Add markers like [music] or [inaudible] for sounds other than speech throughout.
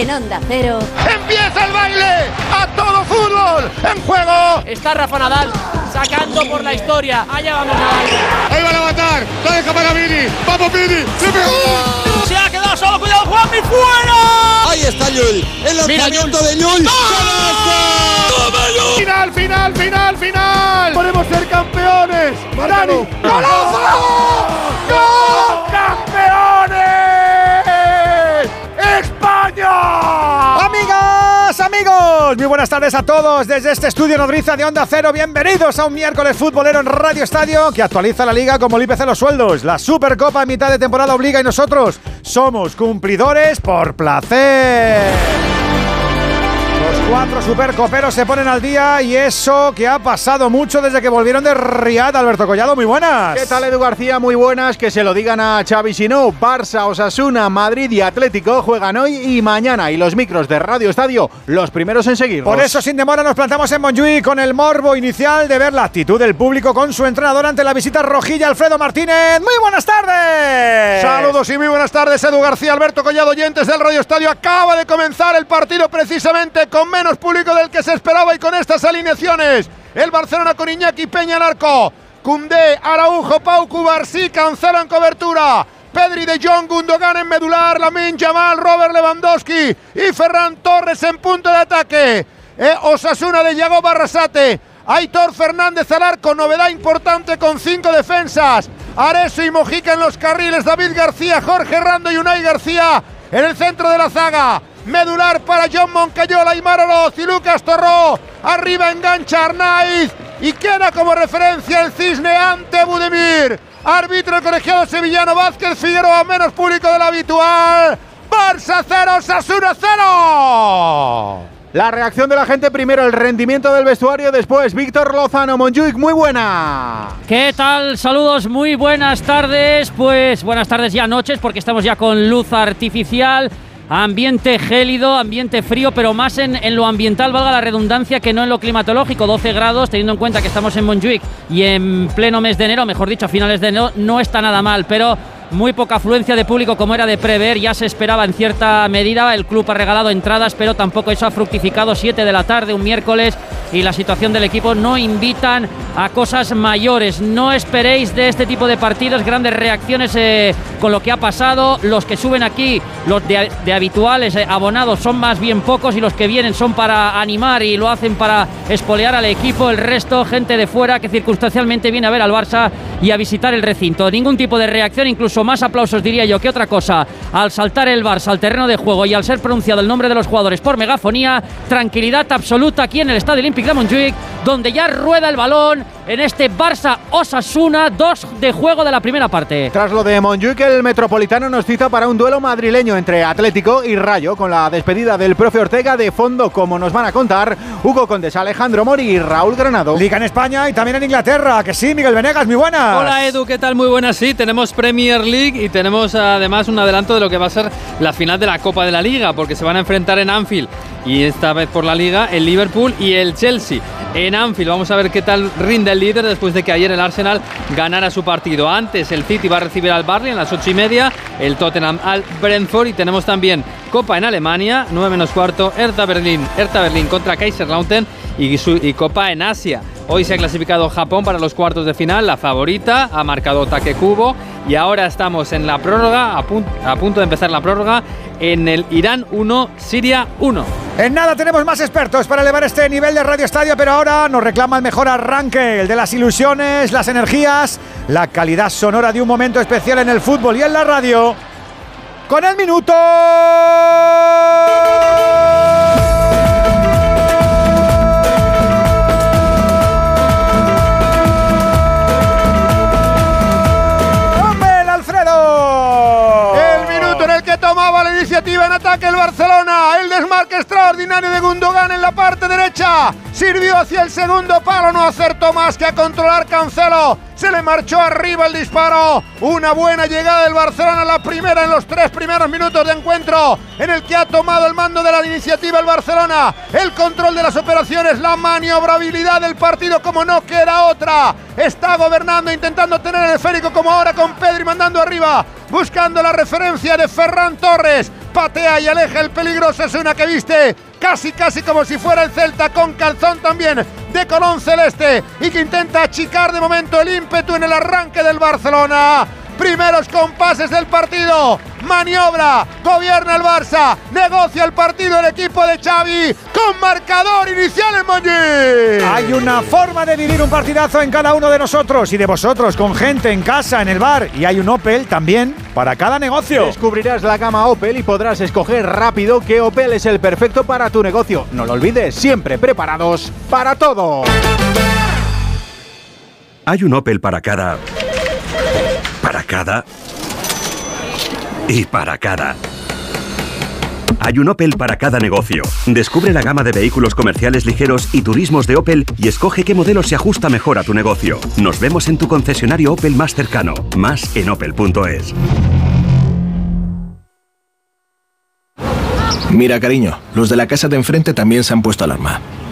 en Onda Cero. ¡Empieza el baile! ¡A todo fútbol! ¡En juego! Está Rafa Nadal sacando por la historia. Allá vamos Nadal. Ahí van a matar. La deja para Vini. ¡Vamos Vini! ¡Se pegó! Se ha quedado solo. ¡Cuidado, Juanmi! ¡Fuera! Ahí está Llull. El lanzamiento de Llull. ¡Final, final, final, final! ¡Podemos ser campeones! ¡Dani! ¡Golazo! Muy buenas tardes a todos desde este estudio nodriza de Onda Cero. Bienvenidos a un miércoles futbolero en Radio Estadio que actualiza la liga como el IPC los sueldos. La Supercopa en mitad de temporada obliga y nosotros somos cumplidores por placer. Cuatro supercoperos se ponen al día y eso que ha pasado mucho desde que volvieron de Riad. Alberto Collado, muy buenas. ¿Qué tal Edu García? Muy buenas. Que se lo digan a Xavi Sinó. Barça, Osasuna, Madrid y Atlético juegan hoy y mañana. Y los micros de Radio Estadio, los primeros en seguir. Por eso, sin demora, nos plantamos en Montjuic con el morbo inicial de ver la actitud del público con su entrenador ante la visita rojilla, Alfredo Martínez. ¡Muy buenas tardes! Saludos y muy buenas tardes, Edu García, Alberto Collado, oyentes del Radio Estadio. Acaba de comenzar el partido precisamente con menos público del que se esperaba y con estas alineaciones. El Barcelona con Iñaki Peña en arco. Cundé, Araujo, Pau, Cubarsí, Cancelo en cobertura. Pedri de Jong, Gundogan en medular, Lamin Jamal, Robert Lewandowski y Ferran Torres en punto de ataque. Eh, Osasuna de Yago Barrasate. Aitor Fernández al arco, novedad importante con cinco defensas. Areso y Mojica en los carriles, David García, Jorge Rando y Unai García en el centro de la zaga. Medular para John Moncayola y Maroloz y Lucas Torró. Arriba engancha Arnaiz y queda como referencia el cisne ante Budemir. Árbitro el colegiado sevillano Vázquez Figueroa, menos público del habitual. Barça 0, Sasuna 0. La reacción de la gente, primero el rendimiento del vestuario, después Víctor Lozano, Monjuic, muy buena. ¿Qué tal? Saludos, muy buenas tardes. Pues buenas tardes ya noches porque estamos ya con luz artificial. Ambiente gélido, ambiente frío, pero más en, lo ambiental, valga la redundancia, que no en lo climatológico. 12 grados, teniendo en cuenta que estamos en Montjuic y en pleno mes de enero, mejor dicho, a finales de enero, no está nada mal, pero muy poca afluencia de público como era de prever, ya se esperaba en cierta medida, el club ha regalado entradas, pero tampoco eso ha fructificado, 7 de la tarde, un miércoles, y la situación del equipo no invitan a cosas mayores, no esperéis de este tipo de partidos grandes reacciones eh, con lo que ha pasado, los que suben aquí, los de, de habituales eh, abonados son más bien pocos y los que vienen son para animar y lo hacen para espolear al equipo, el resto gente de fuera que circunstancialmente viene a ver al Barça y a visitar el recinto, ningún tipo de reacción, incluso más aplausos diría yo que otra cosa. Al saltar el Barça al terreno de juego y al ser pronunciado el nombre de los jugadores por megafonía, tranquilidad absoluta aquí en el Estadio Olímpic de Montjuic, donde ya rueda el balón en este Barça Osasuna, dos de juego de la primera parte. Tras lo de Montjuic, el Metropolitano nos cita para un duelo madrileño entre Atlético y Rayo, con la despedida del profe Ortega de fondo, como nos van a contar Hugo Condes, Alejandro Mori y Raúl Granado. Liga en España y también en Inglaterra, que sí, Miguel Venegas, muy buenas. Hola Edu, ¿qué tal? Muy buenas, sí, tenemos Premier League y tenemos además un adelanto de lo que va a ser la final de la Copa de la Liga, porque se van a enfrentar en Anfield y esta vez por la Liga el Liverpool y el Chelsea. En Anfield vamos a ver qué tal rinde el líder después de que ayer el Arsenal ganara su partido. Antes el City va a recibir al Barley en las ocho y media, el Tottenham al Brentford y tenemos también Copa en Alemania, 9 menos cuarto, Hertha Berlín, Hertha Berlín contra Kaiserslautern y, y Copa en Asia. Hoy se ha clasificado Japón para los cuartos de final, la favorita, ha marcado Take Kubo y ahora estamos en la prórroga, a, a punto de empezar la prórroga, en el Irán 1, Siria 1. En nada tenemos más expertos para elevar este nivel de Radio Estadio, pero ahora nos reclama el mejor arranque, el de las ilusiones, las energías, la calidad sonora de un momento especial en el fútbol y en la radio. Con el minuto. Iniciativa en ataque el Barcelona. El desmarque extraordinario de Gundogan en la parte derecha. Sirvió hacia el segundo palo. No acertó más que a controlar Cancelo. Se le marchó arriba el disparo. Una buena llegada del Barcelona, la primera en los tres primeros minutos de encuentro, en el que ha tomado el mando de la iniciativa el Barcelona. El control de las operaciones, la maniobrabilidad del partido, como no queda otra. Está gobernando, intentando tener el esférico, como ahora con Pedri mandando arriba, buscando la referencia de Ferran Torres. patea y aleja el peligroso una que viste casi casi como si fuera el Celta con calzón también de colón celeste y que intenta achicar de momento el ímpetu en el arranque del Barcelona. Primeros compases del partido. Maniobra. Gobierna el Barça. Negocia el partido el equipo de Xavi. Con marcador inicial en Montjuic. Hay una forma de vivir un partidazo en cada uno de nosotros y de vosotros, con gente en casa, en el bar. Y hay un Opel también para cada negocio. Descubrirás la gama Opel y podrás escoger rápido qué Opel es el perfecto para tu negocio. No lo olvides, siempre preparados para todo. Hay un Opel para cada para cada y para cada. Hay un Opel para cada negocio. Descubre la gama de vehículos comerciales ligeros y turismos de Opel y escoge qué modelo se ajusta mejor a tu negocio. Nos vemos en tu concesionario Opel más cercano. Más en opel.es. Mira, cariño, los de la casa de enfrente también se han puesto alarma.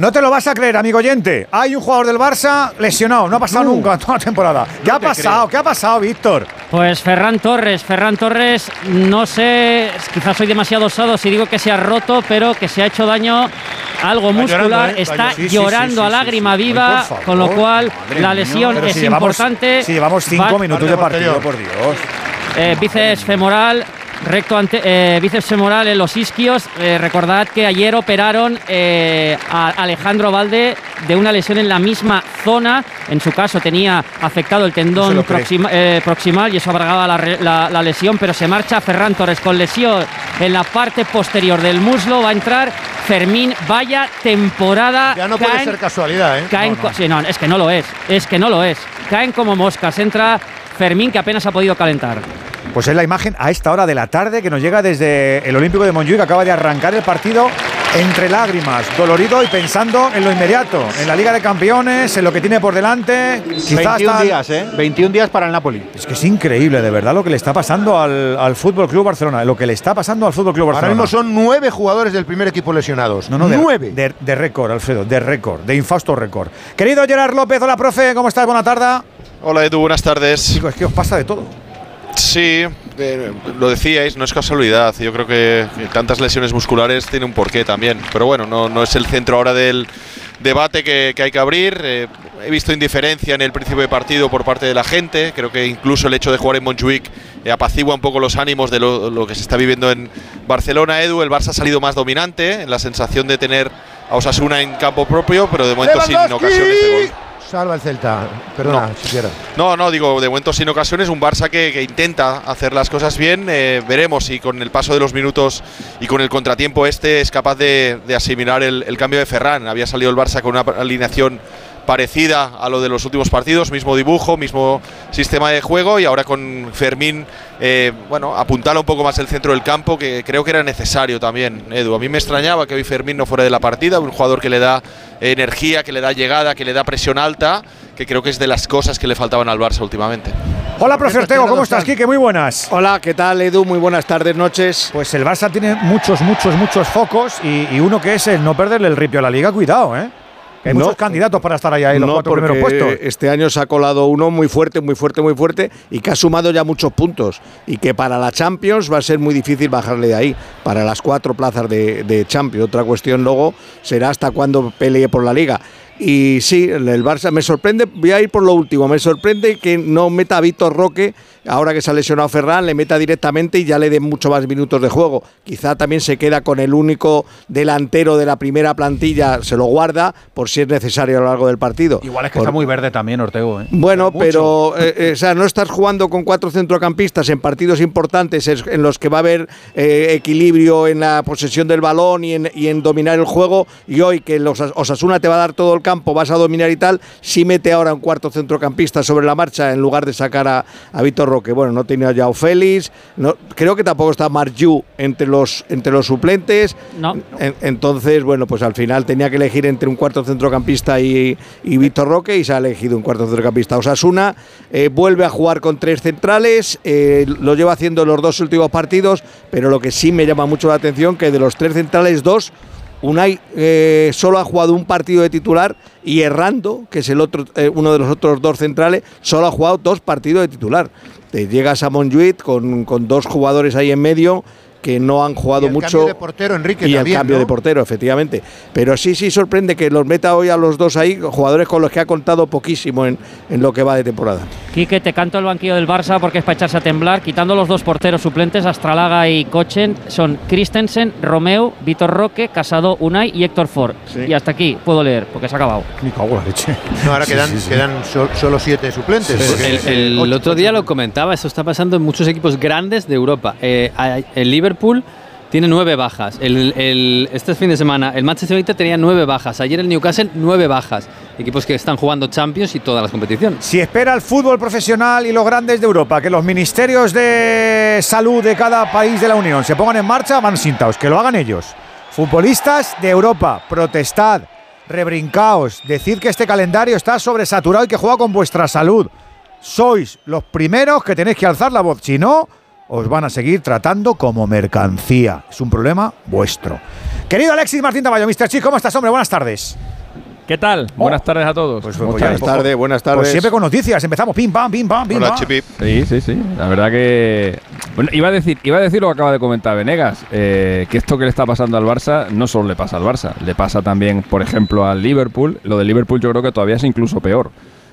No te lo vas a creer, amigo oyente. Hay un jugador del Barça lesionado. No ha pasado nunca toda la temporada. ¿Qué ha pasado? ¿Qué ha pasado, Víctor? Pues Ferran Torres. Ferran Torres, no sé, quizás soy demasiado osado si digo que se ha roto, pero que se ha hecho daño algo muscular. ¿eh? Está Sí, llorando sí, a sí, lágrima sí. viva, Ay, con lo cual Madre la lesión es si llevamos- importante. Si llevamos cinco Va- minutos de partido, por Dios. Eh, bíceps femoral, recto ante, eh, bíceps femoral en los isquios. Eh, recordad que ayer operaron eh, a Alejandro Valde de una lesión en la misma zona. En su caso tenía afectado el tendón proxima- proximal y eso abragaba la, re- la- la lesión, pero se marcha Ferran Torres con lesión en la parte posterior del muslo. Va a entrar Fermín. Vaya temporada. Ya no puede ser casualidad, ¿eh? Caen co- sí, no, es que no lo es. Es que no lo es. Caen como moscas. Entra Fermín que apenas ha podido calentar. Pues es la imagen a esta hora de la tarde que nos llega desde el Olímpico de Montjuic, que acaba de arrancar el partido entre lágrimas, dolorido y pensando en lo inmediato, en la Liga de Campeones, en lo que tiene por delante. Quizás 21 hasta- días, ¿eh? 21 días para el Napoli. Es que es increíble, de verdad, lo que le está pasando al, al Fútbol Club Barcelona. Lo que le está pasando al Fútbol Club Ahora Barcelona. mismo son nueve jugadores del primer equipo lesionados. No, no, de, nueve. De, de récord, Alfredo, de récord, de infausto récord. Querido Gerard López, hola, profe, ¿cómo estás? Buena tarde. Hola Edu, buenas tardes. Chicos, es que os pasa de todo. Sí, eh, lo decíais, no es casualidad. Yo creo que, tantas lesiones musculares tiene un porqué también. Pero bueno, no, no es el centro ahora del debate que, que hay que abrir. Eh, he visto indiferencia en el principio de partido por parte de la gente. Creo que incluso el hecho de jugar en Montjuic eh, apacigua un poco los ánimos de lo, lo que se está viviendo en Barcelona. Edu, el Barça ha salido más dominante, en la sensación de tener a Osasuna en campo propio, pero de momento sin ocasiones de gol. Salva el Celta. Perdona, No. siquiera. No, no, digo, de momento sin ocasiones, un Barça que, que intenta hacer las cosas bien. eh, veremos si con el paso de los minutos y con el contratiempo este es capaz de, de asimilar el, el cambio de Ferran. Había salido el Barça con una alineación parecida a lo de los últimos partidos, mismo dibujo, mismo sistema de juego y ahora con Fermín, eh, bueno, apuntala un poco más el centro del campo, que creo que era necesario también, Edu. A mí me extrañaba que hoy Fermín no fuera de la partida, un jugador que le da energía, que le da llegada, que le da presión alta, que creo que es de las cosas que le faltaban al Barça últimamente. Hola, profe Ortego, ¿cómo estás, Quique? Muy buenas. Hola, ¿qué tal, Edu? Muy buenas tardes, noches. Pues el Barça tiene muchos, muchos, muchos focos y, y uno que es el no perderle el ripio a la liga. Cuidado, ¿eh? Hay No. muchos candidatos para estar ahí, ahí los no, cuatro primeros puestos. este año se ha colado uno muy fuerte, muy fuerte, muy fuerte y que ha sumado ya muchos puntos y que para la Champions va a ser muy difícil bajarle de ahí, para las cuatro plazas de, de Champions. Otra cuestión luego será hasta cuándo pelee por la Liga. Y sí, el, el Barça me sorprende, voy a ir por lo último, me sorprende que no meta a Víctor Roque, ahora que se ha lesionado Ferran, le meta directamente y ya le dé mucho más minutos de juego. Quizá también se queda con el único delantero de la primera plantilla, se lo guarda por si es necesario a lo largo del partido. Igual es que Por- está muy verde también, Ortego. ¿eh? bueno, pero eh, eh, o sea, no estás jugando con cuatro centrocampistas en partidos importantes es- en los que va a haber eh, equilibrio en la posesión del balón y en, y en dominar el juego y hoy que los Os- Osasuna te va a dar todo el campo vas a dominar y tal, sí mete ahora un cuarto centrocampista sobre la marcha en lugar de sacar a, a Víctor Roque. Bueno, no tenía ya Félix, no, creo que tampoco está Marju entre los, entre los suplentes. No. En- entonces, bueno, pues al final tenía que elegir entre un cuarto centrocampista y, y Víctor Roque y se ha elegido un cuarto centrocampista. Osasuna eh, vuelve a jugar con tres centrales, eh, lo lleva haciendo los dos últimos partidos, pero lo que sí me llama mucho la atención que de los tres centrales, dos, Unai eh, solo ha jugado un partido de titular y Errando, que es el otro, eh, uno de los otros dos centrales, solo ha jugado dos partidos de titular. Te llegas a Montjuic con, con dos jugadores ahí en medio que no han jugado Y el mucho. cambio de portero, Enrique, Y también, el cambio ¿no? de portero, efectivamente. Pero sí, sí sorprende que los meta hoy a los dos ahí, jugadores con los que ha contado poquísimo en, en lo que va de temporada. Quique, te canto el banquillo del Barça porque es para echarse a temblar. Quitando los dos porteros suplentes, Astralaga y Cochen, son Christensen, Romeo, Vitor Roque, Casado, Unai y Héctor Ford. Y hasta aquí puedo leer porque se ha acabado. Me cago en la leche. No, ahora Sí, quedan, sí, sí. quedan sol- solo siete suplentes. El, es el ocho, otro día lo comentaba, esto está pasando en muchos equipos grandes de Europa. Eh, el Liverpool tiene nueve bajas. Este fin de semana el Manchester United tenía nueve bajas. Ayer el Newcastle nueve bajas. Equipos que están jugando Champions y todas las competiciones. Si espera el fútbol profesional y los grandes de Europa que los ministerios de salud de cada país de la Unión se pongan en marcha, van sintaos, que lo hagan ellos. Futbolistas de Europa, protestad, rebrincaos, decid que este calendario está sobresaturado y que juega con vuestra salud. Sois los primeros que tenéis que alzar la voz, si no, os van a seguir tratando como mercancía. Es un problema vuestro. Querido Alexis Martín Tamayo, Mr. Chis, ¿cómo estás, hombre? Buenas tardes. ¿Qué tal? Buenas tardes a todos. Pues, ¿Cómo pues, estáis? ya, pues, buenas Pues siempre con noticias, empezamos pim pam, pim pam, pim Hola, pam. Chipi. Sí, sí, sí. La verdad que. Bueno, iba a decir, iba a decir lo que acaba de comentar Venegas, eh, que esto que le está pasando al Barça no solo le pasa al Barça, le pasa también, por ejemplo, al Liverpool. Lo del Liverpool yo creo que todavía es incluso peor.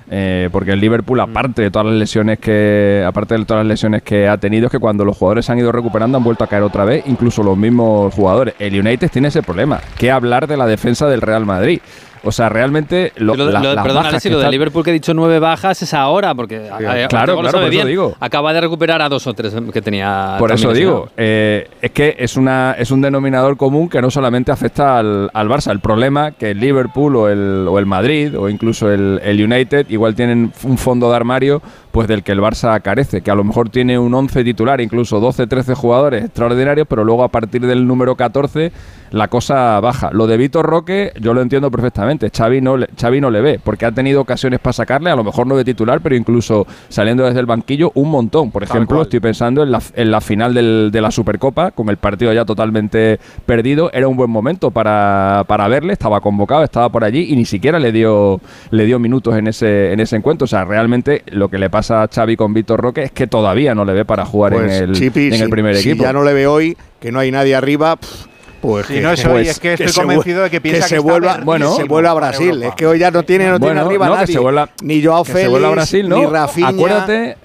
Eh, porque el Liverpool, aparte de todas las lesiones que. Aparte de todas las lesiones que ha tenido, es que cuando los jugadores se han ido recuperando han vuelto a caer otra vez, incluso los mismos jugadores. El United tiene ese problema. ¿Qué hablar de la defensa del Real Madrid? O sea, realmente lo, Lo, la- lo- las perdón, que lo de Liverpool que he dicho nueve bajas es ahora, porque claro, claro, por sabe eso bien. digo. Acaba de recuperar a dos o tres que tenía. Por eso digo, eh, es que es una es un denominador común que no solamente afecta al, al Barça. El problema que el Liverpool o el, o el Madrid o incluso el, el United igual tienen un fondo de armario pues del que el Barça carece, que a lo mejor tiene un 11 titular, incluso 12, 13 jugadores extraordinarios, pero luego a partir del número 14 la cosa baja. Lo de Vitor Roque yo lo entiendo perfectamente, Xavi no, le, Xavi no le ve, porque ha tenido ocasiones para sacarle, a lo mejor no de titular, pero incluso saliendo desde el banquillo un montón. Por ejemplo, estoy pensando en la, en la final del- de la Supercopa, con el partido ya totalmente perdido, era un buen momento para, para verle, estaba convocado, estaba por allí y ni siquiera le dio, le dio minutos en ese, en ese encuentro. O sea, realmente lo que le pasa a Xavi con Víctor Roque es que todavía no le ve para jugar Pues, en el, Chipi, en si- el primer si equipo. ya no le ve hoy, que no hay nadie arriba, pff, pues Si que, no es hoy, pues es que estoy se convencido de que piensa que se está vuelva, perdidísimo se vuelva a Brasil. Es que hoy ya no tiene, no tiene Bueno, arriba no, que nadie. se vuelva- ni Joao que Félix, se vuelva a Brasil, ¿no? ni Rafinha. Acuérdate,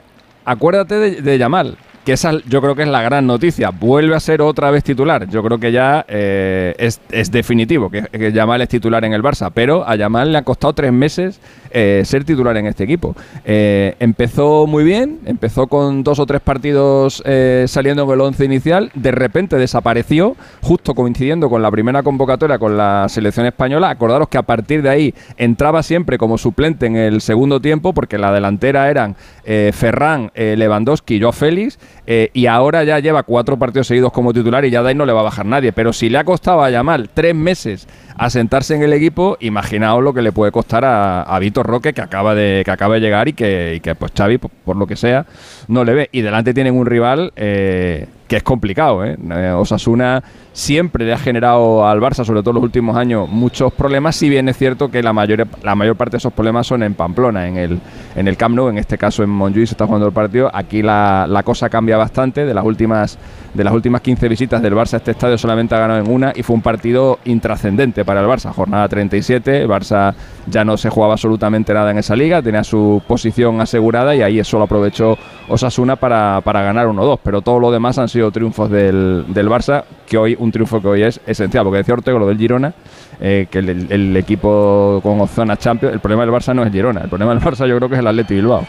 acuérdate de, de Yamal, que esa yo creo que es la gran noticia. Vuelve a ser otra vez titular. Yo creo que ya eh, es, es definitivo que, que Yamal es titular en el Barça, pero a Yamal le ha costado tres meses eh, ser titular en este equipo. Eh, empezó muy bien, empezó con dos o tres partidos saliendo en el once inicial, de repente desapareció, justo coincidiendo con la primera convocatoria con la selección española. Acordaros que a partir de ahí entraba siempre como suplente en el segundo tiempo, porque la delantera eran Ferran, Lewandowski y Joao Félix, eh, y ahora ya lleva cuatro partidos seguidos como titular y ya de ahí no le va a bajar nadie. Pero si le ha costado a Yamal tres meses asentarse en el equipo, imaginaos lo que le puede costar a, a Vitor Roque, que acaba de, que acaba de llegar y que, y que pues Xavi, por, por lo que sea, no le ve. Y delante tienen un rival eh, que es complicado. ¿eh? Eh, Osasuna siempre le ha generado al Barça, sobre todo en los últimos años, muchos problemas, si bien es cierto que la mayor, la mayor parte de esos problemas son en Pamplona, en el, en el Camp Nou, en este caso en Montjuic se está jugando el partido. Aquí la, la cosa cambia bastante. De las últimas de las últimas 15 visitas del Barça a este estadio solamente ha ganado en una y fue un partido intrascendente para el Barça. Jornada 37, el Barça ya no se jugaba absolutamente nada en esa liga, tenía su posición asegurada y ahí eso lo aprovechó Osasuna para, para ganar 1-2. Pero todo lo demás han sido triunfos del, del Barça, que hoy un triunfo que hoy es esencial, porque decía Ortega lo del Girona, eh, que el, el equipo con opción a Champions, el problema del Barça no es Girona, el problema del Barça yo creo que es el Atleti Bilbao.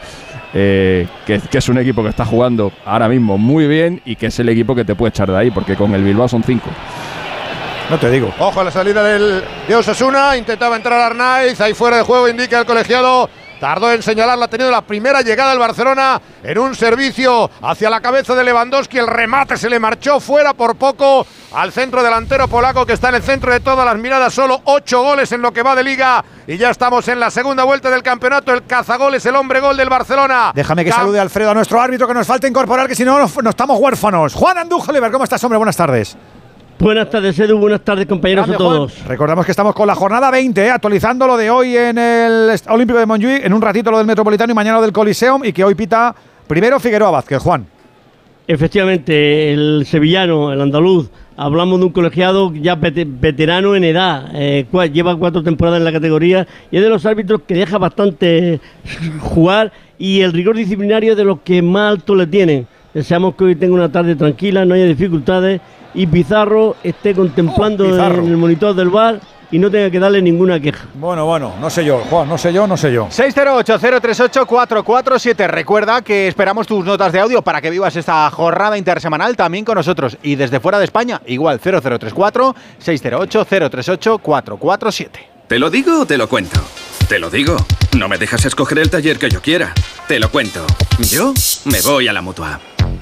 eh, que, que es un equipo que está jugando ahora mismo muy bien y que es el equipo que te puede echar de ahí, porque con el Bilbao son cinco. No te digo. Ojo a la salida del, de Osasuna. Intentaba entrar Arnaiz. Ahí fuera de juego indica el colegiado. Tardó en señalarla, ha tenido la primera llegada del Barcelona en un servicio hacia la cabeza de Lewandowski. El remate se le marchó fuera por poco al centro delantero polaco que está en el centro de todas las miradas. Solo ocho goles en lo que va de liga. Y ya estamos en la segunda vuelta del campeonato. El cazagol es el hombre gol del Barcelona. Déjame que Cam- salude Alfredo a nuestro árbitro que nos falta incorporar, que si no nos, nos estamos huérfanos. Juan Andújar, ¿cómo estás, hombre? Buenas tardes. Buenas tardes, Edu. Buenas tardes, compañeros a todos. Recordamos que estamos con la jornada 20, ¿eh? actualizando lo de hoy en el Olímpico de Montjuic, en un ratito lo del Metropolitano y mañana lo del Coliseum, y que hoy pita primero Figueroa Vázquez. Juan. Efectivamente, el sevillano, el andaluz, hablamos de un colegiado ya vete- veterano en edad, eh, lleva cuatro temporadas en la categoría y es de los árbitros que deja bastante jugar y el rigor disciplinario de los que más alto le tienen. Deseamos que hoy tenga una tarde tranquila, no haya dificultades y Pizarro esté contemplando Oh, Pizarro. en el monitor del bar y no tenga que darle ninguna queja. Bueno, bueno, no sé yo, Juan, no sé yo, no sé yo. 608-038-447. Recuerda que esperamos tus notas de audio para que vivas esta jornada intersemanal también con nosotros. Y desde fuera de España, igual 0034 608 038 447. ¿Te lo digo o te lo cuento? Te lo digo. No me dejas escoger el taller que yo quiera. Te lo cuento. Yo me voy a la mutua.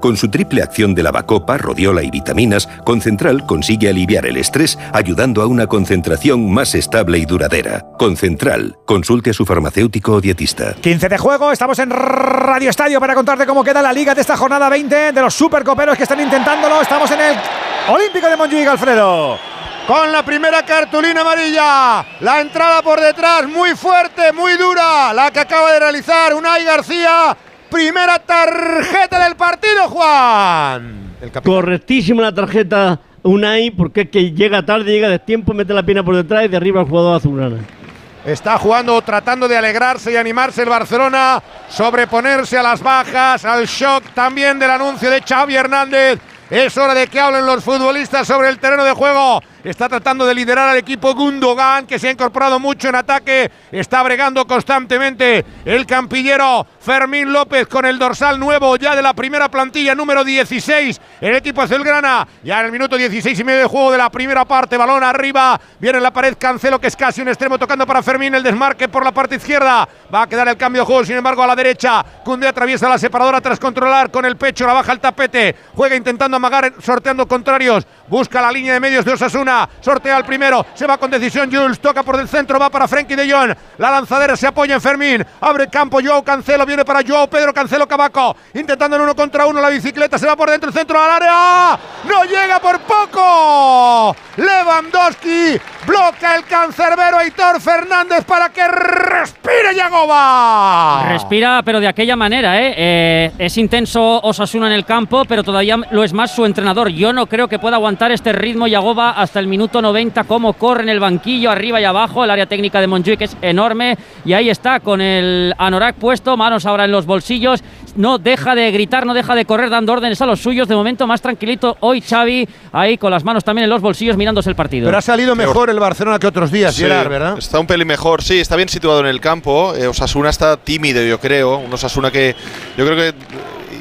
Con su triple acción de lavacopa, rodiola y vitaminas, Concentral consigue aliviar el estrés ayudando a una concentración más estable y duradera. Concentral. Consulte a su farmacéutico o dietista. 15 de juego, estamos en Radio Estadio para contarte cómo queda la liga de esta jornada 20 de los supercoperos que están intentándolo. Estamos en el Olímpico de Montjuic, Alfredo. Con la primera cartulina amarilla. La entrada por detrás, muy fuerte, muy dura. La que acaba de realizar Unai García. Primera tarjeta del partido, Juan. Correctísima la tarjeta Unai, porque es que llega tarde, llega de tiempo, mete la pierna por detrás y derriba al jugador azulgrana. Está jugando, tratando de alegrarse y animarse el Barcelona, sobreponerse a las bajas, al shock también del anuncio de Xavi Hernández. Es hora de que hablen los futbolistas sobre el terreno de juego. Está tratando de liderar al equipo Gundogan, que se ha incorporado mucho en ataque. Está bregando constantemente el campillero Fermín López con el dorsal nuevo ya de la primera plantilla, número 16. El equipo azulgrana, ya en el minuto 16 y medio de juego de la primera parte. Balón arriba, viene en la pared Cancelo, que es casi un extremo, tocando para Fermín. El desmarque por la parte izquierda. Va a quedar el cambio de juego, sin embargo, a la derecha. Cunde atraviesa la separadora tras controlar con el pecho, la baja el tapete. Juega intentando amagar, sorteando contrarios. Busca la línea de medios de Osasuna. Sortea el primero. Se va con decisión Jules. Toca por el centro. Va para Frenkie de Jong. La lanzadera se apoya en Fermín. Abre campo Joao Cancelo. Viene para Joao Pedro Cancelo Cabaco. Intentando en uno contra uno la bicicleta. Se va por dentro el centro al área. No llega por poco. Lewandowski. Bloca el cancerbero Aitor Fernández para que respire Yagoba. Respira, pero de aquella manera, ¿eh? Eh, Es intenso Osasuna en el campo, pero todavía lo es más su entrenador. Yo no creo que pueda aguantar este ritmo Yagoba hasta el minuto 90, cómo corre en el banquillo, arriba y abajo. El área técnica de Montjuic es enorme y ahí está con el anorak puesto, manos ahora en los bolsillos. No deja de gritar, no deja de correr dando órdenes a los suyos. De momento más tranquilito hoy Xavi, ahí con las manos también en los bolsillos mirándose el partido. Pero ha salido mejor el Barcelona que otros días, Sí, Gerard, ¿verdad? Está un pelín mejor, sí, está bien situado en el campo. Eh, Osasuna está tímido, yo creo. Un Osasuna que yo creo que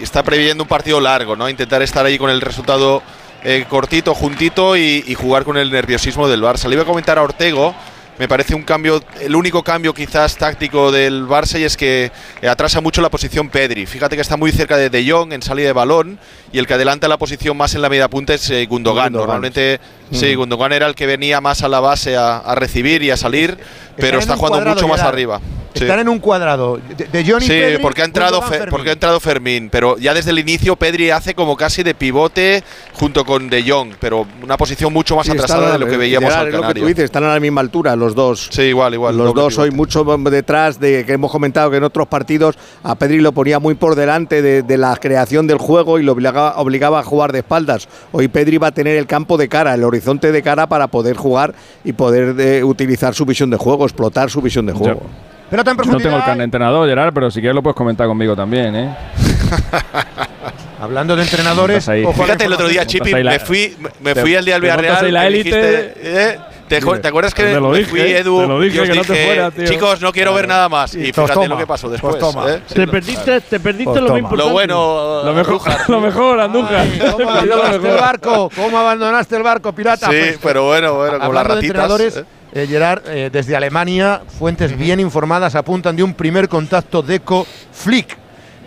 está previendo un partido largo, ¿no? Intentar estar ahí con el resultado eh, cortito, juntito y, y jugar con el nerviosismo del Barça. Le iba a comentar a Ortego. Me parece un cambio, el único cambio quizás táctico del Barça y es que atrasa mucho la posición Pedri. Fíjate que está muy cerca de De Jong en salida de balón y el que adelanta la posición más en la media punta es eh, Gundogan. Gundogan. Normalmente, sí, Ujú. Gundogan era el que venía más a la base a, a recibir y a salir, pero está un jugando mucho más arriba. Sí. Están en un cuadrado. De, de Johnny Sí, Pedri, porque ha entrado porque ha entrado Fermín, pero ya desde el inicio Pedri hace como casi de pivote junto con De Jong, pero una posición mucho más Sí, atrasada a- de lo que veíamos al es lo que Canario. tú dices, están a la misma altura los dos. Sí, igual, igual. Los dos pivote. hoy mucho detrás de que hemos comentado que en otros partidos a Pedri lo ponía muy por delante de, de la creación del juego y lo obligaba, obligaba a jugar de espaldas. Hoy Pedri va a tener el campo de cara, el horizonte de cara para poder jugar y poder eh, utilizar su visión de juego, explotar su visión de juego. Pelota en No tengo el entrenador, Gerard, pero si quieres lo puedes comentar conmigo también, ¿eh? [laughs] Hablando de entrenadores, Fíjate, el otro día. Chipi, me fui, me te- fui al día del te Villarreal. la me élite. eh, ¿te, ¿Te acuerdas que te lo me dije, fui, te Edu? lo dije, y que no te fuera, tío. chicos, no quiero ver nada más. Y Pues fíjate toma, lo que pasó pues después. toma. ¿eh? Te perdiste, te perdiste Pues lo más importante. Lo bueno, Lo mejor, Andújar. [laughs] lo mejor, Andújar. ¿Cómo [laughs] abandonaste el barco? ¿Cómo abandonaste el barco, pirata? Sí, Pues, pero bueno, bueno, con las ratitas. ¿Eh? Gerard, eh, desde Alemania, fuentes bien informadas apuntan de un primer contacto de Eko Flick,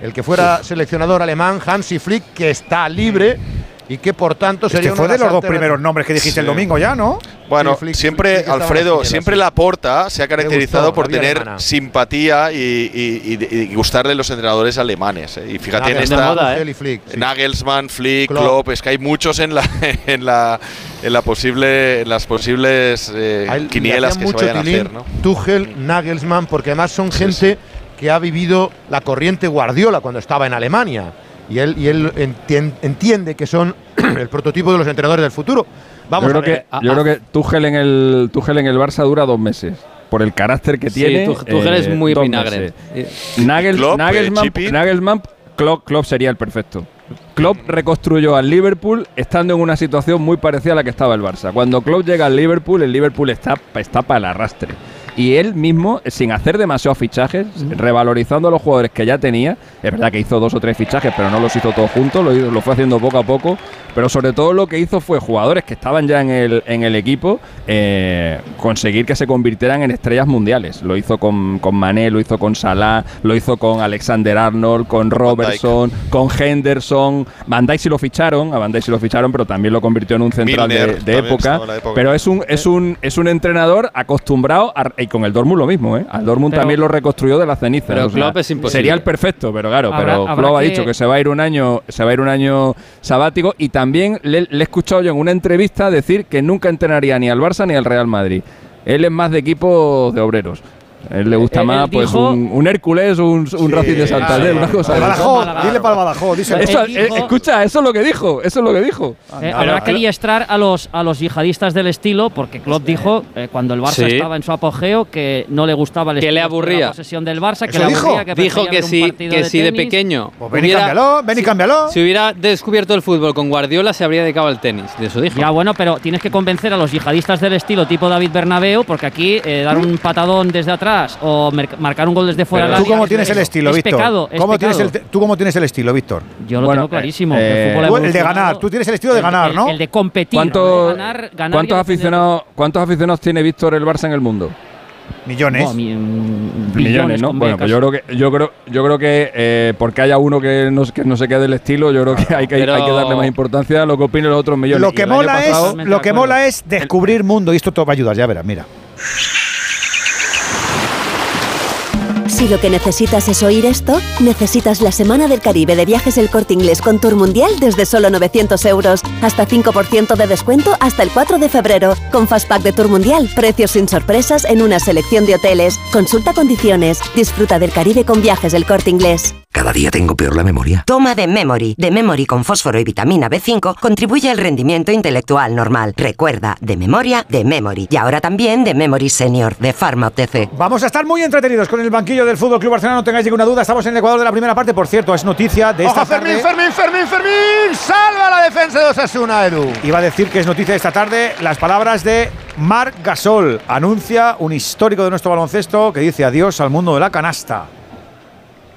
el que fuera seleccionador alemán, Hansi Flick, que está libre y que por tanto Este sería fue una de los dos primeros nombres que dijiste el domingo ya, ¿no? Bueno, Sí, Flick- siempre, Flick Alfredo, siempre la porta se ha caracterizado gustó, por tener alemana. simpatía y, y- y- y gustarle los entrenadores alemanes. ¿eh? Y fíjate en esta. Tuchel y Flick, sí. Nagelsmann, Flick, Klopp. Klopp, es que hay muchos en la [laughs] en la en la posible en las posibles eh, quinielas que se vayan a hacer, ¿no? Tuchel, Nagelsmann, porque además son gente que ha vivido la corriente Guardiola cuando estaba en Alemania. Y él, y él entien- entiende que son [clears throat] el prototipo de los entrenadores del futuro. Vamos yo a creo ver. que, yo creo que Tuchel en el Tuchel en el Barça dura dos meses. Por el carácter que Sí, tiene. Tuch- Tuchel es muy vinagre. Nagel- Klopp, eh, Nagelsmann. Nagelsmann, Klopp, Klopp sería el perfecto. Klopp reconstruyó al Liverpool estando en una situación muy parecida a la que estaba el Barça. Cuando Klopp llega al Liverpool, el Liverpool está, está para el arrastre. Y él mismo, sin hacer demasiados fichajes, revalorizando a los jugadores que ya tenía, es verdad que hizo dos o tres fichajes, pero no los hizo todos juntos, lo, lo fue haciendo poco a poco, pero sobre todo lo que hizo fue jugadores que estaban ya en el, en el equipo, eh, conseguir que se convirtieran en estrellas mundiales. Lo hizo con, con Mané, lo hizo con Salah, lo hizo con Alexander Arnold, con Robertson, con Henderson. Van Dijk sí lo ficharon, a Van Dijk sí lo ficharon, pero también lo convirtió en un central de- Milner época. Pero es un, es un, es un entrenador acostumbrado a- y con el Dortmund lo mismo, ¿eh? Al Dortmund Pero- también lo reconstruyó de las cenizas. pero o sea, Klopp es imposible. Sería el perfecto, pero claro, Habrá- pero habrá Klopp ha dicho que se va a ir un año, se va a ir un año sabático y también le, le he escuchado yo en una entrevista decir que nunca entrenaría ni al Barça ni al Real Madrid. Él es más de equipo de obreros. A él le gusta Él- más él pues dijo- un, un Hércules, un, un Racing de Santander, sí, una cosa Para de. Badajoz, dile para el Badajoz, díselo. Él Eso, dijo- eh, escucha, eso es lo que dijo, eso es lo que dijo. Eh, habrá que adiestrar a los, a los yihadistas del estilo, porque Klopp dijo, eh, cuando el Barça Sí. estaba en su apogeo, que no le gustaba el Que le estilo de aburría. la posesión del Barça, que ¿Eso le dijo? aburría, que Dijo que sí, partido que si de pequeño Pues ven y cámbialo, ven y cámbialo. si hubiera descubierto el fútbol con Guardiola, se habría dedicado al tenis. De eso dijo. Ya bueno, pero tienes que convencer a los yihadistas del estilo tipo David Bernabeu, porque aquí eh, dar un patadón desde atrás o mer- marcar un gol desde fuera Pero del ¿Tú área cómo es- tienes el es estilo, Víctor? pecado, ¿Cómo tienes el, ¿Tú cómo tienes el estilo, Víctor? Yo lo Bueno, tengo clarísimo. eh, el, fútbol Tú, el de ganar, tú tienes el estilo de El- ganar, ¿no? El de competir. ¿Cuántos, de ganar, ganar ¿cuántos, aficionados, ¿Cuántos aficionados tiene Víctor el Barça en el mundo? Millones. Buah, mi- mm, Millones, ¿no? Bueno, pues yo creo que yo creo yo creo que eh, porque haya uno que no, que no se quede del estilo, yo creo que hay que, hay que darle más importancia a lo que opinen los otros millones. Lo que mola pasado- es, lo que mola es descubrir mundo y esto te va a ayudar, ya verás, mira. Si lo que necesitas es oír esto, necesitas la Semana del Caribe de Viajes El Corte Inglés con Tour Mundial desde solo 900 euros. Hasta 5% de descuento hasta el 4 de febrero. Con Fastpack de Tour Mundial, precios sin sorpresas en una selección de hoteles. Consulta condiciones. Disfruta del Caribe con Viajes El Corte Inglés. Cada día tengo peor la memoria. Toma de Memory. De Memory con fósforo y vitamina B5 contribuye al rendimiento intelectual normal. Recuerda, de memoria, de Memory. Y ahora también de Memory Senior, de Pharma OTC. Vamos a estar muy entretenidos con el banquillo del Fútbol Club Barcelona, no tengáis ninguna duda. Estamos en el Ecuador de la primera parte, por cierto, es noticia de esta Ojo, Fermín, tarde. Fermín, Fermín, Fermín. Salva la defensa de Osasuna, Edu. Iba a decir que es noticia de esta tarde las palabras de Marc Gasol. Anuncia un histórico de nuestro baloncesto que dice adiós al mundo de la canasta.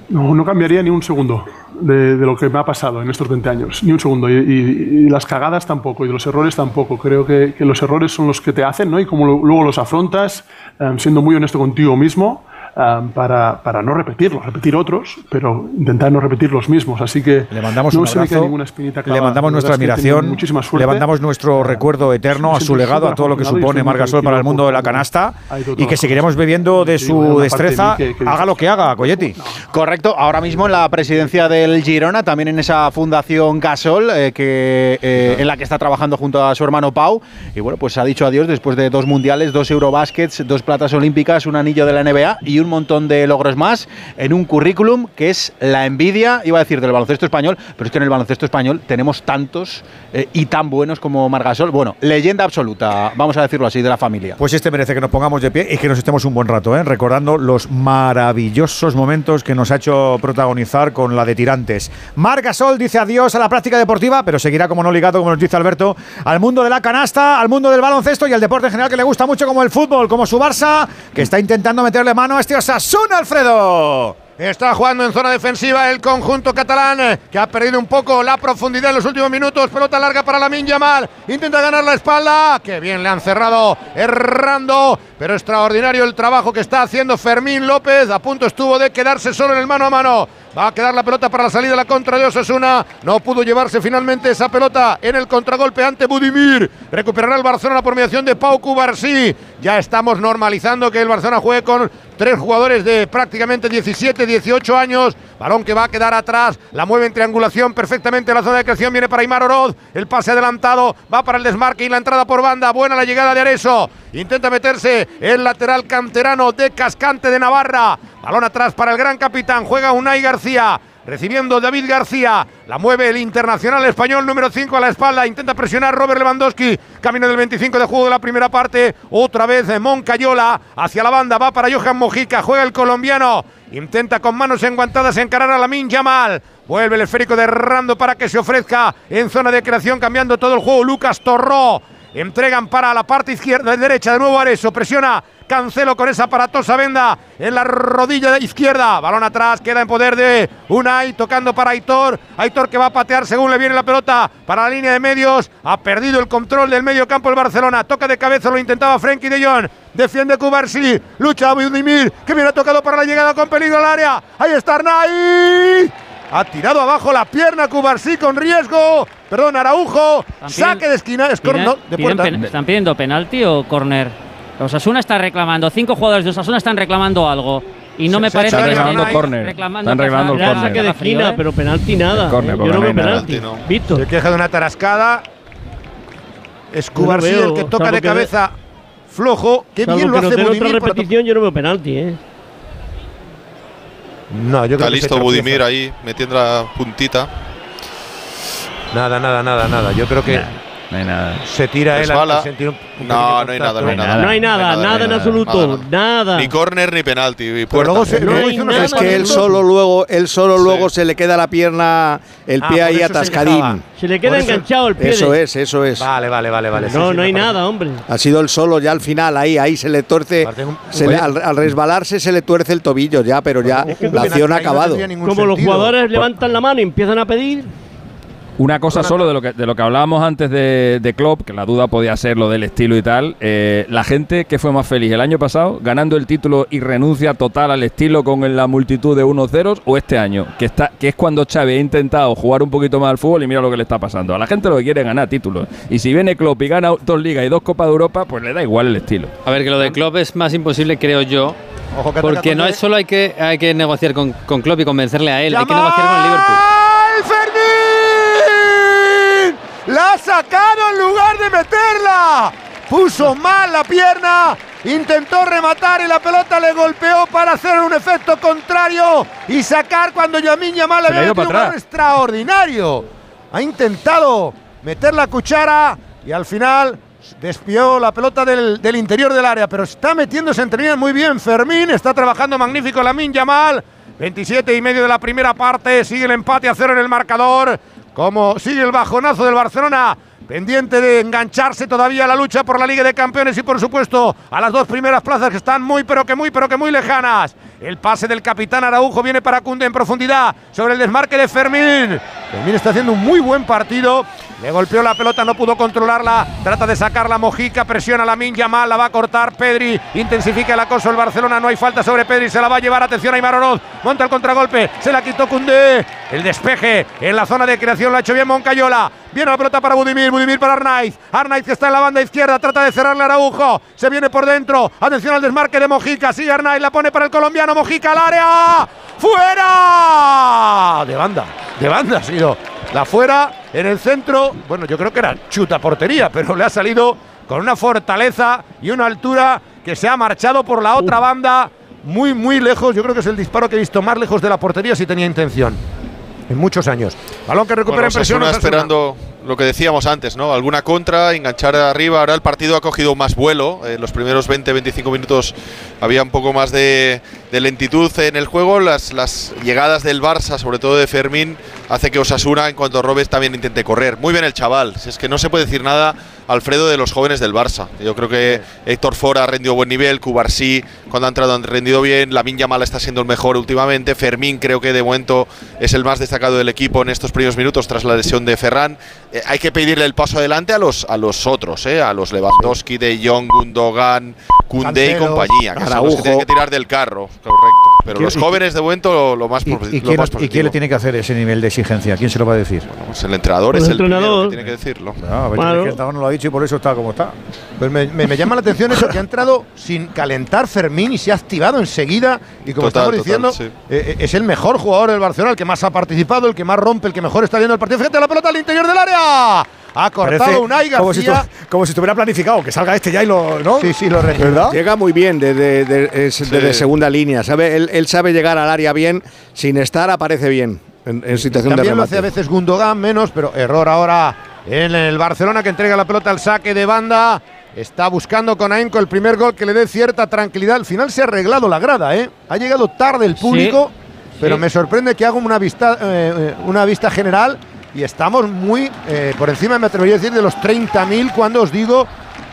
No, no cambiaría ni un segundo de, lo que me ha pasado en estos 20 años. Ni un segundo. Y, las cagadas tampoco, y los errores tampoco. Creo que, los errores son los que te hacen, ¿no? Y como luego los afrontas, eh, siendo muy honesto contigo mismo, eh, para, para no repetirlos, repetir otros, pero intentar no repetir los mismos. Así que Le mandamos no un se me queda abrazo, ninguna espinita le clavada. mandamos La nuestra admiración, muchísima le suerte. mandamos nuestro recuerdo eterno a su legado, a todo lo que supone estoy muy Marc Gasol para el mundo de la canasta y que seguiremos bebiendo de su de destreza, que- que haga lo que haga, Coyetti. Correcto, ahora mismo en la presidencia del Girona, también en esa fundación Gasol, eh, que, eh, en la que está trabajando junto a su hermano Pau. Y bueno, pues ha dicho adiós después de dos mundiales, dos Eurobaskets, dos platas olímpicas, un anillo de la NBA y un montón de logros más en un currículum que es la envidia, iba a decir, del baloncesto español, pero es que en el baloncesto español tenemos tantos eh, y tan buenos como Margasol. Bueno, leyenda absoluta, vamos a decirlo así, de la familia. Pues este merece que nos pongamos de pie y que nos estemos un buen rato, ¿eh? recordando los maravillosos momentos que nos ha hecho protagonizar con la de tirantes. Margasol dice adiós a la práctica deportiva, pero seguirá como no ligado, como nos dice Alberto, al mundo de la canasta, al mundo del baloncesto y al deporte en general que le gusta mucho como el fútbol, como su Barça, que está intentando meterle mano a este Osasuna, Alfredo. Está jugando en zona defensiva el conjunto catalán, que ha perdido un poco la profundidad en los últimos minutos. Pelota larga para la Yamal. Intenta ganar la espalda. Que bien le han cerrado errando. Pero extraordinario el trabajo que está haciendo Fermín López. A punto estuvo de quedarse solo en el mano a mano. Va a quedar la pelota para la salida de la contra de Osasuna. No pudo llevarse finalmente esa pelota en el contragolpe ante Budimir. Recuperará el Barcelona por mediación de Pau Cubarsí. Ya estamos normalizando que el Barcelona juegue con tres jugadores de prácticamente 17, 18 años. Balón que va a quedar atrás. La mueve en triangulación perfectamente la zona de creación. Viene para Aymar Oroz. El pase adelantado. Va para el desmarque y la entrada por banda. Buena la llegada de Areso. Intenta meterse el lateral canterano de Cascante de Navarra. Balón atrás para el gran capitán. Juega Unai García. Recibiendo David García. La mueve el internacional español número 5 a la espalda. Intenta presionar Robert Lewandowski. Camino del 25 de juego de la primera parte. Otra vez Moncayola. Hacia la banda. Va para Johan Mojica. Juega el colombiano. Intenta con manos enguantadas encarar a Lamin Yamal. Vuelve el esférico de Rando para que se ofrezca en zona de creación. Cambiando todo el juego. Lucas Torró. Entregan para la parte izquierda, de derecha, de nuevo Areso, presiona Cancelo con esa aparatosa venda en la rodilla izquierda. Balón atrás, queda en poder de Unai, tocando para Aitor. Aitor que va a patear según le viene la pelota para la línea de medios. Ha perdido el control del medio campo el Barcelona. Toca de cabeza, lo intentaba Frenkie de Jong. Defiende Kubarsi, lucha Budimir, que viene tocado para la llegada con peligro al área. Ahí está Arnai. Ha tirado abajo la pierna Cubarsí con riesgo. Perdón, Araujo. Saque de esquina. Es no, de puerta. ¿Están pidiendo penalti o córner? Osasuna está reclamando. Cinco jugadores de Osasuna están reclamando algo. Y no me parece están que reclamando córner. Están reclamando el córner. de esquina, pero penalti nada. Córner, Yo no veo penalti. penalti. Víctor. Se queja de una tarascada. Es Cubarsí Yo no el que toca de que cabeza flojo. Qué Salvo bien lo hace otra Budimir. por la- repetición, yo no veo penalti, ¿eh? No, yo creo Está que se listo. Budimir ahí, metiendo la puntita. Nada, nada, nada, nada. Yo creo que No hay nada. se tira él al sentir un, un No, no hay nada, no hay nada. No hay nada, nada, en absoluto. Nada. Ni córner ni penalti. Pero luego se, No luego hay hizo unos nada. Es que él solo luego, él solo Sí. luego se le queda la pierna, el Ah, pie ahí se atascadín. Se le queda enganchado el pie. Eso de- es, eso es. Vale, vale, vale, vale. No, sí, no hay parece. nada, hombre. Ha sido el solo ya al final, ahí, ahí se le un- se le- al, al resbalarse se le tuerce el tobillo ya, pero ya la acción ha acabado. Como los jugadores levantan la mano y empiezan a pedir. Una cosa solo de lo que, de lo que hablábamos antes de, de Klopp, que la duda podía ser lo del estilo y tal. eh, la gente que fue más feliz el año pasado, ganando el título y renuncia total al estilo con la multitud de unos ceros, o este año, que está que es cuando Xavi ha intentado jugar un poquito más al fútbol y mira lo que le está pasando. A la gente lo que quiere es ganar títulos. Y si viene Klopp y gana dos ligas y dos Copas de Europa, pues le da igual el estilo. A ver, que lo de Klopp es más imposible, creo yo. Ojo que ataca Porque no es solo hay que, hay que negociar con, con Klopp y convencerle a él, hay que negociar con el Liverpool. ¡Yamal Fermín! ¡La ha sacado en lugar de meterla! Puso mal la pierna, intentó rematar y la pelota le golpeó para hacer un efecto contrario y sacar cuando Yamin Yamal le había ido metido un extraordinario. Ha intentado meter la cuchara y al final despió la pelota del, del interior del área, pero está metiéndose entre líneas muy bien. Fermín está trabajando magnífico Lamin Yamal. 27 y medio de la primera parte, sigue el empate a cero en el marcador. Como sigue el bajonazo del Barcelona, pendiente de engancharse todavía a la lucha por la Liga de Campeones y por supuesto a las dos primeras plazas que están muy pero que muy pero que muy lejanas. El pase del capitán Araujo viene para Cunde en profundidad sobre el desmarque de Fermín. Fermín está haciendo un muy buen partido. Le golpeó la pelota, no pudo controlarla. Trata de sacar la Mojica, presiona la Min Yamal, la va a cortar Pedri. Intensifica el acoso el Barcelona, no hay falta sobre Pedri, se la va a llevar. Atención a Aymar monta el contragolpe, se la quitó Cundé. El despeje en la zona de creación lo ha hecho bien Moncayola. Viene la pelota para Budimir, Budimir para Arnaiz. Arnaiz que está en la banda izquierda, trata de cerrarle a Araujo. Se viene por dentro. Atención al desmarque de Mojica. Sigue Arnaiz, la pone para el colombiano. Mojica al área. ¡Fuera! De banda, de banda ha sido. La fuera en el centro. Bueno, yo creo que era chuta portería, pero le ha salido con una fortaleza y una altura que se ha marchado por la otra banda. muy, muy lejos. Yo creo que es el disparo que he visto más lejos de la portería si tenía intención. En muchos años. Balón que recupera Bueno, en presión. Esperando lo que decíamos antes, ¿no? Alguna contra, enganchar arriba. Ahora el partido ha cogido más vuelo. En los primeros 20-25 minutos había un poco más de, de lentitud en el juego. Las, las llegadas del Barça, sobre todo de Fermín, hace que Osasuna, en cuanto robes, también intente correr. Muy bien el chaval. Si es que no se puede decir nada, Alfredo, de los jóvenes del Barça. Yo creo que Héctor Fora ha rendido buen nivel, Cubarsí, cuando ha entrado, han rendido bien. Lamin Yamal está siendo el mejor últimamente. Fermín, creo que de momento es el más destacado del equipo en estos primeros minutos tras la lesión de Ferran. Eh, hay que pedirle el paso adelante a los, a los otros, eh, a los Lewandowski, De Jong, Gundogan, Koundé y compañía, que son los Araujo. que tienen que tirar del carro, correcto. Pero ¿Quién- los jóvenes de momento lo, lo más, ¿Y, y lo quién, más y quién le tiene que hacer ese nivel de exigencia? ¿Quién se lo va a decir? Pues el entrenador Pues es el entrenador. que tiene que decirlo. A ver, Claro. el entrenador no lo ha dicho y por eso está como está. Pues me, me- me llama la atención eso, que ha entrado sin calentar Fermín y se ha activado enseguida. Y como Total, estamos diciendo, total, sí. eh, eh, es el mejor jugador del Barcelona, el que más ha participado, el que más rompe, el que mejor está viendo el partido. Fíjate la pelota al interior del área. Ha cortado Parece Unai como si, García. como si estuviera planificado, que salga este ya y lo. ¿no? Sí, sí, lo ¿Verdad? Llega muy bien desde de, de- es- desde segunda línea. ¿sabe? Él, él sabe llegar al área bien, sin estar aparece bien en, en situación de También lo remate. hace a veces Gundogan, menos, pero error ahora en el Barcelona que entrega la pelota al saque de banda. Está buscando con Aenco el primer gol que le dé cierta tranquilidad. Al final se ha arreglado la grada, ¿eh? Ha llegado tarde el público, pero sí. me sorprende que haga una vista, eh, eh, una vista general y estamos muy eh, por encima, me atrevería a decir, de los 30.000 cuando os digo.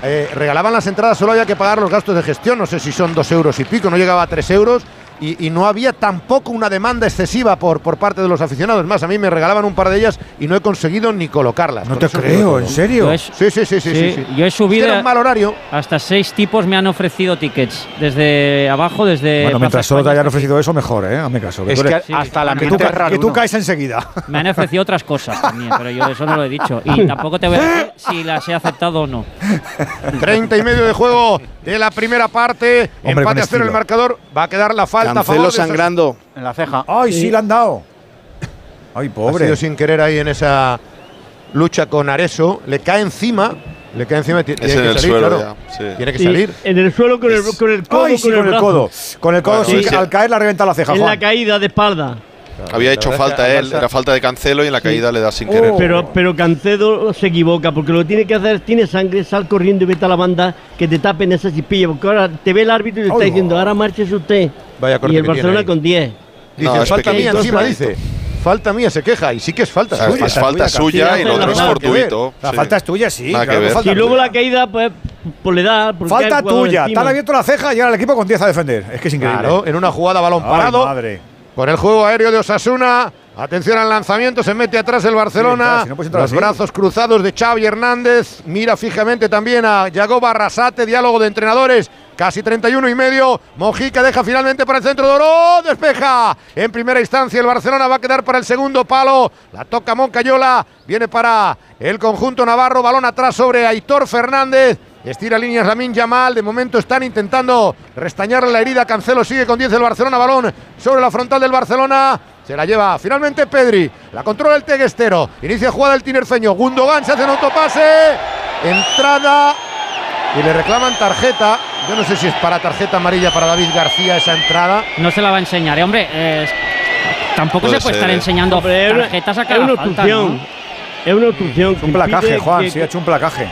eh, regalaban las entradas, solo había que pagar los gastos de gestión, no sé si son dos euros y pico, no llegaba a tres euros, y, y no había tampoco una demanda excesiva por, por parte de los aficionados. Es Más, a mí me regalaban un par de ellas y no he conseguido ni colocarlas. No te creo. ¿en serio? He- Sí, sí, sí, sí. sí, sí. Yo he subido. Era un mal horario. Hasta seis tipos me han ofrecido tickets. Desde abajo, desde. Bueno, mientras solo te hayan ofrecido eso, mejor, ¿eh? Hazme caso. Es hasta la que tú, raro, que tú caes enseguida. Me han ofrecido otras cosas también, pero yo eso no lo he dicho. Y tampoco te voy a decir si las he aceptado o no. 30 y medio de juego de la primera parte. Hombre, Empate a cero el marcador. Va a quedar la falta Cancelo favor de sangrando. En la ceja. ¡Ay, sí, le han dado! ¡Ay, Ha pobre! sido sin querer ahí en esa lucha con Areso. Le cae encima. Le cae encima. y ti- Es Tiene en que el salir, suelo claro. ya, sí. Tiene que Sí, salir. en el suelo con el, con el codo, ¡Ay, sí, con, el brazo. codo! Con el codo, Bueno, sí, sí. al caer le ha reventado la ceja, En Juan. la caída de espalda. Había hecho falta al él, Barça- era falta de Cancelo y en la caída le da sin Oh. querer. Pero, pero Cancedo se equivoca, porque lo que tiene que hacer, tiene sangre, sal corriendo y vete a la banda, que te tapen esa chispilla, porque ahora te ve el árbitro y te está diciendo, ahora márchese usted. Vaya corte y el Barcelona con 10. Dice, No, falta mía encima, dice. Falta mía, se queja. Y sí que es falta O sea, suya. es falta suya y lo otro es fortuito. La sí. falta es tuya, sí. Nada que claro que ver. falta Y luego tuya. la caída, pues, pues le da. Falta tuya. Te han abierto la ceja y ahora el equipo con 10 a defender. Es que es increíble. Claro, en una jugada balón Ay, parado. madre. Con el juego aéreo de Osasuna. Atención al lanzamiento, se mete atrás el Barcelona. Sí, claro, si no puedes entrar Los así. brazos cruzados de Xavi Hernández. Mira fijamente también a Yago Barrasate, diálogo de entrenadores. Casi 31 y medio. Mojica deja finalmente para el centro de oro. Despeja. En primera instancia el Barcelona va a quedar para el segundo palo. La toca Moncayola. Viene para el conjunto Navarro. Balón atrás sobre Aitor Fernández. Estira líneas Lamin Yamal. De momento están intentando restañarle la herida. Cancelo sigue con 10 el Barcelona. Balón sobre la frontal del Barcelona. Se la lleva finalmente Pedri. La controla el Teguestero. Inicia jugada el tinerfeño. Gundogan se hace un autopase. Entrada. Y le reclaman tarjeta. Yo no sé si es para tarjeta amarilla para David García esa entrada. No se la va a enseñar, ¿eh? hombre. eh, tampoco Puede se puede ser, estar ¿eh? enseñando Hombre, es una- tarjetas a es una obstrucción. ¿no? Es una obstrucción. Un placaje, Juan. que- Sí, ha hecho un placaje.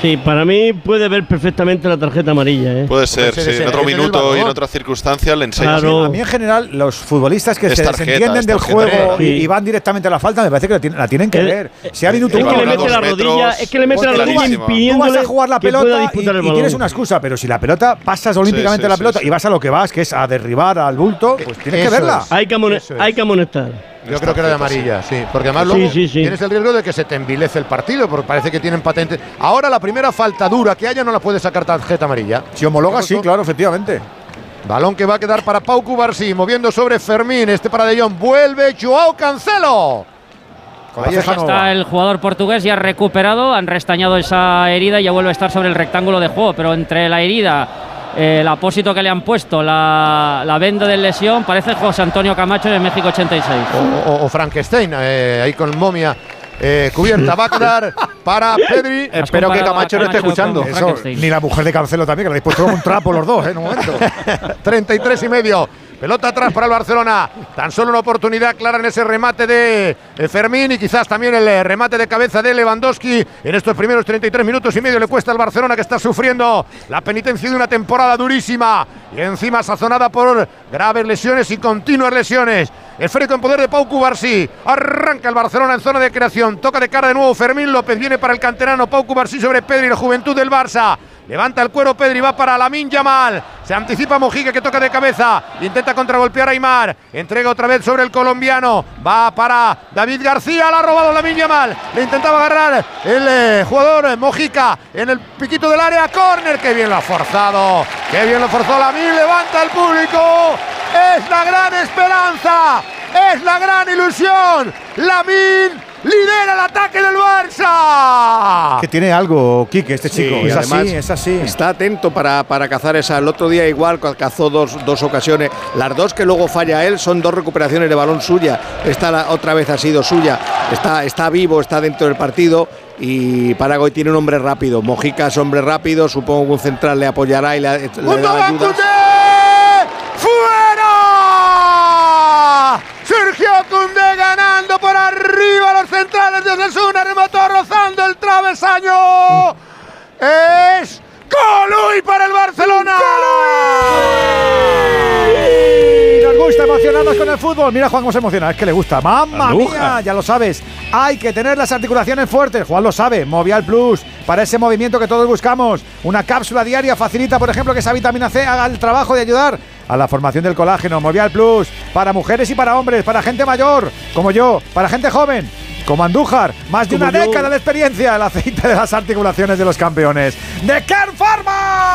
Sí, para mí puede ver perfectamente la tarjeta amarilla. ¿eh? Puede ser, ser sí. ese- En otro minuto y en balón. otra circunstancia le enseña. Claro. A mí en general, los futbolistas que Es se tarjeta, desentienden es del juego y, Sí. y van directamente a la falta, me parece que la tienen, la tienen que ver. Si ha habido un Es que le mete la metros, rodilla, es que le mete la rodilla clarísimo. Tú impidiéndole vas a jugar la pelota y, y tienes una excusa, pero si la pelota pasas olímpicamente sí, la pelota sí. y vas a lo que vas, que es a derribar al bulto, pues tienes que verla. Hay que, hay que amonestar. Yo creo que era de amarilla, sí. Porque además luego sí, sí. tienes el riesgo de que se te envilece el partido, porque parece que tienen patente. Ahora la primera falta dura que haya no la puede sacar tarjeta amarilla. Si homologa, sí, claro, efectivamente. Balón que va a quedar para Pau Cubarsí, moviendo sobre Fermín. Este para De Jong. Vuelve Joao Cancelo. Ahí está. el jugador portugués ya recuperado, han restañado esa herida y ya vuelve a estar sobre el rectángulo de juego, pero entre la herida, el apósito que le han puesto, la, la venda de lesión, parece José Antonio Camacho de México 86. O, o- o Frankenstein, eh, ahí con momia eh, cubierta. Va a quedar para Pedri. [laughs] Espero que Camacho no esté escuchando. Eso, ni la mujer de Cancelo también, que le habéis puesto como un trapo los dos, ¿eh? en un momento. [laughs] 33 y medio. Pelota atrás para el Barcelona. Tan solo una oportunidad clara en ese remate de eh, Fermín y quizás también el eh, remate de cabeza de Lewandowski. En estos primeros 33 minutos y medio le cuesta al Barcelona que está sufriendo la penitencia de una temporada durísima y encima sazonada por graves lesiones y continuas lesiones. Esférico en poder de Pau Cubarsí. Arranca el Barcelona en zona de creación. Toca de cara de nuevo Fermín López. Viene para el canterano Pau Cubarsí sobre Pedri, la juventud del Barça. Levanta el cuero Pedri, va para Lamin Yamal. Se anticipa Mojica que toca de cabeza. Intenta contragolpear a Aymar. Entrega otra vez sobre el colombiano. Va para David García. La ha robado Lamin Yamal. Le intentaba agarrar el eh, jugador Mojica en el piquito del área. Corner. Qué bien lo ha forzado. Qué bien lo forzó Lamin. Levanta el público. Es la gran esperanza. Es la gran ilusión. Lamin lidera el ataque del Barça. Que tiene algo, Quique, este chico. Es además así, es así. Está atento para, para cazar esa. El otro día igual cazó dos, dos ocasiones. Las dos que luego falla él son dos recuperaciones de balón suya. Esta la- otra vez ha sido suya. Está, está vivo, está dentro del partido. Y Paraguay tiene un hombre rápido. Mojica es hombre rápido. Supongo que un central le apoyará y le, le dará ayudas. ¡Fuera! Sergio Cundé ganando por arriba los centrales de Osasuna, remató rozando el travesaño. Es Colui para el Barcelona. Y nos gusta emocionarnos con el fútbol. Mira Juan cómo se emociona, es que le gusta. ¡Mamma mía! Ya lo sabes. Hay que tener las articulaciones fuertes. Juan lo sabe. Movial Plus, para ese movimiento que todos buscamos. Una cápsula diaria facilita, por ejemplo, que esa vitamina C haga el trabajo de ayudar a la formación del colágeno. Movial Plus, para mujeres y para hombres, para gente mayor, como yo, para gente joven. Como Andújar, más de Como una yo. década de experiencia, el aceite de las articulaciones de los campeones. ¡De Kern Pharma!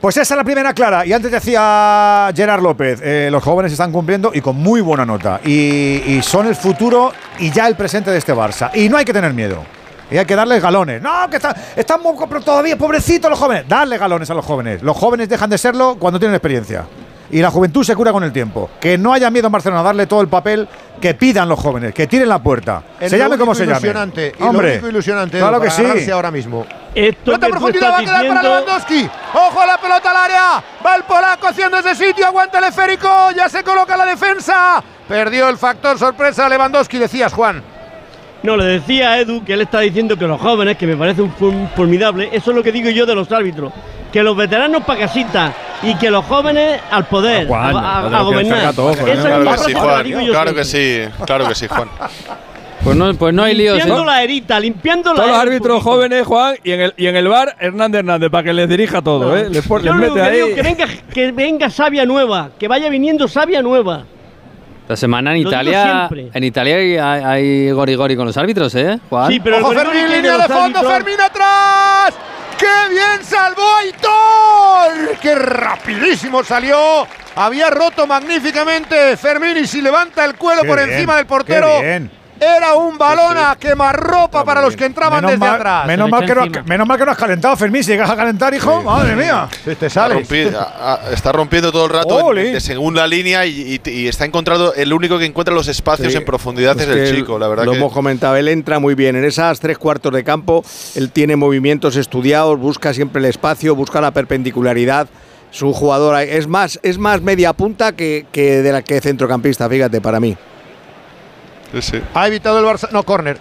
Pues esa es la primera clara. Y antes decía Gerard López, eh, los jóvenes están cumpliendo y con muy buena nota. Y, y son el futuro y ya el presente de este Barça. Y no hay que tener miedo. Y hay que darles galones. No, que están, están muy- todavía pobrecitos los jóvenes. Darle galones a los jóvenes. Los jóvenes dejan de serlo cuando tienen experiencia. Y la juventud se cura con el tiempo. Que no haya miedo en Barcelona a darle todo el papel que pidan los jóvenes, que tiren la puerta. Es se lo llame como se llame. ilusionante, y Hombre, lo único ilusionante claro Edu, que sí. ahora mismo. Esto Pelota profundidad va a quedar para Lewandowski. Ojo a la pelota al área. Va el polaco haciendo ese sitio. Aguanta el esférico. Ya se coloca la defensa. Perdió el factor sorpresa Lewandowski, decías, Juan. No, le decía a Edu que él está diciendo que los jóvenes, que me parece un form- formidable, eso es lo que digo yo de los árbitros. Que los veteranos para casita y que los jóvenes al poder, Juan, a, a- no a quieres gobernar. Esa es Claro una que sí, Juan. digo yo Claro que siempre. sí, claro que sí, Juan. Pues no, pues no hay líos. Limpiando ¿eh? la herita, limpiando la Todos los árbitros poquito. jóvenes, Juan, y en el, y en el bar, Hernández Hernández, para que les dirija todo, ¿eh? Les, Yo les mete que digo ahí. que venga, que venga sabia nueva, que vaya viniendo sabia nueva. La semana en Lo digo Italia, en Italia hay, hay gori gori con los árbitros, ¿eh? Juan. Sí, pero el Ojo Fermín, línea de fondo. Fermín atrás. ¡Qué bien salvó Aitor! ¡Qué rapidísimo salió! Había roto magníficamente Fermín y si levanta el cuelo Qué por bien, encima del qué portero. bien. Era un balón a quemarropa para los que entraban Menos desde mal, atrás. menos, mal que no, menos mal que no has calentado, Fermín. Si llegas a calentar, hijo, madre mía. Sí, te Está, sale. rompi- a- a- está rompiendo todo el rato en- de segunda línea y, y- y está encontrando el único que encuentra los espacios Sí. en profundidad es, Es que el chico, la verdad Lo que hemos comentado, él entra muy bien. En esas tres cuartos de campo, él tiene movimientos estudiados, busca siempre el espacio, busca la perpendicularidad. Es un jugador, es más, es más media punta que, que de la que centrocampista, fíjate, para mí. Ha evitado el Barça. No, córner.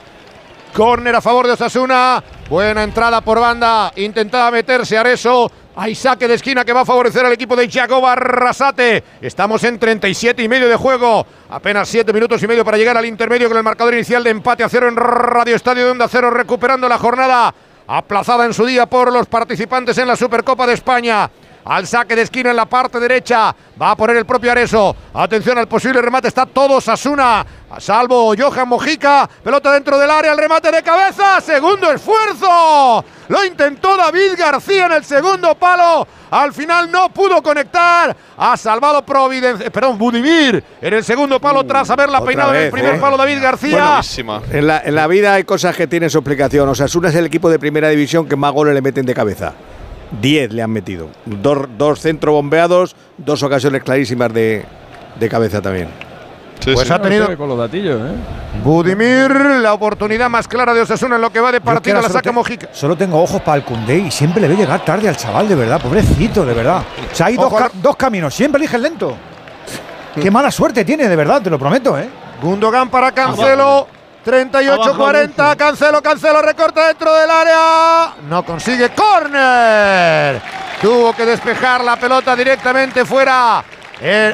Córner a favor de Osasuna. Buena entrada por banda. Intentaba meterse Areso. Hay saque de esquina que va a favorecer al equipo de Jacob Arrasate. Estamos en 37 y medio de juego. Apenas 7 minutos y medio para llegar al intermedio con el marcador inicial de empate a cero en Radio Estadio de Onda Cero, recuperando la jornada aplazada en su día por los participantes en la Supercopa de España. Al saque de esquina en la parte derecha. Va a poner el propio Areso. Atención al posible remate. Está todo Sasuna. Salvo Johan Mojica. Pelota dentro del área. El remate de cabeza. Segundo esfuerzo. Lo intentó David García en el segundo palo. Al final no pudo conectar. Ha salvado Providencia. Perdón, Budimir. En el segundo palo tras haberla peinado en el primer ¿eh? palo David García. En la, en la vida hay cosas que tienen su explicación. Osasuna es el equipo de primera división que más goles le meten de cabeza. Diez le han metido. Dos, dos centros bombeados, dos ocasiones clarísimas de, de cabeza también. Pues ha tenido Con los datillos, ¿eh? Budimir la oportunidad más clara de Osasuna en lo que va de partido. La saca te- Mojica. Solo tengo ojos para el Cundé y siempre le veo llegar tarde al chaval, de verdad, pobrecito, de verdad. O sea, hay dos, ca- dos caminos, siempre elige el lento. Qué mala suerte tiene, de verdad, te lo prometo, ¿eh? Gundogan para Cancelo. 38-40. Cancelo, Cancelo recorta dentro del área. No consigue córner. Tuvo que despejar la pelota directamente fuera.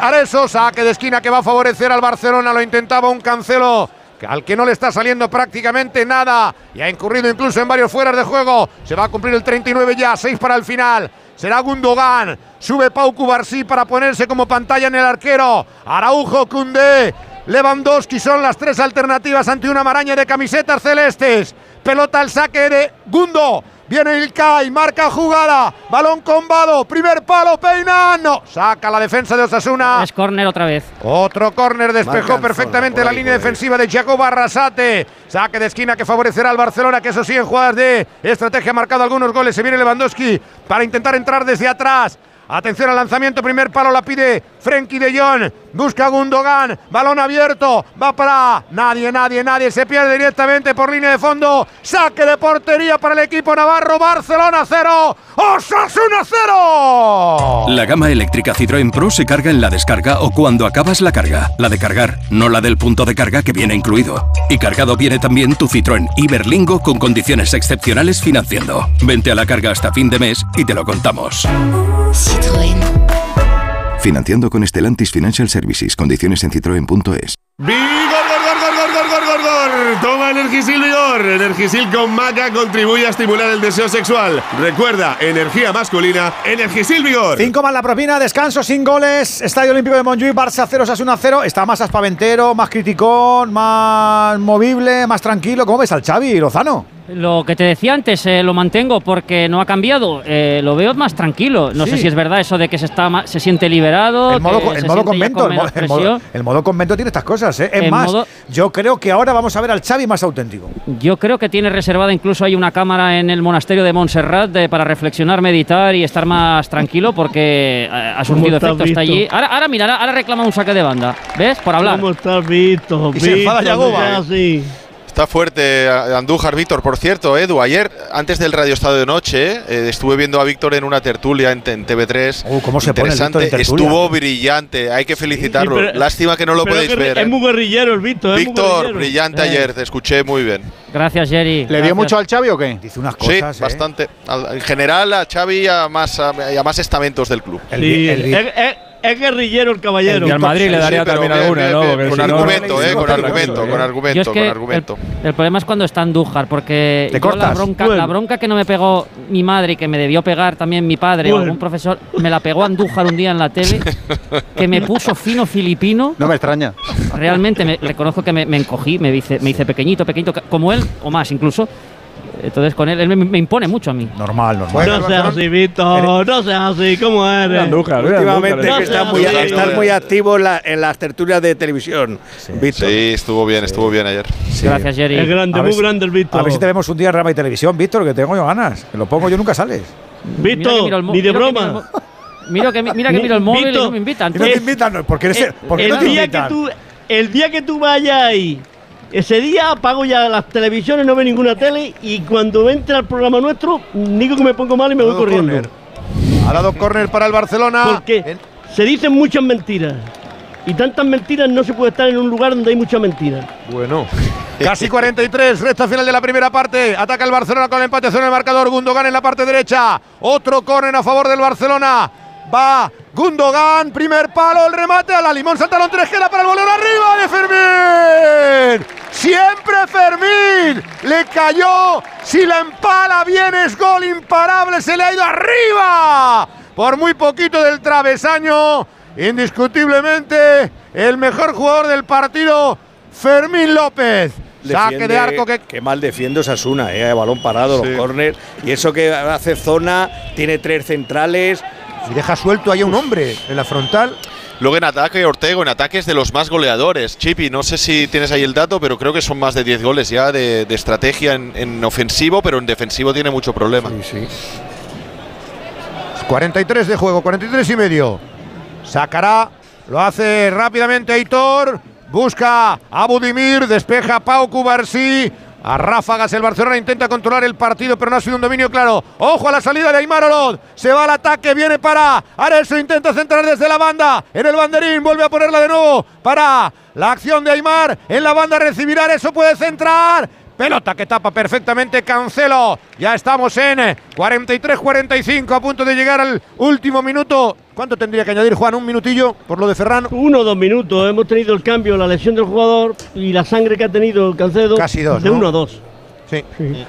Areso, saque de esquina que va a favorecer al Barcelona. Lo intentaba un Cancelo. Al que no le está saliendo prácticamente nada y ha incurrido incluso en varios fueras de juego. Se va a cumplir el 39 ya, 6 para el final. Será Gundogan. Sube Pau Cubarsí para ponerse como pantalla en el arquero. Araujo, Cundé. Lewandowski son las tres alternativas ante una maraña de camisetas celestes. Pelota al saque de Gundo. Viene Ilkay, marca jugada. Balón combado. Primer palo, peina. No. Saca la defensa de Osasuna. Es córner otra vez. Otro córner despejó Marcan perfectamente zona, la ahí, línea defensiva de Jacob Arrasate. Saque de esquina que favorecerá al Barcelona, que eso sí, en jugadas de estrategia ha marcado algunos goles. Se viene Lewandowski para intentar entrar desde atrás. Atención al lanzamiento, primer palo la pide Frenkie de Jong. Busca Gundogan, balón abierto, va para nadie, nadie, nadie. Se pierde directamente por línea de fondo. Saque de portería para el equipo navarro. Barcelona 0, Osasuna 0. La gama eléctrica Citroën Pro se carga en la descarga o cuando acabas la carga. La de cargar, no la del punto de carga que viene incluido. Y cargado viene también tu Citroën Iberlingo con condiciones excepcionales financiando. Vente a la carga hasta fin de mes y te lo contamos. Financiando con Estelantis Financial Services. Condiciones en citroen.es. ¡Vigor, gor, gor, gor, gor, gor, gor, gor! Toma Energisil Vigor. Energisil con maca contribuye a estimular el deseo sexual. Recuerda, energía masculina, Energisil Vigor. 5 más la propina, descanso sin goles. Estadio Olímpico de Montjuic, Barça 0, Sasuna 0. Está más aspaventero, más criticón, más movible, más tranquilo. ¿Cómo ves al Xavi, Lozano? Lo que te decía antes, eh, lo mantengo porque no ha cambiado. Eh, lo veo más tranquilo. No sé Sí. si es verdad eso de que se está se siente liberado. El modo, que el se modo convento, con el, mo- menos el modo, el modo convento tiene estas cosas. ¿eh? Es El más, modo- yo creo que ahora vamos a ver al Xavi más auténtico. Yo creo que tiene reservada incluso hay una cámara en el monasterio de Montserrat de- para reflexionar, meditar y estar más tranquilo porque eh, ha surtido estás efecto, está allí. Ahora, ahora mira, ahora, reclama un saque de banda. ¿Ves? Por hablar. ¿Cómo estás visto? Y se enfada Yagoba. Está fuerte eh, Andújar, Víctor. Por cierto, Edu, ayer, antes del Radio Estado de Noche, eh, estuve viendo a Víctor en una tertulia en, en TV3. Uh, ¿cómo se pone el en? Estuvo brillante, hay que felicitarlo. Sí, pero- Lástima que no lo podéis ver. Es eh. muy guerrillero el Víctor. Víctor, guerrillero. brillante Eh. ayer, te escuché muy bien. Gracias, Jerry. ¿Le dio mucho al Xavi o qué? Dice unas Sí, bastante. Al- En general, a Xavi y a más, a, y a más estamentos del club. Sí, es, es- es guerrillero el caballero. Y al Madrid le daría pero también bien, alguna, bien, ¿no? Porque Con si no- argumento, eh, con argumento, con argumento, es que con argumento. El, el problema es cuando está Andújar, porque ¿Te yo la cortas? bronca, Bueno. la bronca que no me pegó mi madre y que me debió pegar también mi padre o algún profesor, me la pegó Andújar un día en la tele, [laughs] que me puso fino filipino. No me extraña. Realmente me reconozco que me, me encogí, me hice, me hice pequeñito, pequeñito, como él o más incluso. Entonces con él, él me, me impone mucho a mí. Normal, normal. no seas así, Víctor. No seas así. ¿Cómo eres? Andújar, mira, Últimamente que estás muy, estás muy activo en, la- en las tertulias de televisión, Víctor. Sí, estuvo bien, estuvo bien ayer. Gracias, Jerry. Es grande, muy si- grande el Víctor. A ver si te vemos un día en Rama y Televisión, Víctor, que tengo yo ganas. Que lo pongo yo nunca sales. Que Víctor, ni de que broma. Mira que, mira que miro el móvil y Víctor, no me invitan. Y no te invitan, no, porque eres, El, porque el no te día que invitan. tú, el día que tú vayas ahí, ese día apago ya las televisiones, no veo ninguna tele y cuando entre al programa nuestro, digo que me pongo mal y me voy corriendo. córner. Ha dado córner para el Barcelona. Porque se dicen muchas mentiras. Y tantas mentiras no se puede estar en un lugar donde hay muchas mentiras. Bueno. [laughs] Casi 43, recta final de la primera parte. Ataca el Barcelona con el empate en el marcador. Gundogan en la parte derecha. Otro córner a favor del Barcelona. Va Gundogan, primer palo, el remate a la limón, saltaron tres, queda para el voleo arriba de Fermín. Siempre Fermín. Le cayó. Si la empala bien es gol imparable. Se le ha ido arriba. por muy poquito del travesaño. Indiscutiblemente el mejor jugador del partido, Fermín López. Saque de arco que Qué mal defiende Osasuna, eh, balón parado, Sí. los córner. Y eso que hace zona, tiene tres centrales. Y deja suelto ahí a un hombre en la frontal. Luego en ataque, Ortego, en ataque es de los más goleadores. Chipi, no sé si tienes ahí el dato, pero creo que son más de 10 goles ya de, de estrategia en, en ofensivo, pero en defensivo tiene mucho problema. 43 de juego, 43 y medio. Sacará, lo hace rápidamente Aitor. Busca a Budimir, despeja a Pau Cubarsí. A ráfagas el Barcelona intenta controlar el partido, pero no ha sido un dominio claro. Ojo a la salida de Aymar Olot. Se va al ataque, viene para Areso, intenta centrar desde la banda. En el banderín, vuelve a ponerla de nuevo para la acción de Aymar. En la banda recibirá Areso, puede centrar. Pelota que tapa perfectamente Cancelo. Ya estamos en 43-45, a punto de llegar al último minuto. ¿Cuánto tendría que añadir Juan? ¿Un minutillo por lo de Ferran? Uno o dos minutos. Hemos tenido el cambio, la lesión del jugador y la sangre que ha tenido el Cancedo. Casi dos, De ¿no? uno a dos. Sí.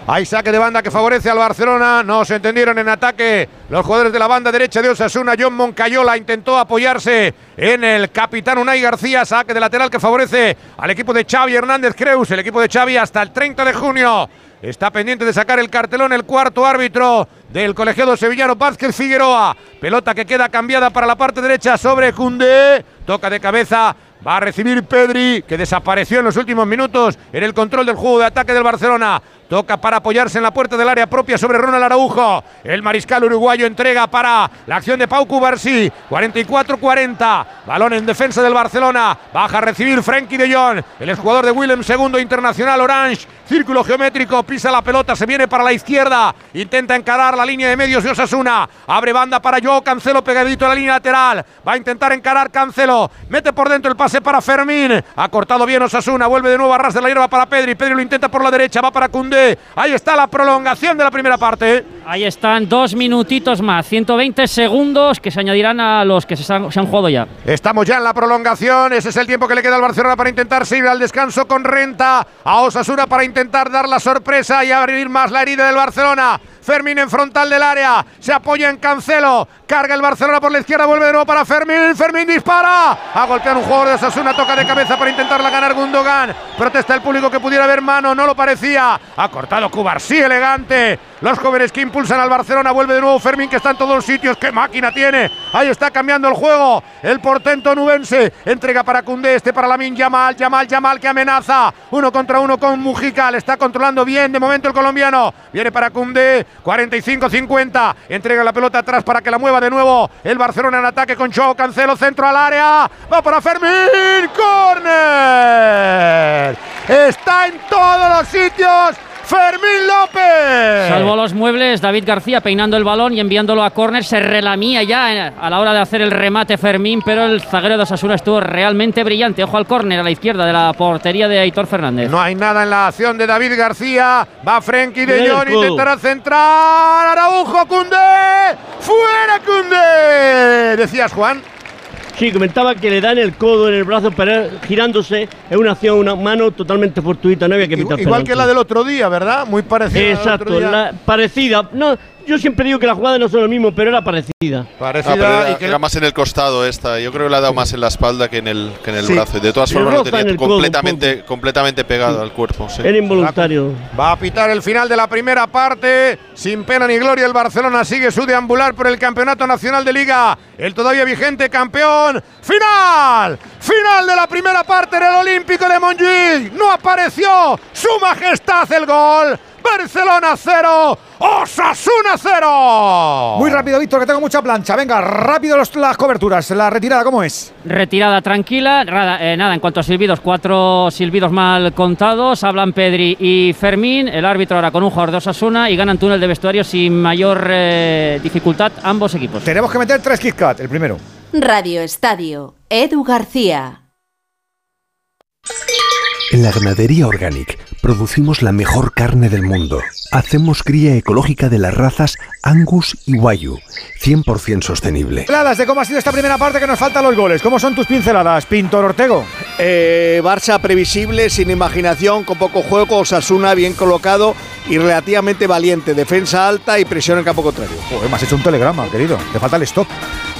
Hay saque de banda que favorece al Barcelona. No se entendieron en ataque los jugadores de la banda derecha de Osasuna. John Moncayola intentó apoyarse en el capitán Unai García. Saque de lateral que favorece al equipo de Xavi Hernández Creus. El equipo de Xavi hasta el 30 de junio. Está pendiente de sacar el cartelón el cuarto árbitro del colegiado sevillano Vázquez Figueroa. Pelota que queda cambiada para la parte derecha sobre Cundé. Toca de cabeza. Va a recibir Pedri, que desapareció en los últimos minutos en el control del juego de ataque del Barcelona. Toca para apoyarse en la puerta del área propia sobre Ronald Araujo. El mariscal uruguayo entrega para la acción de Pau Cubarsí. 44-40. Balón en defensa del Barcelona. Baja a recibir Frenkie de Jong. El jugador de Willem, segundo internacional Orange. Círculo geométrico, pisa la pelota, se viene para la izquierda. Intenta encarar la línea de medios de Osasuna. Abre banda para Joao Cancelo pegadito a la línea lateral. Va a intentar encarar Cancelo. Mete por dentro el pase para Fermín. Ha cortado bien Osasuna. Vuelve de nuevo a ras de la hierba para Pedri. Pedri lo intenta por la derecha. Va para Cundé. Ahí está la prolongación de la primera parte. Ahí están dos minutitos más, 120 segundos que se añadirán a los que se han, se han jugado ya. Estamos ya en la prolongación. Ese es el tiempo que le queda al Barcelona para intentar seguir al descanso con renta. A Osasuna para intentar dar la sorpresa y abrir más la herida del Barcelona. Fermín en frontal del área. Se apoya en Cancelo. Carga el Barcelona por la izquierda. Vuelve de nuevo para Fermín. Fermín dispara. A golpear un jugador de Osasuna. Toca de cabeza para intentarla ganar Gundogan. Protesta el público que pudiera haber mano. No lo parecía. Ha cortado Cubarsí elegante. Los jóvenes que impulsan al Barcelona. Vuelve de nuevo Fermín que está en todos los sitios. ¡Qué máquina tiene! Ahí está cambiando el juego. El portento nubense. Entrega para Cundé. Este para Lamin Yamal. Yamal, Yamal que amenaza. Uno contra uno con Mujica. Le está controlando bien de momento el colombiano. Viene para Cundé. 45-50. Entrega la pelota atrás para que la mueva de nuevo. El Barcelona en ataque con Joao Cancelo. Centro al área. Va para Fermín. ¡Corner! Está en todos los sitios. Fermín López. Salvo los muebles, David García peinando el balón y enviándolo a córner. Se relamía ya eh, a la hora de hacer el remate Fermín, pero el zaguero de Osasuna estuvo realmente brillante. Ojo al córner a la izquierda de la portería de Aitor Fernández. No hay nada en la acción de David García. Va Frenkie de Jong. Intentará centrar. Araujo, Cundé. ¡Fuera, Cundé! Decías, Juan. Sí, comentaba que le dan el codo en el brazo, pero girándose es una acción, una mano totalmente fortuita, no había que pitar Igual que penalti. la del otro día, ¿verdad? Muy parecida. Exacto, la- parecida. No, yo siempre digo que las jugadas no son lo mismo, pero era parecida. Ah, pero era, era más en el costado esta. Yo creo que le ha dado más en la espalda que en el, que en el Sí. brazo. De todas formas lo tenía completamente, completamente pegado al cuerpo. sí. Era involuntario. Va a pitar el final de la primera parte. Sin pena ni gloria, el Barcelona sigue su deambular por el Campeonato Nacional de Liga. El todavía vigente campeón. ¡Final! Final de la primera parte en el Olímpico de Montjuic. No apareció su majestad el gol. Barcelona 0, Osasuna 0. Muy rápido, Víctor, que tengo mucha plancha. Venga, rápido los- las coberturas. La retirada, ¿cómo es? Retirada tranquila, nada, eh, nada, en cuanto a silbidos, cuatro silbidos mal contados, hablan Pedri y Fermín, el árbitro ahora con un jugador de Osasuna y ganan túnel de vestuario sin mayor eh, dificultad ambos equipos. Tenemos que meter tres Kit Kat, el primero. Radio Estadio. Edu García. En la ganadería Organic producimos la mejor carne del mundo. Hacemos cría ecológica de las razas Angus y Wayu, 100% sostenible. Pinceladas de cómo ha sido esta primera parte que nos faltan los goles. ¿Cómo son tus pinceladas, Pintor Ortego? Eh, Barça previsible, sin imaginación, con poco juego, Osasuna bien colocado y relativamente valiente. Defensa alta y presión en campo contrario. Joder, me has hecho un telegrama, querido. Te falta el stop.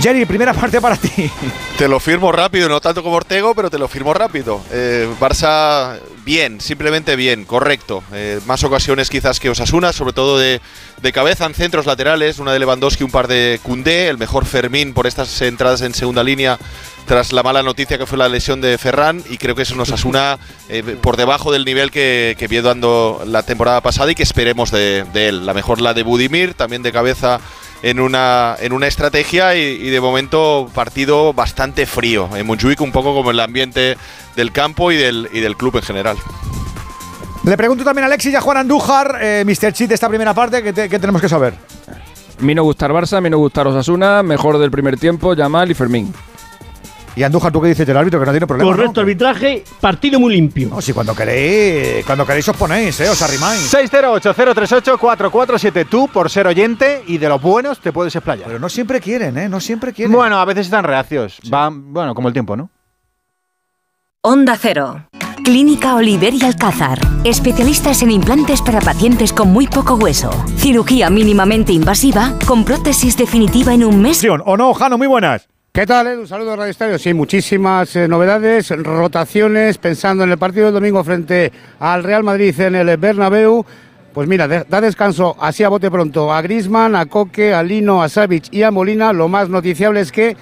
Jerry, primera parte para ti. Te lo firmo rápido, no tanto como Ortego, pero te lo firmo rápido. Eh, Barça bien, simplemente bien, correcto. Eh, más ocasiones quizás que Osasuna, sobre todo de, de cabeza en centros laterales, una de Lewandowski, un par de Cundé, el mejor Fermín por estas entradas en segunda línea tras la mala noticia que fue la lesión de Ferran y creo que es un Osasuna eh, por debajo del nivel que, que vio dando la temporada pasada y que esperemos de, de él. La mejor la de Budimir, también de cabeza en una, en una estrategia y, y de momento partido bastante frío. En Montjuic un poco como el ambiente del campo y del, y del club en general. Le pregunto también a Alexis y a Juan Andújar, eh, Mr. Cheat de esta primera parte, ¿qué, te- qué tenemos que saber? Mi no gustar Barça, mi no gustar Osasuna, mejor del primer tiempo, Yamal y Fermín. Y Andújar, ¿tú qué dices del árbitro? Que no tiene problema. Correcto arbitraje, partido muy limpio. No, si cuando queréis, cuando queréis os ponéis, ¿eh? os arrimáis. 608-038-447. Tú, por ser oyente y de los buenos, te puedes explayar. Pero no siempre quieren, ¿eh? No siempre quieren. Bueno, a veces están reacios. Van, bueno, como el tiempo, ¿no? Onda Cero. Clínica Oliver y Alcázar. Especialistas en implantes para pacientes con muy poco hueso. Cirugía mínimamente invasiva con prótesis definitiva en un mes. ¿O no, Jano? Muy buenas. ¿Qué tal, Edu? Saludos a Radio Estadio. Sí, muchísimas eh, novedades, rotaciones, pensando en el partido del domingo frente al Real Madrid en el Bernabéu. Pues mira, da descanso así a bote pronto a Grisman, a Coque, a Lino, a Savic y a Molina. Lo más noticiable es que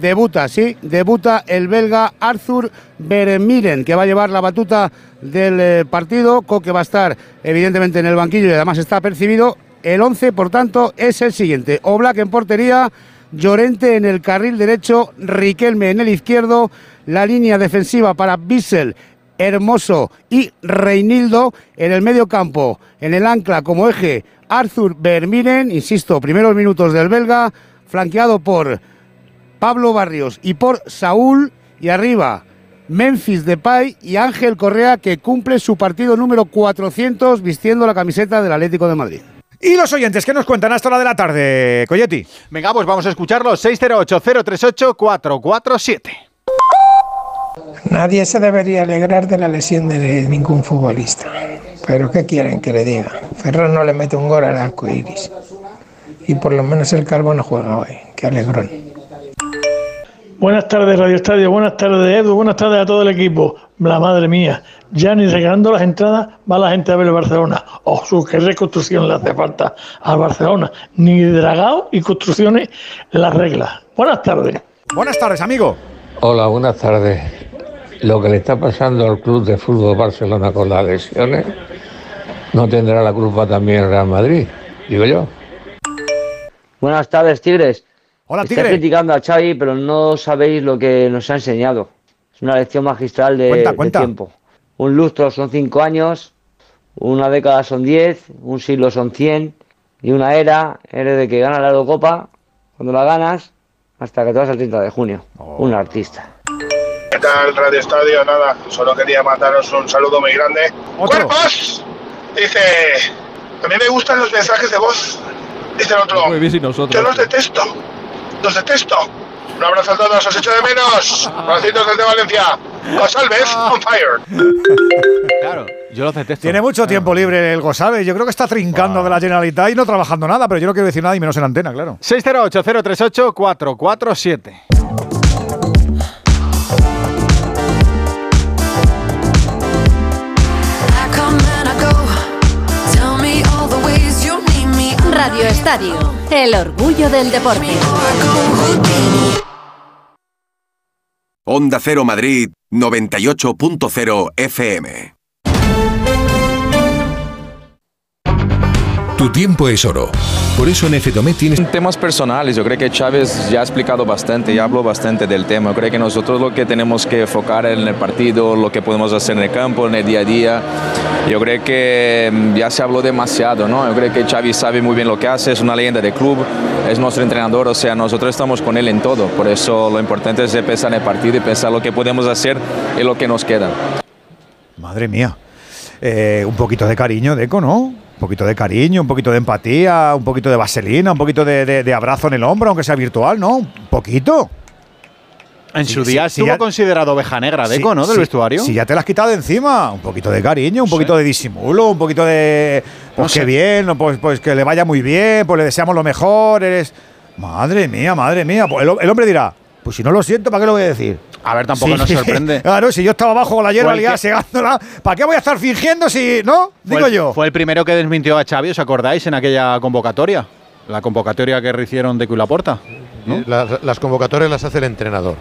debuta, sí, debuta el belga Arthur Veremiren, que va a llevar la batuta del eh, partido. Coque va a estar evidentemente en el banquillo y además está percibido. El 11, por tanto, es el siguiente. Oblak en portería, Llorente en el carril derecho, Riquelme en el izquierdo, la línea defensiva para Bissell, Hermoso y Reinildo en el medio campo, en el ancla como eje Arthur Vermiren, insisto, primeros minutos del belga, flanqueado por Pablo Barrios y por Saúl y arriba Memphis Depay y Ángel Correa que cumple su partido número 400 vistiendo la camiseta del Atlético de Madrid. Y los oyentes, ¿qué nos cuentan hasta la de la tarde, Coyetti? Venga, pues vamos a escucharlos. 608-038-447. Nadie se debería alegrar de la lesión de ningún futbolista. Pero ¿qué quieren que le diga? Ferran no le mete un gol al arco iris. Y por lo menos el Calvo no juega hoy. Qué alegrón. Buenas tardes, Radio Estadio. Buenas tardes, Edu. Buenas tardes a todo el equipo. La madre mía. Ya ni regalando las entradas va la gente a ver el Barcelona. Oh, su, qué reconstrucción le hace falta al Barcelona. Ni dragado y construcciones las reglas. Buenas tardes. Buenas tardes, amigo. Hola, buenas tardes. Lo que le está pasando al Club de Fútbol Barcelona con las lesiones, no tendrá la culpa también el Real Madrid, digo yo. Buenas tardes, Tigres. Hola, Está Tigre. criticando a Xavi, pero no sabéis lo que nos ha enseñado. Es una lección magistral de, Cuenta, de cuenta. tiempo. Un lustro son cinco años, una década son diez, un siglo son cien, y una era eres de que ganas la Eurocopa, cuando la ganas, hasta que te vas al 30 de junio. Oh. Un artista. ¿Qué tal, Radio Estadio? Nada, solo quería mandaros un saludo muy grande. ¡Cuerpos! Dice, a mí me gustan los mensajes de voz. Dice el otro, Muy bien si yo los detesto. Los detesto. Un abrazo a todos, os echo de menos. Abracitos desde Valencia. González, on fire. Claro, yo lo detesto. Tiene mucho tiempo libre el Gosabe. Yo creo que está trincando de la Generalitat y no trabajando nada, pero yo no quiero decir nada y menos en antena, claro. 608-038-447. Radio Estadio, el orgullo del deporte. Onda Cero Madrid 98.0 FM. Tu tiempo es oro. Por eso en FTOME tienes... Temas personales, yo creo que Chávez ya ha explicado bastante, ya habló bastante del tema. Yo creo que nosotros lo que tenemos que enfocar en el partido, lo que podemos hacer en el campo, en el día a día. Yo creo que mm, ya se habló demasiado, ¿no? Yo creo que Xavi sabe muy bien lo que hace, es una leyenda del club, es nuestro entrenador, o sea, nosotros estamos con él en todo. Por eso lo importante es pensar en el partido y pensar lo que podemos hacer y lo que nos queda. Madre mía. Eh, un poquito de cariño, Deco, ¿no? Un poquito de cariño, un poquito de empatía, un poquito de vaselina, un poquito de, de- de abrazo en el hombro, aunque sea virtual, ¿no? Un poquito. En Sí, su día sí, estuvo ya- considerado oveja negra, Deco, Sí, ¿no? Del vestuario. Si ya te la has quitado de encima, un poquito de cariño, un poquito de disimulo, un poquito de. Pues No sé. bien, pues, pues que le vaya muy bien, pues le deseamos lo mejor, eres. Madre mía, madre mía. Pues el, el hombre dirá, pues si no lo siento, ¿para qué lo voy a decir? A ver, tampoco Sí. nos sorprende. [laughs] Claro, si yo estaba abajo con la hierba liada que- segándola, ¿para qué voy a estar fingiendo si. ¿No? Fue Digo el- yo. Fue el primero que desmintió a Xavi, ¿os acordáis? En aquella convocatoria. La convocatoria que hicieron de Laporta. ¿no? Las, las convocatorias las hace el entrenador.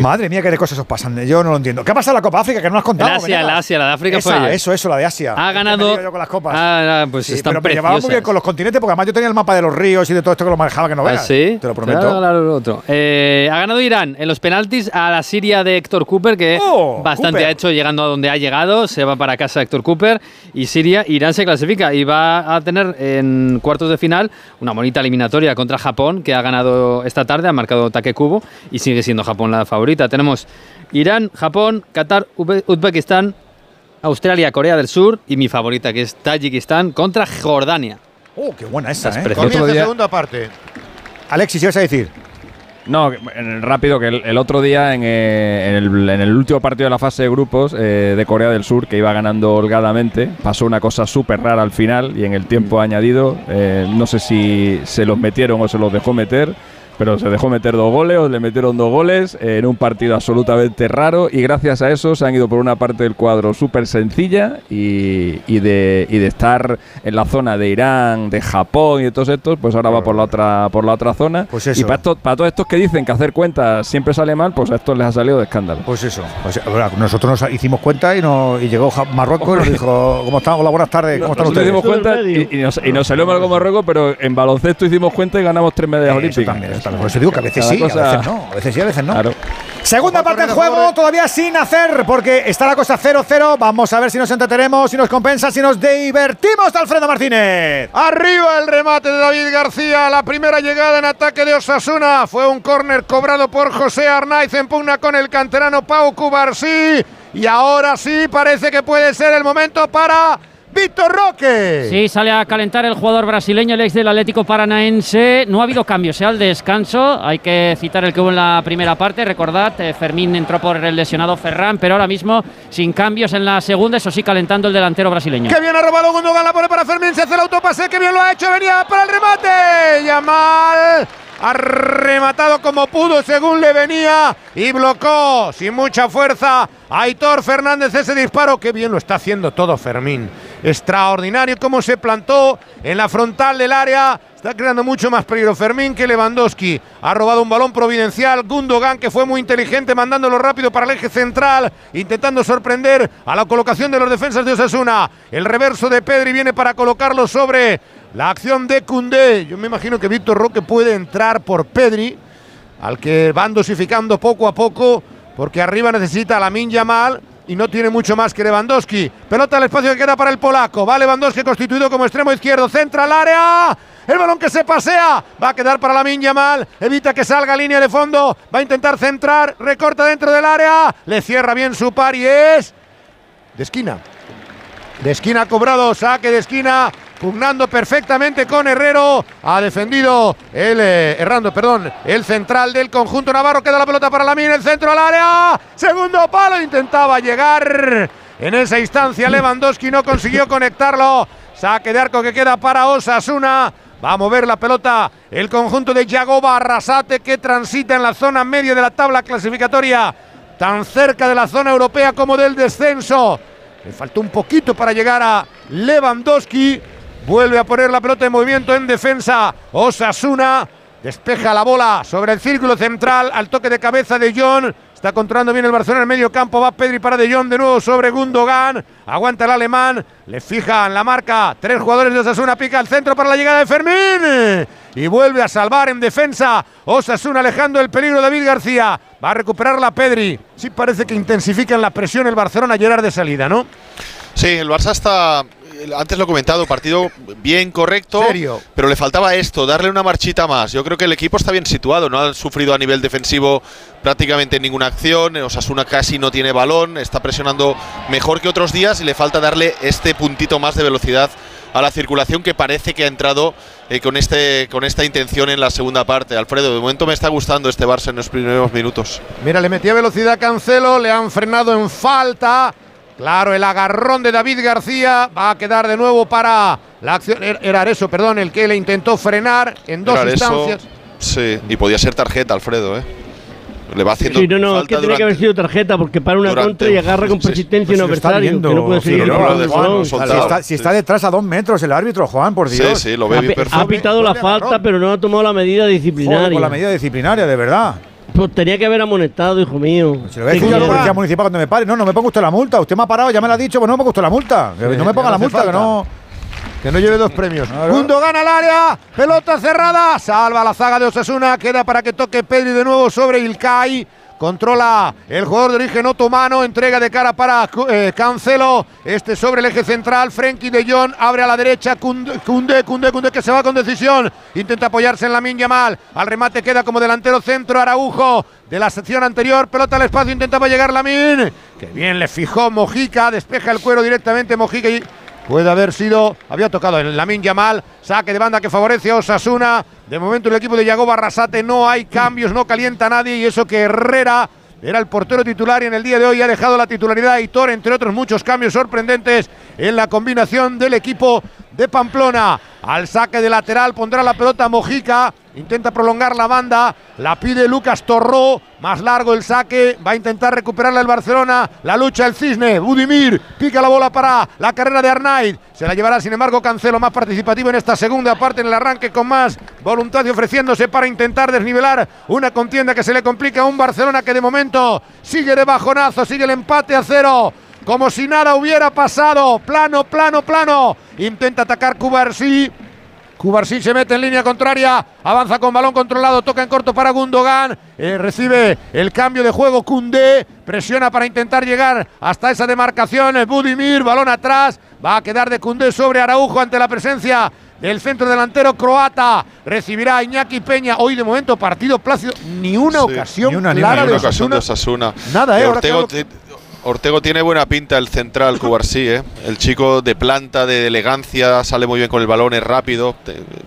Madre mía, qué de cosas os pasan. Yo no lo entiendo. ¿Qué ha pasado en la Copa África? Que no has contado. El Asia, la Asia, la de África Esa, fue ayer. Eso, eso, la de Asia. Ha ganado- yo con las copas. Ah, ah, pues Sí, están pero me llevaba muy bien con los continentes porque además yo tenía el mapa de los ríos y de todo esto que lo manejaba que no ¿Ah, veas. sí? Te lo prometo. Claro, claro, lo otro. Eh, ha ganado Irán en los penaltis a la Siria de Héctor Cooper, que Oh, bastante Cooper. ha hecho llegando a donde ha llegado. Se va para casa Héctor Cooper y Siria, Irán se clasifica y va a tener en cuartos de final una bonita eliminatoria contra Japón, que ha ganado esta tarde, ha marcado Take Kubo y sigue siendo Japón la favorita. Tenemos Irán, Japón, Qatar, Uzbe- Uzbekistán, Australia, Corea del Sur y mi favorita, que es Tayikistán contra Jordania. Oh, qué buena esa, ¿eh? precioso. Comienza día- segunda parte. Alexis, ¿qué vas a decir? No, rápido, que el, el otro día en, eh, en el, en el último partido de la fase de grupos eh, de Corea del Sur, que iba ganando holgadamente, pasó una cosa súper rara al final y en el tiempo añadido, eh, no sé si se los metieron o se los dejó meter, pero se dejó meter dos goles o le metieron dos goles eh, en un partido absolutamente raro y gracias a eso se han ido por una parte del cuadro súper sencilla y, y de, y de estar en la zona de Irán, de Japón y de todos estos, pues ahora va por la otra, por la otra zona. Pues eso. Y para, esto- para todos estos que dicen que hacer cuentas siempre sale mal, pues a estos les ha salido de escándalo. Pues eso. Pues, nosotros nos hicimos cuenta y, nos, y llegó Marruecos y nos dijo, ¿cómo están? Hola, buenas tardes. ¿Cómo están Nosotros ustedes? hicimos cuenta y, y nos, y nos salió mal con Marruecos, pero en baloncesto hicimos cuenta y ganamos tres medallas Eso olímpicas. Por eso digo que a veces sí, cosa- a veces no. A veces sí, a veces no. Claro. Segunda parte del juego, todavía sin hacer, porque está la cosa 0-0. Vamos a ver si nos entretenemos, si nos compensa, si nos divertimos, Alfredo Martínez. Arriba el remate de David García. La primera llegada en ataque de Osasuna fue un córner cobrado por José Arnaiz en pugna con el canterano Pau Cubarsí. Y ahora sí parece que puede ser el momento para Víctor Roque. Sí, sale a calentar el jugador brasileño, el ex del Atlético Paranaense. No ha habido cambios, sea al descanso. Hay que citar el que hubo en la primera parte. Recordad, eh, Fermín entró por el lesionado Ferran, pero ahora mismo sin cambios en la segunda, eso sí, calentando el delantero brasileño. Que bien ha robado Gundogan, la pone para Fermín, se hace el autopase, que bien lo ha hecho, venía para el remate. Yamal ha rematado como pudo según le venía y blocó sin mucha fuerza a Aitor Fernández ese disparo. Qué bien lo está haciendo todo Fermín. Extraordinario cómo se plantó en la frontal del área. Está creando mucho más peligro Fermín que Lewandowski. Ha robado un balón providencial. Gundogan, que fue muy inteligente, mandándolo rápido para el eje central, intentando sorprender a la colocación de los defensas de Osasuna. El reverso de Pedri viene para colocarlo sobre la acción de Cundé. Yo me imagino que Víctor Roque puede entrar por Pedri, al que van dosificando poco a poco, porque arriba necesita a Lamin Yamal y no tiene mucho más que Lewandowski. Pelota al espacio que queda para el polaco. Va Lewandowski constituido como extremo izquierdo. Centra al área. El balón que se pasea. Va a quedar para Lamin Yamal. Evita que salga línea de fondo. Va a intentar centrar. Recorta dentro del área. Le cierra bien su par y es de esquina. De esquina cobrado, saque de esquina, pugnando perfectamente con Herrero. Ha defendido el eh, perdón, el central del conjunto Navarro. Queda la pelota para Lamin, el centro al área. Segundo palo, intentaba llegar. En esa instancia Lewandowski no consiguió conectarlo. Saque de arco que queda para Osasuna. Va a mover la pelota el conjunto de Yagoba Arrasate que transita en la zona media de la tabla clasificatoria, tan cerca de la zona europea como del descenso. Le faltó un poquito para llegar a Lewandowski. Vuelve a poner la pelota en movimiento en defensa. Osasuna despeja la bola sobre el círculo central al toque de cabeza de John. Está controlando bien el Barcelona en el medio campo. Va Pedri para De Jong de nuevo sobre Gundogan. Aguanta el alemán. Le fija en la marca. Tres jugadores de Osasuna. Pica el centro para la llegada de Fermín. Y vuelve a salvar en defensa. Osasuna alejando el peligro David García. Va a recuperar la Pedri. Sí parece que intensifican la presión el Barcelona Gerard de salida, ¿no? Sí, el Barça está antes lo he comentado, partido bien correcto, Serio. pero le faltaba esto, darle una marchita más. Yo creo que el equipo está bien situado, no ha sufrido a nivel defensivo prácticamente ninguna acción, Osasuna casi no tiene balón, está presionando mejor que otros días y le falta darle este puntito más de velocidad a la circulación que parece que ha entrado eh, con, este, con esta intención en la segunda parte. Alfredo, de momento me está gustando este Barça en los primeros minutos. Mira, le metía velocidad a Cancelo, le han frenado en falta. Claro, el agarrón de David García va a quedar de nuevo para la acción. Era era eso, perdón, el que le intentó frenar en dos Era eso, instancias. sí, y podía ser tarjeta, Alfredo, ¿eh? Le va haciendo Sí, no, no, es que tenía que haber sido tarjeta porque para una contra y agarra con sí, persistencia Pues un lo adversario viendo, que no puede seguir lo lo Si está, detrás a dos metros el árbitro, Juan, por Sí, Dios. sí, lo Ha, ve perfecto. ha pitado la falta, pero no ha tomado la medida Joder, disciplinaria. con la medida disciplinaria, de verdad. Pues tenía que haber amonestado, hijo mío. Se lo voy a decir ¿Qué a la policía municipal cuando me pare. No, no me ponga usted la multa. Usted me ha parado, ya me lo ha dicho, pues no me ponga usted la multa. Que no me ponga la multa, que no. Que no lleve dos premios. Mundo gana el área. Pelota cerrada. Salva la zaga de Osasuna. Queda para que toque Pedri de nuevo sobre Ilkay. Controla el jugador de origen otomano. Entrega de cara para eh, Cancelo. Este sobre el eje central. Frenkie de Jong abre a la derecha. Kunde, Kunde, Kunde, Kunde, que se va con decisión. Intenta apoyarse en la Minya mal. Al remate queda como delantero centro Araujo. De la sección anterior, pelota al espacio, intentaba llegar Lamin. Que bien le fijó Mojica, despeja el cuero directamente Mojica y Puede haber sido, había tocado en Lamin Yamal, saque de banda que favorece a Osasuna. De momento el equipo de Yagoba Arrasate no hay cambios, no calienta nadie y eso que Herrera era el portero titular y en el día de hoy ha dejado la titularidad a Hitor, entre otros muchos cambios sorprendentes en la combinación del equipo de Pamplona. Al saque de lateral pondrá la pelota Mojica, intenta prolongar la banda, la pide Lucas Torró, más largo el saque, va a intentar recuperarla el Barcelona, la lucha el Cisne, Budimir, pica la bola para la carrera de Arnaid, se la llevará sin embargo Cancelo más participativo en esta segunda parte en el arranque con más voluntad y ofreciéndose para intentar desnivelar una contienda que se le complica a un Barcelona que de momento sigue de bajonazo, sigue el empate a cero. Como si nada hubiera pasado. Plano, plano, plano. Intenta atacar Cubarsí. Cubarsí se mete en línea contraria, avanza con balón controlado, toca en corto para Gundogan, eh, recibe el cambio de juego Cundé, presiona para intentar llegar hasta esa demarcación, eh, Budimir, balón atrás, va a quedar de Cundé sobre Araujo ante la presencia del centro delantero croata, recibirá a Iñaki Peña, hoy de momento partido plácido, ni una Sí. ocasión Ni una, ni clara de una ocasión de Osasuna. Nada, eh, Eh, ahora Ortego, claro. Ortego tiene buena pinta el central, Cubarsí, ¿eh? El chico de planta, de elegancia, sale muy bien con el balón, es rápido.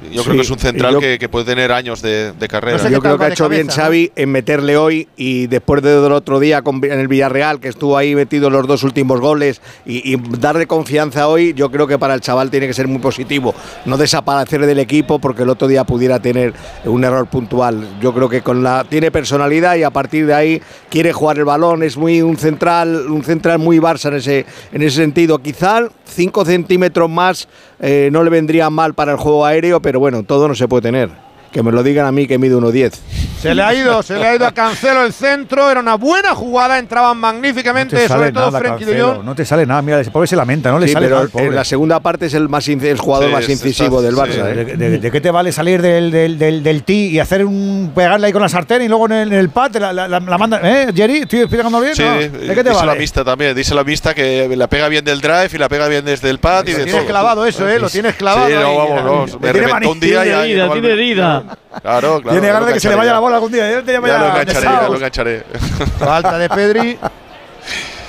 Yo Sí, creo que es un central yo- que, que puede tener años de, de carrera. No sé qué Yo creo que ha hecho bien. Xavi en meterle hoy y después del otro día con- en el Villarreal, que estuvo ahí metido los dos últimos goles, y, y darle confianza hoy, yo creo que para el chaval tiene que ser muy positivo. No desaparecer del equipo porque el otro día pudiera tener un error puntual. Yo creo que con la tiene personalidad y a partir de ahí quiere jugar el balón. Es muy un central, un central muy Barça en ese, en ese sentido. Quizá 5 centímetros más eh, no le vendría mal para el juego aéreo, pero bueno, todo no se puede tener. Que me lo digan a mí que mide 1,10. Se le ha ido, se le ha ido a Cancelo el centro, era una buena jugada, entraban No magníficamente, te sobre todo nada, Frenkie de Jong. No te sale nada. Mira, ese pobre se lamenta, no le Sí, sale pero en la segunda parte es el, más el jugador Sí, más está- incisivo del sí. Barça. ¿eh? ¿De, de- de qué te vale salir del, del, del, del tee y hacer un pegarle ahí con la sartén y luego en el, en el pad la, la, la- la manda? ¿Eh, Jerry? ¿Estoy explicando bien? Sí, No. ¿De qué te dice la vale? mista también, dice la mista que la pega bien del drive y la pega bien desde el pad y Lo tienes todo. clavado eso, ¿eh? Lo tienes clavado. Sí, no, vamos, vamos. Me reventó un día y Tiene ahí herida, no tiene vuelve. Herida. [laughs] Claro, claro. Tiene ganas de que se le vaya ya. la bola algún día. Ya, te llama Ya lo engancharé, ya lo engancharé. [laughs] Falta de Pedri.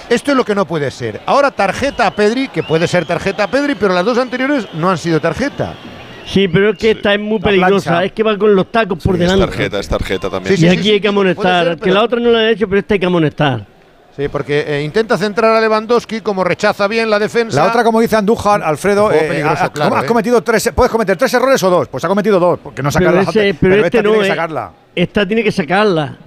Esto es lo que no puede ser. Ahora tarjeta a Pedri, que puede ser tarjeta a Pedri, pero las dos anteriores no han sido tarjeta. Sí, pero es que esta es muy La peligrosa. plancha. Es que va con los tacos por Es delante. tarjeta, es tarjeta también. Sí, y sí, aquí sí, hay que amonestar. ser, que la otra no la han hecho, pero esta hay que amonestar. Sí, porque eh, intenta centrar a Lewandowski, como rechaza bien la defensa. La otra, como dice Andújar, Alfredo, eh, peligroso, has, claro, has eh. cometido tres, puedes cometer tres errores o dos. Pues ha cometido dos, porque no sacar Pero, la ese- pero esta este no tiene que sacarla. Esta tiene que sacarla.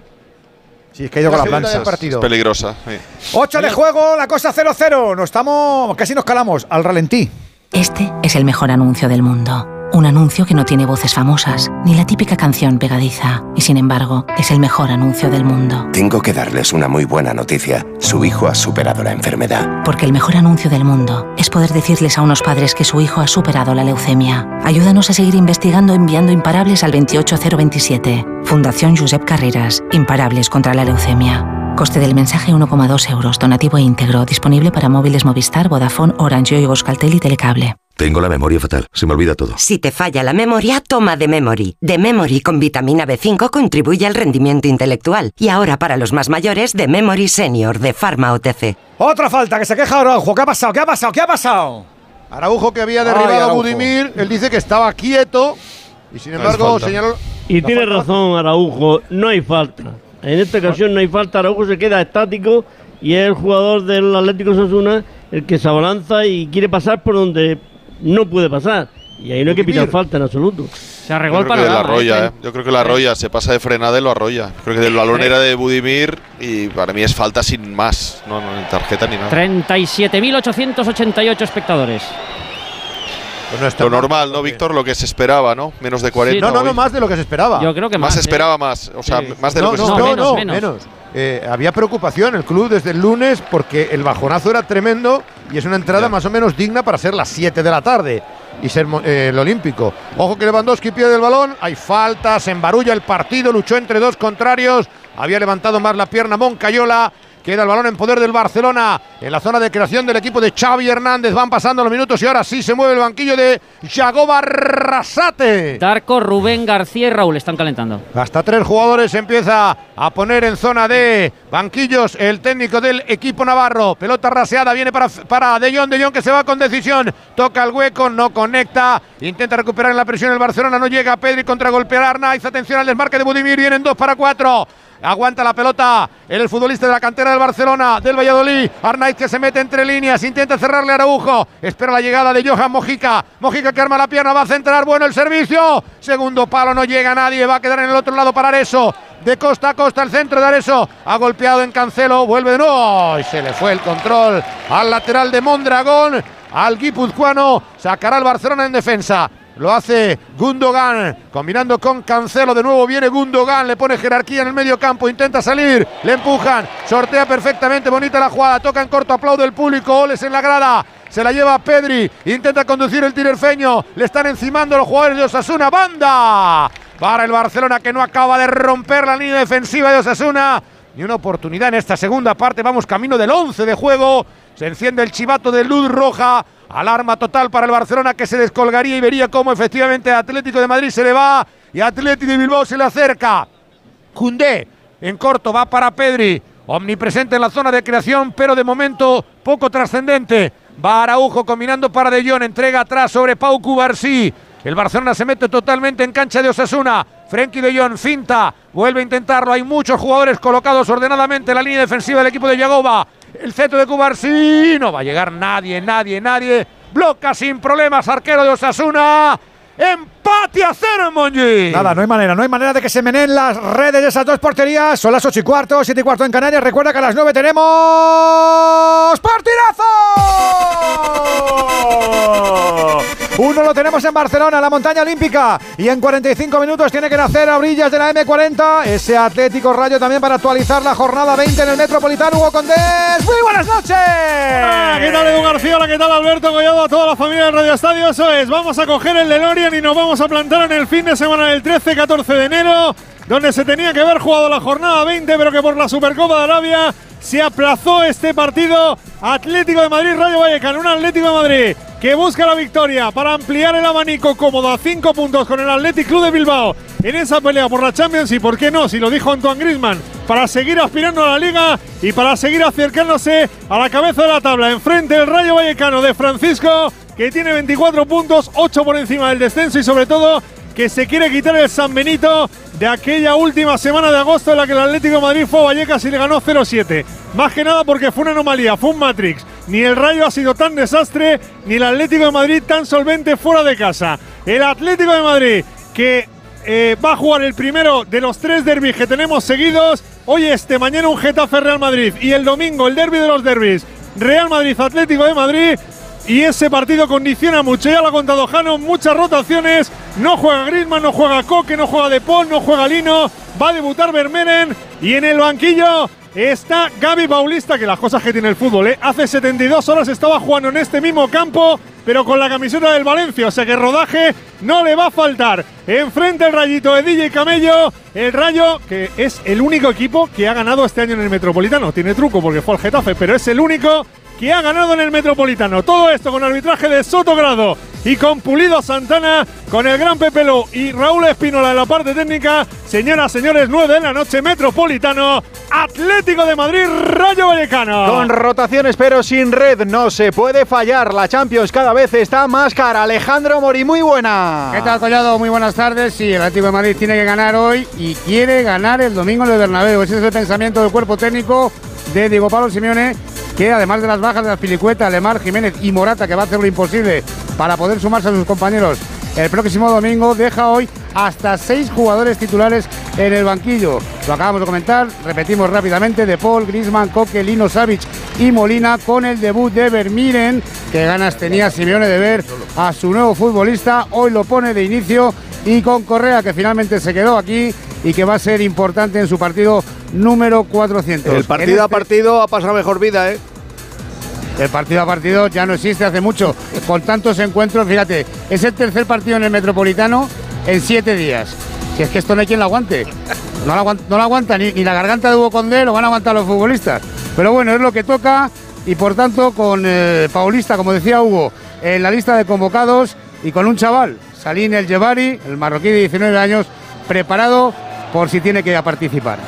Sí, es que ha ido con partido. Es peligrosa. sí. 8 de juego, la cosa 0-0. No estamos, casi nos calamos al ralentí. Este es el mejor anuncio del mundo. Un anuncio que no tiene voces famosas, ni la típica canción pegadiza, y sin embargo, es el mejor anuncio del mundo. Tengo que darles una muy buena noticia. Su hijo ha superado la enfermedad. Porque el mejor anuncio del mundo es poder decirles a unos padres que su hijo ha superado la leucemia. Ayúdanos a seguir investigando enviando imparables al 28027. Fundación Josep Carreras. Imparables contra la leucemia. Coste del mensaje 1,2 euros. Donativo íntegro. Disponible para móviles Movistar, Vodafone, Orange, Yoigo, Euskaltel y Telecable. Tengo la memoria fatal, se me olvida todo. Si te falla la memoria, toma de Memory. De Memory con vitamina B5 contribuye al rendimiento intelectual. Y ahora para los más mayores, de Memory Senior de Pharma OTC. Otra falta que se queja Araujo. ¿Qué ha pasado? ¿Qué ha pasado? ¿Qué ha pasado? Araujo que había Ay, derribado a. Budimir, él dice que estaba quieto y sin embargo señaló Y tiene razón Araujo, no hay falta. En esta ocasión no hay falta, Araujo se queda estático y es el jugador del Atlético Sasuna el que se abalanza y quiere pasar por donde no puede pasar. Y ahí no hay que pitar falta en absoluto. Se Yo creo que la arrolla, ¿eh? Yo creo que la arrolla, se pasa de frenada y lo arrolla. Creo que el balón era de Budimir y para mí es falta sin más. No, no, ni tarjeta ni nada. 37.888 espectadores. Lo normal, ¿no, Víctor? Lo que se esperaba, ¿no? Menos de 40. no, no, no, hoy. más de lo que se esperaba. Yo creo que Más más. se ¿eh? esperaba más. O sea, Sí. más de no, lo que se no, esperaba. no, menos, menos. Eh, había preocupación el club desde el lunes porque el bajonazo era tremendo y es una entrada más o menos digna para ser las 7 de la tarde y ser eh, el olímpico. Ojo que Lewandowski pierde el balón, hay faltas, se embarulla el partido, luchó entre dos contrarios, había levantado más la pierna Moncayola. Queda el balón en poder del Barcelona en la zona de creación del equipo de Xavi Hernández. Van pasando los minutos y ahora sí se mueve el banquillo de Jagoba Arrasate. Darko, Rubén García y Raúl están calentando. Hasta tres jugadores empieza a poner en zona de banquillos el técnico del equipo navarro. Pelota raseada, viene para, para De Jong, De Jong que se va con decisión. Toca el hueco, no conecta. Intenta recuperar en la presión el Barcelona, no llega. Pedri contra golpear Arnaiz. Atención al desmarque de Budimir, vienen dos para cuatro. Aguanta la pelota el futbolista de la cantera del Barcelona, del Valladolid. Arnaiz que se mete entre líneas, intenta cerrarle a Araujo. Espera la llegada de Johan Mojica. Mojica que arma la pierna, va a centrar. Bueno el servicio. Segundo palo, no llega nadie. Va a quedar en el otro lado para Areso. De costa a costa el centro de Areso. Ha golpeado en Cancelo. Vuelve de nuevo. Y se le fue el control al lateral de Mondragón. Al guipuzcoano. Sacará el Barcelona en defensa. Lo hace Gundogan, combinando con Cancelo. De nuevo viene Gundogan, le pone jerarquía en el medio campo, intenta salir, le empujan, sortea perfectamente, bonita la jugada, toca en corto, aplaude el público, Oles en la grada. Se la lleva Pedri, intenta conducir el tinerfeño, le están encimando los jugadores de Osasuna, banda para el Barcelona que no acaba de romper la línea defensiva de Osasuna. Ni una oportunidad en esta segunda parte, vamos camino del 11 de juego. Se enciende el chivato de luz roja. Alarma total para el Barcelona que se descolgaría y vería cómo efectivamente Atlético de Madrid se le va y Atlético de Bilbao se le acerca. Cundé en corto va para Pedri, omnipresente en la zona de creación, pero de momento poco trascendente. Va Araujo combinando para De Jong, entrega atrás sobre Pau Cubarsí. El Barcelona se mete totalmente en cancha de Osasuna. Frenkie de Jong finta, vuelve a intentarlo. Hay muchos jugadores colocados ordenadamente en la línea defensiva del equipo de Yagoba. El centro de Cubarsí, no va a llegar nadie, nadie, nadie. Bloca sin problemas, arquero de Osasuna. Empate a cero, Monji. Nada, no hay manera, no hay manera de que se meneen las redes de esas dos porterías. Son las 8 y cuarto, 7 y cuarto en Canarias. Recuerda que a las 9 tenemos. ¡Partidazo! Uno lo tenemos en Barcelona, la montaña olímpica. Y en 45 minutos tiene que nacer a orillas de la M40. Ese Atlético Rayo también para actualizar la jornada 20 en el Metropolitano. Hugo Condés. ¡Muy buenas noches! Hola, ¿Qué tal Edu García? Hola, ¿qué tal Alberto Collado? A toda la familia de Radio Estadio. Eso es, vamos a coger el DeLorean y nos vamos a plantar en el fin de semana del 13-14 de enero, donde se tenía que haber jugado la jornada 20, pero que por la Supercopa de Arabia se aplazó este partido. Atlético de Madrid, Rayo Vallecano, un Atlético de Madrid que busca la victoria para ampliar el abanico cómodo a 5 puntos con el Athletic Club de Bilbao en esa pelea por la Champions y por qué no, si lo dijo Antoine Griezmann, para seguir aspirando a la liga y para seguir acercándose a la cabeza de la tabla. Enfrente el Rayo Vallecano de Francisco, que tiene 24 puntos, 8 por encima del descenso y sobre todo que se quiere quitar el San Benito de aquella última semana de agosto en la que el Atlético de Madrid fue a Vallecas y le ganó 0-7. Más que nada porque fue una anomalía, fue un Matrix. Ni el Rayo ha sido tan desastre, ni el Atlético de Madrid tan solvente fuera de casa. El Atlético de Madrid que eh, va a jugar el primero de los tres derbis que tenemos seguidos. Hoy este, mañana un Getafe Real Madrid y el domingo el derby de los derbis. Real Madrid Atlético de Madrid. Y ese partido condiciona mucho, ya lo ha contado Jano, muchas rotaciones. No juega Griezmann, no juega Coque, no juega De no juega Lino. Va a debutar Vermeeren. Y en el banquillo está Gaby Paulista, que las cosas que tiene el fútbol, ¿eh? Hace 72 horas estaba jugando en este mismo campo pero con la camiseta del Valencia, o sea que rodaje no le va a faltar. Enfrente el rayito de DJ Camello, el Rayo, que es el único equipo que ha ganado este año en el Metropolitano. Tiene truco porque fue al Getafe, pero es el único que ha ganado en el Metropolitano. Todo esto con arbitraje de Sotogrado y con Pulido Santana, con el gran Pepelo y Raúl Espínola en la parte técnica. Señoras, señores, 9 de la noche, Metropolitano, Atlético de Madrid, Rayo Vallecano. Con rotaciones pero sin red no se puede fallar. La Champions cada vez está más cara. Alejandro Mori, muy buena. ¿Qué tal, Collado? Muy buenas tardes. Sí, el Atlético de Madrid tiene que ganar hoy y quiere ganar el domingo en el Bernabéu. Ese es el pensamiento del cuerpo técnico de Diego Pablo Simeone, que además de las bajas de las Pilicueta, Lemar, Jiménez y Morata, que va a hacer lo imposible para poder sumarse a sus compañeros el próximo domingo, deja hoy hasta seis jugadores titulares en el banquillo. Lo acabamos de comentar, repetimos rápidamente, De Paul, Grisman, Coque, Lino Savic y Molina con el debut de Vermiren, que ganas tenía Simeone de ver a su nuevo futbolista, hoy lo pone de inicio y con Correa que finalmente se quedó aquí y que va a ser importante en su partido número 400. El partido a este- partido ha pasado mejor vida, ¿eh? el partido a partido ya no existe hace mucho. Con tantos encuentros, fíjate, es el tercer partido en el Metropolitano en siete días. Si es que esto no hay quien lo aguante. No lo aguanta, no lo aguanta ni, ni la garganta de Hugo Condé, lo van a aguantar los futbolistas. Pero bueno, es lo que toca y por tanto con eh, Paulista, como decía Hugo, en la lista de convocados y con un chaval, Salín El Jevari, el marroquí de 19 años, preparado por si tiene que participar.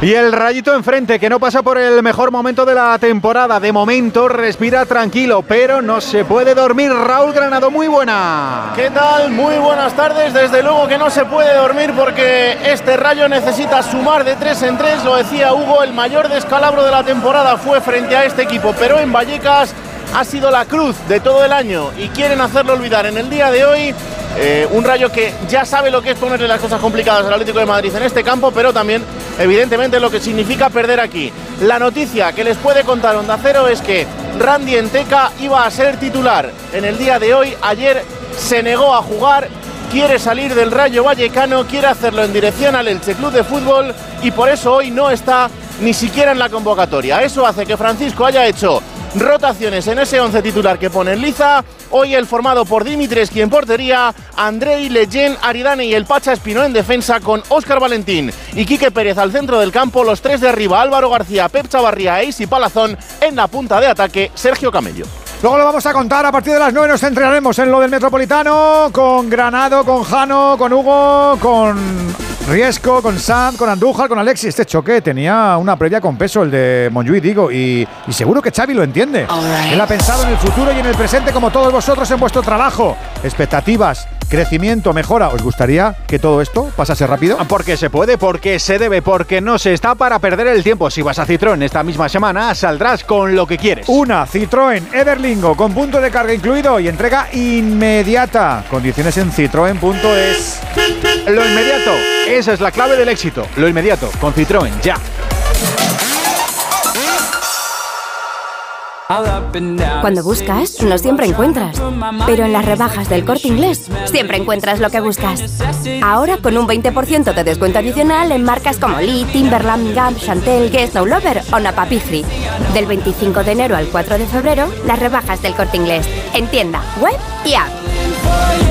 Y el rayito enfrente, que no pasa por el mejor momento de la temporada. De momento respira tranquilo, pero no se puede dormir. Raúl Granado, muy buena. ¿Qué tal? Muy buenas tardes. Desde luego que no se puede dormir porque este rayo necesita sumar de tres en tres. Lo decía Hugo, el mayor descalabro de la temporada fue frente a este equipo, pero en Vallecas ha sido la cruz de todo el año y quieren hacerlo olvidar en el día de hoy. Eh, un rayo que ya sabe lo que es ponerle las cosas complicadas al Atlético de Madrid en este campo, pero también, evidentemente, lo que significa perder aquí. La noticia que les puede contar Onda Cero es que Randy Enteca iba a ser titular en el día de hoy. Ayer se negó a jugar, quiere salir del Rayo Vallecano, quiere hacerlo en dirección al Elche Club de Fútbol y por eso hoy no está ni siquiera en la convocatoria. Eso hace que Francisco haya hecho rotaciones en ese 11 titular que pone liza. Hoy el formado por Dimitreski en portería, Andrei Leyen, Aridane y el Pacha Espino en defensa con Óscar Valentín y Quique Pérez al centro del campo, los tres de arriba, Álvaro García, Pep Chavarría e Isi Palazón en la punta de ataque, Sergio Camello. Luego lo vamos a contar. A partir de las 9 nos centraremos en lo del Metropolitano con Granado, con Jano, con Hugo, con Riesco, con Sam, con Andújar, con Alexis. Este choque tenía una previa con peso, el de Monjuy, digo, y, y seguro que Xavi lo entiende. Él ha pensado en el futuro y en el presente como todos vosotros en vuestro trabajo. Expectativas, crecimiento, mejora. ¿Os gustaría que todo esto pasase rápido? Porque se puede, porque se debe, porque no se está para perder el tiempo. Si vas a Citroën esta misma semana, saldrás con lo que quieres. Una Citroën Everlingo con punto de carga incluido y entrega inmediata. Condiciones en citroen.es. Lo inmediato, esa es la clave del éxito. Lo inmediato, con Citroën, ya. Cuando buscas, no siempre encuentras. Pero en las rebajas del corte inglés, siempre encuentras lo que buscas. Ahora con un 20% de descuento adicional en marcas como Lee, Timberland, Gap, Chantel, Guess, No Lover o Napapifri. Del 25 de enero al 4 de febrero, las rebajas del corte inglés. En tienda, web y app.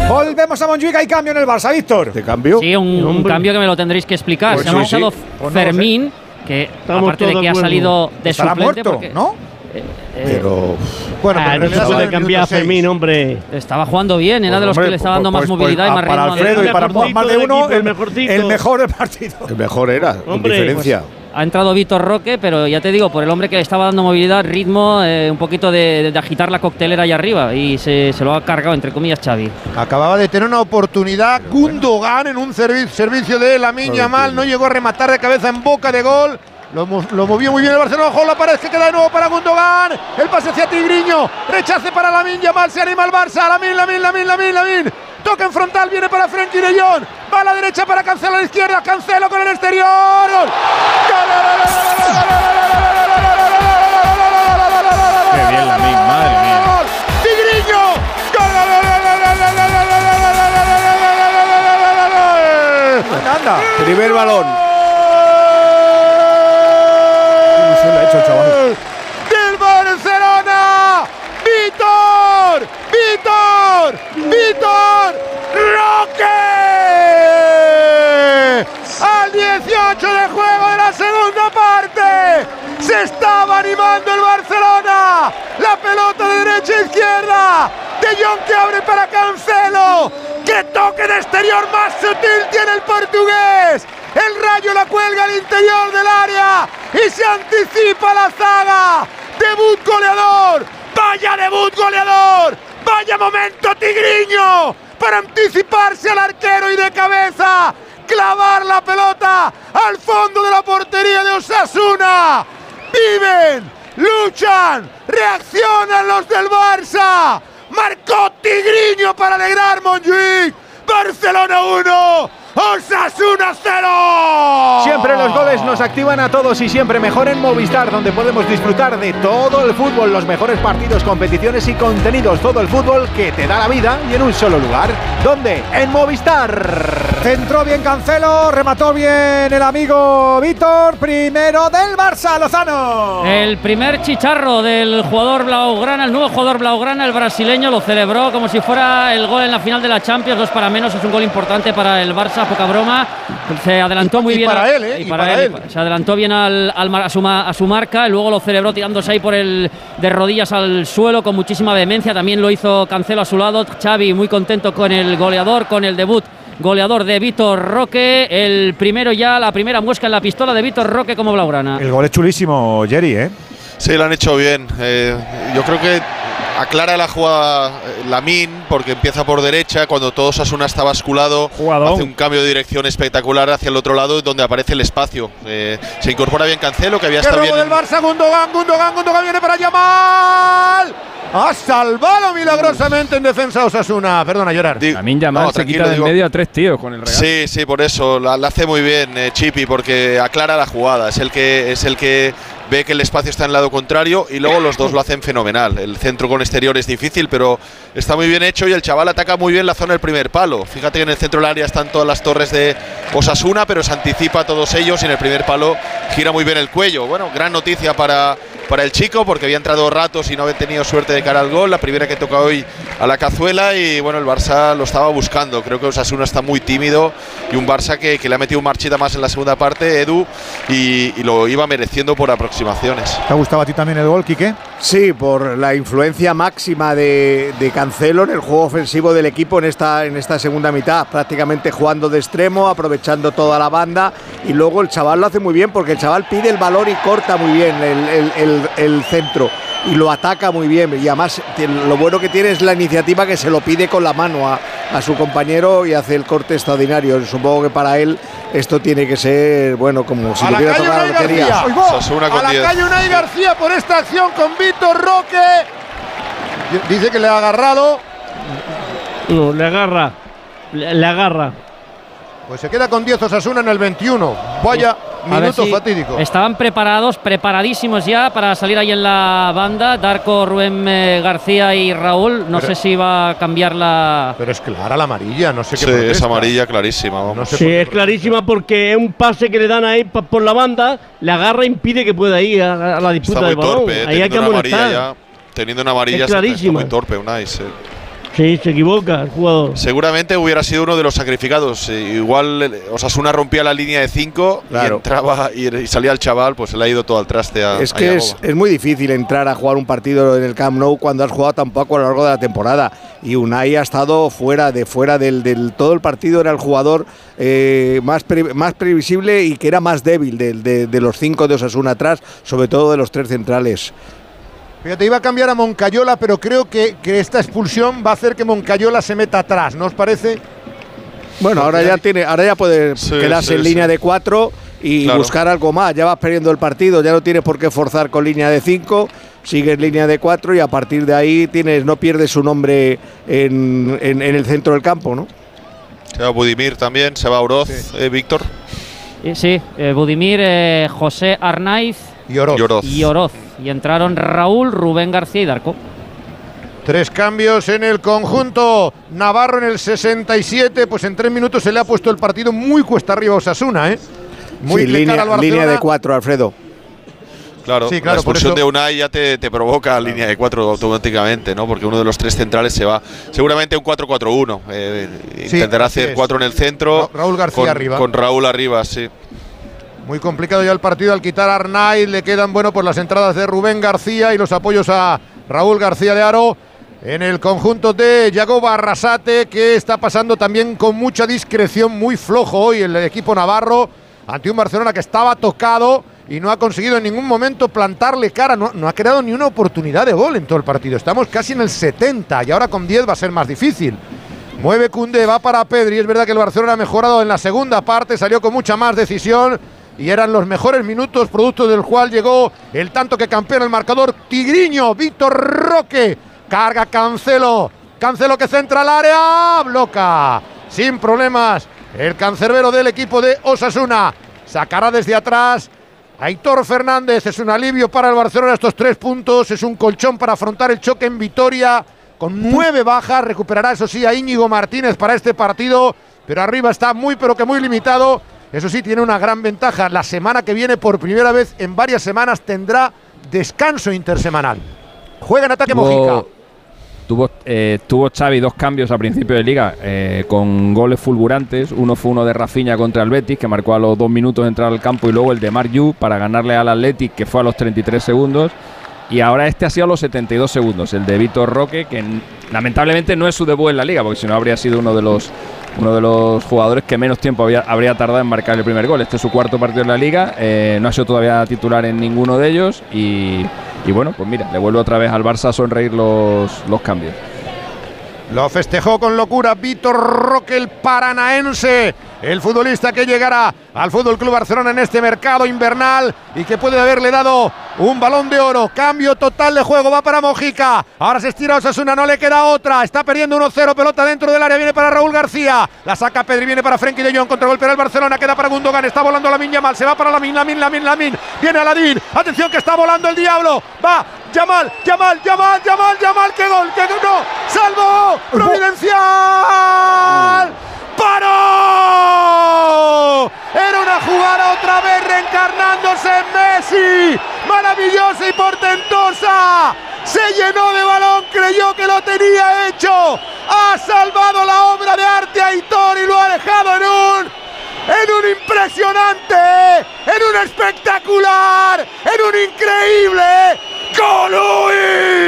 Volvemos a Montjuic, hay cambio en el Barça, Víctor. ¿De cambio? Sí, un, un cambio que me lo tendréis que explicar. Pues Se ha marchado sí. Pues Fermín, que Estamos aparte de que ha salido de Estará suplente, muerto, porque, ¿no? Eh, Pero. Bueno, Ah, pero no puede cambiar a. Fermín, hombre. estaba jugando bien, era Pues, de los hombre, que le estaba dando pues, más pues, movilidad y más Para ritmo. Alfredo y para mejorcito más de uno, equipo, el, mejorcito. el mejor del partido. El mejor era, con diferencia. Ha entrado Víctor Roque, pero ya te digo, por el hombre que le estaba dando movilidad, ritmo, eh, un poquito de, de agitar la coctelera ahí arriba. Y se, se lo ha cargado, entre comillas, Xavi. Acababa de tener una oportunidad Gundogan en un servi- servicio de Lamin Yamal, no llegó a rematar de cabeza en boca de gol. Lo, mo- lo movió muy bien el Barcelona, ojo la pared que queda de nuevo para Gundogan. El pase hacia Tigriño, rechace para Lamin Yamal, se anima el Barça. Lamin, Lamin, Lamin, Lamin, Lamin. Toque en frontal, viene para Frenkie de Jong. Va a la derecha para Cancelo a la izquierda, Cancelo con el exterior. ¡Gol! Qué bien Lamine, madre mía. ¡Tigriño! Anda. Primer balón. ¡Del Barcelona! ¡Víctor! ¡Víctor! ¡Víctor! ¡Roque! Al 18 de juego de la segunda parte se estaba animando el Barcelona. La pelota de derecha a izquierda. De Jong que abre para Cancelo. ¡Qué toque de exterior más sutil tiene el portugués! El rayo la cuelga al interior del área y se anticipa la zaga. Debut goleador. Vaya debut goleador. Vaya momento tigriño para anticiparse al arquero y de cabeza clavar la pelota al fondo de la portería de Osasuna. Viven, luchan, reaccionan los del Barça. Marcó Tigriño para alegrar Montjuic. Barcelona 1, Osasuna 0. Siempre los goles nos activan a todos y siempre mejor en Movistar, donde podemos disfrutar de todo el fútbol, los mejores partidos, competiciones y contenidos. Todo el fútbol que te da la vida y en un solo lugar. ¿Dónde? En Movistar. Centró bien Cancelo, remató bien el amigo Víctor, primero del Barça, Lozano. El primer chicharro del jugador Blaugrana, el nuevo jugador Blaugrana, el brasileño, lo celebró como si fuera el gol en la final de la Champions, dos para menos, es un gol importante para el Barça, poca broma. Se adelantó muy y bien. para al- él, ¿eh? y Y para él. Se adelantó bien al, a, su, ma- a su marca, y luego lo celebró tirándose ahí por el de rodillas al suelo con muchísima vehemencia. También lo hizo Cancelo a su lado. Xavi muy contento con el goleador, con el debut goleador de Víctor Roque. El primero ya, la primera muesca en la pistola de Víctor Roque como Blaugrana. El gol es chulísimo, Jerry, ¿eh? Sí, lo han hecho bien. Eh, yo creo que aclara la jugada eh, Lamin porque empieza por derecha cuando todo Sasuna está basculado hace un cambio de dirección espectacular hacia el otro lado donde aparece el espacio Eh, se incorpora bien Cancelo que había ¡Qué estado bien del Barça! Gundogan, Gundogan, Gundogan viene para Yamal. Ha salvado milagrosamente en defensa Osasuna. Perdona, llorar. También Yamal No, se tranquilo, quita de en digo- medio a tres tíos con el Real. Sí, sí, por eso la, la hace muy bien eh, Chipi porque aclara la jugada. Es el que es el que ve que el espacio está en el lado contrario y luego los dos lo hacen fenomenal. El centro con exterior es difícil, pero está muy bien hecho y el chaval ataca muy bien la zona del primer palo. Fíjate que en el centro del área están todas las torres de Osasuna, pero se anticipa a todos ellos y en el primer palo gira muy bien el cuello. Bueno, gran noticia para para el chico porque había entrado ratos y no había tenido suerte de cara al gol. La primera que toca hoy a la cazuela y bueno, el Barça lo estaba buscando. Creo que Osasuna está muy tímido y un Barça que, que le ha metido un marchita más en la segunda parte, Edu, y, y lo iba mereciendo por aproximaciones. ¿Te ha gustado a ti también el gol, Quique? Sí, por la influencia máxima de, de Cancelo en el juego ofensivo del equipo en esta, en esta segunda mitad, prácticamente jugando de extremo, aprovechando toda la banda y luego el chaval lo hace muy bien porque el chaval pide el valor y corta muy bien el, el- el- el centro y lo ataca muy bien y además lo bueno que tiene es la iniciativa que se lo pide con la mano a, a su compañero y hace el corte extraordinario. Supongo que para él esto tiene que ser, bueno, como si a hubiera tocado la lotería. A la calle Unai García por esta acción con Víctor Roque. Dice que le ha agarrado. No, le agarra. Le, le agarra. Pues se queda con 10 Osasuna en el 21. Vaya minuto si fatídico. Estaban preparados, preparadísimos ya para salir ahí en la banda. Darko, Rubén eh, García y Raúl. No Pero- sé si va a cambiar la. Pero es clara la amarilla, no sé qué Sí, es amarilla clarísima. Vamos. Sí, es clarísima porque es un pase que le dan ahí por la banda, le agarra e impide que pueda ir a, a la disputa Está muy del balón. torpe, eh, ahí hay teniendo que una amarilla ya. Teniendo una amarilla Es clarísima. muy torpe, Unai. sí. Sí, se equivoca el jugador. Seguramente hubiera sido uno de los sacrificados. Eh, Igual eh, Osasuna rompía la línea de 5 y entraba y, y salía el chaval, pues se le ha ido todo al traste a Es a que es, es muy difícil entrar a jugar un partido en el Camp Nou cuando has jugado tan poco a lo largo de la temporada. Y Unai ha estado fuera de fuera del, del- todo el partido era el jugador eh, más pre- más previsible y que era más débil del- de, de los cinco de Osasuna atrás, sobre todo de los tres centrales. Fíjate, iba a cambiar a Moncayola, pero creo que, que esta expulsión va a hacer que Moncayola se meta atrás, ¿no os parece? Bueno, ahora ya tiene, ahora ya puede quedarse sí, en sí. línea de cuatro y Claro. buscar algo más. Ya vas perdiendo el partido, ya no tienes por qué forzar con línea de cinco, sigues línea de cuatro y a partir de ahí tienes, no pierdes su nombre en, en- en el centro del campo, ¿no? Se va Budimir también, se va Oroz, eh, Víctor. Eh, Sí, eh, Budimir, eh, José Arnaiz y Oroz. Y Oroz. y Oroz. Y entraron Raúl, Rubén García y Darko. Tres cambios en el conjunto. Navarro en el 67, pues en tres minutos se le ha puesto el partido muy cuesta arriba a Osasuna, ¿eh? Muy Sí, línea, al línea de cuatro, Alfredo. Claro, Sí, claro, la expulsión de Unai ya te, te provoca línea de 4 automáticamente, ¿no? Porque uno de los tres centrales se va. Seguramente un 4-4-1. eh, Sí, intentará hacer es. cuatro en el centro. Ra- Raúl García con, arriba. Con Raúl arriba, sí. Muy complicado ya el partido al quitar a Arnaiz. Le quedan, bueno, pues las entradas de Rubén García y los apoyos a Raúl García de Aro. En el conjunto de Yago Barrasate, que está pasando también con mucha discreción, muy flojo hoy el equipo navarro, ante un Barcelona que estaba tocado y no ha conseguido en ningún momento plantarle cara, no, no ha creado ni una oportunidad de gol en todo el partido. Estamos casi en el 70 y ahora con 10 va a ser más difícil. Mueve Cunde, va para Pedri. Es verdad que el Barcelona ha mejorado en la segunda parte, salió con mucha más decisión y eran los mejores minutos, producto del cual llegó el tanto que campeona el marcador. Tigriño, Víctor Roque, carga Cancelo. Cancelo que centra al área, bloca sin problemas el cancerbero del equipo de Osasuna. Sacará desde atrás Aitor Fernández. Es un alivio para el Barcelona estos tres puntos. Es un colchón para afrontar el choque en Vitoria con nueve bajas. Recuperará, eso sí, a Íñigo Martínez para este partido. Pero arriba está muy, pero que muy limitado. Eso sí, tiene una gran ventaja. La semana que viene, por primera vez en varias semanas, tendrá descanso intersemanal. Juega en ataque Mojica. Tuvo, eh, tuvo Xavi dos cambios a principio de liga eh, con goles fulgurantes. Uno fue uno de Rafinha contra el Betis, que marcó a los dos minutos de entrar al campo, y luego el de Marju para ganarle al Athletic, que fue a los 33 segundos. Y ahora este ha sido a los 72 segundos, el de Víctor Roque, que lamentablemente no es su debut en la liga, porque si no habría sido uno de los uno de los jugadores que menos tiempo habría tardado en marcar el primer gol. Este es su cuarto partido en la liga, eh, no ha sido todavía titular en ninguno de ellos y, bueno, pues mira, le vuelve otra vez al Barça a sonreír los, los cambios. Lo festejó con locura Víctor Roque, el paranaense, el futbolista que llegará al Fútbol Club Barcelona en este mercado invernal y que puede haberle dado un balón de oro. Cambio total de juego, va para Mojica. Ahora se estira Osasuna, no le queda otra. Está perdiendo 1-0, pelota dentro del área, viene para Raúl García. La saca Pedri, viene para Frenkie de Jong, contra golpe del Barcelona, queda para Gundogan, está volando la Minya mal, se va para la Min, la Min, la Min, la Min. Viene Aladín, atención que está volando el diablo. Va, Yamal, Yamal, Yamal, Yamal, Yamal, qué gol, qué gol, no, salvo, providencial. ¡Paró! Era una jugada otra vez reencarnándose en Messi. Maravillosa y portentosa. Se llenó de balón, creyó que lo tenía hecho. Ha salvado la obra de arte Aitor y lo ha dejado en un en un impresionante, en un espectacular, en un increíble Colui.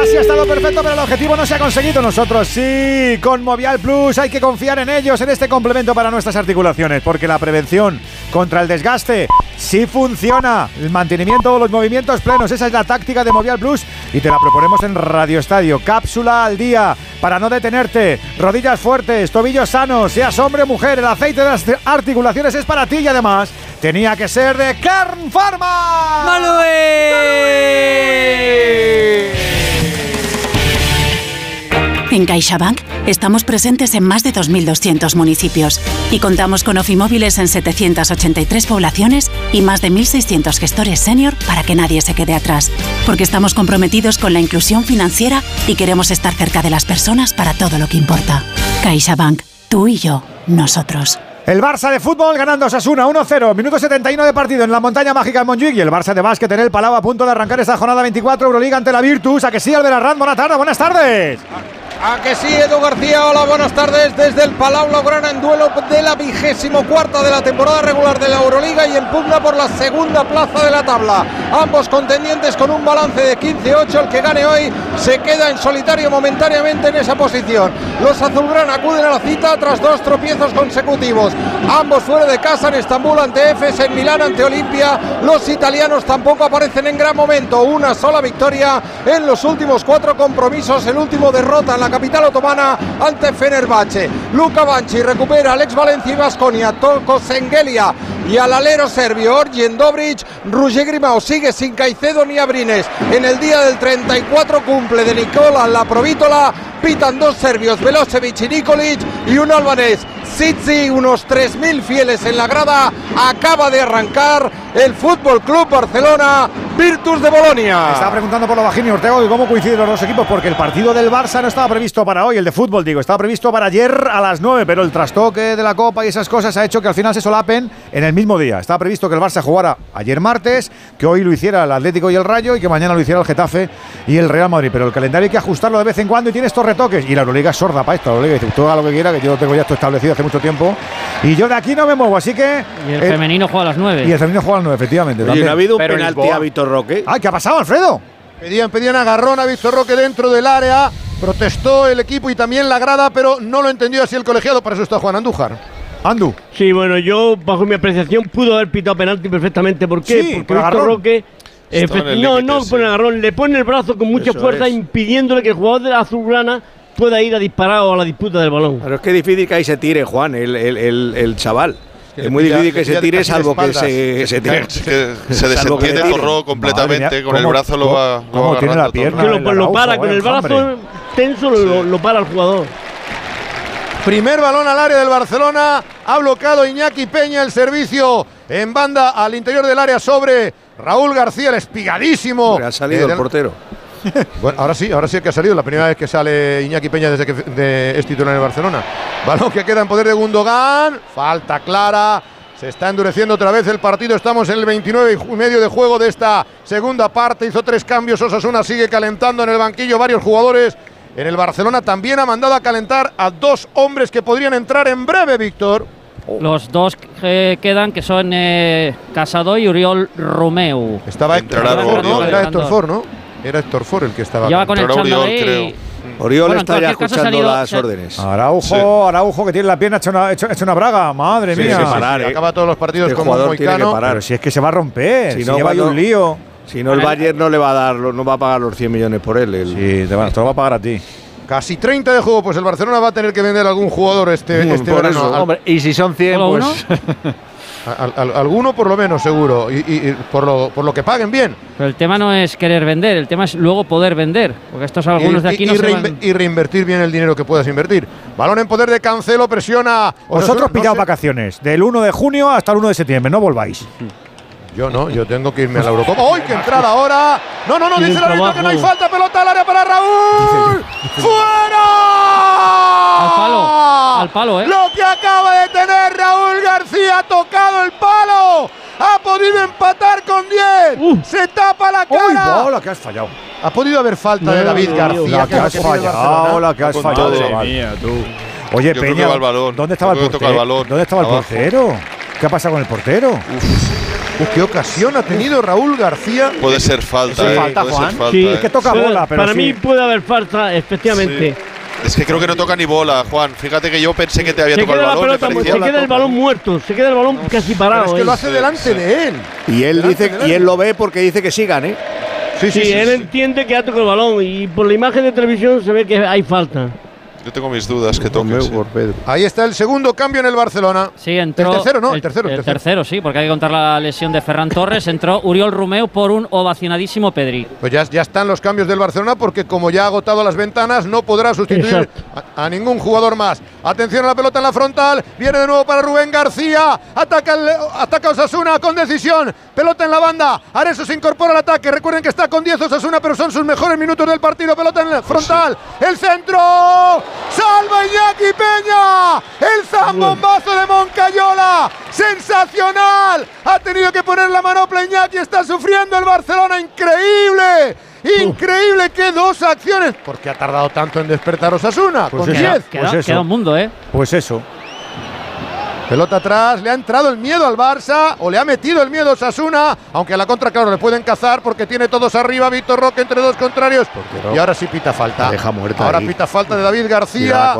Casi ha estado perfecto, pero el objetivo no se ha conseguido. Nosotros sí, con Movial Plus hay que confiar en ellos, en este complemento para nuestras articulaciones, porque la prevención contra el desgaste sí funciona. El mantenimiento, los movimientos plenos, esa es la táctica de Movial Plus y te la proponemos en Radio Estadio. Cápsula al día para no detenerte. Rodillas fuertes, tobillos sanos, seas hombre o mujer, el aceite de las articulaciones es para ti y además tenía que ser de Kern Pharma. En CaixaBank estamos presentes en más de 2.200 municipios y contamos con ofimóviles en 783 poblaciones y más de 1.600 gestores senior para que nadie se quede atrás. Porque estamos comprometidos con la inclusión financiera y queremos estar cerca de las personas para todo lo que importa. CaixaBank, tú y yo, nosotros. El Barça de fútbol ganando Sasuna 1-0, minuto 71 de partido en la montaña mágica de Montjuic y el Barça de básquet en el Palau a punto de arrancar esta jornada 24 Euroliga ante la Virtus. A que sí, Alberarán, buenas tardes, buenas tardes. A que sí, Edu García, hola, buenas tardes desde el Palau Blaugrana en duelo de la vigésimo cuarta de la temporada regular de la Euroliga y en pugna por la segunda plaza de la tabla. Ambos contendientes con un balance de 15-8, el que gane hoy se queda en solitario momentáneamente en esa posición. Los azulgrana acuden a la cita tras dos tropiezos consecutivos. Ambos fuera de casa en Estambul ante Efes, en Milán ante Olimpia. Los italianos tampoco aparecen en gran momento. Una sola victoria en los últimos cuatro compromisos. El último derrota en la capital otomana ante Fenerbahce. Luca Banchi recupera Alex Valencia y Vasconia, Tolko Sengelia y al alero serbio Orgen Dobric. Grimao sigue sin Caicedo ni Abrines. En el día del 34 cumple de Nicola la Provítola. Pitan dos serbios, Velosevic y Nikolic y un albanés. Sitzi, unos 3.000 fieles en la grada. Acaba de arrancar el Fútbol Club Barcelona, Virtus de Bolonia. Estaba preguntando por lo bajín y Ortega y cómo coinciden los dos equipos, porque el partido del Barça no estaba previsto para hoy, el de fútbol, digo, estaba previsto para ayer a las 9, pero el trastoque de la Copa y esas cosas ha hecho que al final se solapen en el mismo día. Estaba previsto que el Barça jugara ayer martes, que hoy lo hiciera el Atlético y el Rayo y que mañana lo hiciera el Getafe y el Real Madrid. Pero el calendario hay que ajustarlo de vez en cuando y tiene estos retoques. Y la Euroliga es sorda para esto. La Euroliga dice, tú haga lo que quiera, que yo tengo ya esto establecido hace mucho tiempo. Y yo de aquí no me muevo, así que. Y el eh, femenino juega a las 9. y el femenino juega al 9, efectivamente. Oye. ¿no ha habido un Pero penalti a Víctor Roque? Ay, ¿qué ha pasado, Alfredo? Pedían, pedían agarrón a Víctor Roque dentro del área. Protestó el equipo y también la grada, pero no lo entendió así el colegiado. Para eso está Juan Andújar. Andu. Sí, bueno, yo, bajo mi apreciación, pudo haber pitado penalti perfectamente. ¿Por qué? Sí, Porque por Víctor. Roque. El no, no sí. pone agarrón, le pone el brazo con mucha Eso fuerza, es. impidiéndole que el jugador de la azulgrana pueda ir a disparar o a la disputa del balón. Pero es que es difícil que ahí se tire, Juan, el, el, el, el chaval. que es muy pilla- difícil que se tire salvo que se, se tire. Que se desentiende. Zorro completamente. Mía, con el ¿cómo- brazo lo va, lo va tiene la pierna? todo. Lo, para, con vaya el brazo enjambre. tenso lo, lo para el jugador. Primer balón al área del Barcelona. Ha bloqueado Iñaki Peña el servicio en banda al interior del área sobre Raúl García, el espigadísimo. Hombre, ha salido Eh, el portero. [laughs] Bueno, ahora sí, ahora sí que ha salido. La primera vez que sale Iñaki Peña desde que de- es titular en el Barcelona. [laughs] Balón que queda en poder de Gundogan. Falta clara. Se está endureciendo otra vez el partido. Estamos en el 29 y medio de juego de esta segunda parte. Hizo tres cambios. Osasuna sigue calentando en el banquillo varios jugadores. En el Barcelona también ha mandado a calentar a dos hombres que podrían entrar en breve, Víctor. Los dos que quedan, que son eh, Casado y Uriol Romeu. Estaba Héctor ¿no? Era Héctor Ford, ¿no? Era Héctor Ford el que estaba. Lleva con el Oriol, creo. Oriol Bueno, está ya escuchando salido- las se- órdenes. Araujo, Sí. Araujo que tiene la pierna hecha una, hecha, hecha una braga. Madre Sí, mía. sí, parar, ¿eh? Acaba todos los partidos Este como jugador tiene que parar. Pero si es que se va a romper. Si, Si no, lleva un lío. Si no, el Bayern no le va a dar, no va a pagar los 100 millones por él. el- Sí, te, va, te lo va a pagar a ti. Casi 30 de juego, pues el Barcelona va a tener que vender algún jugador este, Mm, este por verano. eso. Al- Hombre, y si son 100, ¿Solo pues. [laughs] al- al- alguno por lo menos, seguro. Y, y- y por, lo, por lo que paguen bien. Pero el tema no es querer vender, el tema es luego poder vender. Porque estos algunos y, de aquí y- no y se reinve- van- y reinvertir bien el dinero que puedas invertir. Balón en poder de Cancelo, presiona. Vosotros no pillaos sé- vacaciones. Del 1 de junio hasta el 1 de septiembre. No volváis. Yo no, yo tengo que irme a la Eurocopa. ¡Uy, qué entrada ahora! No, no, no, dice el árbitro que no hay falta, pelota al área para Raúl. ¡Fuera! Al palo, al palo, ¿eh? Lo que acaba de tener Raúl García ha tocado el palo. Ha podido empatar con 10. Uh. Se tapa la ¡Uy, cara. bola que has fallado! Ha podido haber falta de David no, García. La que has fallado, la que has fallado, chaval. Mía, tú. Oye, que Peña. ¿dónde estaba el que portero? ¿Dónde estaba el portero? ¿Qué ha pasado con el portero? Uh, qué ocasión ha tenido Raúl García. Puede ser falta, eh, falta, puede Juan. ser falta. Sí, eh. Es que toca Pero bola, pero Para sí. mí puede haber falta, efectivamente. Es que creo que no toca ni bola, Juan. Fíjate que yo pensé que te había Se tocado el balón. me pelota, se queda el balón muerto, se queda el balón casi parado. Pero es que ¿eh? lo hace delante de él. Y él Delante dice y él lo ve porque dice que sigan, ¿eh? Sí, Sí, él entiende que ha tocado el balón y por la imagen de televisión se ve que hay falta. Yo tengo mis dudas que toque. Sí. por Pedro. Ahí está el segundo cambio en el Barcelona. Sí, entró. El tercero, ¿no? El El, tercero, el el tercero. tercero, sí, porque hay que contar la lesión de Ferran Torres. Entró Uriol Romeu por un ovacionadísimo Pedri. Pues ya, ya están los cambios del Barcelona porque como ya ha agotado las ventanas no podrá sustituir a, a ningún jugador más. Atención a la pelota en la frontal, viene de nuevo para Rubén García, ataca, el, ataca Osasuna con decisión, pelota en la banda, Areso se incorpora al ataque, recuerden que está con 10 Osasuna pero son sus mejores minutos del partido, pelota en la frontal, el centro, salva Iñaki Peña, el zambombazo de Moncayola, sensacional, ha tenido que poner la manopla Iñaki, está sufriendo el Barcelona, increíble. Increíble que dos acciones. ¿Por qué ha tardado tanto en despertar Osasuna? Pues con eso. 10. Queda, Pues queda un mundo, ¿eh? Pues eso. Pelota atrás, le ha entrado el miedo al Barça o le ha metido el miedo a Osasuna, aunque a la contra, claro, le pueden cazar porque tiene todos arriba Víctor Roque entre dos contrarios. no? Y ahora sí pita falta. La deja muerta Ahora ahí. pita falta de David García.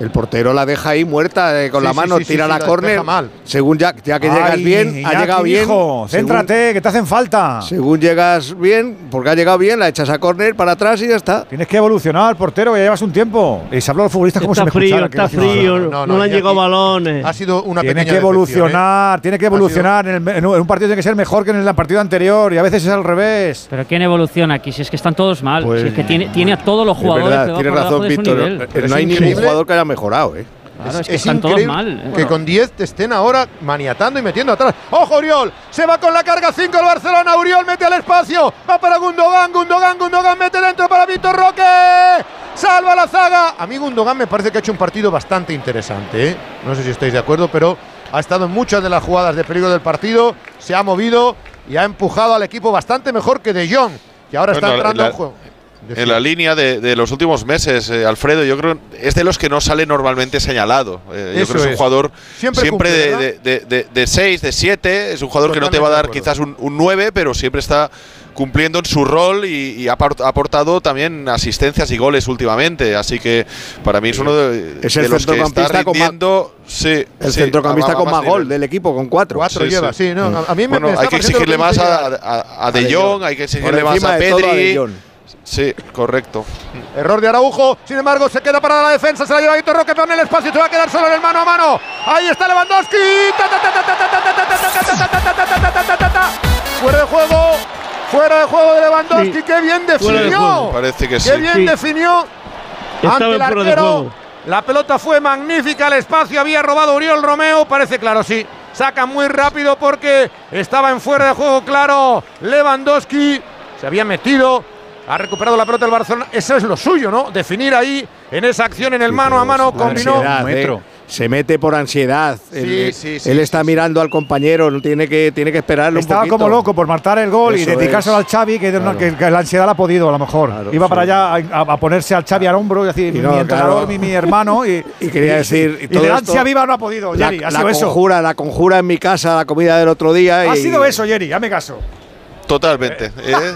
El portero la deja ahí muerta eh, con Sí, la mano, sí, sí, tira sí, la la córner. Según ya, ya que llegas bien, ha llegado bien. hijo, según- céntrate, que te hacen falta. Según llegas bien, porque ha llegado bien, la echas a córner para atrás y ya está. Tienes que evolucionar, portero, que ya llevas un tiempo. Y se habla a los futbolistas como si me frío, está frío, no, no, no, le han llegado balones. Ha sido una Tiene que evolucionar, decepción, tiene que evolucionar. En, el- en un partido tiene que ser mejor que en el partido anterior y a veces es al revés. Pero ¿quién evoluciona aquí? Si es que están todos mal. Pues- si es que tiene, tiene a todos los Es jugadores verdad, tiene razón, Víctor. Eh, No hay ningún jugador que haya mejorado, ¿eh? Claro, es, Es, que es están todos mal. ¿eh? que con 10 te estén ahora maniatando y metiendo atrás. ¡Ojo, Uriol! Se va con la carga 5 el Barcelona. Uriol mete al espacio. Va para Gundogan. Gundogan, Gundogan mete dentro para Víctor Roque. Salva la zaga. A mí Gundogan me parece que ha hecho un partido bastante interesante. ¿eh? No sé si estáis de acuerdo, pero ha estado en muchas de las jugadas de peligro del partido. Se ha movido y ha empujado al equipo bastante mejor que De Jong, que ahora está entrando la- en juego. En la línea de, de los últimos meses, eh, Alfredo. Yo creo es de los que no sale normalmente señalado. Eh, yo creo que es un jugador Siempre siempre, cumple, de, de, de, 6, de 7. Es un jugador que no te va a dar de quizás un, un 9, pero siempre está cumpliendo en su rol y, y ha aport- ha aportado también asistencias y goles últimamente. Así que para mí es uno de, Es de el los que está con rindiendo. sí, El sí, centrocampista con más gol del equipo, con cuatro. Cuatro lleva, sí, no, a- a mí me- Bueno, me hay que exigirle más a, a, a A De De Jong, hay que exigirle más a de De Pedri. Sí, correcto. Error de Araujo, sin embargo, se queda para la defensa, se la lleva Vitor Roque, pero en el espacio se va a quedar solo en el mano a mano. Ahí está Lewandowski. Fuera de juego, fuera de juego de Lewandowski. ¡Qué bien definió! Parece que sí. ¡Qué bien definió! Ante el arquero, la pelota fue magnífica, el espacio había robado Oriol Romeo, parece claro, sí. Saca muy rápido porque estaba en fuera de juego claro Lewandowski, se había metido, ha recuperado la pelota el Barcelona. Eso es lo suyo, ¿no? Definir ahí en esa acción en el mano a mano, combinó. ansiedad, ¿eh? Se mete por ansiedad. él sí, sí, él está mirando al compañero, tiene que, tiene que esperarlo Estaba un poquito. como loco por marcar el gol y Eso dedicárselo es. al Xavi, que, Claro. que- que la ansiedad la ha podido a lo mejor. Claro, Iba para sí. allá a, a ponerse al Xavi al hombro y decir, Y mi no, entrenador, claro. mi, mi hermano. Y, [laughs] Y quería decir, y Y, todo de la esto- ansia viva no ha podido, La, Jerry. Ha la sido eso. conjura, la conjura en mi casa, la comida del otro día. Ha y- sido eso, Jerry, hazme caso. Totalmente. ¿eh?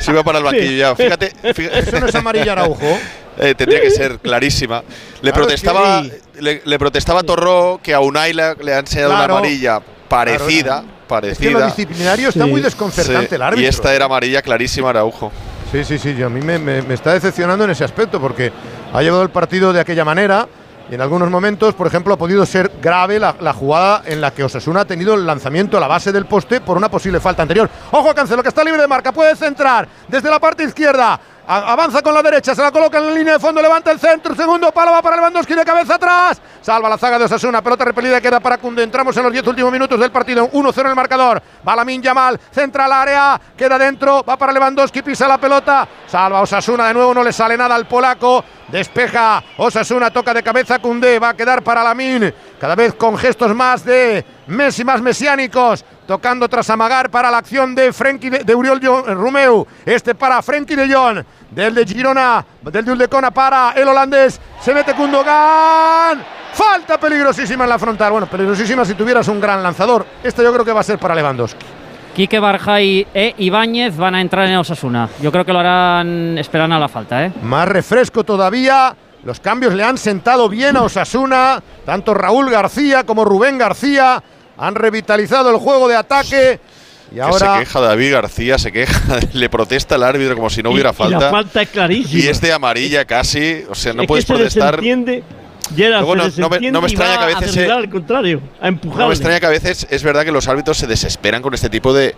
Se iba para el banquillo ya. Fíjate, fíjate. [laughs] Eso no es amarilla Araujo. [laughs] Eh, tendría que ser clarísima. Le Claro, protestaba, sí. le, le protestaba Torró que a Unai le, le ha enseñado Claro. una amarilla parecida, Es que lo parecida. disciplinario está Sí. muy desconcertante Sí, el árbitro. y esta era amarilla clarísima, Araujo. Sí, sí, sí, yo- a mí me, me- me está decepcionando en ese aspecto porque ha llevado el partido de aquella manera y en algunos momentos, por ejemplo, ha podido ser grave la, jugada en la que Osasuna ha tenido el lanzamiento a la base del poste por una posible falta anterior. Ojo Cancelo, que está libre de marca, puede centrar desde la parte izquierda. Avanza con la derecha, se la coloca en la línea de fondo, levanta el centro, segundo palo va para Lewandowski de cabeza atrás. Salva la zaga de Osasuna, pelota repelida queda para Cunde. Entramos en los 10 últimos minutos del partido, 1-0 en el marcador. Va Lamin Yamal, centra al área, queda dentro, va para Lewandowski, pisa la pelota. Salva Osasuna de nuevo, no le sale nada al polaco. Despeja Osasuna, toca de cabeza Cundé, va a quedar para Lamin. Cada vez con gestos más de Messi, más mesiánicos. Tocando tras amagar para la acción de Frenkie de, de Uriol Jo- Romeu. Este para Frenkie de Jong. Del de Girona, del de Uldecona para el holandés. Se mete Kundogan. Falta peligrosísima en la frontal. Bueno, peligrosísima si tuvieras un gran lanzador. Esta yo creo que va a ser para Lewandowski. Quique Barjay e Ibáñez van a entrar en Osasuna. Yo creo que lo harán, esperan a la falta, ¿eh? Más refresco todavía. Los cambios le han sentado bien a Osasuna. Tanto Raúl García como Rubén García han revitalizado el juego de ataque. Y Que ahora se queja David García, se queja, [laughs] le protesta al árbitro como si no Y- hubiera y falta. la falta es clarísima. Y es de amarilla casi, o sea, no es puedes que se protestar. Gerard, Luego se no- no me- no me y extraña que a veces al contrario, a. No me extraña que a veces es verdad que los árbitros se desesperan con este tipo de,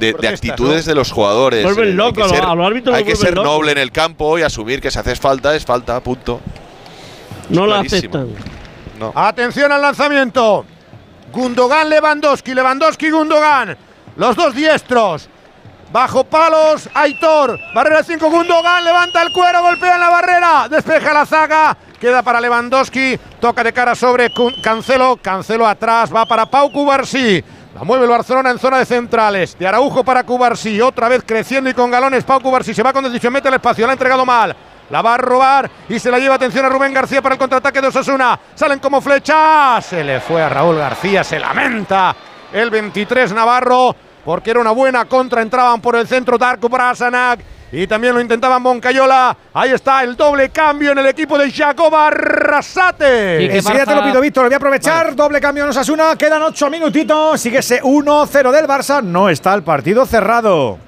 de- actitudes ¿no? de los jugadores. Vuelven Eh, hay locos, que a los- ser- a los árbitros Hay que ser noble en el campo y asumir que si haces falta es falta, punto. no la clarísimo. aceptan. No. Atención al lanzamiento. Gundogan, Lewandowski, Lewandowski, Gundogan. Los dos diestros. Bajo palos, Aitor. Barrera 5, Gundogan. Levanta el cuero, golpea en la barrera. Despeja la zaga. Queda para Lewandowski. Toca de cara sobre Cancelo. Cancelo atrás. Va para Pau Cubarsí. La mueve el Barcelona en zona de centrales. De Araujo para Cubarsí. Otra vez creciendo y con galones. Pau Cubarsí se va con decisión. Mete el espacio. La ha entregado mal. La va a robar y se la lleva atención a Rubén García para el contraataque de Osasuna. Salen como flechas. Se le fue a Raúl García. Se lamenta el 23 Navarro porque era una buena contra. Entraban por el centro Darko Brasanac y también lo intentaban Moncayola. Ahí está el doble cambio en el equipo de Jacob Arrasate. Sí, que Enseguida te lo pido, Víctor. Lo voy a aprovechar. Doble cambio en Osasuna. Quedan ocho minutitos. Sigue ese 1-0 del Barça. No está el partido cerrado.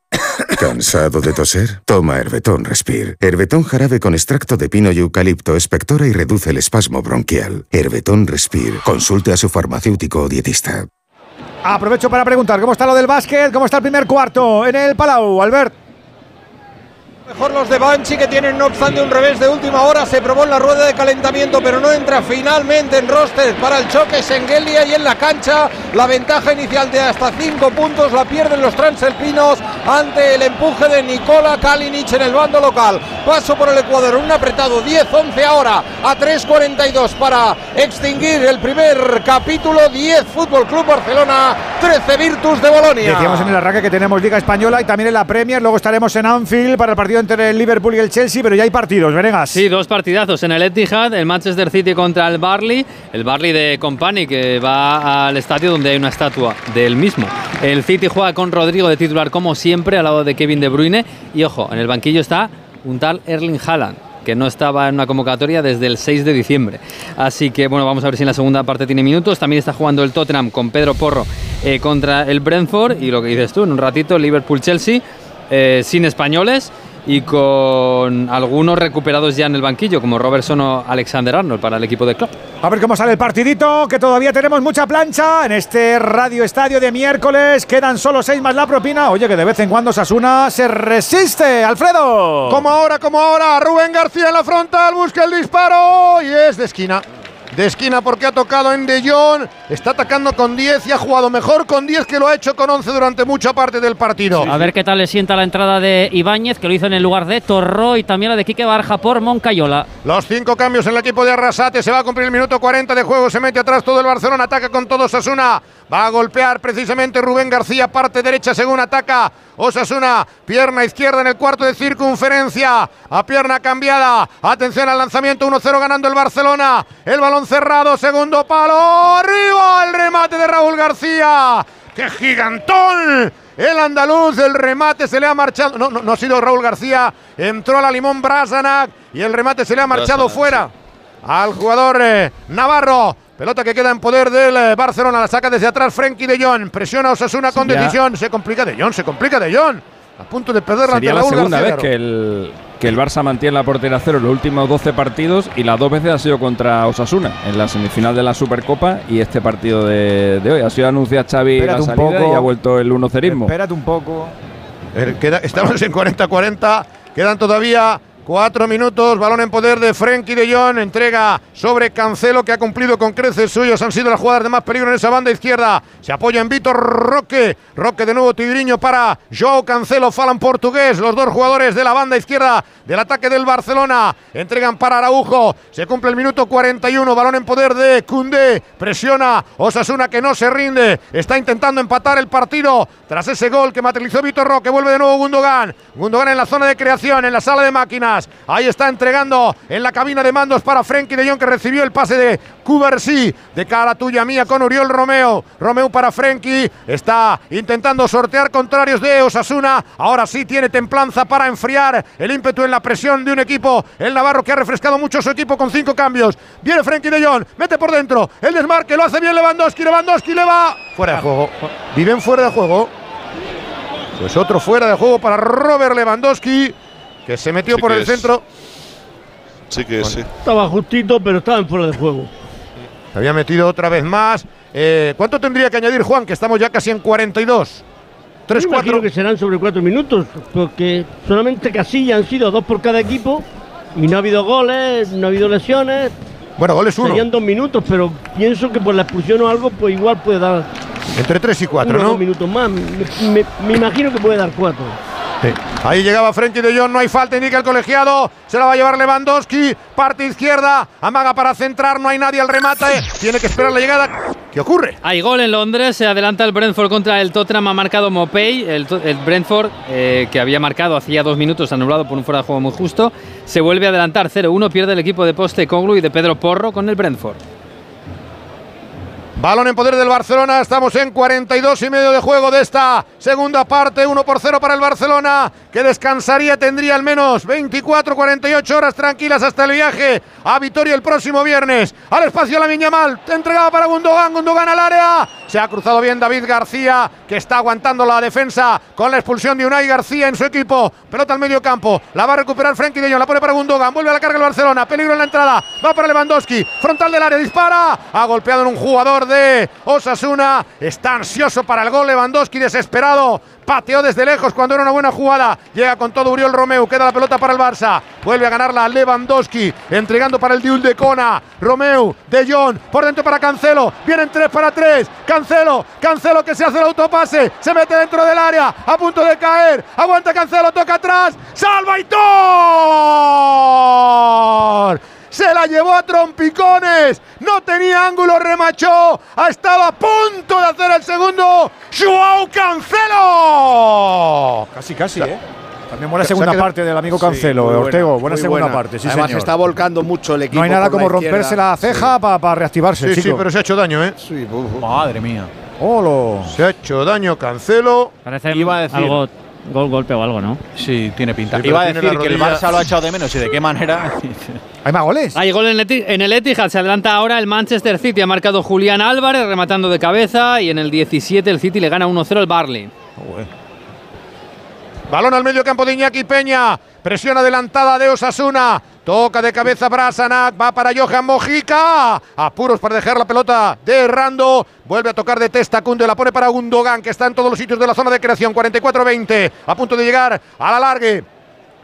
¿Cansado de toser? Toma Herbetón Respire. Herbetón jarabe con extracto de pino y eucalipto espectora y reduce el espasmo bronquial. Herbetón Respire. Consulte a su farmacéutico o dietista. Aprovecho para preguntar cómo está lo del básquet, cómo está el primer cuarto en el Palau, Albert. Mejor los de Banchi que tienen no obstante un revés de última hora. Se probó en la rueda de calentamiento, pero no entra finalmente en roster para el choque Sengelia y en la cancha la ventaja inicial de hasta 5 puntos la pierden los transalpinos ante el empuje de Nicola Kalinic en el bando local. Paso por el Ecuador, un apretado 10-11 ahora a 3.42 para extinguir el primer capítulo. 10 Fútbol Club Barcelona, 13 Virtus de Bolonia. Decíamos en el arranque que tenemos Liga Española y también en la Premier. Luego estaremos en Anfield para el partido entre el Liverpool y el Chelsea, pero ya hay partidos, Venegas. Sí, dos partidazos en el Etihad, el Manchester City contra el Barley, el Barley de Company que va al estadio donde hay una estatua del mismo. El City juega con Rodrigo de titular como siempre al lado de Kevin De Bruyne y ojo, en el banquillo está un tal Erling Haaland que no estaba en una convocatoria desde el 6 de diciembre. Así que bueno, vamos a ver si en la segunda parte tiene minutos. También está jugando el Tottenham con Pedro Porro eh, contra el Brentford y lo que dices tú, en un ratito Liverpool-Chelsea eh, sin españoles y con algunos recuperados ya en el banquillo, como Robertson o Alexander Arnold para el equipo de club. A ver cómo sale el partidito, que todavía tenemos mucha plancha en este Radio Estadio de miércoles. Quedan solo seis más la propina. Oye, que de vez en cuando Sasuna se resiste, Alfredo. Como ahora, como ahora, Rubén García en la frontal, busca el disparo y es de esquina de esquina porque ha tocado en De Jong, está atacando con 10 y ha jugado mejor con 10 que lo ha hecho con 11 durante mucha parte del partido. A ver qué tal le sienta la entrada de Ibáñez, que lo hizo en el lugar de Torro y también la de Quique Barja por Moncayola. Los cinco cambios en el equipo de Arrasate, se va a cumplir el minuto 40 de juego, se mete atrás todo el Barcelona, ataca con todo Sasuna, va a golpear precisamente Rubén García, parte derecha según ataca Osasuna, pierna izquierda en el cuarto de circunferencia, a pierna cambiada, atención al lanzamiento 1-0 ganando el Barcelona, el balón cerrado, segundo palo, arriba el remate de Raúl García, ¡qué gigantón! El andaluz, el remate se le ha marchado, no, no, no ha sido Raúl García, entró a la limón Brasanac y el remate se le ha marchado fuera al jugador eh, Navarro. Pelota que queda en poder del eh, Barcelona. La saca desde atrás Frenkie de Jong. Presiona a Osasuna con Sería- decisión. Se complica de Jong, se complica de Jong. A punto de perder Sería la segunda García. vez que el, que el Barça mantiene la portería cero en los últimos 12 partidos y las dos veces ha sido contra Osasuna, en la semifinal de la Supercopa y este partido de, de hoy. Ha sido anunciar Xavi Espérate la un poco. y ha vuelto el 1 cerismo Espérate un poco. Eh, queda- [laughs] estamos en 40-40. Quedan todavía cuatro minutos. Balón en poder de Frenkie de Jong. Entrega sobre Cancelo, que ha cumplido con creces suyos. Han sido las jugadas de más peligro en esa banda izquierda. Se apoya en Vitor Roque. Roque de nuevo Tigriño para Joao Cancelo. Falan portugués. Los dos jugadores de la banda izquierda del ataque del Barcelona. Entregan para Araujo. Se cumple el minuto 41. Balón en poder de Cundé. Presiona Osasuna que no se rinde. Está intentando empatar el partido. Tras ese gol que materializó Vitor Roque. Vuelve de nuevo Gundogan. Gundogan en la zona de creación, en la sala de máquinas. Ahí está entregando en la cabina de mandos para Frenkie de Jong que recibió el pase de Cubarsí. De cara tuya mía con Uriol Romeo. Romeo para Frenkie. Está intentando sortear contrarios de Osasuna. Ahora sí tiene templanza para enfriar el ímpetu en la presión de un equipo. El Navarro que ha refrescado mucho su equipo con cinco cambios. Viene Frenkie de Jong. Mete por dentro. El desmarque lo hace bien Lewandowski. Lewandowski le va. Fuera de juego. Viven fuera de juego. Pues otro fuera de juego para Robert Lewandowski, que se metió Sí por el es. centro. Sí que sí. Estaba justito, pero estaban fuera de juego. Se había metido otra vez más. Eh, ¿Cuánto tendría que añadir Juan? Que estamos ya casi en 42. 3 Me imagino 4 que serán sobre cuatro minutos, porque solamente Casilla han sido dos por cada equipo y no ha habido goles, no ha habido lesiones. Bueno, goles uno. Serían dos minutos, pero pienso que por la expulsión o algo, pues igual puede dar Entre 3 y 4, uno ¿no? dos minutos más. Me, me- me imagino que puede dar cuatro. Ahí llegaba Frenkie de Jong, no hay falta, indica el colegiado. Se la va a llevar Lewandowski. Parte izquierda, amaga para centrar, no hay nadie al remate. Tiene que esperar la llegada. ¿Qué ocurre? Hay gol en Londres, se adelanta el Brentford contra el Tottenham, ha marcado Mopey, el Brentford eh, que había marcado hacía dos minutos anulado por un fuera de juego muy justo, se vuelve a adelantar 0-1, pierde el equipo de Poste Coglu y de Pedro Porro con el Brentford. Balón en poder del Barcelona. Estamos en 42 y medio de juego de esta segunda parte. 1 por 0 para el Barcelona, que descansaría, tendría al menos 24, 48 horas tranquilas hasta el viaje a Vitoria el próximo viernes. Al espacio la Mal, entregada para Gundogan, Gundogan al área. Se ha cruzado bien David García, que está aguantando la defensa con la expulsión de Unai García en su equipo. Pelota al medio campo. La va a recuperar Frenkie de Jong. La pone para Gundogan. Vuelve a la carga el Barcelona. Peligro en la entrada. Va para Lewandowski. Frontal del área. Dispara. Ha golpeado en un jugador Osasuna. Está ansioso para el gol. Lewandowski desesperado. Pateó desde lejos cuando era una buena jugada. Llega con todo Uriol Romeu. Queda la pelota para el Barça. Vuelve a ganarla Lewandowski. Entregando para el Diul de Cona. Romeu, De Jong. Por dentro para Cancelo. Vienen 3 para 3. Cancelo. Cancelo que se hace el autopase. Se mete dentro del área. A punto de caer. Aguanta Cancelo. Toca atrás. ¡Salva Hitor! Se la llevó a trompicones, no tenía ángulo, remachó, ha estado a punto de hacer el segundo, Joao Cancelo. Casi, casi, ¿eh? También buena segunda parte del amigo Cancelo, Ortego. Buena segunda buena. parte, sí, Además, señor. está volcando mucho el equipo. No hay nada como la romperse la ceja para reactivarse, Sí, sí, pero se ha hecho daño, ¿eh? Sí, uf, uf. Madre mía. Olo. Se ha hecho daño Cancelo. Parece Iba a decir- algo, gol, golpe o algo, ¿no? Sí, tiene pinta. Sí, Iba a decir que el Barça lo ha echado de menos y de qué manera. ¿Hay más goles? Hay gol en, Eti- en el Etihad, se adelanta ahora el Manchester City, ha marcado Julián Álvarez rematando de cabeza y en el 17 el City le gana 1-0 al Barley. Balón al medio campo de Iñaki Peña. Presión adelantada de Osasuna. Toca de cabeza Brasanac. Va para Johan Mojica. Apuros para dejar la pelota de Rando. Vuelve a tocar de testa Kunde. La pone para Gundogan, que está en todos los sitios de la zona de creación. 44-20. A punto de llegar a la largue.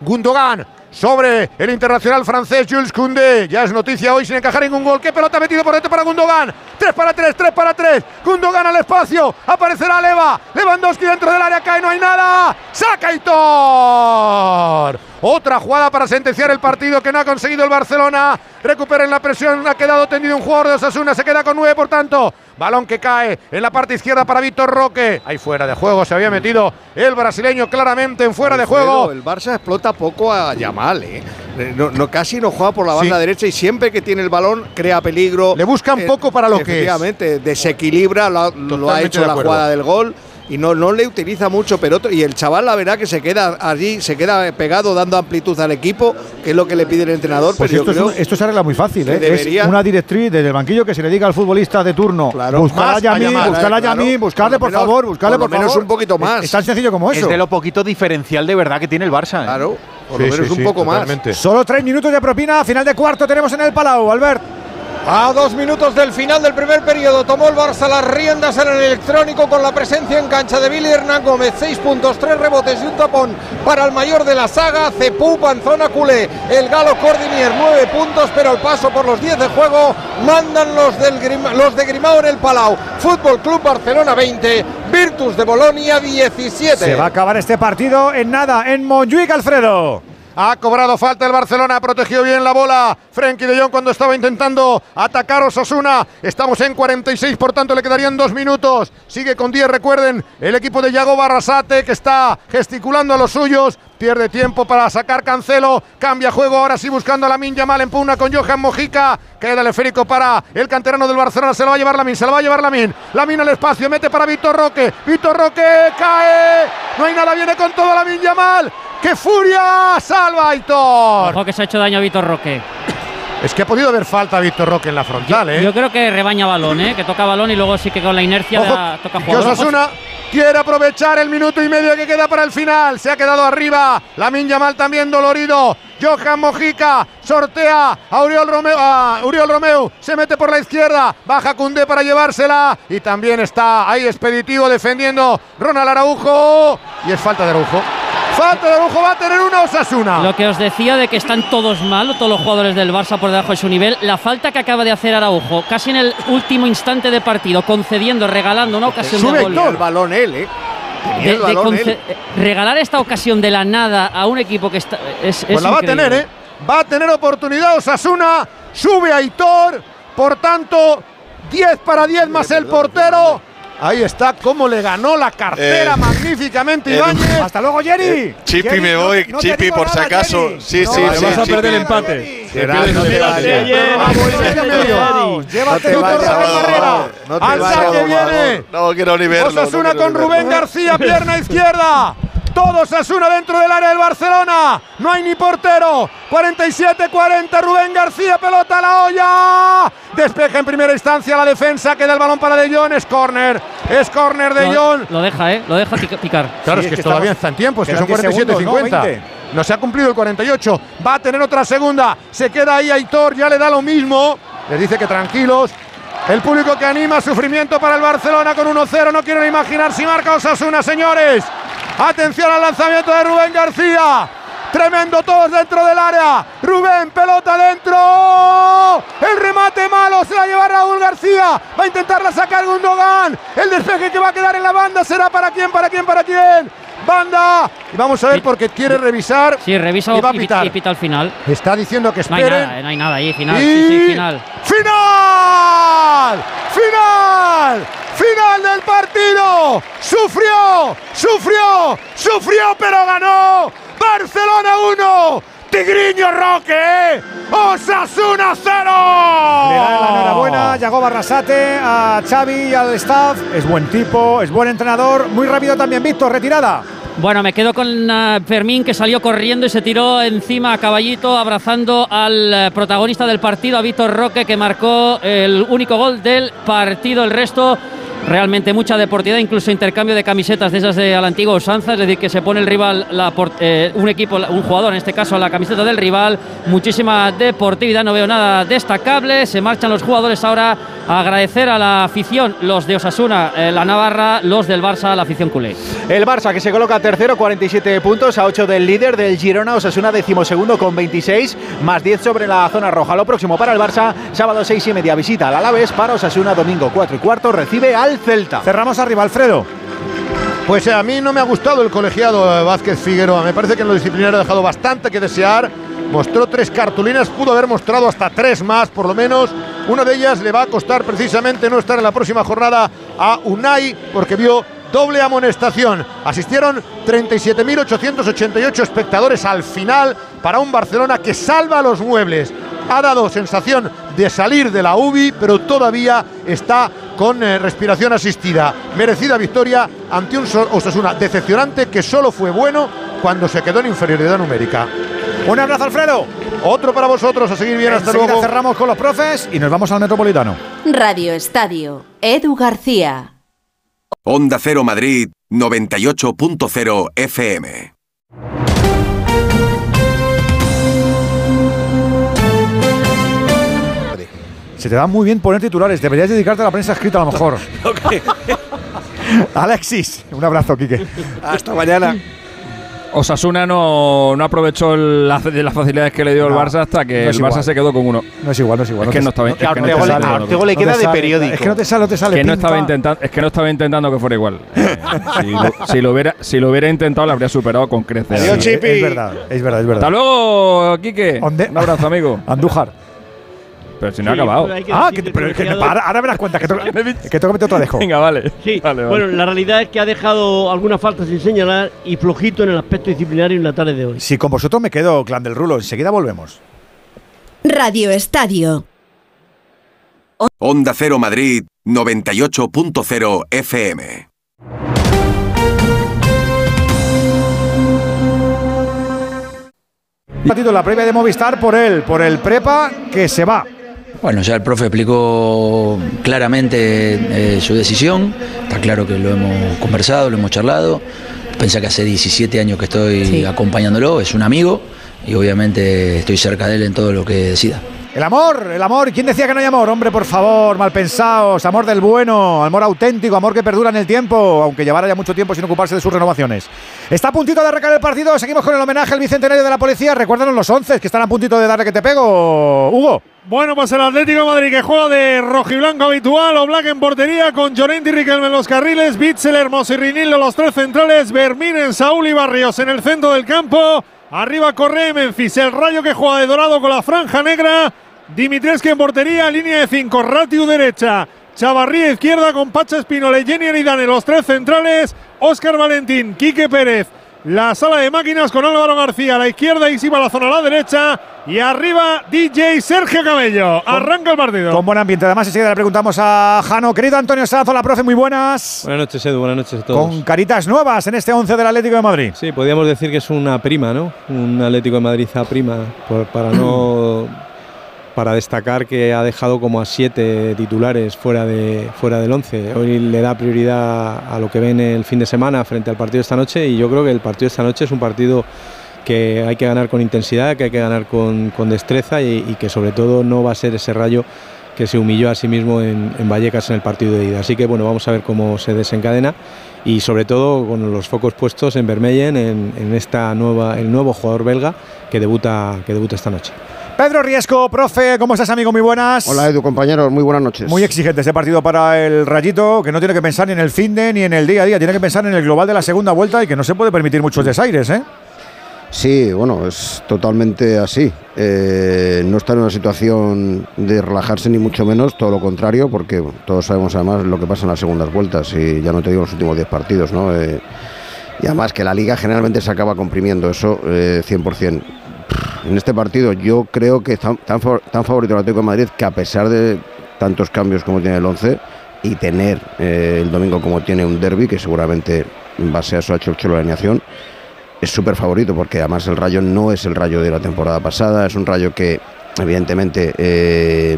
Gundogan sobre el internacional francés Jules Koundé. Ya es noticia hoy sin encajar ningún gol. ¿Qué pelota metido por dentro para Gundogan? 3 para 3, 3 para 3. Gundogan al espacio. Aparecerá Leva. Lewandowski dentro del área cae, no hay nada. ¡Saca Hitor! Otra jugada para sentenciar el partido que no ha conseguido el Barcelona. Recuperen la presión. Ha quedado tendido un jugador de Osasuna. Se queda con 9, por tanto. Balón que cae en la parte izquierda para Víctor Roque. Ahí fuera de juego se había metido el brasileño claramente en fuera de juego. El Barça explota poco a Yamal, ¿eh? Eh, No, no- casi no juega por la banda Sí. derecha y siempre que tiene el balón crea peligro. Le buscan poco para lo que es. Efectivamente, desequilibra, lo, ha- lo ha hecho la jugada del gol y no, no le utiliza mucho, pero otro- y el chaval la verdad que se queda allí, se queda pegado dando amplitud al equipo, que es lo que le pide el entrenador, Pues pero esto, yo es un- esto se arregla muy fácil, ¿eh? debería- Es una directriz desde el banquillo que se le diga al futbolista de turno. buscar Más a Yamí, buscar a claro. Yamí, buscarle, por menos- favor, buscarle, por por, lo menos favor. un poquito más. Es, es tan sencillo como eso. Es de lo poquito diferencial de verdad que tiene el Barça. ¿eh? Claro, por Sí, lo menos sí, un sí, poco totalmente. Solo tres minutos de propina, final de cuarto tenemos en el Palau, Albert. A dos minutos del final del primer periodo tomó el Barça las riendas en el electrónico con la presencia en cancha de Billy Hernán Gómez. Seis puntos, tres rebotes y un tapón para el mayor de la saga, Cepú Panzona Culé. El Galo Cordinier, nueve puntos, pero al paso por los diez de juego mandan los, los de Grimao en el Palau. Fútbol Club Barcelona 20, Virtus de Bolonia 17. Se va a acabar este partido en nada, en Montjuic, Alfredo. Ha cobrado falta el Barcelona, protegió bien la bola. Frenkie de Jong cuando estaba intentando atacar Osasuna. Estamos en 46, por tanto le quedarían dos minutos. Sigue con 10, recuerden, el equipo de Yago Barrasate que está gesticulando a los suyos. Pierde tiempo para sacar Cancelo. Cambia juego ahora sí buscando a Lamin Yamal en pugna con Johan Mojica. Queda el esférico para el canterano del Barcelona. Se lo va a llevar Lamin, se lo va a llevar Lamin. Lamin al espacio, mete para Víctor Roque. Víctor Roque cae. No hay nada, viene con todo Lamin Yamal. ¡Qué furia! ¡Salva Aitor! Ojo que se ha hecho daño a Vitor Roque. Es que ha podido haber falta a Víctor Roque en la frontal, ¿eh? Yo creo que rebaña balón, ¿eh? que toca balón y luego sí que con la inercia Ojo, da- toca jugador. Osasuna quiere aprovechar el minuto y medio que queda para el final. Se ha quedado arriba. Lamin Yamal también dolorido. Johan Mojica sortea a Uriol Romeu. A Uriol Romeu se mete por la izquierda. Baja Cundé para llevársela. Y también está ahí expeditivo defendiendo Ronald Araujo. Y es falta de Araujo. Falta de Araujo. Va a tener una Osasuna. Lo que os decía de que están todos mal, todos los jugadores del Barça por debajo de su nivel, la falta que acaba de hacer Araujo, casi en el último instante de partido, concediendo, regalando una ocasión de gol. el balón él, ¿eh? Tenía De- el de balón conce- él. regalar esta ocasión de la nada a un equipo que está es, Pues es la va a tener, ¿eh? Va a tener oportunidad Osasuna. Sube a Hitor. Por tanto, 10 para 10 más el portero. Ahí está cómo le ganó la cartera Eh, magníficamente Ibáñez. Hasta luego, Jerry. Eh, Chipi, me voy. no te Chipi, por si acaso. Jerry. Sí, No, sí, sí. vas a Chipi. perder el empate. Llévate favor. No te Al saque viene. No quiero ni verlo. Osasuna con Rubén. García, pierna izquierda. [laughs] Todos Asuna dentro del área del Barcelona. No hay ni portero. 47-40. Rubén García, pelota a la olla. Despeja en primera instancia la defensa. Queda el balón para De Jong. Es córner. Es córner de Lo- Jong. Lo deja, ¿eh? Lo deja pica- picar. Claro, es que, todavía está en tiempo, es que son 47-50. No se ha cumplido el 48. Va a tener otra segunda. Se queda ahí Aitor, ya le da lo mismo. Les dice que tranquilos. El público que anima sufrimiento para el Barcelona con 1-0. No quiero imaginar si marca Osasuna, señores. Atención al lanzamiento de Rubén García. Tremendo todos dentro del área. Rubén, pelota dentro. El remate malo se la lleva Raúl García. Va a intentarla sacar Gundogan. El despeje que va a quedar en la banda será para quién, para quién, para quién. Banda. Y vamos a ver porque quiere revisar. Sí, revisa y va a y, pitar. y pita al final. Está diciendo que No hay esperen. nada, eh, no hay nada ahí, final. Y- Sí, sí, final. ¡Final! ¡Final! ¡Final del partido! ¡Sufrió! ¡Sufrió! ¡Sufrió, pero ganó! ¡Barcelona 1! ¡Tigriño Roque! ¡Osasuna 0! Le dan la enhorabuena, Yago Barrasate, a Xavi y al staff. Es buen tipo, es buen entrenador. Muy rápido también, Víctor, retirada. Bueno, me quedo con ah, Fermín que salió corriendo y se tiró encima a caballito abrazando al eh, protagonista del partido, a Víctor Roque, que marcó el único gol del partido. El resto, realmente mucha deportividad, incluso intercambio de camisetas de esas de a la antigua usanza, es decir, que se pone el rival, la eh, un equipo, un jugador en este caso, la camiseta del rival. Muchísima deportividad, no veo nada destacable. Se marchan los jugadores ahora a agradecer a la afición, los de Osasuna, eh, la Navarra, los del Barça, la afición culé. El Barça que se coloca tercero, 47 puntos, a 8 del líder del Girona, Osasuna decimosegundo con 26, más 10 sobre la zona roja. Lo próximo para el Barça, sábado 6 y media, visita al Alavés, para Osasuna, domingo 4 y cuarto, recibe al Celta. Cerramos arriba, Alfredo. Pues eh, a mí no me ha gustado el colegiado eh, Vázquez Figueroa. Me parece que en lo disciplinario ha dejado bastante que desear. Mostró tres cartulinas, pudo haber mostrado hasta tres más, por lo menos. Una de ellas le va a costar precisamente no estar en la próxima jornada a Unai, porque vio doble amonestación. Asistieron 37.888 espectadores al final para un Barcelona que salva los muebles. Ha dado sensación de salir de la UBI, pero todavía está con eh, respiración asistida. Merecida victoria ante un Osasuna decepcionante que solo fue bueno cuando se quedó en inferioridad numérica. Un abrazo, Alfredo. Otro para vosotros, a seguir bien, hasta Enseguida luego. cerramos con los profes y nos vamos al Metropolitano. Radio Estadio. Edu García. Onda Cero Madrid 98.0 FM. Se te da muy bien poner titulares. Deberías dedicarte a la prensa escrita a lo mejor. [laughs] [laughs] Alexis, un abrazo, Quique. Hasta mañana. Osasuna no, no aprovechó la, las facilidades que le dio el Barça hasta que no el Barça igual. se quedó con uno. No es igual, no es igual. Es que no estaba, es que no te Ortego le- queda de periódico. Es que no te sale, no te sale. Que no estaba intentando, es que no estaba intentando que fuera igual. Eh, [laughs] si, lo, si lo hubiera, si lo hubiera intentado, lo habría superado con creces. Sí, es verdad, es verdad, es verdad. Hasta luego, Quique. Un abrazo, amigo. Andújar. Pero si no ha acabado. Ah, que, pero que- ahora, ahora [laughs] me das cuenta que tengo que meter otra dejo. [laughs] Venga, vale. Sí, Vale, vale. bueno, la realidad es que ha dejado algunas faltas sin señalar y flojito en el aspecto disciplinario en la tarde de hoy. Si con vosotros me quedo, clan del rulo, enseguida volvemos. Radio Estadio. Onda Cero Madrid 98.0 FM. Un ratito la previa de Movistar por él, por el prepa que se va. Bueno, ya el profe explicó claramente eh, su decisión. Está claro que lo hemos conversado, lo hemos charlado. Pensé que hace 17 años que estoy acompañándolo, es un amigo y obviamente estoy cerca de él en todo lo que decida. El amor, el amor. ¿Quién decía que no hay amor? Hombre, por favor, mal pensados. Amor del bueno, amor auténtico, amor que perdura en el tiempo, aunque llevara ya mucho tiempo sin ocuparse de sus renovaciones. Está a puntito de arrancar el partido. Seguimos con el homenaje al bicentenario de la policía. Recuérdanos los 11 que están a puntito de darle que te pego. Hugo. Bueno, pues el Atlético Madrid que juega de rojiblanco habitual, o Black en portería, con Llorente y Riquelme en los carriles, Bitzel, Hermoso y Rinildo los tres centrales, Bermín Saúl y Barrios en el centro del campo, arriba Correa y Memphis, el Rayo que juega de dorado con la franja negra, Dimitrescu en portería, línea de cinco, Ratiu derecha, Chavarría izquierda con Pacha Espinole, Jenny Aridane los tres centrales, Óscar Valentín, Quique Pérez, la sala de máquinas con Álvaro García a la izquierda y Siba Lazón a la derecha. Y arriba DJ Sergio Cabello. Arranca el partido. Con buen ambiente. Además, enseguida le preguntamos a Jano. Querido Antonio Sazo, la profe, muy buenas. Buenas noches, Edu. Buenas noches a todos. Con caritas nuevas en este 11 del Atlético de Madrid. Sí, podríamos decir que es una prima, ¿no? Un Atlético de Madrid a prima, por- para no [clears throat] para destacar que ha dejado como a siete titulares fuera, de, fuera del 11. Hoy le da prioridad a lo que ven el fin de semana frente al partido de esta noche y yo creo que el partido de esta noche es un partido que hay que ganar con intensidad, que hay que ganar con, destreza y, que sobre todo no va a ser ese rayo que se humilló a sí mismo en, en Vallecas en el partido de ida. Así que bueno, vamos a ver cómo se desencadena y sobre todo con los focos puestos en Vermeyen, en, en esta nueva, el nuevo jugador belga que debuta, que debuta esta noche. Pedro Riesco, profe, ¿cómo estás, amigo? Muy buenas. Hola Edu, compañeros, muy buenas noches. Muy exigente este partido para el Rayito, que no tiene que pensar ni en el fin de ni en el día a día, tiene que pensar en el global de la segunda vuelta y que no se puede permitir muchos desaires, ¿eh? Sí, bueno, es totalmente así. Eh, no está en una situación de relajarse ni mucho menos, todo lo contrario, porque bueno, todos sabemos además lo que pasa en las segundas vueltas y ya no te digo los últimos 10 partidos, ¿no? Eh, y además que la liga generalmente se acaba comprimiendo, eso eh, 100%. En este partido yo creo que tan, tan, fa- tan favorito el Atlético de Madrid que a pesar de tantos cambios como tiene el 11 y tener eh, el domingo como tiene un derby, que seguramente en base a eso ha hecho el Cholo la alineación, es súper favorito porque además el Rayo no es el Rayo de la temporada pasada, es un Rayo que evidentemente eh,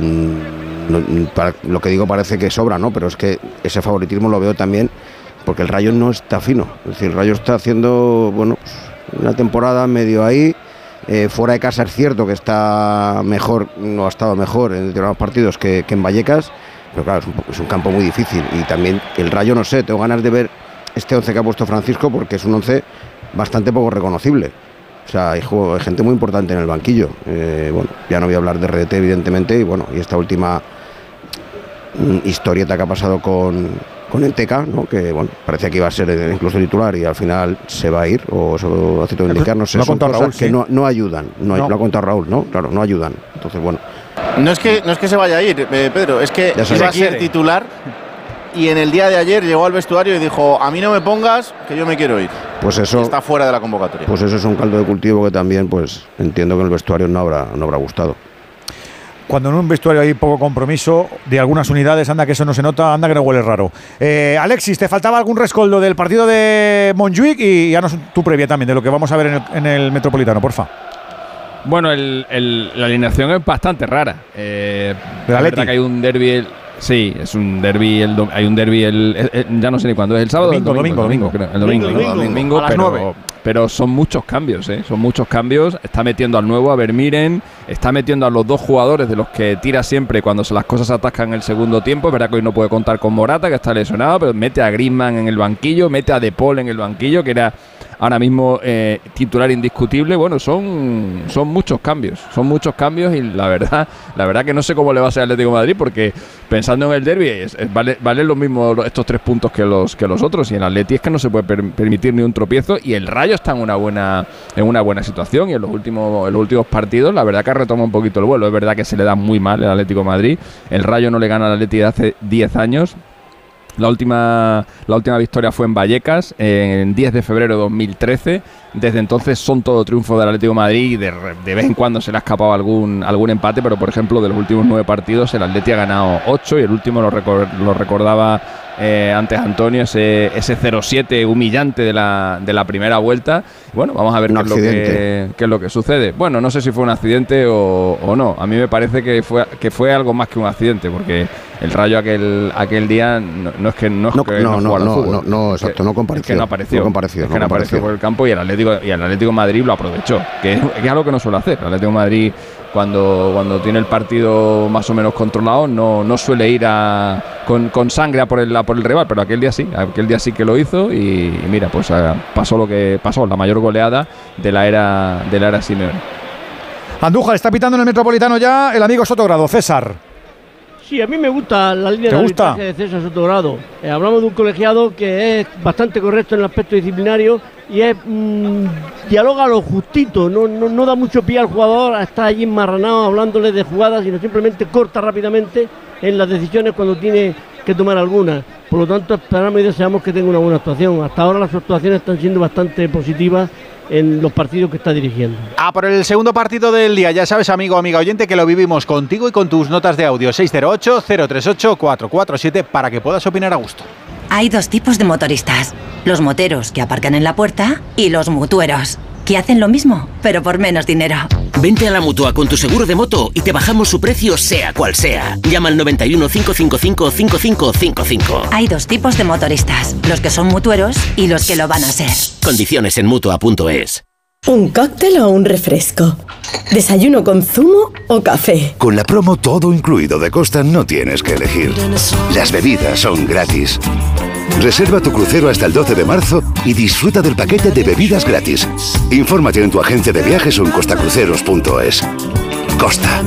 lo que digo parece que sobra, ¿no? Pero es que ese favoritismo lo veo también porque el Rayo no está fino, es decir, el Rayo está haciendo, bueno, pues, una temporada medio ahí. Eh, fuera de casa es cierto que está mejor, no ha estado mejor en determinados partidos que, en Vallecas, pero claro, es un, campo muy difícil. Y también el Rayo, no sé, tengo ganas de ver este 11 que ha puesto Francisco porque es un 11 bastante poco reconocible. O sea, hay gente muy importante en el banquillo. Eh, bueno, ya no voy a hablar de RDT, evidentemente, y bueno, y esta última mm, historieta que ha pasado con, con Enteca, ¿no? que bueno, parecía que iba a ser incluso titular y al final se va a ir, o eso hace todo indicar, no sé, Lo ha son contado cosas Raúl, que sí. no, no ayudan, no, No. lo ha contado Raúl, ¿no? Claro, no ayudan. Entonces, bueno, No es que, no es que se vaya a ir, eh, Pedro, es que iba a ser titular y en el día de ayer llegó al vestuario y dijo, a mí no me pongas, que yo me quiero ir. pues eso... Está fuera de la convocatoria. Pues eso es un caldo de cultivo que también, pues entiendo que en el vestuario no habrá, no habrá gustado. Cuando en un vestuario hay poco compromiso de algunas unidades, anda que eso no se nota, anda que no huele raro. Eh, Alexis, ¿te faltaba algún rescoldo del partido de Montjuic? Y ya nos tu previa también de lo que vamos a ver en el, en el Metropolitano, porfa. Bueno, el- el- la alineación es bastante rara. Eh, ¿Del es Atleti? verdad que hay un derby. Sí, es un derby. El, dom- hay un derby. El, el- el- ya no sé ni cuándo es. El sábado. o el Domingo, domingo, domingo, el creo. El domingo, Domingo, el domingo. domingo, A las pero, son muchos cambios, ¿eh? Son muchos cambios. Está metiendo al nuevo, a Vermiren. Está metiendo a los dos jugadores de los que tira siempre cuando se las cosas se atascan en el segundo tiempo. Verdad que hoy no puede contar con Morata, que está lesionado, pero mete a Griezmann en el banquillo, mete a De Paul en el banquillo, que era ahora mismo eh, titular indiscutible. Bueno, son, son muchos cambios, son muchos cambios y la verdad, la verdad que no sé cómo le va a ser al Atlético Madrid porque pensando en el derby es, vale, valen lo mismo estos tres puntos que los que los otros y el Atleti es que no se puede per- permitir ni un tropiezo y el Rayo está en una buena en una buena situación y en los últimos en últimos partidos la verdad que retoma un poquito el vuelo. Es verdad que se le da muy mal el Atlético Madrid. El Rayo no le gana al Atleti de hace 10 años. La última, la última victoria fue en Vallecas, en 10 de febrero de 2013. Desde entonces son todo triunfo del Atlético Madrid y de, vez en cuando se le ha escapado algún, algún empate, pero por ejemplo de los últimos nueve partidos el Atleti ha ganado 8 y el último lo recordaba eh, antes Antonio, ese, ese 0-7 humillante de la, de la primera vuelta. Bueno, vamos a ver qué es, lo que, qué es lo que sucede. Bueno, no sé si fue un accidente o, o no. A mí me parece que fue, que fue algo más que un accidente, porque el Rayo aquel, aquel día no, no es que no, es No, que no, no, al no, fútbol. no, Es exacto, no es compareció. que no apareció. No compareció, Es no que no apareció por el campo y el Atlético y el Atlético de Madrid lo aprovechó, que es, que es algo que no suele hacer. El Atlético de Madrid cuando, cuando tiene el partido más o menos controlado no, no suele ir a, con, con sangre a por, el, por el rival, pero aquel día sí, aquel día sí que lo hizo y, y mira, pues ah, pasó lo que pasó, la mayor goleada de la era de la era Simeone. Andújar está pitando en el Metropolitano ya el amigo Sotogrado, César. Sí, a mí me gusta la línea ¿Te de arbitraje de César Sotogrado. Eh, hablamos de un colegiado que es bastante correcto en el aspecto disciplinario y es mm, dialoga lo justito, no, no, no da mucho pie al jugador, está allí enmarranado hablándole de jugadas, sino simplemente corta rápidamente en las decisiones cuando tiene que tomar algunas. Por lo tanto, esperamos y deseamos que tenga una buena actuación. Hasta ahora las actuaciones están siendo bastante positivas en los partidos que está dirigiendo. Ah, por el segundo partido del día, ya sabes, amigo amiga oyente, que lo vivimos contigo y con tus notas de audio 608-038-447 para que puedas opinar a gusto. Hay dos tipos de motoristas. Los moteros que aparcan en la puerta y los mutueros, que hacen lo mismo, pero por menos dinero. Vente a la mutua con tu seguro de moto y te bajamos su precio, sea cual sea. Llama al 91 555 5555. Hay dos tipos de motoristas, los que son mutueros y los que lo van a ser. Condiciones en mutua.es. ¿Un cóctel o un refresco? ¿Desayuno con zumo o café? Con la promo todo incluido de Costa no tienes que elegir. Las bebidas son gratis. Reserva tu crucero hasta el 12 de marzo y disfruta del paquete de bebidas gratis. Infórmate en tu agencia de viajes o en costacruceros.es. Costa.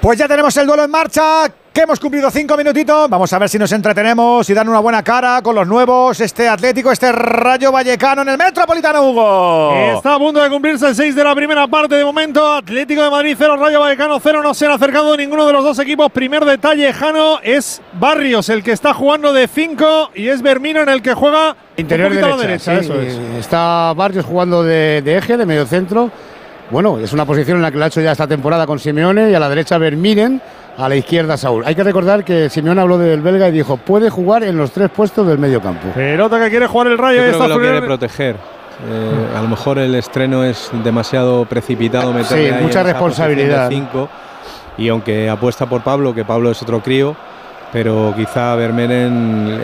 Pues ya tenemos el duelo en marcha, que hemos cumplido cinco minutitos. Vamos a ver si nos entretenemos y dan una buena cara con los nuevos, este Atlético, este Rayo Vallecano en el Metropolitano, Hugo. Está a punto de cumplirse el 6 de la primera parte de momento. Atlético de Madrid 0, Rayo Vallecano 0. No se ha acercado ninguno de los dos equipos. Primer detalle, Jano, es Barrios el que está jugando de 5 y es Bermino en el que juega Interior un poquito a la derecha, derecha. sí. eso es. Está Barrios jugando de, de eje, de medio centro. Bueno, es una posición en la que lo ha hecho ya esta temporada con Simeone y a la derecha Vermiren, a la izquierda Saúl. Hay que recordar que Simeone habló del belga y dijo, puede jugar en los tres puestos del medio campo. Pelota que quiere jugar el Rayo. Yo creo que lo quiere proteger. Eh, a lo mejor el estreno es demasiado precipitado meterle Sí, mucha responsabilidad. cinco. y aunque apuesta por Pablo, que Pablo es otro crío, pero quizá Vermeeren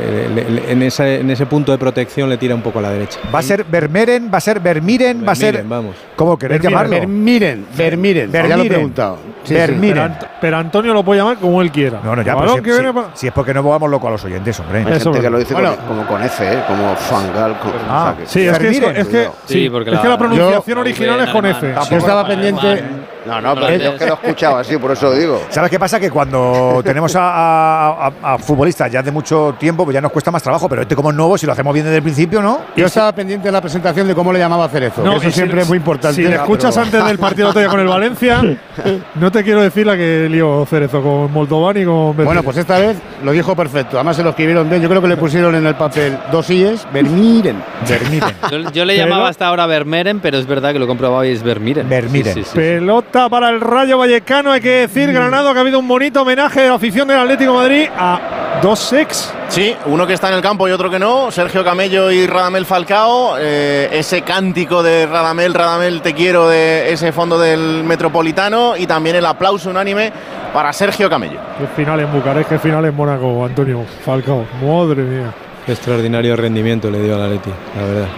en, ese, en ese punto de protección le tira un poco a la derecha. Va a ser Vermeeren, va a ser Vermiren, va a ser. Vamos. ¿Cómo queréis Vermiren, llamarlo? Vermiren, Vermiren, ya lo he preguntado. Sí, sí. Vermiren. Pero, Ant- pero Antonio lo puede llamar como él quiera. No, no, ya, que si, viene si- es porque no vamos loco a los oyentes, hombre. Hay gente que lo dice Bueno. con- como con F, ¿eh? como Fangal. Con, Ah, o sea que- Sí, es que, es, Vermiren. es que, Sí, sí, porque es la- que la pronunciación Yo- original es con F. Yo estaba pendiente. No, no, pero yo que lo he escuchado así, por eso lo digo. ¿Sabes qué pasa? Que cuando [laughs] tenemos a, a- a- a futbolistas ya de mucho tiempo, pues ya nos cuesta más trabajo, pero este como es nuevo, si lo hacemos bien desde el principio, ¿no? Yo estaba pendiente de la presentación de cómo le llamaba Cerezo. No, eso si- siempre es muy importante. Si le escuchas Pero- antes del partido día con el Valencia, [laughs] no te quiero decir la que lío Cerezo con Moldovan y con Betis. Bueno, pues esta vez lo dijo perfecto. Además se lo escribieron bien. Yo creo que le pusieron en el papel dos IES. Vermiren. Vermiren. Yo, yo le Pero- llamaba hasta ahora Vermeeren, pero es verdad que lo he comprobado y es Vermiren. Vermiren. Sí, sí, sí. Pelota para el Rayo Vallecano, hay que decir, Granado, que ha habido un bonito homenaje de la afición del Atlético de Madrid a dos ex. Sí, uno que está en el campo y otro que no. Sergio Camello y Radamel Falcao. eh, ese cántico de Radamel, Radamel te quiero de ese fondo del Metropolitano. Y también el aplauso unánime para Sergio Camello. Qué final en Bucarest, qué final en Mónaco, Antonio Falcao. Madre mía. Qué extraordinario rendimiento le dio al Atleti, la verdad.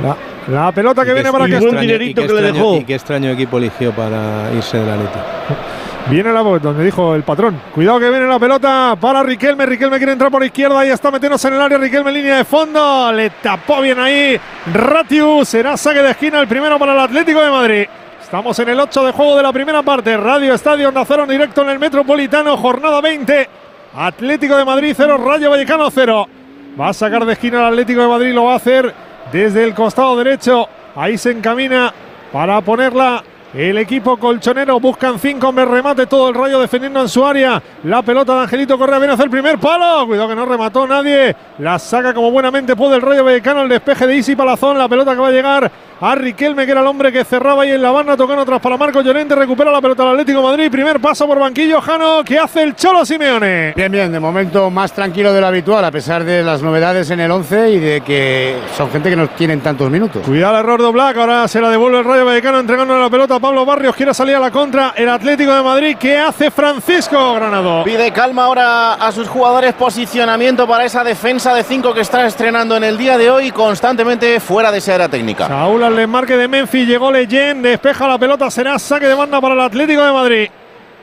La, la pelota que viene para que extraño- dinerito que le dejó. Y qué extraño equipo eligió para irse del Atleti. Viene la voz donde dijo el patrón. Cuidado que viene la pelota para Riquelme. Riquelme quiere entrar por izquierda y está metiéndose en el área. Riquelme en línea de fondo. Le tapó bien ahí. Ratiu. Será saque de esquina el primero para el Atlético de Madrid. Estamos en el 8 de juego de la primera parte. Radio Estadio Onda Cero en directo en el Metropolitano. Jornada 20. Atlético de Madrid 0. Rayo Vallecano 0. Va a sacar de esquina el Atlético de Madrid. Lo va a hacer desde el costado derecho. Ahí se encamina para ponerla el equipo colchonero. Buscan cinco hombre remate. Todo el rayo defendiendo en su área. La pelota de Angelito Correa viene a hacer el primer palo. Cuidado que no remató nadie. La saca como buenamente puede el rayo vallecano. El despeje de Isi Palazón. La pelota que va a llegar a Riquelme, que era el hombre que cerraba ahí en la banda. Tocando atrás para Marco Llorente. Recupera la pelota al Atlético de Madrid. Primer paso por banquillo. Jano, que hace el Cholo Simeone. Bien, bien, de momento más tranquilo de lo habitual, a pesar de las novedades en el 11 y de que son gente que no tienen tantos minutos. Cuidado el error de Black, ahora se la devuelve el Rayo Vallecano entregando la pelota Pablo Barrios, quiere salir a la contra el Atlético de Madrid, ¿qué hace Francisco Granado? Pide calma ahora a sus jugadores, posicionamiento para esa defensa de 5 que está estrenando en el día de hoy, constantemente fuera de esa área técnica. Saúl al desmarque de Memphis, llegó Leyen, despeja la pelota, será saque de banda para el Atlético de Madrid.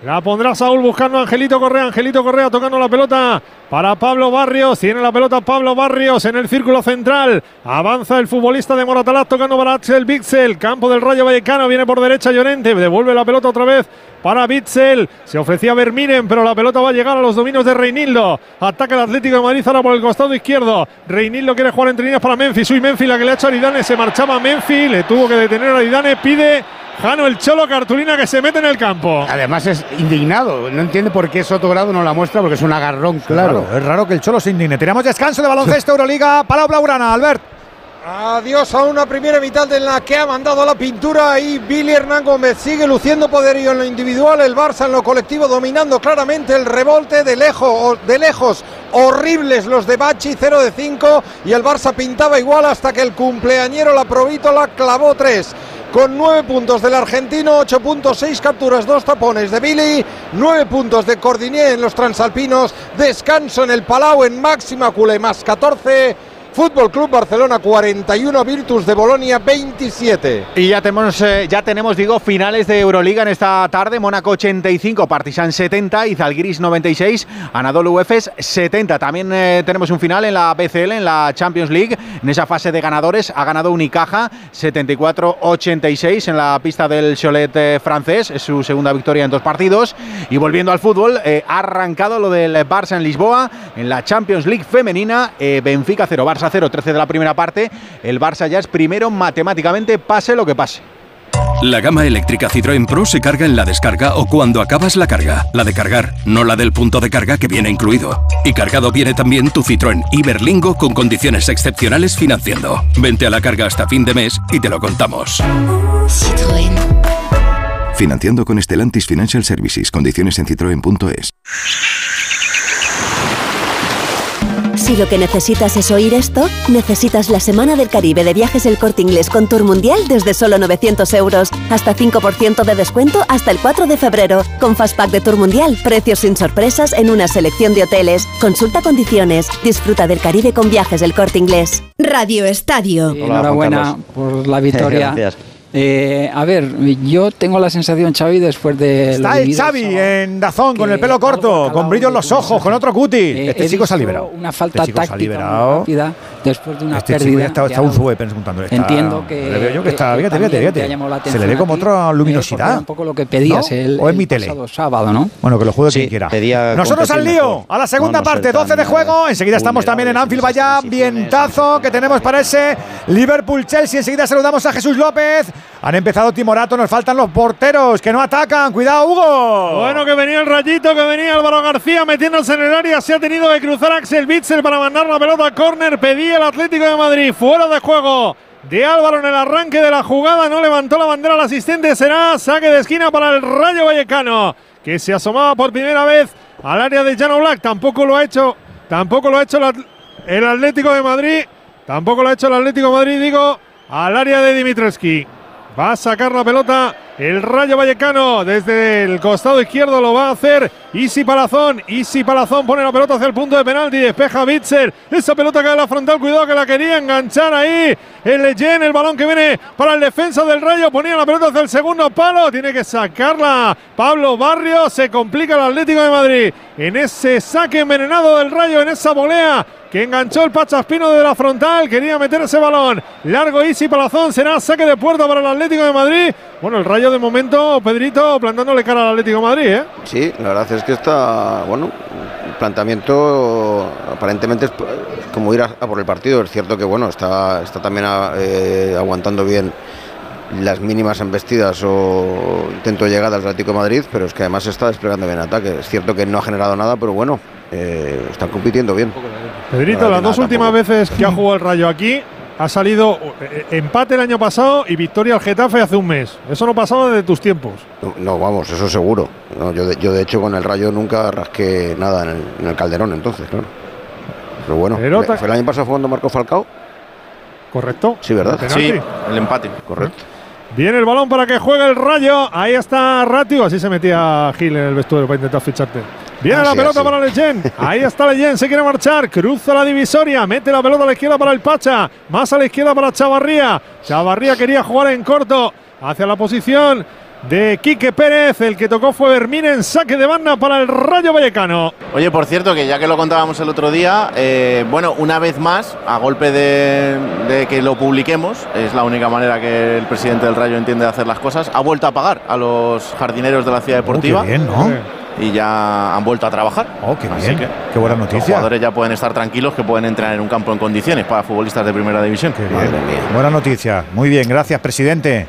La pondrá Saúl buscando a Angelito Correa, Angelito Correa tocando la pelota para Pablo Barrios, tiene la pelota Pablo Barrios en el círculo central, avanza el futbolista de Moratalaz tocando para Axel Bixel, campo del Rayo Vallecano, viene por derecha Llorente, devuelve la pelota otra vez para Bitzel, se ofrecía Vermiren, pero la pelota va a llegar a los dominios de Reinildo, ataca el Atlético de Madrid ahora por el costado izquierdo, Reinildo quiere jugar entre líneas para Memphis, uy Memphis la que le ha hecho a Aridane, se marchaba Memphis, le tuvo que detener a Aridane, pide Jano el Cholo Cartulina que se mete en el campo. Además es indignado, no entiende por qué Sotogrado no la muestra porque es un agarrón claro. Raro, es raro que el Cholo se indigne. Tenemos descanso de baloncesto Euroliga, Palau Blaugrana, Albert. Adiós a una primera mitad en la que ha mandado la pintura y Billy Hernán Gómez sigue luciendo poderío en lo individual, el Barça en lo colectivo dominando claramente el revolte de lejos, de lejos. Horribles los de Bachi 0 de 5 y el Barça pintaba igual hasta que el cumpleañero la Provítola clavó 3 con 9 puntos del argentino, 8 puntos, 6 capturas, 2 tapones de Billy, 9 puntos de Cordinier en los transalpinos, descanso en el Palau en máxima culé más 14. Fútbol Club Barcelona 41, Virtus de Bolonia 27. Y ya tenemos, eh, ya tenemos, digo, finales de Euroliga en esta tarde. Mónaco 85, Partizan 70, Izalgiris 96, Anadolu Efes 70. También eh, tenemos un final en la BCL, en la Champions League. En esa fase de ganadores ha ganado Unicaja 74-86 en la pista del Cholet eh, francés. Es su segunda victoria en dos partidos. Y volviendo al fútbol, ha arrancado lo del Barça en Lisboa en la Champions League femenina. Benfica 0, Barça 0, 13 de la primera parte. El Barça ya es primero matemáticamente, pase lo que pase. La gama eléctrica Citroën Pro se carga en la descarga o cuando acabas la carga. La de cargar, no la del punto de carga que viene incluido. Y cargado viene también tu Citroën Iberlingo con condiciones excepcionales financiando. Vente a la carga hasta fin de mes y te lo contamos. Financiando con Stellantis Financial Services. Condiciones en citroen.es. Si lo que necesitas es oír esto, necesitas la Semana del Caribe de Viajes El Corte Inglés con Tour Mundial desde solo 900 euros. Hasta 5% de descuento hasta el 4 de febrero. Con Fastpack de Tour Mundial, precios sin sorpresas en una selección de hoteles. Consulta condiciones. Disfruta del Caribe con Viajes El Corte Inglés. Radio Estadio. Enhorabuena por la victoria. [laughs] Gracias. Eh, a ver, yo tengo la sensación, Xavi, después de... Está vivido Xavi en Dazón con el pelo corto, con brillo en los ojos, con otro cuti. Eh, este chico se ha liberado. Una falta Este chico se ha táctica muy liberado. rápida después de una Este pérdida. chico ya está, está un zue preguntándole. está- Entiendo que- Le veo yo que que- está, fíjate, fíjate, fíjate. Se le ve como otra eh, luminosidad. un poco lo que pedías ¿No? el, ¿O el mi tele? pasado sábado, ¿no? Bueno, que lo juegue quien quiera. pedía Nosotros al lío, a la segunda No, parte, ser 12 de juego. Enseguida estamos también en Anfield Vaya. Vientazo que tenemos para ese Liverpool-Chelsea. Enseguida saludamos a Jesús López. Han empezado Timorato, nos faltan los porteros que no atacan. Cuidado, Hugo. Bueno, que venía el rayito, que venía Álvaro García metiéndose en el área. Se ha tenido que cruzar Axel Witzel para mandar la pelota a córner. Pedía el Atlético de Madrid. Fuera de juego de Álvaro en el arranque de la jugada. No levantó la bandera al asistente. Será saque de esquina para el Rayo Vallecano, que se asomaba por primera vez al área de Jano Black. Tampoco lo ha hecho. Tampoco lo ha hecho el Atlético de Madrid. Tampoco lo ha hecho el Atlético de Madrid, digo, al área de Dimitrescu. Va a sacar la pelota el Rayo Vallecano desde el costado izquierdo lo va a hacer Isi Palazón. Isi Palazón pone la pelota hacia el punto de penalti. Despeja Bitzer. Esa pelota cae a la frontal. Cuidado que la quería enganchar ahí. El Leyen, el balón que viene para el defensa del Rayo. Ponía la pelota hacia el segundo palo. Tiene que sacarla Pablo Barrio. Se complica el Atlético de Madrid en ese saque envenenado del Rayo, en esa volea que enganchó el Pachaspino de la frontal. Quería meter ese balón. Largo Isi Palazón. Será saque de puerta para el Atlético de Madrid. Bueno, el Rayo de momento, Pedrito, plantándole cara al Atlético de Madrid, ¿eh? Sí, la verdad es que está, bueno, el planteamiento aparentemente es como ir a, a por el partido. Es cierto que, bueno, está, está también a- eh, aguantando bien las mínimas embestidas o intento de llegada al Atlético de Madrid, pero es que además está desplegando bien ataque. Es cierto que no ha generado nada, pero bueno, eh, están compitiendo bien. Pedrito, No, las dos últimas veces que ha jugado el Rayo aquí, ha salido eh, empate el año pasado y victoria al Getafe hace un mes. Eso no pasaba desde tus tiempos. No, no, vamos, eso seguro. No, yo, de, yo de hecho con el Rayo nunca rasqué nada en el, en el Calderón entonces, claro. Pero bueno, Pero ¿fue el año pasado jugando Marco Falcao? Correcto. Sí, ¿verdad? Sí, el empate. Correcto. Viene el balón para que juegue el Rayo. Ahí está Ratio. Así se metía Gil en el vestuario para intentar ficharte. Viene Ah, la sí, pelota para Leyen. Ahí está Leyen. Se quiere marchar. Cruza la divisoria. Mete la pelota a la izquierda para el Pacha. Más a la izquierda para Chavarría. Chavarría quería jugar en corto hacia la posición de Quique Pérez. El que tocó fue Bermín en saque de banda para el Rayo Vallecano. Oye, por cierto, que ya que lo contábamos el otro día, eh, bueno, una vez más, a golpe de, de que lo publiquemos, es la única manera que el presidente del Rayo entiende de hacer las cosas, ha vuelto a pagar a los jardineros de la ciudad deportiva. Oh, qué bien, ¿no? Y ya han vuelto a trabajar. Oh, qué Así bien. que Qué buena los noticia. jugadores ya pueden estar tranquilos que pueden entrenar en un campo en condiciones para futbolistas de primera división. Buena noticia. Muy bien, gracias, presidente.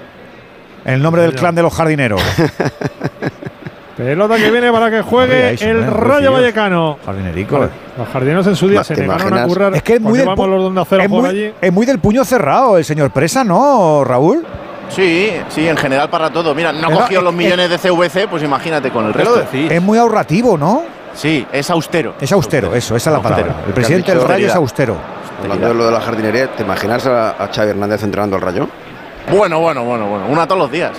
En el nombre del clan de los jardineros. [laughs] Pelota que viene para que juegue el. Rayo. Vallecano. Jardinerico. Los jardineros en su día se ¿Te negaron a imaginas? currar. Es que es muy, del, los es, muy, allí. es muy del puño cerrado el señor Presa, ¿no, Raúl? Sí, sí, en general para todo. Mira, no cogió los millones de CVC, pues imagínate con el resto. Es muy ahorrativo, ¿no? Sí, es austero. Es austero, eso, esa es la Austero. palabra. El presidente del Rayo es austero. Hablando de lo de la jardinería, ¿te imaginas a, a Xavi Hernández entrenando al Rayo? Bueno, bueno, bueno, bueno. Una todos los días.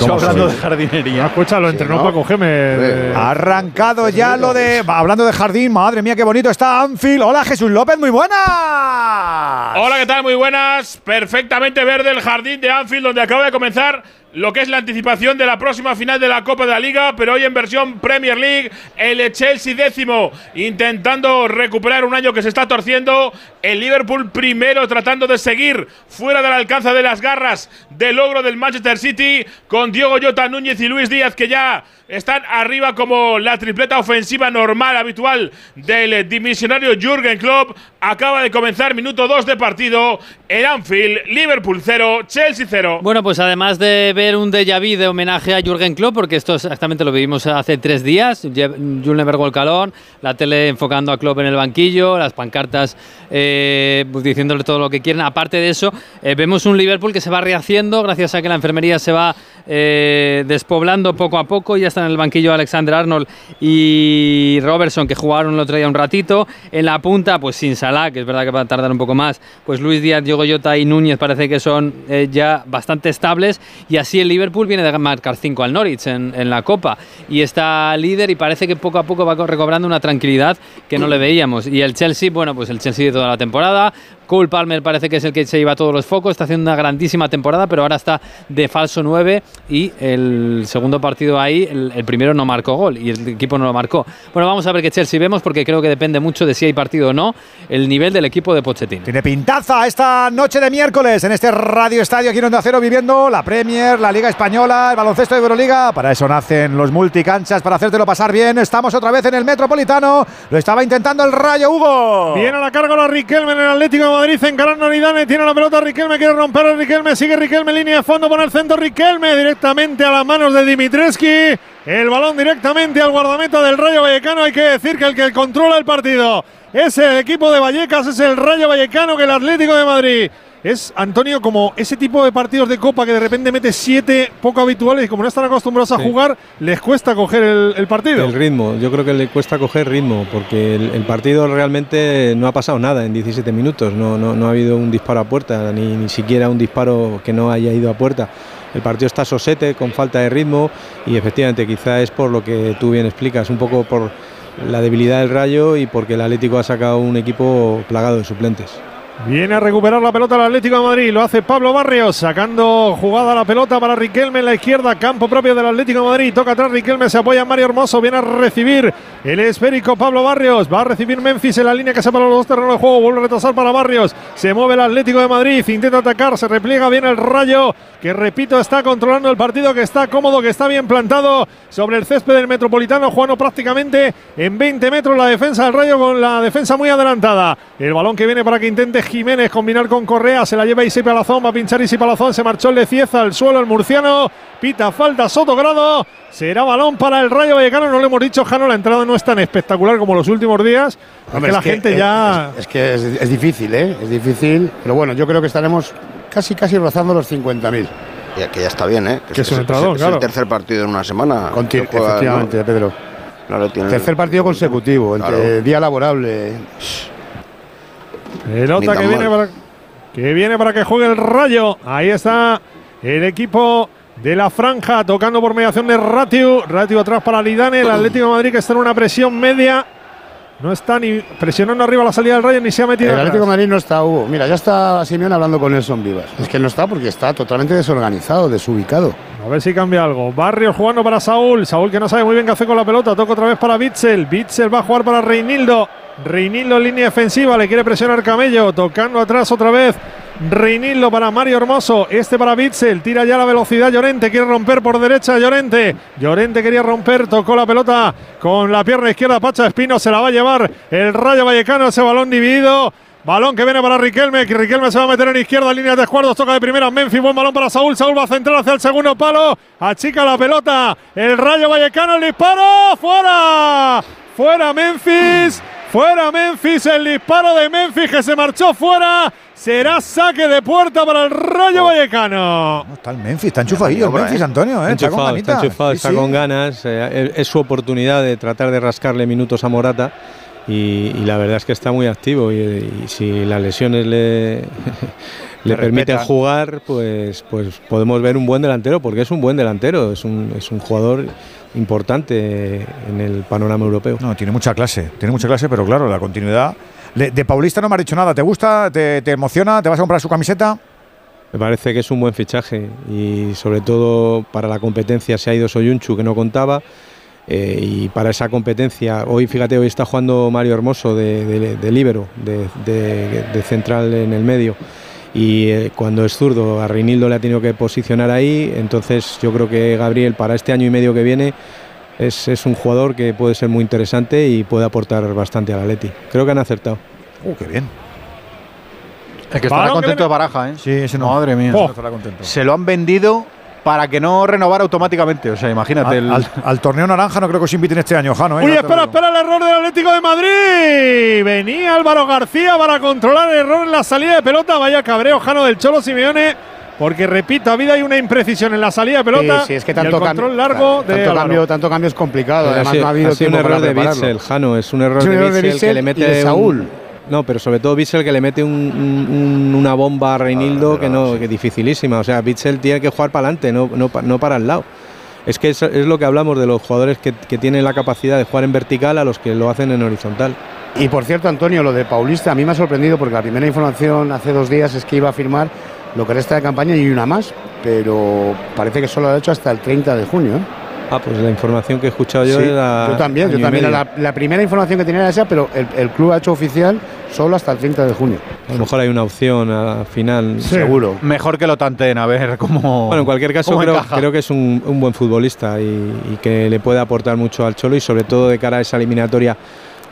¿Cómo hablando sí? de jardinería. Escucha, lo entrenó ¿no? Paco Gémez. Ha arrancado ya lo de. va, Hablando de jardín, madre mía, qué bonito está Anfield. Hola Jesús López, muy buena. Hola, ¿qué tal? Muy buenas. Perfectamente verde el jardín de Anfield, donde acaba de comenzar lo que es la anticipación de la próxima final de la Copa de la Liga, pero hoy en versión Premier League, el Chelsea décimo, intentando recuperar un año que se está torciendo, el Liverpool primero tratando de seguir fuera del alcance de las garras del logro del Manchester City, con Diego Jota, Núñez y Luis Díaz, que ya están arriba como la tripleta ofensiva normal, habitual del dimisionario Jürgen Klopp. Acaba de comenzar minuto 2 de partido en Anfield, Liverpool 0, Chelsea 0. Bueno, pues además de ver un déjà vu de homenaje a Jürgen Klopp, porque esto exactamente lo vivimos hace tres días, Julen Bergolcalón, la tele enfocando a Klopp en el banquillo, las pancartas eh, pues diciéndole todo lo que quieren. Aparte de eso, eh, vemos un Liverpool que se va rehaciendo gracias a que la enfermería se va eh, despoblando poco a poco. Ya están en el banquillo Alexander Arnold y Robertson, que jugaron el otro día un ratito. En la punta, pues sin Salah, que es verdad que va a tardar un poco más, pues Luis Díaz, Diogo Jota y Núñez parece que son eh, ya bastante estables. Y así el Liverpool viene de marcar 5 al Norwich en, en la Copa. Y está líder y parece que poco a poco va co- recobrando una tranquilidad que no le veíamos. Y el Chelsea, bueno, pues el Chelsea de toda la temporada. Cole Palmer parece que es el que se lleva todos los focos, está haciendo una grandísima temporada, pero ahora está de falso 9 y el segundo partido ahí, el, el primero no marcó gol y el equipo no lo marcó. Bueno, vamos a ver qué Chelsea vemos porque creo que depende mucho de si hay partido o no el nivel del equipo de Pochettino. Tiene pintaza esta noche de miércoles en este Radio Estadio aquí en Onda Cero viviendo la Premier, la Liga Española, el baloncesto de Euroliga. Para eso nacen los multicanchas, para hacértelo pasar bien. Estamos otra vez en el Metropolitano. Lo estaba intentando el Rayo Hugo. Viene a la carga la Riquelme en el Atlético de Madrid, encarando a Nidane, tiene la pelota Riquelme, quiere romper a Riquelme, sigue Riquelme, línea de fondo, pone el centro Riquelme, directamente a las manos de Dimitreski, el balón directamente al guardameta del Rayo Vallecano, hay que decir que el que controla el partido es el equipo de Vallecas, es el Rayo Vallecano que el Atlético de Madrid. Es, Antonio, como ese tipo de partidos de Copa que de repente mete siete poco habituales y como no están acostumbrados a Sí. jugar, les cuesta coger el, el partido. El ritmo, yo creo que le cuesta coger ritmo, porque el, el partido realmente no ha pasado nada en 17 minutos, no, no, no ha habido un disparo a puerta, ni, ni siquiera un disparo que no haya ido a puerta. El partido está sosete, con falta de ritmo, y efectivamente quizá es por lo que tú bien explicas, un poco por la debilidad del Rayo y porque el Atlético ha sacado un equipo plagado de suplentes. Viene a recuperar la pelota el Atlético de Madrid. Lo hace Pablo Barrios, sacando jugada la pelota para Riquelme en la izquierda, campo propio del Atlético de Madrid. Toca atrás Riquelme, se apoya Mario Hermoso. Viene a recibir el esférico Pablo Barrios. Va a recibir Memphis en la línea que separa los dos terrenos de juego. Vuelve a retrasar para Barrios. Se mueve el Atlético de Madrid, intenta atacar, se repliega bien el rayo. Que repito, está controlando el partido, que está cómodo, que está bien plantado sobre el césped del Metropolitano. Jugando prácticamente en 20 metros la defensa del rayo con la defensa muy adelantada. El balón que viene para que intente Jiménez combinar con Correa. Se la lleva Isi Palazón. Va a pinchar Isi Palazón. Se marchó el de Cieza al suelo el murciano. Pita falta Sotogrado. Será balón para el Rayo Vallecano. No le hemos dicho, Jano, la entrada no es tan espectacular como los últimos días. Es Hombre, que la que gente es- ya. Es, es que es, es difícil, ¿eh? Es difícil. Pero bueno, yo creo que estaremos casi, casi rozando los 50.000. Ya, que ya está bien, ¿eh? Que es un es, entrador, es claro. el tercer partido en una semana. Conti- que juega, efectivamente, ¿no? Pedro. Claro, tiene- Tercer partido consecutivo, entre día laborable. Pelota que viene, para, que viene para que juegue el Rayo. Ahí está el equipo de la franja tocando por mediación de Ratiu. Ratiu atrás para Lidane. El Atlético de Madrid que está en una presión media. No está ni presionando arriba la salida del Rayo ni se ha metido. El atrás. Atlético de Madrid no está, Hugo. Mira, ya está Simeone hablando con Nelson Vivas. Es que no está porque está totalmente desorganizado, desubicado. A ver si cambia algo. Barrios jugando para Saúl. Saúl que no sabe muy bien qué hacer con la pelota. Toca otra vez para Bitzel. Bitzel va a jugar para Reinildo. Reinildo en línea defensiva. Le quiere presionar Camello. Tocando atrás otra vez Reinildo para Mario Hermoso. Este para Bitzel. Tira ya la velocidad. Llorente quiere romper por derecha. Llorente. Llorente quería romper. Tocó la pelota con la pierna izquierda. Pacha Espino se la va a llevar el Rayo Vallecano. Ese balón dividido. Balón que viene para Riquelme, que Riquelme se va a meter en izquierda, línea de cuartos, toca de primera Memphis, buen balón para Saúl, Saúl va a centrar hacia el segundo palo, achica la pelota, el Rayo Vallecano, el disparo, fuera, fuera Memphis, fuera Memphis, el disparo de Memphis que se marchó fuera, será saque de puerta para el Rayo Vallecano. No, está el Memphis, está enchufadillo el Memphis, Antonio, ¿eh? Está con enchufado, está, enchufado, Sí, está sí. con ganas. eh, es su oportunidad de tratar de rascarle minutos a Morata. Y, y la verdad es que está muy activo. Y, y si las lesiones le, le permiten jugar, pues, pues podemos ver un buen delantero, porque es un buen delantero. Es un, es un jugador importante en el panorama europeo. No, tiene mucha clase, tiene mucha clase, pero claro, la continuidad. De Paulista no me ha dicho nada. ¿Te gusta? ¿Te, te emociona? ¿Te vas a comprar su camiseta? Me parece que es un buen fichaje y sobre todo para la competencia se ha ido Soyunchu que no contaba eh, y para esa competencia hoy fíjate hoy está jugando Mario Hermoso de, de, de líbero de, de- de central en el medio y eh, cuando es zurdo a Reinildo le ha tenido que posicionar ahí entonces yo creo que Gabriel para este año y medio que viene es, es un jugador que puede ser muy interesante y puede aportar bastante al Atleti creo que han acertado Uh, qué bien. El que estará contento de Baraja, ¿eh? Sí, ese no. Madre mía. Oh. Estará contento. Se lo han vendido para que no renovara automáticamente. O sea, imagínate. el- Al, al- al torneo naranja no creo que os inviten este año, Jano. ¿eh? Uy, te espera, espera el error del Atlético de Madrid. Venía Álvaro García para controlar el error en la salida de pelota. Vaya cabreo, Jano del Cholo Simeone. Porque repito, ha habido ahí una imprecisión en la salida de pelota. Sí, sí, es que y tanto el control largo de tanto cambio, tanto cambio es complicado. Pero Además, no ha habido ha sido un tiempo error para de. Bitzel, Jano. Es un error de de Bitzel que le mete un- Saúl. No, pero sobre todo Bitzel que le mete un- un- un- una bomba a Reinildo que no, que dificilísima. O sea, Bitzel tiene que jugar para adelante, no, no, pa- no para el lado. Es que es, es lo que hablamos de los jugadores que, que tienen la capacidad de jugar en vertical a los que lo hacen en horizontal. Y por cierto, Antonio, lo de Paulista a mí me ha sorprendido porque la primera información hace dos días es que iba a firmar lo que resta de campaña y una más, pero parece que solo lo ha hecho hasta el 30 de junio. ¿eh? Ah, pues la información que he escuchado yo Sí, era. yo también, yo también. La, la primera información que tenía era esa, pero el, el club ha hecho oficial solo hasta el 30 de junio. A lo mejor hay una opción al final. Seguro. Mejor que lo tanteen, a ver cómo. Bueno, en cualquier caso creo, que es un, un buen futbolista y, y que le puede aportar mucho al Cholo y sobre todo de cara a esa eliminatoria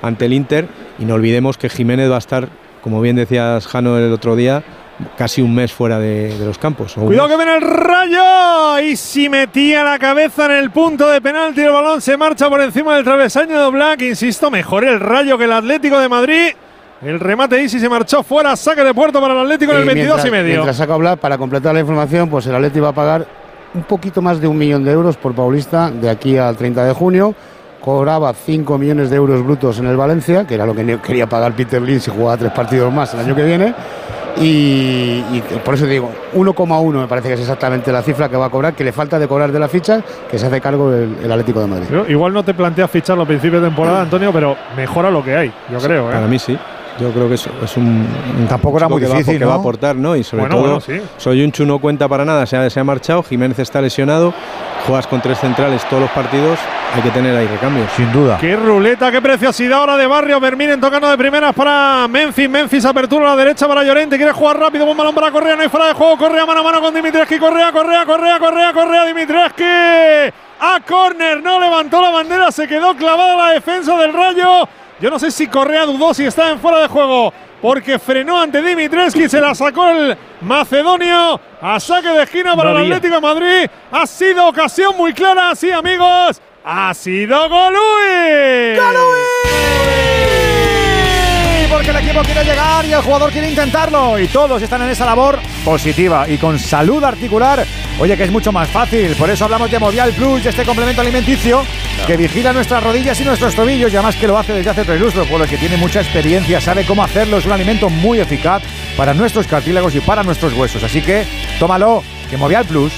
ante el Inter. Y no olvidemos que Jiménez va a estar, como bien decías Jano el otro día, casi un mes fuera de, de los campos. Cuidado que viene el rayo. Y si metía la cabeza en el punto de penalti, el balón se marcha por encima del travesaño de Black. Insisto, mejor el rayo que el Atlético de Madrid. El remate Isi se marchó fuera, saque de puerto para el Atlético en el Y 22 mientras, y medio. Mientras saco a hablar, para completar la información, pues el Atleti va a pagar un poquito más de un millón de euros por Paulista de aquí al 30 de junio. Cobraba 5 millones de euros brutos en el Valencia, que era lo que quería pagar Peter Lynch si jugaba tres partidos más el año que viene. Y, y por eso digo, 1,1 me parece que es exactamente la cifra que va a cobrar, que le falta de cobrar de la ficha, que se hace cargo el, el Atlético de Madrid. Yo igual no te planteas ficharlo a principios de temporada, Antonio, pero mejora lo que hay, yo creo. ¿eh? Para mí sí. Yo creo que es, es un, Tampoco era muy que va- difícil, que va a ¿no? aportar, ¿no? Y sobre Bueno, todo, bueno, sí. Soyunchu no cuenta para nada, se ha, se ha marchado, Jiménez está lesionado, juegas con tres centrales todos los partidos, hay que tener ahí recambios. Sin duda. Qué ruleta, qué preciosidad ahora de Barrio. Verminen tocando de primeras para Memphis. Memphis apertura a la derecha para Llorente. Quiere jugar rápido. Buen balón para Correa. No hay fuera de juego. Correa mano a mano con Dimitreski. Correa, Correa, Correa, Correa, Correa. Dimitreski. A córner. No levantó la bandera. Se quedó clavada la defensa del Rayo. Yo no sé si Correa dudó si estaba en fuera de juego. Porque frenó ante Dimitreski. Se la sacó el macedonio. A saque de esquina para No el. Atlético de Madrid. Ha sido ocasión muy clara. Sí, amigos. Ha sido Golui. Porque el equipo quiere llegar y el jugador quiere intentarlo. Y todos están en esa labor positiva y con salud articular. Oye, que es mucho más fácil. Por eso hablamos de Movial Plus, de este complemento alimenticio que vigila nuestras rodillas y nuestros tobillos. Y además que lo hace desde hace tres lustros, por lo que tiene mucha experiencia, sabe cómo hacerlo. Es un alimento muy eficaz para nuestros cartílagos y para nuestros huesos. Así que tómalo, que Movial Plus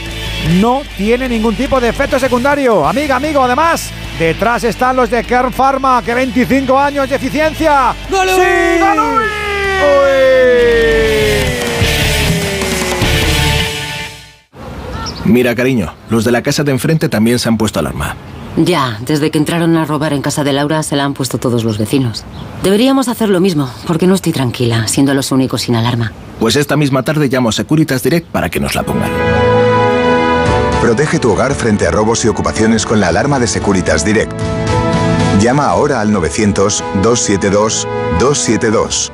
no tiene ningún tipo de efecto secundario. Amiga, amigo, además, detrás están los de Kern Pharma, que 25 años de eficiencia. ¡Golui! ¡Sí, Golui! Mira, cariño, los de la casa de enfrente también se han puesto alarma. Ya, desde que entraron a robar en casa de Laura se la han puesto todos los vecinos. Deberíamos hacer lo mismo, porque no estoy tranquila, siendo los únicos sin alarma. Pues esta misma tarde llamo a Securitas Direct para que nos la pongan. Protege tu hogar frente a robos y ocupaciones con la alarma de Securitas Direct. Llama ahora al 900-272-272.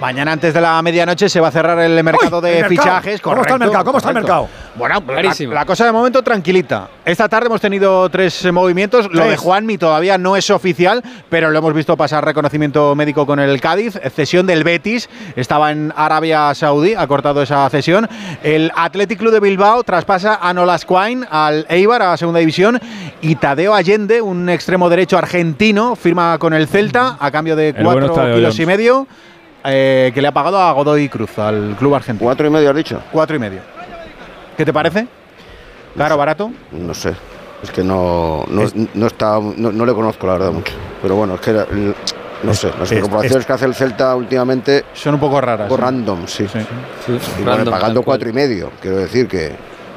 Mañana antes de la medianoche se va a cerrar el mercado Uy, de el mercado. fichajes. ¿Cómo está el mercado? ¿Cómo está el mercado? Bueno, Clarísimo. la, la cosa de momento tranquilita. Esta tarde hemos tenido tres eh, movimientos. Lo de. Juanmi todavía no es oficial, pero lo hemos visto pasar reconocimiento médico con el Cádiz. Cesión del Betis. Estaba en Arabia Saudí, ha cortado esa cesión. El Athletic Club de Bilbao traspasa a Nolas Quine al Eibar, a segunda división. Y Tadeo Allende, un extremo derecho argentino, firma con el Celta a cambio de El bueno cuatro Tadeo kilos Jones. y medio. eh, que le ha pagado a Godoy Cruz, al club argentino. ¿Cuatro y medio has dicho? Cuatro y medio. ¿Qué te parece? ¿Caro, barato? No sé. Es que no, no, no está, no, no le conozco la verdad mucho. Pero bueno, es que no sé, las es- incorporaciones es- que hace el Celta últimamente son un poco raras. Un poco sí. random, sí. Y bueno, random, pagando cuatro y medio, quiero decir que.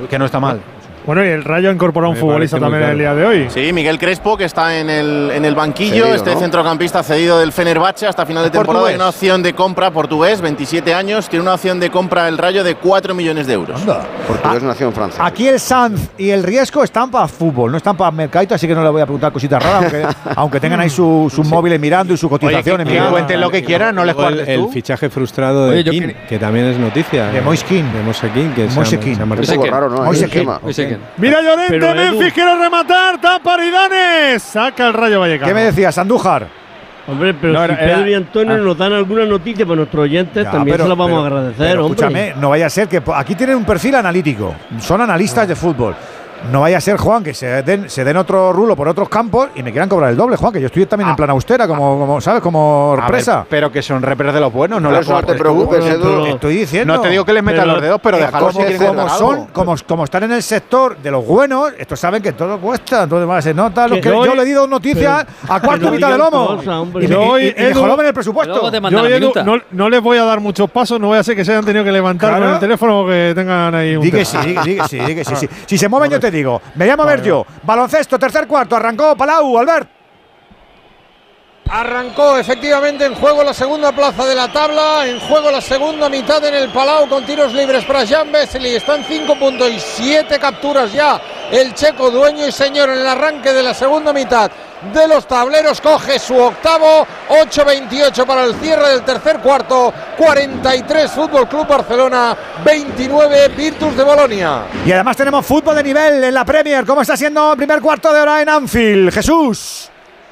Que no está mal. Bueno, y el Rayo ha incorporado a un futbolista parece muy también el día de hoy. Sí, Miguel Crespo, que está en el, en el banquillo, Cedido, este ¿no? centrocampista cedido del Fenerbahce hasta final de ¿Es temporada. portugués? Hay una opción de compra portugués, 27 años, tiene una opción de compra el Rayo de 4 millones de euros. Portugués nació en Francia. Aquí el Sanz y el Riesco están para fútbol, no están para mercadito, así que no le voy a preguntar cositas raras, aunque, [laughs] aunque tengan ahí sus su móviles mirando y su cotización que- que mirando. cuenten lo que quieran, no les Luego el, guardes el tú. fichaje frustrado de Oye, King, que también es noticia. De Moise Kean. De Moise Kean, que se ha- Moise se ha Kean. marchado. Un poco raro, ¿no? Moise El Mira Llorente, Pero, Edu- Memphis quiere rematar, tapa Ridanes, saca el Rayo Vallecano. ¿Qué me decías, Andújar? Hombre, pero No, si era- Pedro era- y Antonio ah. nos dan alguna noticia para nuestros oyentes, Ya, también pero- se las vamos pero- a agradecer, hombre. Escúchame, no vaya a ser que aquí tienen un perfil analítico, son analistas de fútbol. No vaya a ser, Juan, que se den, se den otro rulo por otros campos y me quieran cobrar el doble, Juan, que yo estoy también en plan austera, como, como ¿sabes? Como A ver, presa. pero que son repres de los buenos, no eso no te preocupes, Edu. pero- estoy diciendo. No te digo que les metan Pero- los dedos, pero Eh, déjalos como, como son, como, como están en el sector de los buenos, estos saben que todo cuesta, entonces más se nota. Los Que yo le di dos noticias a cuarto pero mitad de lomo. y me, y- y me Edu- el presupuesto. Yo, Edu, no, no les voy a dar muchos pasos, no voy a ser que se hayan tenido que levantar Claro. con el teléfono o que tengan ahí un Di que sí, di que sí, di que sí, sí. [laughs] Si se mueven, yo te digo. Me llamo a ver yo. Baloncesto, tercer cuarto. Arrancó Palau, Albert. Arrancó efectivamente en juego la segunda plaza de la tabla, en juego la segunda mitad en el Palau con tiros libres para Jan Vesely. Están 5 puntos y 7 capturas ya. El checo dueño y señor en el arranque de la segunda mitad de los tableros coge su octavo, 8-28 para el cierre del tercer cuarto, 43 Fútbol Club Barcelona, 29 Virtus de Bolonia. Y además tenemos fútbol de nivel en la Premier. ¿Cómo está siendo el primer cuarto de hora en Anfield? Jesús.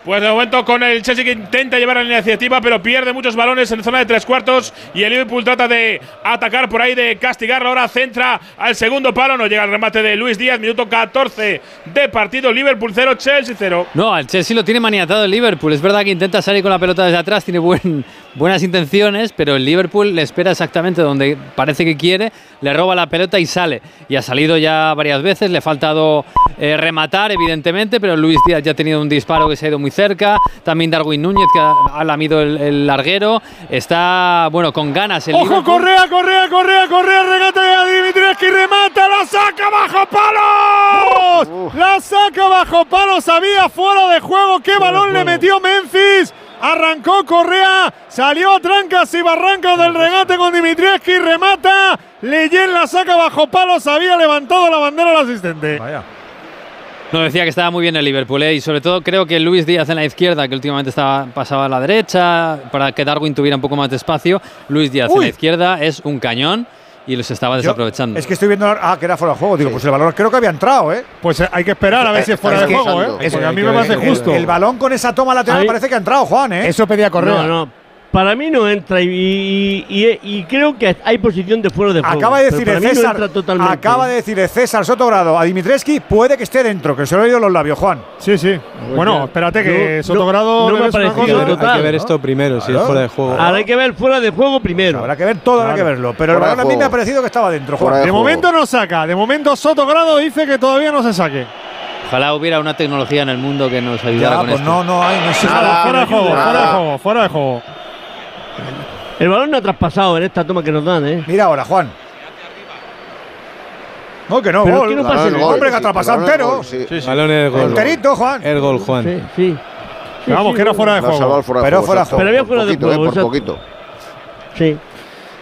Pues de momento con el Chelsea que intenta llevar la iniciativa, pero pierde muchos balones en zona de tres cuartos. Y el Liverpool trata de atacar por ahí, de castigarlo. Ahora centra al segundo palo. No llega el remate de Luis Díaz. Minuto 14 de partido. Liverpool 0, Chelsea 0. No, al Chelsea lo tiene maniatado el Liverpool. Es verdad que intenta salir con la pelota desde atrás, tiene buen, buenas intenciones, pero el Liverpool le espera exactamente donde parece que quiere, le roba la pelota y sale. Y ha salido ya varias veces, le ha faltado eh, rematar, evidentemente, pero Luis Díaz ya ha tenido un disparo que se ha ido muy cerca. También Darwin Núñez, que ha, ha lamido el, el larguero. Está, bueno, con ganas el Ojo, Liverpool. Correa, Correa, Correa, Correa, regate a Dimitrescu y remata, la saca bajo palos. La saca bajo palos, había fuera de juego. ¿Qué balón le metió Memphis? Arrancó Correa, salió a trancas y barrancas del regate con Dimitrievski, remata. Leyen la saca bajo palos, había levantado la bandera al asistente. No, decía que estaba muy bien el Liverpool ¿eh? y sobre todo creo que Luis Díaz en la izquierda, que últimamente estaba pasaba a la derecha, para que Darwin tuviera un poco más de espacio. Luis Díaz en la izquierda es un cañón y los estaba Yo- desaprovechando. Es que estoy viendo. Ah, que era fuera de juego. Digo, pues el balón creo que había entrado, ¿eh? Pues eh, hay que esperar a ver si es fuera Es de juego, ¿eh? es Porque a mí me parece el- justo. El, balón con esa toma lateral Ahí- parece que ha entrado, Juan, ¿eh? Eso pedía. No, no. Para mí no entra y, y- y- y creo que hay posición de fuera de juego. Acaba de decir no César. totalmente. acaba de decir César Sotogrado a Dimitreski, puede que esté dentro, que se lo he oído los labios, Juan. Sí, sí. Bueno, espérate que Sotogrado no me ha parecido total. Hay que ver esto primero, si es fuera de juego. Ahora hay que ver fuera de juego primero. Habrá que ver todo, habrá que verlo. Pero el balón a mí me ha parecido que estaba dentro, Juan. De momento no saca. De momento Sotogrado dice que todavía no se saque. Ojalá hubiera una tecnología en el mundo que nos ayudara Ya, con pues esto. no, no hay, no. Nada, fuera de juego, fuera de juego, fuera de juego. El balón no ha traspasado en esta toma que nos dan, ¿eh? Mira ahora, Juan. No, que no, Pero gol. que no Balón pase es de gol, Hombre, que sí, atrapasado balón es entero. gol, sí. Balón es gol. Enterito, Juan. El gol, Juan. Sí, sí. Vamos, que era fuera de ha juego. salvado fuera de Pero juego. fuera de exacto. Pero había fuera de juego, eh, por poquito. Sí.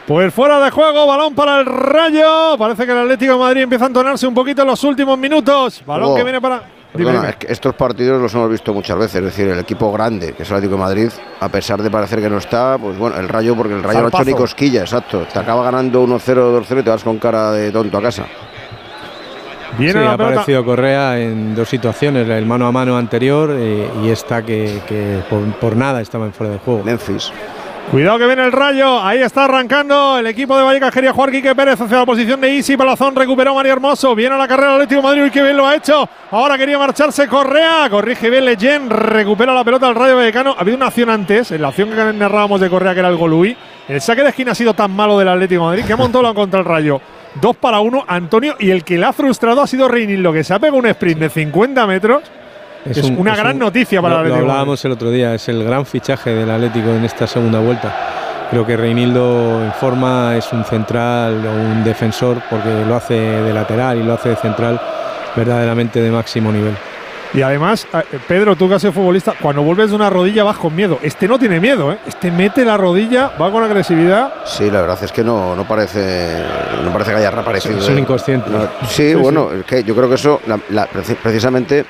Pues fuera de juego, balón para el Rayo. Parece que el Atlético de Madrid empieza a entonarse un poquito en los últimos minutos. Balón Oh. que viene para. Perdona, dime. es que estos partidos los hemos visto muchas veces, es decir, el equipo grande, que es el Atlético de Madrid, a pesar de parecer que no está, pues bueno, el Rayo, porque el Rayo no ha hecho Zarpazo. ni cosquilla, exacto. Te acaba ganando 1-0, 2-0 y te vas con cara de tonto a casa. Viene sí, ha aparecido Correa en dos situaciones, el mano a mano anterior eh, y esta que, que por, por nada estaba en fuera de juego. Memphis. Cuidado que viene el rayo. Ahí está arrancando. El equipo de Vallecas quería jugar Quique Pérez hacia la posición de Isi. Palazón recuperó Mario Hermoso. Viene a la carrera el Atlético Madrid. Uy, qué bien lo ha hecho. Ahora quería marcharse Correa. Corrige bien Leyen. Recupera la pelota al Rayo Vallecano. Ha habido una acción antes. En la acción que narrábamos de Correa, que era el Golui. El saque de esquina ha sido tan malo del Atlético Madrid que ha montado contra el Rayo. Dos para uno, Antonio. Y el que le ha frustrado ha sido Reinildo, que se ha pegado un sprint de 50 metros. Es, un- una es gran un- noticia para lo, el lo Atlético. Madrid. hablábamos el otro día, es el gran fichaje del Atlético en esta segunda vuelta. Creo que Reinildo en forma es un central o un defensor porque lo hace de lateral y lo hace de central verdaderamente de máximo nivel. Y además, eh, Pedro, tú que has sido futbolista, cuando vuelves de una rodilla vas con miedo. Este no tiene miedo, ¿eh? Este mete la rodilla, va con agresividad. Sí, la verdad es que no, no parece no parece que haya reaparecido. Son ¿eh? inconscientes. No, sí, bueno, es que yo creo que eso, la- la- preci- precisamente,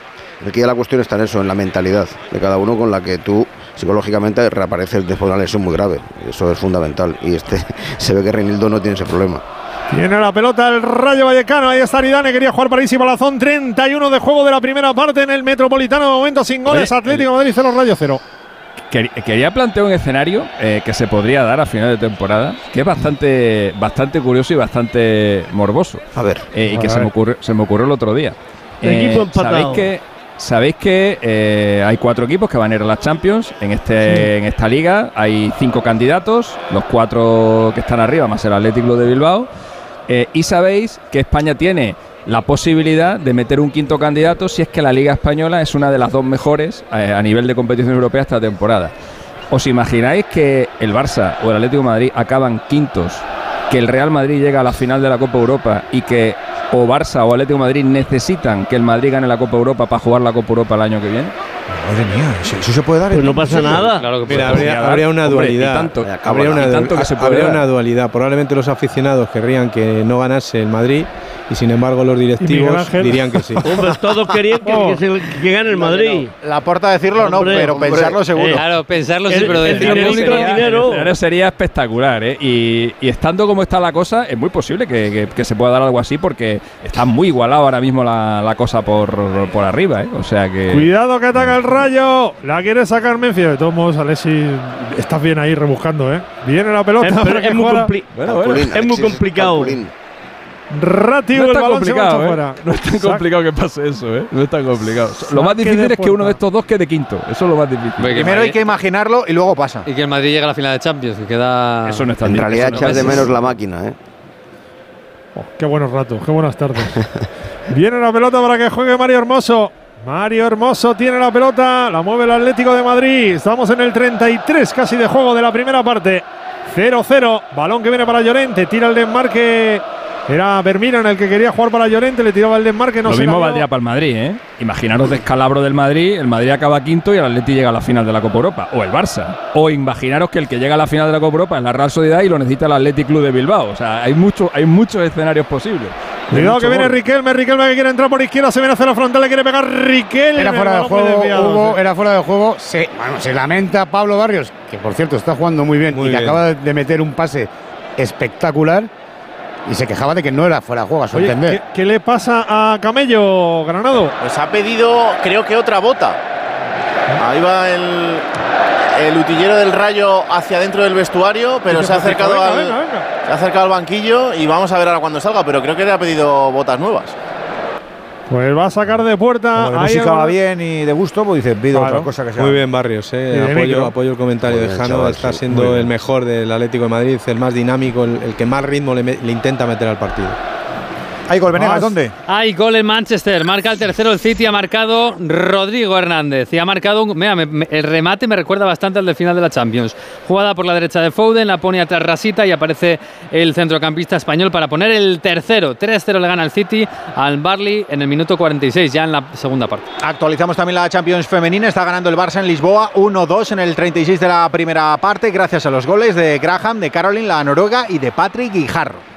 aquí ya la cuestión está en eso, en la mentalidad de cada uno con la que tú psicológicamente reapareces después de una lesión muy grave. Eso es fundamental. Y este [laughs] se ve que Reinildo no tiene ese problema. Tiene la pelota el Rayo Vallecano. Ahí está Aridane, quería jugar para Isi Palazón. 31 de juego de la primera parte en el Metropolitano. De momento sin goles. Oye, Atlético Madrid 0 Rayo 0. Quer- Quería plantear un escenario eh, que se podría dar a final de temporada, que es bastante, bastante curioso y bastante morboso. A ver. Eh, y A que se me, ocurrió, se me ocurrió el otro día. Equipo empatado. Sabéis que, sabéis que eh, hay cuatro equipos que van a ir a las Champions en, este, en esta liga. Hay cinco candidatos, los cuatro que están arriba, más el Atlético de Bilbao. Eh, y sabéis que España tiene la posibilidad de meter un quinto candidato si es que la Liga Española es una de las dos mejores eh, a nivel de competición europea esta temporada. ¿Os imagináis que el Barça o el Atlético de Madrid acaban quintos, que el Real Madrid llega a la final de la Copa Europa y que o Barça o Atlético de Madrid necesitan que el Madrid gane la Copa Europa para jugar la Copa Europa el año que viene? Madre mía, ¿eso, se puede dar? Pues no pasa nada. Claro que Mira, habría, una Hombre, y dualidad. tanto, habría una, y tanto que se puede habría dar. una dualidad. Probablemente los aficionados querrían que no ganase el Madrid y sin embargo los directivos dirían que sí. [laughs] Hombre, todos querían que, Oh. que se- que gane el Madrid. La porta decirlo no, Hombre, pero hombre. pensarlo seguro. Eh, Claro, pensarlo sí, pero el dinerito, sería- el dinero. El escenario sería espectacular, ¿eh? Y, y estando como está la cosa, es muy posible que, que- que se pueda dar algo así porque está muy igualado ahora mismo la, la cosa por, por arriba, ¿eh? O sea que. Cuidado que ataca el Rayo. La quiere sacar Memphis. De todos modos, Alexis, estás bien ahí rebuscando, ¿eh? Viene la pelota. Es, pero que es muy, compli- Bueno, bueno. Es muy complicado. calculín. Ratio, No es tan complicado, ¿eh? fuera. No es tan complicado que pase eso, ¿eh? No es tan complicado. Lo más difícil es que uno de estos dos quede quinto. Eso es lo más difícil. Primero hay que imaginarlo y luego pasa. Y que el Madrid llegue a la final de Champions, que queda. Eso no es tan En difícil. realidad no echas de menos la máquina, ¿eh? Oh, qué buenos ratos, qué buenas tardes. [laughs] Viene la pelota para que juegue Mario Hermoso. Mario Hermoso tiene la pelota, la mueve el Atlético de Madrid. Estamos en el 33 casi de juego de la primera parte. 0-0, balón que viene para Llorente, tira el desmarque. Era Bermino en el que quería jugar para Llorente, le tiraba el desmarque, no lo se mismo valdría para el Madrid, ¿eh? Imaginaros descalabro del Madrid, el Madrid acaba quinto y el Atleti llega a la final de la Copa Europa. O el Barça. O imaginaros que el que llega a la final de la Copa Europa es la Real Sociedad y lo necesita el Athletic Club de Bilbao. O sea, hay, mucho, hay muchos escenarios posibles. Cuidado que viene gol. Riquelme, Riquelme que quiere entrar por izquierda, se viene hacia la frontal, le quiere pegar Riquelme. Era fuera de juego, desviado, Hugo, sí. era fuera de juego. Se, bueno, se lamenta Pablo Barrios, que por cierto está jugando muy bien Muy y que bien. acaba de meter un pase espectacular. Y se quejaba de que no era fuera de juego, a su Oye, entender. ¿qué, qué le pasa a Camello, Granado? Pues ha pedido, creo que otra bota. Ahí va el, el utillero del rayo hacia dentro del vestuario, pero se ha acercado Venga, al, venga, venga. se ha acercado al banquillo y vamos a ver ahora cuando salga, pero creo que le ha pedido botas nuevas. Pues va a sacar de puerta. Como música el va bien y de gusto, pues dice, pido Claro. otra cosa que sea. Muy bien, Barrios. Eh. Apoyo, el comentario Muy de bien, Jano. chaval, está sí, siendo el bien. mejor del Atlético de Madrid, el más dinámico, el, el que más ritmo le, me- le intenta meter al partido. Hay gol, Venegas, ¿dónde? Hay gol en Manchester. Marca el tercero el City. Ha marcado Rodrigo Hernández. Y ha marcado un. Mira, me- me- el remate me recuerda bastante al del final de la Champions. Jugada por la derecha de Foden, la pone atrás Rasita y aparece el centrocampista español para poner el tercero. 3-0 le gana el City al Barley en el minuto 46, ya en la segunda parte. Actualizamos también la Champions femenina. Está ganando el Barça en Lisboa 1-2 en el 36 de la primera parte, gracias a los goles de Graham, de Caroline, la noruega y de Patrick Guijarro.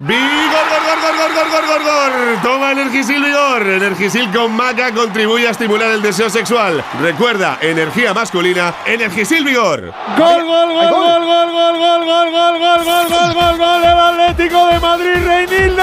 ¡Vigor, gor, gor, gor, gor, gor, gor, gor! Toma Energisil Vigor. Energisil con maca contribuye a estimular el deseo sexual. Recuerda, energía masculina, Energisil Vigor. Gol, gol, gol, gol, gol, gol, gol, gol, gol, gol, gol, gol, gol, gol del Atlético de Madrid, Reinildo.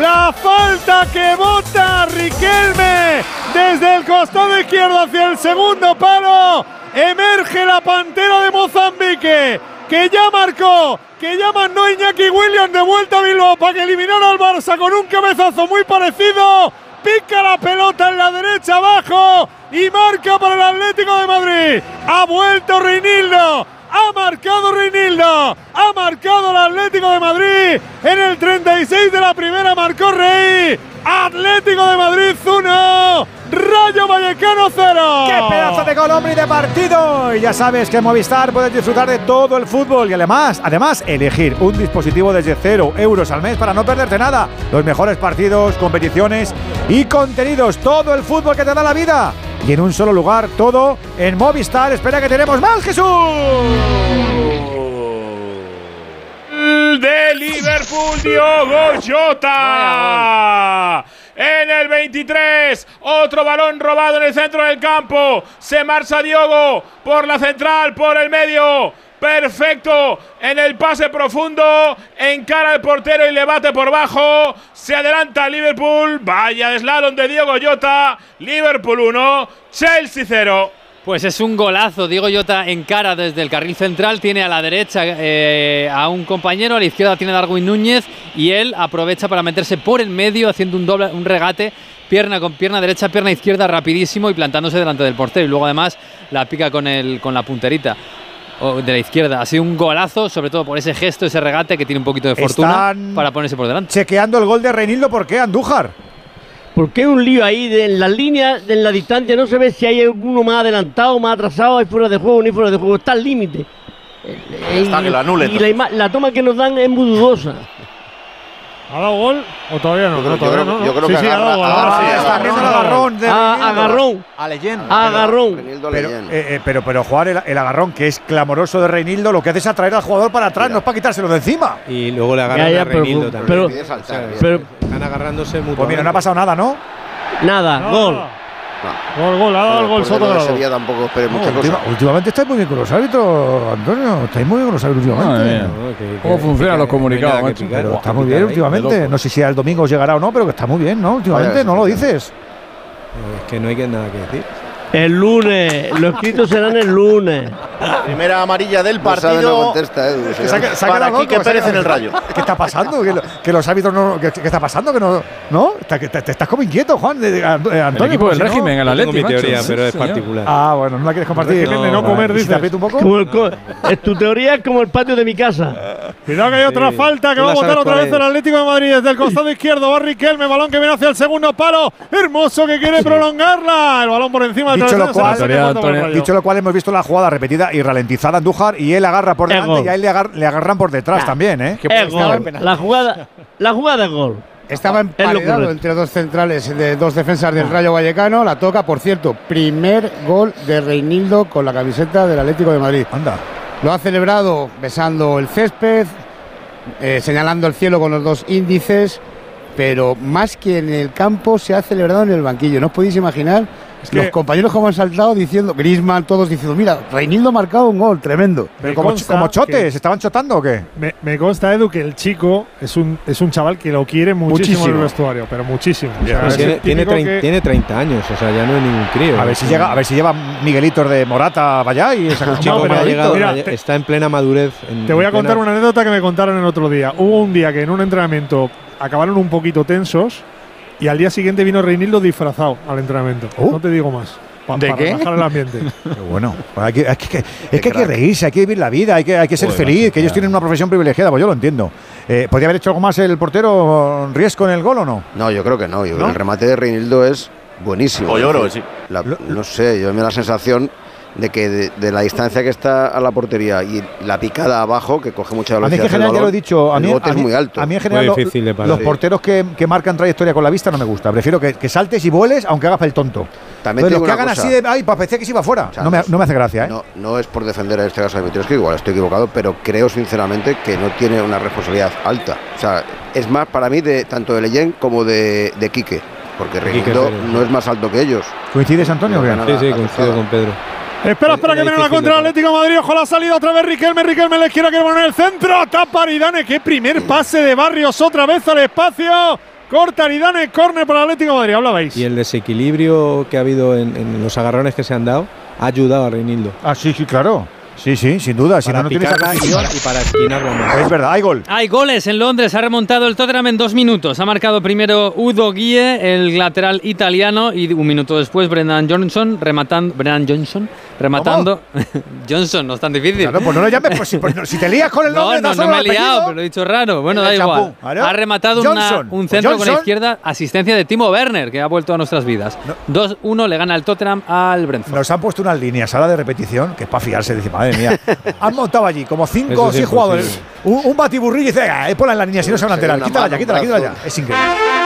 La falta que bota Riquelme desde el costado izquierdo hacia el segundo palo. Emerge la pantera de Mozambique, que ya marcó, que ya mandó Iñaki Williams de vuelta a Bilbao para que eliminara al Barça con un cabezazo muy parecido. Pica la pelota en la derecha abajo y marca para el Atlético de Madrid. Ha vuelto Reinildo. Ha marcado Reinildo. Ha marcado el Atlético de Madrid. En el 36 de la primera marcó Rey. Atlético de Madrid 1. Rayo Vallecano 0. ¡Qué pedazo de gol, hombre, y de partido! Y ya sabes que en Movistar puedes disfrutar de todo el fútbol y además, además, elegir un dispositivo desde cero euros al mes para no perderte nada. Los mejores partidos, competiciones y contenidos. Todo el fútbol que te da la vida. Y en un solo lugar, todo en Movistar. Espera que tenemos más, Jesús. de Liverpool, Diogo Jota. En el 23, otro balón robado en el centro del campo. Se marcha Diogo por la central, por el medio. Perfecto en el pase profundo. Encara al portero y le bate por bajo. Se adelanta Liverpool. Vaya de slalom de Diogo Jota. Liverpool 1, Chelsea 0. Pues es un golazo. Diego Jota encara desde el carril central, tiene a la derecha eh, a un compañero, a la izquierda tiene a Darwin Núñez y él aprovecha para meterse por el medio haciendo un doble, un regate, pierna con pierna derecha, pierna izquierda rapidísimo y plantándose delante del portero. Y luego además la pica con, el, con la punterita de la izquierda. Ha sido un golazo, sobre todo por ese gesto, ese regate que tiene un poquito de fortuna Están para ponerse por delante. Chequeando el gol de Reinildo, ¿por qué, Andújar? Porque hay un lío ahí de, en las líneas, en la distancia, no se ve si hay alguno más adelantado, más atrasado, hay fuera de juego, ni fuera de juego, está al límite. Está y- que lo anule, Y la, la toma que nos dan es muy dudosa. ¿Ha dado gol o todavía no? Yo creo- todavía yo no, creo- ¿no? yo creo sí, que sí, ha agarra- dado gol. agarra- ahora sí, ha está gol. el agarrón de Ah, Reinildo. agarrón. A leyenda. Agarrón. Pero, eh, eh, pero, pero jugar el, el agarrón, que es clamoroso de Reinildo, lo que hace es atraer al jugador para atrás, no es para quitárselo de encima. Y luego le agarran Ya, ya, a pero- Reinildo también. pero- O sea, pero- están agarrándose mutuamente. Pues mira, no ha pasado nada, ¿no? Nada, No, gol. No. Gol, gol, ha dado el gol Soto Grado. Sevilla tampoco espere mucha Última- cosa. últimamente estáis muy bien con los árbitros, Antonio. Estáis muy bien con los árbitros Madre últimamente. No, que- ¿Cómo que- funcionan que los no comunicados. Pero está muy bien últimamente. No sé si el domingo os llegará o no, pero que está muy bien, ¿no? Últimamente, Vaya, no lo dices. Es que no hay que- nada que decir. El lunes, los escritos serán el lunes. Primera amarilla del No sabe, no partido. contesta, Edu. Que se ha- se ha Para se ha Pérez en el Rayo. ¿Qué está pasando? ¿Que, lo- que los árbitros no. ¿Qué, qué está pasando? Que no. ¿No? Que te, te estás como inquieto, Juan. de- de- Ant- eh, El Antonio. equipo del si no- régimen, el Yo tengo Atleti, mi teoría, pero es señor. particular. Ah, bueno, no la quieres compartir. Régimen de no comer, ¿Y si dices. te aprieto un poco? Como el co- es tu teoría es como el patio de mi casa. Cuidado que hay otra Sí. falta que va a sabes otra vez el. Atlético de Madrid desde el costado izquierdo. Va Riquelme, balón que viene hacia el segundo palo. Hermoso que quiere prolongarla. El balón por encima del Dicho lo, cual, dicho lo cual, hemos visto la jugada repetida y ralentizada Andújar y él agarra por delante gol. y a él le, agar- le agarran por detrás Ah. también, ¿eh? Gol. La jugada, la jugada es gol. Estaba emparedado entre dos centrales de dos defensas del Rayo Vallecano. La toca, por cierto, primer gol de Reinildo con la camiseta del Atlético de Madrid. Anda. Lo ha celebrado besando el césped, eh, señalando el cielo con los dos índices, pero más que en el campo se ha celebrado en el banquillo. No os podéis imaginar los compañeros como han saltado diciendo, Grisman, todos diciendo, mira, Reinildo ha marcado un gol, tremendo. Pero como, como chotes, ¿estaban chotando o qué? Me, me consta, Edu, que el chico es un, es un chaval que lo quiere muchísimo, en el Muchísimo. vestuario, pero muchísimo. O sea, Pues es tiene, tiene, que- tiene 30 años, o sea, ya no es ningún crío. A ver si llega, a ver si lleva Miguelitos de Morata allá y esa Un chico pero que ha llegado- mira, te- está en plena madurez. en- Te voy a en plena- contar una anécdota que me contaron el otro día. Hubo un día que en un entrenamiento acabaron un poquito tensos y al día siguiente vino Reinildo disfrazado al entrenamiento. No te digo más. Pa- ¿De para qué? relajar el ambiente. [laughs] Qué bueno. Hay que- hay que- es que hay que reírse, hay que vivir la vida, hay que, hay que ser Joder, feliz, macho, que ellos tienen una profesión privilegiada, pues yo lo entiendo. Eh, ¿Podría haber hecho algo más el portero Riesco en el gol o no? No, yo creo que no. Yo creo ¿No? que el remate de Reinildo es buenísimo. O lloro, la- no sé, yo me da la sensación de que de, de la distancia que está a la portería y la picada abajo, que coge mucha A mí velocidad. en general ya lo he dicho, a mí, a mí- muy alto. a mí en general lo- los porteros que, que marcan trayectoria con la vista no me gusta. Prefiero que, que saltes y vueles, aunque hagas el tonto. También Entonces, los que hagan cosa. así de, ay, parecía que se iba fuera, O sea, no, me, no me hace gracia, ¿eh? No, no es por defender en este caso a Dimitrievski, igual estoy equivocado, pero creo sinceramente que no tiene una responsabilidad alta. O sea, es más para mí de tanto de Leyen como de, de Quique, porque Pérez. no es más alto que ellos. ¿Coincides, Antonio? No, Sí, sí, coincido con Pedro. Espera, espera que viene la contra el Atlético de Madrid. Ojo la salida otra vez Riquelme. Riquelme le quiere que poner en el centro. Tapa Aridane. Qué primer pase de Barrios otra vez al espacio. Corta Aridane. Córner para el Atlético de Madrid. Hablabais. Y el desequilibrio que ha habido en, en los agarrones que se han dado ha ayudado a Reinildo. Ah, sí, sí, claro. Sí, sí, sin duda. Si no, Para no tienes y para, y para esquinarlo más. Es verdad, hay gol. Hay goles en Londres, ha remontado el Tottenham en dos minutos. Ha marcado primero Udo Guie, el lateral italiano, y un minuto después Brendan Johnson rematando. Brendan Johnson rematando. [laughs] Johnson, no es tan difícil. Claro, pues no lo llames, pues si, pues no- si te lías con el nombre, no, no, solo no me he liado, pero lo he dicho raro. Bueno, da igual. Ha rematado una- un Pues centro con la izquierda, asistencia de Timo Werner, que ha vuelto a nuestras vidas. 2-1 le gana el Tottenham al Brentford. Nos han puesto unas líneas ahora de repetición que es para fiarse. Dice, madre mía, [laughs] han montado allí como cinco o seis jugadores. Un, un batiburrillo y dice, ah, ponla en la línea si no se van a enterar. Quítala ya, quítala, quítala ya. Es increíble.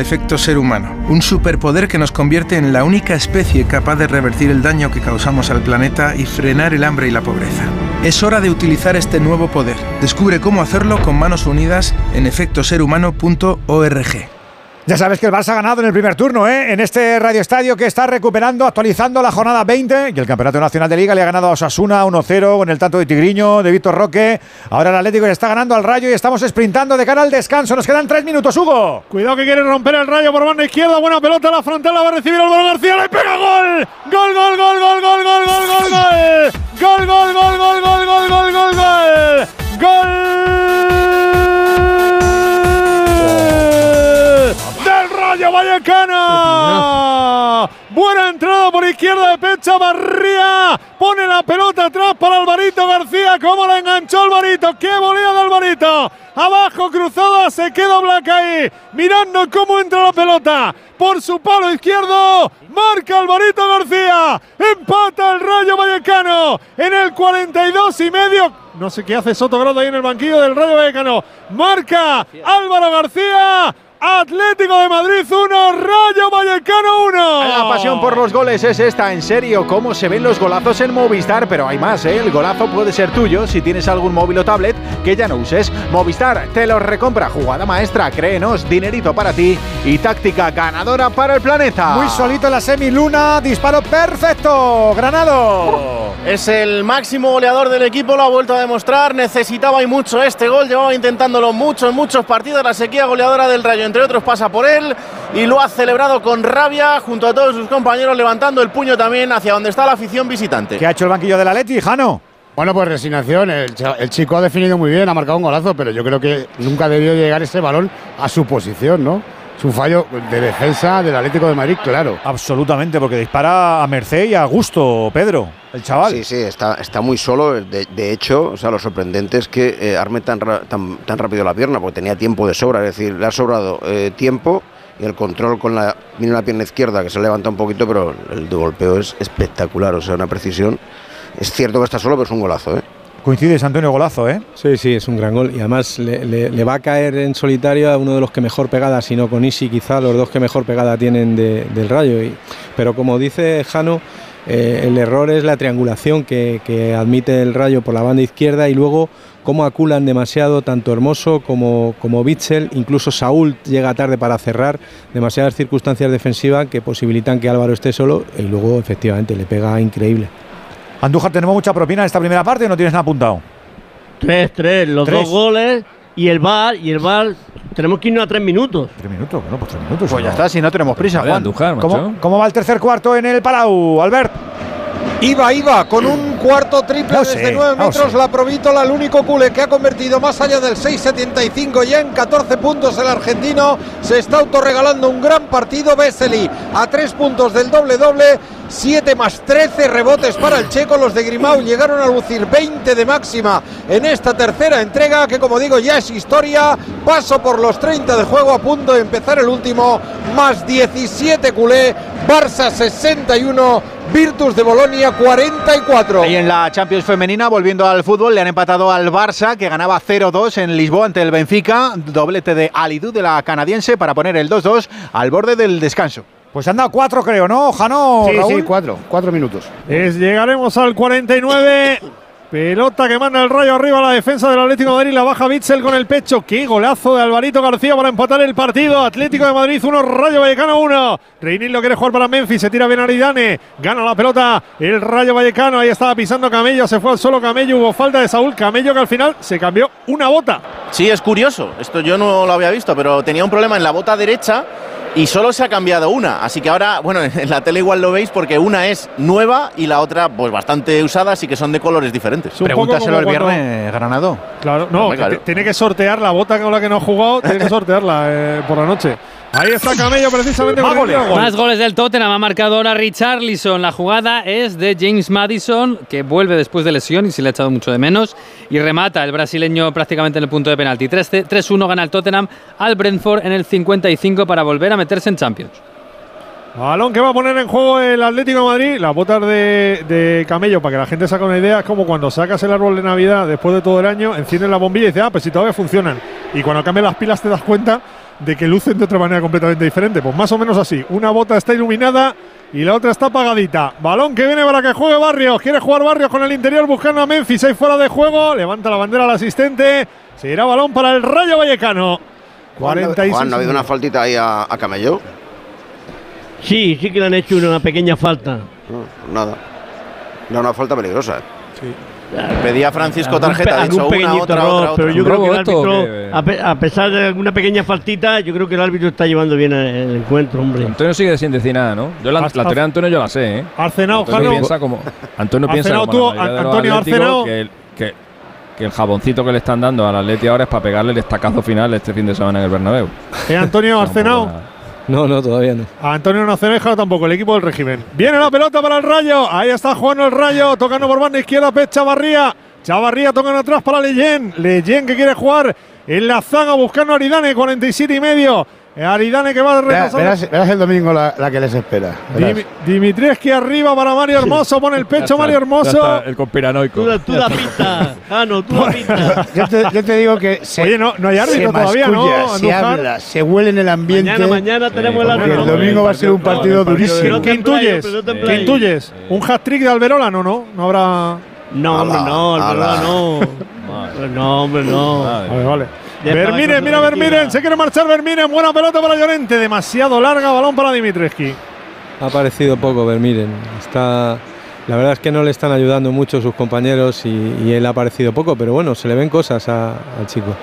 efecto ser humano, un superpoder que nos convierte en la única especie capaz de revertir el daño que causamos al planeta y frenar el hambre y la pobreza. Es hora de utilizar este nuevo poder. Descubre cómo hacerlo con manos unidas en efectoserhumano.org. Ya sabes que el Barça ha ganado en el primer turno, ¿eh? En este Radio Estadio que está recuperando, actualizando la jornada 20 y el Campeonato Nacional de Liga le ha ganado a Osasuna 1-0 con el tanto de Tigriño, de Víctor Roque. Ahora el Atlético ya está ganando al Rayo y estamos sprintando de cara al descanso. Nos quedan tres minutos, Hugo. Cuidado que quiere romper el rayo por banda izquierda. Buena pelota a la frontal. La va a recibir Álvaro García. Le pega gol. Gol, gol, gol, gol, gol, gol, gol, gol, gol. Gol, gol, gol, gol, gol, gol, gol, gol, gol. Gol Vallecano. Buena entrada por izquierda de Pecha Barría. Pone la pelota atrás para Alvarito García. ¿Cómo la enganchó Alvarito? ¡Qué volea de Alvarito! Abajo cruzada, se queda Blanca ahí. Mirando cómo entra la pelota. Por su palo izquierdo. Marca Alvarito García. Empata el Rayo Vallecano. En el 42 y medio. No sé qué hace Soto Grado ahí en el banquillo del Rayo Vallecano. Marca Álvaro García. Atlético de Madrid 1, Rayo Vallecano 1. La pasión por los goles es esta, en serio, cómo se ven los golazos en Movistar, pero hay más, ¿eh? El golazo puede ser tuyo si tienes algún móvil o tablet que ya no uses. Movistar te los recompra, jugada maestra, créenos, dinerito para ti y táctica ganadora para el planeta. Muy solito en la semi Luna, disparo perfecto, Granado. Es el máximo goleador del equipo, lo ha vuelto a demostrar. Necesitaba y mucho este gol, llevaba intentándolo mucho en muchos partidos. La sequía goleadora del Rayo, entre otros, pasa por él y lo ha celebrado con rabia junto a todos sus compañeros, levantando el puño también hacia donde está la afición visitante. ¿Qué ha hecho el banquillo del Atleti, Jano? Bueno, pues resignación. El chico ha definido muy bien, ha marcado un golazo, pero yo creo que nunca debió llegar ese balón a su posición, ¿no? Su fallo de defensa del Atlético de Madrid, claro. Absolutamente, porque dispara a merced y a gusto, Pedro, el chaval. Sí, sí, está, está muy solo. De, de hecho, o sea, lo sorprendente es que eh, arme tan, ra- tan, tan rápido la pierna, porque tenía tiempo de sobra. Es decir, le ha sobrado eh, tiempo y el control con la, viene la pierna izquierda que se levanta un poquito, pero el de golpeo es espectacular, o sea, una precisión. Es cierto que está solo, pero es un golazo, ¿eh? Coincides, Antonio Golazo, ¿eh? Sí, sí, es un gran gol. Y además le, va a caer en solitario a uno de los que mejor pegada, si no con Isi, quizá los dos que mejor pegada tienen de- del rayo. Pero como dice Jano, eh, el error es la triangulación que, que admite el rayo por la banda izquierda y luego cómo aculan demasiado tanto Hermoso como, como Bitzel. Incluso Saúl llega tarde para cerrar. Demasiadas circunstancias defensivas que posibilitan que Álvaro esté solo y luego efectivamente le pega increíble. Andújar, tenemos mucha propina en esta primera parte y no tienes nada apuntado. 3-3, los Tres. dos goles y el VAR, y el VAR, tenemos que irnos a tres minutos. Tres minutos, bueno, pues tres minutos. Pues ya está, si no tenemos prisa, Juan. ¿Cómo, cómo va el tercer cuarto en el Palau, Albert? Iba, iba, con un cuarto triple No desde sé, 9 no metros. sé. La Provítola, el único culé que ha convertido más allá del 6.75 ya en 14 puntos el argentino. Se está autorregalando un gran partido. Vesely a 3 puntos del doble-doble. 7 más 13 rebotes para el checo. Los de Grimau llegaron a lucir 20 de máxima en esta tercera entrega, que como digo ya es historia. Paso por los 30 de juego, a punto de empezar el último. Más 17 culé. Barça 61, Virtus de Bolonia 44. Y en la Champions femenina, volviendo al fútbol, le han empatado al Barça, que ganaba 0-2 en Lisboa ante el Benfica. Doblete de Alidú de la canadiense para poner el 2-2 al borde del descanso. Pues han dado cuatro, creo, ¿no, Jano? Sí, Raúl? sí, cuatro, cuatro minutos. Es, llegaremos al 49. Pelota que manda el rayo arriba a la defensa del Atlético de Madrid. La baja Bitzel con el pecho. Qué golazo de Alvarito García para empatar el partido. Atlético de Madrid 1, Rayo Vallecano 1. Reinil lo quiere jugar para Memphis. Se tira bien Aridane. Gana la pelota el Rayo Vallecano. Ahí estaba pisando Camello. Se fue al solo Camello. Hubo falta de Saúl Camello que al final se cambió una bota. Sí, es curioso. Esto yo no lo había visto, pero tenía un problema en la bota derecha y solo se ha cambiado una. Así que ahora, bueno, [laughs] en la tele igual lo veis porque una es nueva y la otra, pues bastante usada, así que son de colores diferentes. Pregúntaselo el cuando- viernes, Granado. Claro, no, claro. tiene que sortear la bota con la que no ha jugado. Tiene que sortearla eh, por la noche. Ahí está Camello precisamente gol. Más goles del Tottenham ha marcado ahora Richarlison. La jugada es de James Madison, que vuelve después de lesión y se le ha echado mucho de menos. Y remata el brasileño prácticamente en el punto de penalti. 3 3-1 gana el Tottenham al Brentford en el 55 para volver a meterse en Champions. Balón que va a poner en juego el Atlético de Madrid. Las botas de, de camello, para que la gente saque una idea, es como cuando sacas el árbol de Navidad después de todo el año, enciendes la bombilla y dices, ah, pues si todavía funcionan. Y cuando cambian las pilas te das cuenta de que lucen de otra manera completamente diferente. Pues más o menos así. Una bota está iluminada y la otra está apagadita. Balón que viene para que juegue Barrios. Quiere jugar Barrios con el interior buscando a Memphis. Ahí fuera de juego. Levanta la bandera al asistente. Se irá balón para el Rayo Vallecano. Juan, 46 Juan, ¿no ha habido una faltita ahí a, a Camello? Sí, sí que le han hecho una pequeña falta. No, nada. Era una falta peligrosa. ¿eh? Pedía Francisco Algún tarjeta, algún una, pequeñito otra, error, otra, pero otra. yo creo que el árbitro, a, pe- a pesar de alguna pequeña faltita, yo creo que el árbitro está llevando bien el encuentro, hombre. Antonio sigue sin decir nada, ¿no? Yo la, la teoría de Antonio yo la sé, ¿eh? Arcenao, Antonio piensa como Antonio piensa como Antonio, que, el, que, que el jaboncito que le están dando al Atleti ahora es para pegarle el estacazo final este fin de semana en el Bernabéu. Eh, Antonio [laughs] Arcenao. No, no, todavía no. Antonio Nacioneja tampoco, el equipo del régimen. Viene la pelota para el Rayo. Ahí está jugando el Rayo. Tocando por banda izquierda, Pech Chavarría. Chavarría tocando atrás para Leyen. Leyen que quiere jugar en la zaga buscando a Aridane, 47 y medio. Eh, Aridane que va a retrasar. verás- verás el domingo la, la que les espera. Dimitrievski arriba para Mario Hermoso. Pone el pecho Mario Hermoso. el conspiranoico. Tú, la- tú la pinta, Jano, tú la pinta. [laughs] Yo te, yo te digo que se, Oye, no, no hay árbitro se todavía, ¿no? se habla, se huele en el ambiente. Mañana, mañana tenemos el árbitro. el domingo va a ser un partido durísimo. ¿Qué intuyes? ¿Qué intuyes? ¿Un hat-trick de Alberola? No, no. No habrá. No, hombre, no, verdad no. No, hombre, no. Vale, vale. Cosa mira. Vermiren, se quiere marchar Vermiren, buena pelota para Llorente, demasiado larga, balón para Dimitreski. Ha aparecido poco Vermiren. Está, la verdad es que no le están ayudando mucho sus compañeros y, y él ha aparecido poco, pero bueno, se le ven cosas a- al chico.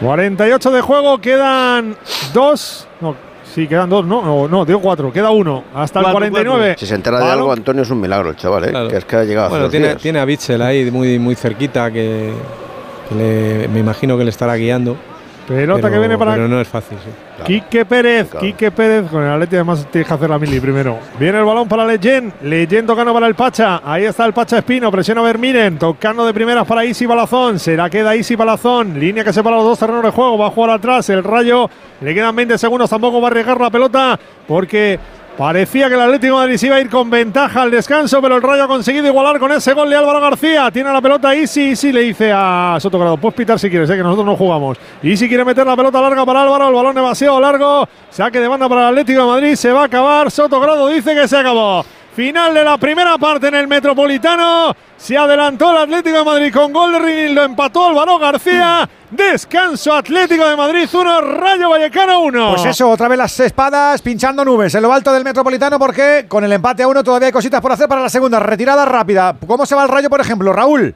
48 de juego, quedan dos. No, sí, quedan dos, no, no, no, digo cuatro, queda uno. Hasta el Cuatro, 49. Si se entera de algo, Antonio es un milagro, el chaval, ¿eh? Claro. Que es que ha llegado hace Bueno, dos tiene, días. tiene a Bitzel ahí muy, muy cerquita que, que le- me imagino que le estará guiando. Pelota Pero- que viene para Pero no es fácil, sí. Quique Pérez, Quique Pérez con el Atleti además tienes que hacer la mili primero. Viene el balón para Leyen, Leyen tocando para el Pacha, ahí está el Pacha Espino, presiona a Vermiren, tocando de primeras para Isi Balazón, será queda Isi Balazón, línea que separa los dos terrenos de juego, va a jugar atrás el Rayo, le quedan 20 segundos, tampoco va a arriesgar la pelota porque Parecía que el Atlético de Madrid se iba a ir con ventaja al descanso, pero el Rayo ha conseguido igualar con ese gol de Álvaro García. Tiene la pelota Isi, Isi le dice a Sotogrado, puedes pitar si quieres, eh, que nosotros no jugamos. Isi quiere meter la pelota larga para Álvaro, el balón demasiado largo, saque de banda para el Atlético de Madrid, se va a acabar. Sotogrado dice que se acabó. Final de la primera parte en el Metropolitano. Se adelantó el Atlético de Madrid con gol de lo empató Álvaro García. Descanso Atlético de Madrid 1, Rayo Vallecano 1. Pues eso, otra vez las espadas pinchando nubes en lo alto del Metropolitano porque con el empate a uno todavía hay cositas por hacer para la segunda. Retirada rápida. ¿Cómo se va el rayo, por ejemplo, Raúl?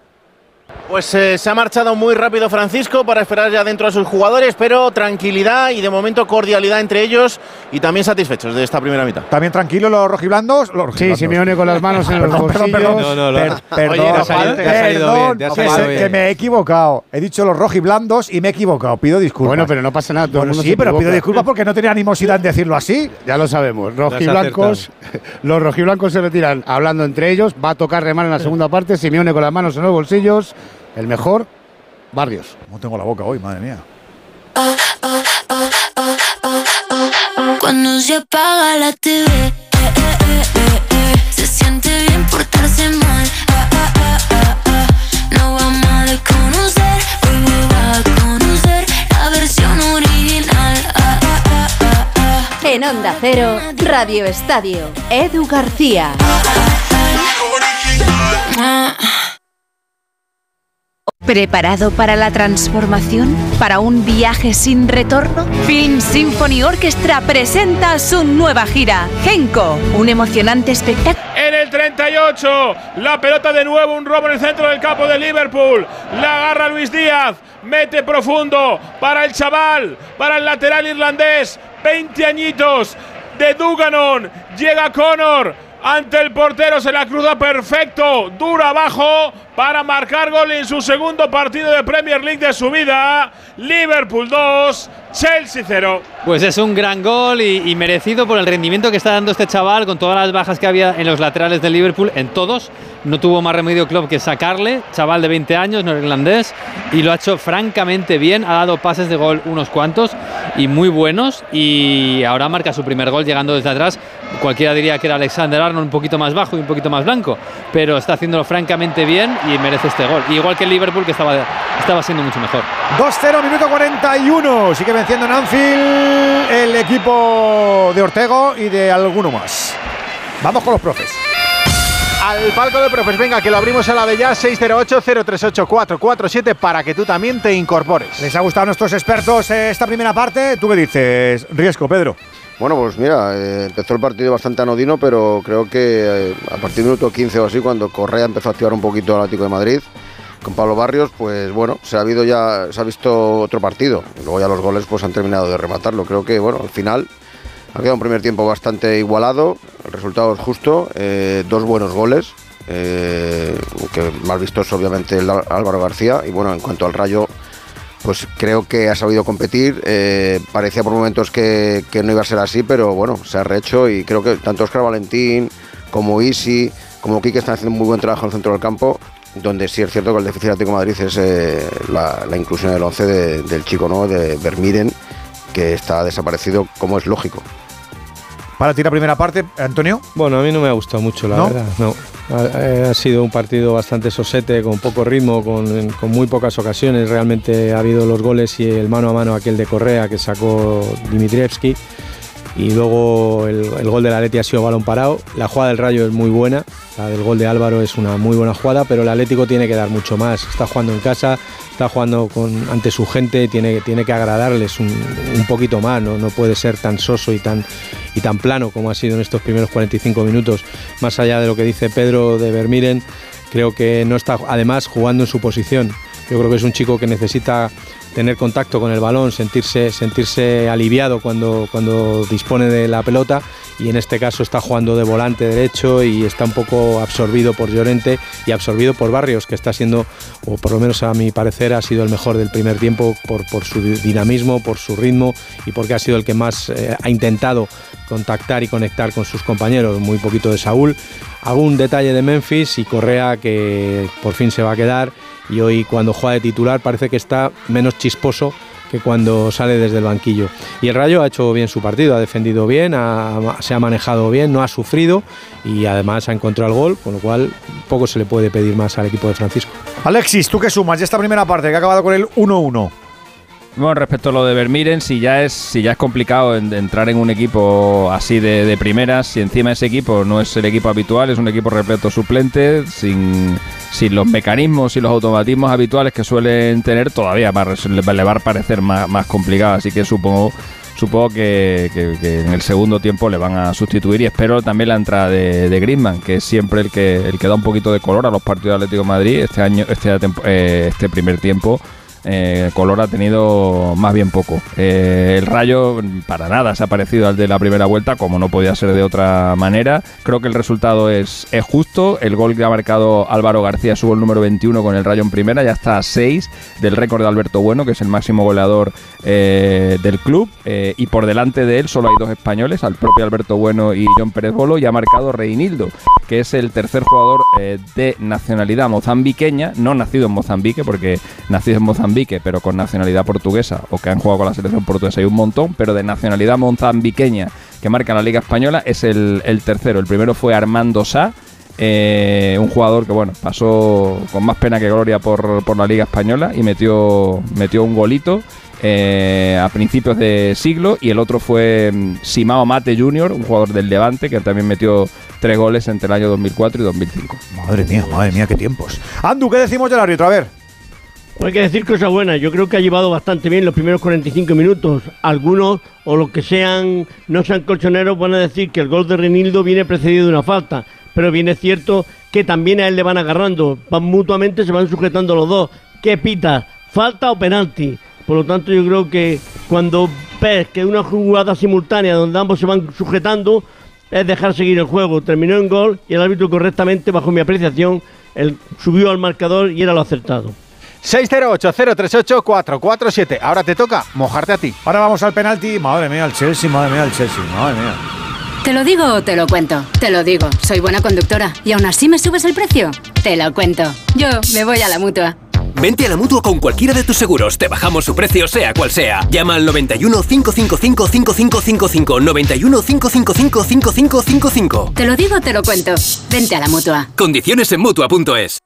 Pues eh, se ha marchado muy rápido Francisco para esperar ya dentro a sus jugadores, pero tranquilidad y de momento cordialidad entre ellos y también satisfechos de esta primera mitad. También tranquilo los rojiblandos. Los Sí, rojiblandos. Simeone con las manos en [laughs] los Perdón, perdón, bolsillos. perdón. No, no, lo- Per- perdón, Oye, te ha salido- te ha salido perdón, bien, te ha que salido se- bien. que me he equivocado. He dicho los rojiblandos y me he equivocado. Pido disculpas. Bueno, pero no pasa nada. todo el Bueno, mundo sí, pero pido disculpas porque no tenía animosidad en decirlo así. Ya lo sabemos. Rojiblancos, [laughs] los rojiblancos se retiran hablando entre ellos. Va a tocar remar en la segunda parte. Simeone con las manos en los bolsillos. El mejor, Barrios. No tengo la boca hoy, madre mía. Cuando se apaga la TV, eh, eh, eh, se siente bien portarse mal. Ah, ah, ah. No vamos a desconocer, hoy me vas a conocer la versión original. En Onda Cero, Radio Estadio. Edu García. ¿Preparado para la transformación? ¿Para un viaje sin retorno? Film Symphony Orchestra presenta su nueva gira, Genko, un emocionante espectáculo. En el 38, la pelota de nuevo, un robo en el centro del campo de Liverpool. La agarra Luis Díaz, mete profundo para el chaval, para el lateral irlandés, 20 añitos de Duganon. Llega Connor ante el portero, se la cruza perfecto, dura abajo para marcar gol en su segundo partido de Premier League de su vida. Liverpool 2, Chelsea 0. Pues es un gran gol y, merecido por el rendimiento que está dando este chaval con todas las bajas que había en los laterales del Liverpool, en todos. No tuvo más remedio Klopp que sacarle, chaval de 20 años, norirlandés, y lo ha hecho francamente bien. Ha dado pases de gol unos cuantos y muy buenos. Y ahora marca su primer gol llegando desde atrás. Cualquiera diría que era Alexander Arnold un poquito más bajo y un poquito más blanco, pero está haciéndolo francamente bien y merece este gol. Igual que el Liverpool que estaba, estaba siendo mucho mejor. 2-0, minuto 41. Sigue venciendo en Anfield el equipo de Ortego y de alguno más. Vamos con los profes. Al palco de profes, venga, que lo abrimos a la de ya, 608-038-447 para que tú también te incorpores. ¿Les ha gustado a nuestros expertos eh, esta primera parte? ¿Tú qué dices, Riesco, Pedro? Bueno, pues mira, eh, empezó el partido bastante anodino, pero creo que eh, a partir del minuto 15 o así, cuando Correa empezó a activar un poquito el Atlético de Madrid, con Pablo Barrios, pues bueno, se ha habido ya, se ha visto otro partido. Luego ya los goles pues han terminado de rematarlo. Creo que bueno, al final ha quedado un primer tiempo bastante igualado, el resultado es justo, eh, dos buenos goles, que más vistoso obviamente el Álvaro García. Y bueno, en cuanto al Rayo, pues creo que ha sabido competir. eh, parecía por momentos que, no iba a ser así, pero bueno, se ha rehecho y creo que tanto Oscar Valentín como Isi, como Quique están haciendo muy buen trabajo en el centro del campo, donde sí es cierto que el déficit de Madrid es eh, la, inclusión del 11 de- del chico, ¿no? De Vermiren, que está desaparecido, como es lógico. Para ti la primera parte, Antonio. Bueno, a mí no me ha gustado mucho, la ¿No? verdad. No. Ha, ha sido un partido bastante sosete, con poco ritmo, con, con muy pocas ocasiones. Realmente ha habido los goles y el mano a mano aquel de Correa que sacó Dimitrievski. Y luego el, gol de la ha sido balón parado. La jugada del Rayo es muy buena. La del gol de Álvaro es una muy buena jugada, pero el Atlético tiene que dar mucho más. Está jugando en casa, está jugando ante su gente, tiene, que agradarles un, un poquito más. ¿no? no puede ser tan soso y tan, y tan plano como ha sido en estos primeros 45 minutos. Más allá de lo que dice Pedro de Vermiren, creo que no está además jugando en su posición. Yo creo que es un chico que necesita tener contacto con el balón, sentirse, sentirse aliviado cuando, cuando dispone de la pelota. Y en este caso está jugando de volante derecho y está un poco absorbido por Llorente y absorbido por Barrios, que está siendo, o por lo menos a mi parecer, ha sido el mejor del primer tiempo por, por su dinamismo, por su ritmo y porque ha sido el que más eh, ha intentado contactar y conectar con sus compañeros, muy poquito de Saúl. Algún detalle de Memphis y Correa que por fin se va a quedar y hoy cuando juega de titular parece que está menos chisposo que cuando sale desde el banquillo. Y el Rayo ha hecho bien su partido, ha defendido bien, se ha manejado bien, no ha sufrido y además ha encontrado el gol, con lo cual poco se le puede pedir más al equipo de Francisco. Alexis, ¿tú qué sumas de esta primera parte que ha acabado con el 1-1? Bueno, respecto a lo de Vermiren, si ya es, si ya es complicado entrar en un equipo así de, de primeras, si encima ese equipo no es el equipo habitual, es un equipo repleto suplente, sin, sin los mecanismos y los automatismos habituales que suelen tener, todavía le va a parecer más, más complicado. Así que supongo supongo que, en el segundo tiempo le van a sustituir y espero también la entrada de, de Griezmann, que es siempre el que, el que da un poquito de color a los partidos de Atlético de Madrid. Este año, este, eh, este primer tiempo eh, color ha tenido más bien poco. Eh, el Rayo para nada se ha parecido al de la primera vuelta, como no podía ser de otra manera. Creo que el resultado es, es justo. El gol que ha marcado Álvaro García subo el número 21 con el Rayo en primera, ya está a 6 del récord de Alberto Bueno, que es el máximo goleador eh, del club. Eh, y por delante de él solo hay dos españoles, al propio Alberto Bueno y John Pérez Bolo, y ha marcado Reinildo, que es el tercer jugador de nacionalidad mozambiqueña, no nacido en Mozambique, porque nacido en Mozambique, pero con nacionalidad portuguesa, o que han jugado con la selección portuguesa hay un montón, pero de nacionalidad mozambiqueña que marca la Liga Española es el, el tercero. El primero fue Armando Sá, eh, un jugador que bueno pasó con más pena que gloria por, por la Liga Española y metió, metió un golito eh, a principios de siglo y el otro fue mm, Simao Mate Jr., un jugador del Levante que también metió tres goles entre el año 2004 y 2005. Madre mía, madre mía, qué tiempos. Andu, ¿qué decimos del árbitro? A ver. Hay que decir cosas buenas. Yo creo que ha llevado bastante bien los primeros 45 minutos. Algunos, o los que sean, no sean colchoneros, van a decir que el gol de Renildo viene precedido de una falta. Pero bien es cierto que también a él le van agarrando. Van mutuamente, se van sujetando los dos. ¿Qué pita? ¿Falta o penalti? Por lo tanto, yo creo que cuando ves que una jugada simultánea donde ambos se van sujetando, es dejar seguir el juego. Terminó en gol y el árbitro correctamente, bajo mi apreciación, él subió al marcador y era lo acertado. 608-038-447. Ahora te toca mojarte a ti. Ahora vamos al penalti. Madre mía, el Chelsea, madre mía, el Chelsea, madre mía. ¿Te lo digo o te lo cuento? Te lo digo, soy buena conductora. ¿Y aún así me subes el precio? Te lo cuento. Yo me voy a la mutua. Vente a la mutua con cualquiera de tus seguros. Te bajamos su precio, sea cual sea. Llama al 91 555 5555. 91 555 5555. Te lo digo o te lo cuento. Vente a la mutua. Condiciones en mutua.es.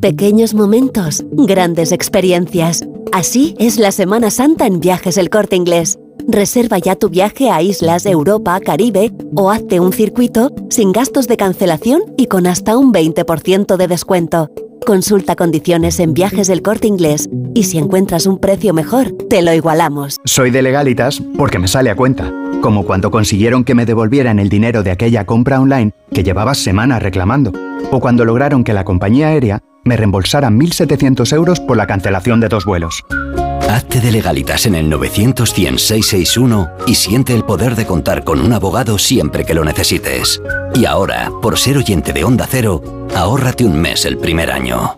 Pequeños momentos, grandes experiencias. Así es la Semana Santa en Viajes El Corte Inglés. Reserva ya tu viaje a islas, Europa, Caribe o hazte un circuito sin gastos de cancelación y con hasta un 20% de descuento. Consulta condiciones en Viajes del Corte Inglés y si encuentras un precio mejor, te lo igualamos. Soy de legalitas porque me sale a cuenta. Como cuando consiguieron que me devolvieran el dinero de aquella compra online que llevaba semanas reclamando. O cuando lograron que la compañía aérea me reembolsara 1.700 euros por la cancelación de dos vuelos. Hazte de legalitas en el 900 100 661 y siente el poder de contar con un abogado siempre que lo necesites. Y ahora, por ser oyente de Onda Cero, ahórrate un mes el primer año.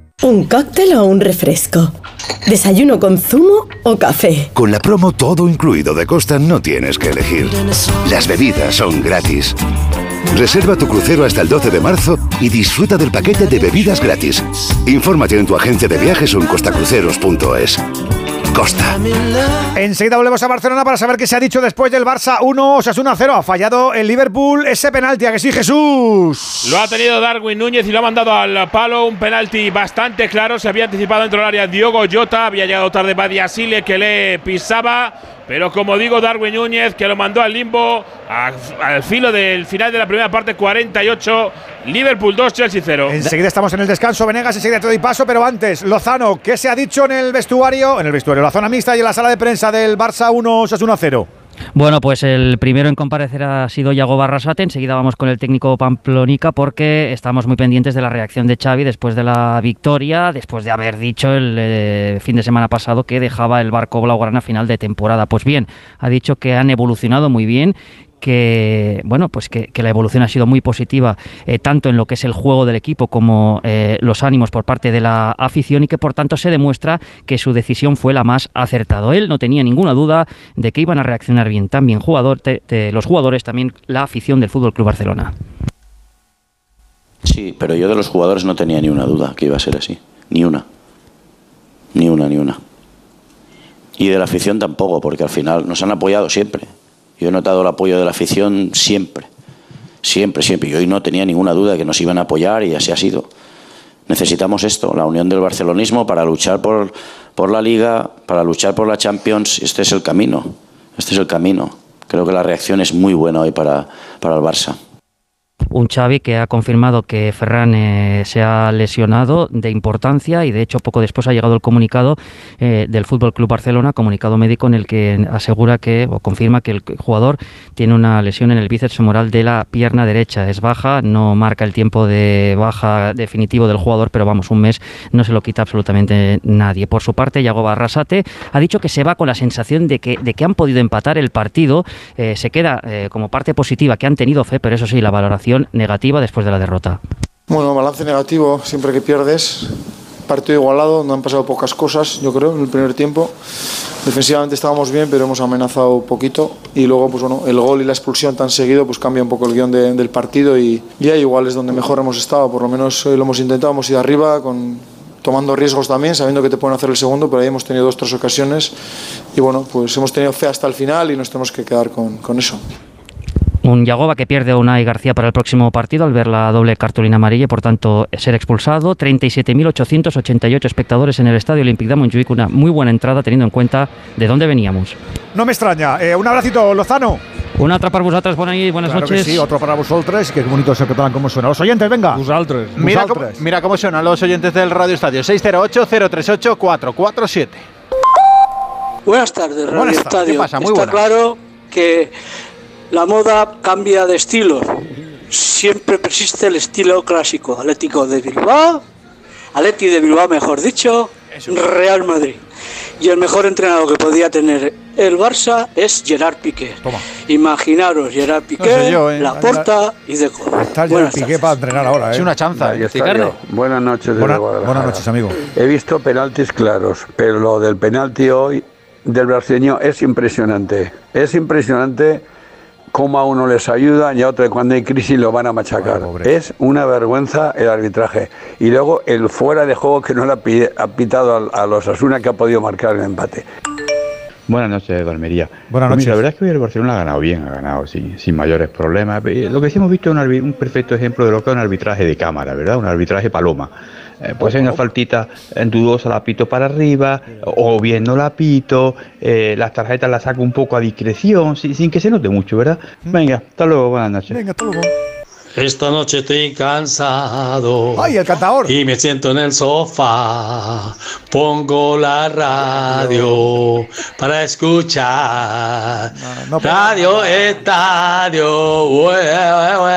¿Un cóctel o un refresco? ¿Desayuno con zumo o café? Con la promo todo incluido de Costa no tienes que elegir. Las bebidas son gratis. Reserva tu crucero hasta el 12 de marzo y disfruta del paquete de bebidas gratis. Infórmate en tu agencia de viajes o en costacruceros.es. Costa. Enseguida volvemos a Barcelona para saber qué se ha dicho después del Barça 1, Osasuna 0. Ha fallado el Liverpool ese penalti, ¿a que sí, Jesús? Lo ha tenido Darwin Núñez y lo ha mandado al palo. Un penalti bastante claro. Se había anticipado dentro del área Diogo Jota. Había llegado tarde Badiasile que le pisaba. Pero como digo, Darwin Núñez que lo mandó al limbo al filo del final de la primera parte, 48. Liverpool 2, Chelsea 0. Enseguida estamos en el descanso, Venegas, enseguida te doy paso, pero antes, Lozano, ¿qué se ha dicho en el vestuario, en el vestuario, la zona mixta y en la sala de prensa del Barça 1, Osasuna 0? Bueno, pues el primero en comparecer ha sido Yago Barrasate. Enseguida vamos con el técnico Pamplonica porque estamos muy pendientes de la reacción de Xavi después de la victoria, después de haber dicho el eh, fin de semana pasado que dejaba el barco blaugrana final de temporada. Pues bien, ha dicho que han evolucionado muy bien que bueno pues que, la evolución ha sido muy positiva eh, tanto en lo que es el juego del equipo como eh, los ánimos por parte de la afición y que por tanto se demuestra que su decisión fue la más acertada. Él no tenía ninguna duda de que iban a reaccionar bien también jugador, los jugadores, también la afición del Fútbol Club Barcelona. Sí, pero yo de los jugadores no tenía ni una duda que iba a ser así. Ni una. Ni una, ni una. Y de la afición tampoco, porque al final nos han apoyado siempre. Yo he notado el apoyo de la afición siempre. Siempre, siempre. Y hoy no tenía ninguna duda de que nos iban a apoyar y así ha sido. Necesitamos esto, la unión del barcelonismo para luchar por, por la liga, para luchar por la Champions. Este es el camino. Este es el camino. Creo que la reacción es muy buena hoy para, para el Barça. Un Xavi que ha confirmado que Ferran eh, se ha lesionado de importancia y de hecho poco después ha llegado el comunicado eh, del Fútbol Club Barcelona, comunicado médico en el que asegura que o confirma que el jugador tiene una lesión en el bíceps femoral de la pierna derecha. Es baja, no marca el tiempo de baja definitivo del jugador, pero vamos, un mes no se lo quita absolutamente nadie. Por su parte, Yago Barrasate ha dicho que se va con la sensación de que, de que han podido empatar el partido. Eh, se queda como parte positiva que han tenido fe, pero eso sí, la valoración negativa después de la derrota. Bueno, balance negativo siempre que pierdes. Partido igualado, donde han pasado pocas cosas, yo creo, en el primer tiempo. Defensivamente estábamos bien, pero hemos amenazado poquito. Y luego, pues bueno, el gol y la expulsión tan seguido, pues cambia un poco el guion de- del partido. Y, y ahí igual es donde mejor hemos estado. Por lo menos lo hemos intentado, hemos ido arriba, con, tomando riesgos también, sabiendo que te pueden hacer el segundo, pero ahí hemos tenido dos, tres ocasiones. Y bueno, pues hemos tenido fe hasta el final y nos tenemos que quedar con, con eso. Un Yagoba que pierde a Unai García para el próximo partido al ver la doble cartulina amarilla y por tanto ser expulsado. 37.888 espectadores en el Estadio Olímpic de Montjuic. Una muy buena entrada teniendo en cuenta de dónde veníamos. No me extraña. Eh, un abracito, Lozano. Un altre per vosaltres, bona nit, buenas Claro que noches. sí, otro para vosotros. Qué bonito se catalán cómo suena. Los oyentes, venga. Mira cómo, mira cómo suenan los oyentes del Radio Estadio. 608-038-447. Buenas tardes, Radio Buenas tardes. Estadio. ¿Qué pasa? Muy Está buenas. claro que la moda cambia de estilo. Siempre persiste el estilo clásico. Atlético de Bilbao, Atleti de Bilbao, mejor dicho, Real Madrid. Y el mejor entrenador que podía tener el Barça es Gerard Piqué. Imaginaros Gerard Piqué, No sé yo, ¿eh? Laporta y Deco. Está Buenas piqué para entrenar ahora, ¿eh? Es una chanza. Buenas noches, Buena- buenas noches, amigo. He visto penaltis claros, pero lo del penalti hoy del brasileño es impresionante. Es impresionante cómo a uno les ayuda y a otro cuando hay crisis lo van a machacar. es una vergüenza el arbitraje. Y luego el fuera de juego que no le ha pi- ha pitado a, a los Asuna que ha podido marcar el empate. Buenas noches, Almería. Buenas Pues mira, noches. la verdad es que hoy el Barcelona ha ganado bien, ha ganado sin, sin mayores problemas. Eh, Lo que sí hemos visto es un, un perfecto ejemplo de lo que es un arbitraje de cámara, ¿verdad? Un arbitraje paloma. Eh, pues hay una faltita dudosa, la pito para arriba, o bien no la pito, eh, las tarjetas las saco un poco a discreción, sin, sin que se note mucho, ¿verdad? Venga, hasta luego, buenas noches. Venga, hasta luego. Esta noche estoy cansado. ¡Ay, el cantador! Y me siento en el sofá. Pongo la radio para escuchar. radio Estadio. ue, ue, ue,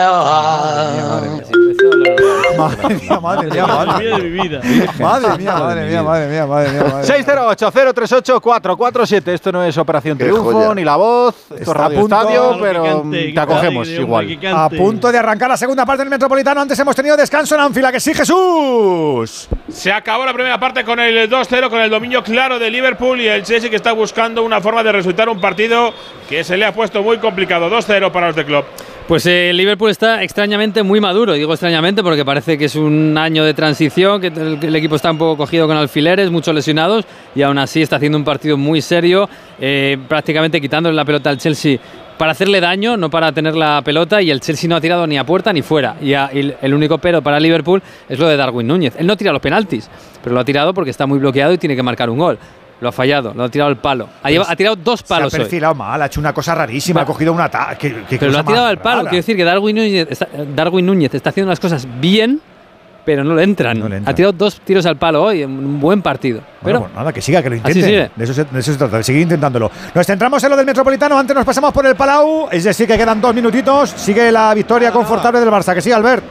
Madre mía, madre mía, madre mía. de mi vida. Madre mía, madre mía, madre mía, madre mía. madre mía. 608-038-447. Esto no es Operación Triunfo ni La Voz. Esto es Radio Estadio, pero Picante, te acogemos igual. A punto de arrancar la segunda parte del Metropolitano. Antes hemos tenido descanso en Anfila, que sí, Jesús. Se acabó la primera parte con el 2-0, con el dominio claro de Liverpool y el Chelsea que está buscando una forma de resultar un partido que se le ha puesto muy complicado. 2-0 para los de Klopp. Pues eh, el Liverpool está extrañamente muy maduro, digo extrañamente porque parece que es un año de transición, que el, que el equipo está un poco cogido con alfileres, muchos lesionados y aún así está haciendo un partido muy serio, eh, prácticamente quitándole la pelota al Chelsea para hacerle daño, no para tener la pelota y el Chelsea no ha tirado ni a puerta ni fuera. Y, a- y el único pero para Liverpool es lo de Darwin Núñez. Él no tira los penaltis, pero lo ha tirado porque está muy bloqueado y tiene que marcar un gol. Lo ha fallado, lo ha tirado al palo. Ha, lleva- ha tirado dos palos Se ha hoy. perfilado mal, ha hecho una cosa rarísima, ha cogido qué- qué Pero lo ha tirado al palo. rara. Quiero decir que Darwin Núñez, está, Darwin Núñez está haciendo las cosas bien, pero no le entran. Ha tirado dos tiros al palo hoy, un buen partido. Bueno, pero pues nada, que siga, que lo Así intente. sigue. De eso, se, de eso se trata, de seguir intentándolo. Nos centramos en lo del Metropolitano, antes nos pasamos por el Palau, es decir, que quedan dos minutitos. Sigue la victoria confortable del Barça, que sí, Albert.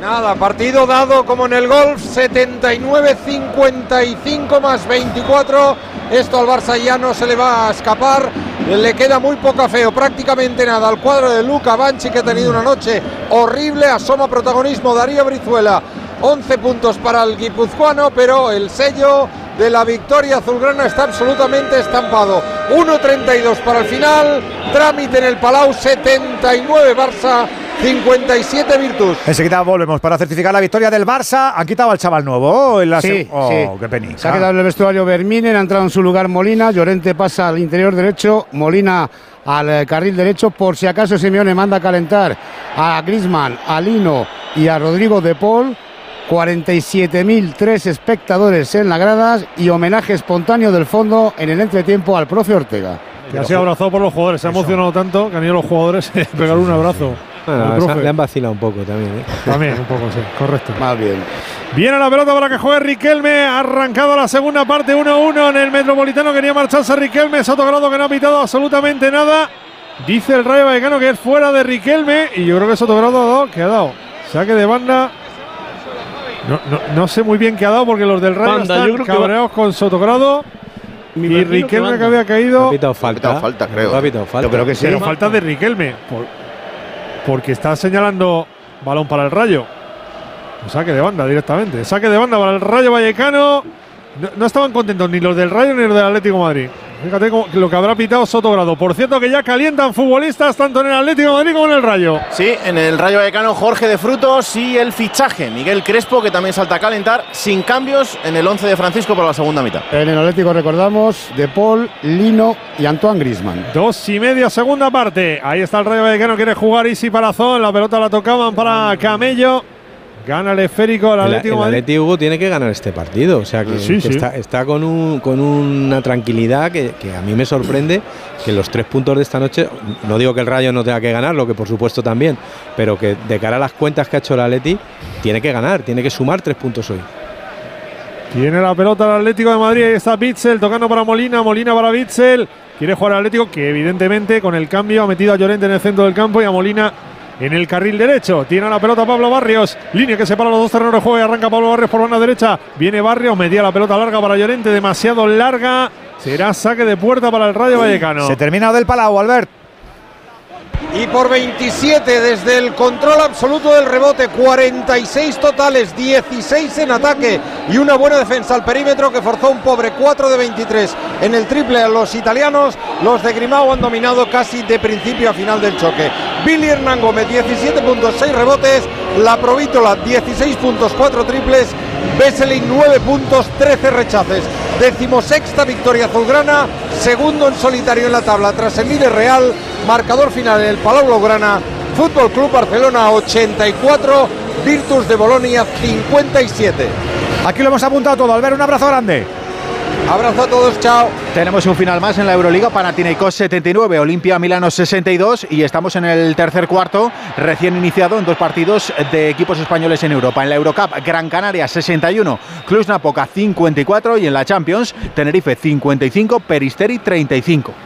Nada, partido dado como en el golf, 79-55 más 24. Esto al Barça ya no se le va a escapar. Le queda muy poca feo, prácticamente nada. Al cuadro de Luca Banchi, que ha tenido una noche horrible. Asoma protagonismo Darío Brizuela. 11 puntos para el guipuzcoano, pero el sello de la victoria azulgrana está absolutamente estampado. 1.32 para el final. Trámite en el Palau, 79 Barça, 57 Virtus. Enseguida volvemos para certificar la victoria del Barça. Han quitado al chaval nuevo. En la Sí, oh, sí. qué penica. Se ha quedado en el vestuario Verminen, ha entrado en su lugar Molina, Llorente pasa al interior derecho, Molina al eh, carril derecho, por si acaso Simeone manda a calentar a Grisman, a Lino y a Rodrigo de Paul. 47.003 espectadores en las gradas y homenaje espontáneo del fondo en el entretiempo al profe Ortega. Que ha sido abrazado por los jugadores. Se ha emocionado tanto que han ido los jugadores [laughs] a pegar un abrazo. Bueno, profe. le han vacilado un poco también. ¿eh? También, un poco, sí. Correcto. Más bien. Viene la pelota para que juegue Riquelme. Ha arrancado la segunda parte 1-1 en el Metropolitano. Quería marcharse Riquelme. Sotogrado que no ha pitado absolutamente nada. Dice el Rayo Vallecano que es fuera de Riquelme. Y yo creo que Sotogrado ha dado. que ha dado? Saque de banda. No, no- no sé muy bien qué ha dado porque los del Rayo Banda, están yo creo que cabreados con Sotogrado. Y que Riquelme que había caído. Ha pitado falta. Ha pitado falta, creo. Ha pitado falta. Pero falta de Riquelme. por- porque está señalando balón para el Rayo. O saque de banda directamente. Saque de banda para el Rayo Vallecano. No, no estaban contentos ni los del Rayo ni los del Atlético de Madrid. Fíjate cómo- lo que habrá pitado Sotogrado. Por cierto, que ya calientan futbolistas tanto en el Atlético de Madrid como en el Rayo. Sí, en el Rayo Vallecano Jorge de Frutos y el fichaje Miguel Crespo que también salta a calentar sin cambios en el 11 de Francisco para la segunda mitad. En el Atlético recordamos De Paul, Lino y Antoine Grisman. Dos y media, segunda parte. Ahí está el Rayo Vallecano, quiere jugar Isi Parazón. La pelota la tocaban para Camello. Gana el esférico al El, Atlético el Madrid. Atleti, Hugo tiene que ganar este partido. O sea que, Sí, que sí. Está, está con, un- con una tranquilidad que, que a mí me sorprende que los tres puntos de esta noche, no digo que el Rayo no tenga que ganar, lo que por supuesto también, pero que de cara a las cuentas que ha hecho el Atleti, tiene que ganar, tiene que sumar tres puntos hoy. Tiene la pelota el Atlético de Madrid. Ahí está Bitzel tocando para Molina. Molina para Bitzel. Quiere jugar al Atlético que evidentemente con el cambio ha metido a Llorente en el centro del campo y a Molina en el carril derecho. Tiene la pelota Pablo Barrios. Línea que separa los dos terrenos de juego y arranca Pablo Barrios por banda derecha. Viene Barrios. Metía la pelota larga para Llorente. Demasiado larga. Será saque de puerta para el Rayo Vallecano. Se termina del Palau, Albert. Y por 27 desde el control absoluto del rebote, 46 totales, 16 en ataque y una buena defensa al perímetro que forzó un pobre 4 de 23 en el triple a los italianos. Los de Grimao han dominado casi de principio a final del choque. Billy Hernán Gómez, 17 puntos, 6 rebotes. La Provítola, 16 puntos, 4 triples. Vesely, 9 puntos, 13 rechaces. Decimosexta victoria azulgrana, segundo en solitario en la tabla tras el líder real. Marcador final en el Palau Blaugrana. Fútbol Club Barcelona 84, Virtus de Bolonia 57. Aquí lo hemos apuntado todo. Albert, un abrazo grande. Abrazo a todos, chao. Tenemos un final más en la Euroliga, Panathinaikos 79, Olimpia Milano 62 y estamos en el tercer cuarto, recién iniciado en dos partidos de equipos españoles en Europa. En la Eurocup, Gran Canaria 61, Cluj-Napoca 54 y en la Champions, Tenerife 55, Peristeri 35.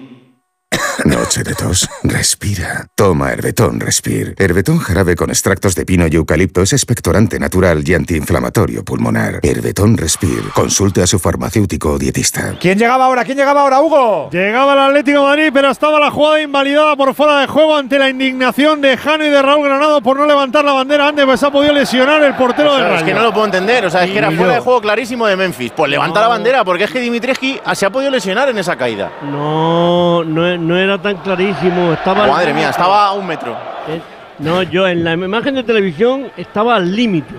Noche de tos. Respira. Toma Herbetón Respir. Herbetón jarabe con extractos de pino y eucalipto es expectorante natural y antiinflamatorio pulmonar. Herbetón Respir. Consulte a su farmacéutico o dietista. ¿Quién llegaba ahora? ¿Quién llegaba ahora, Hugo? Llegaba el Atlético de Madrid, pero estaba la jugada invalidada por fuera de juego ante la indignación de Jano y de Raúl Granado por no levantar la bandera antes, pues ha podido lesionar el portero O sea, del es que no lo puedo entender. O sea, es que era fuera yo. de juego clarísimo de Memphis. Pues levanta la bandera, porque es que Dimitrescu se ha podido lesionar en esa caída. No, no, no era tan clarísimo. Estaba Madre mía, estaba a un metro. Eh, No, yo en la imagen de televisión estaba al límite.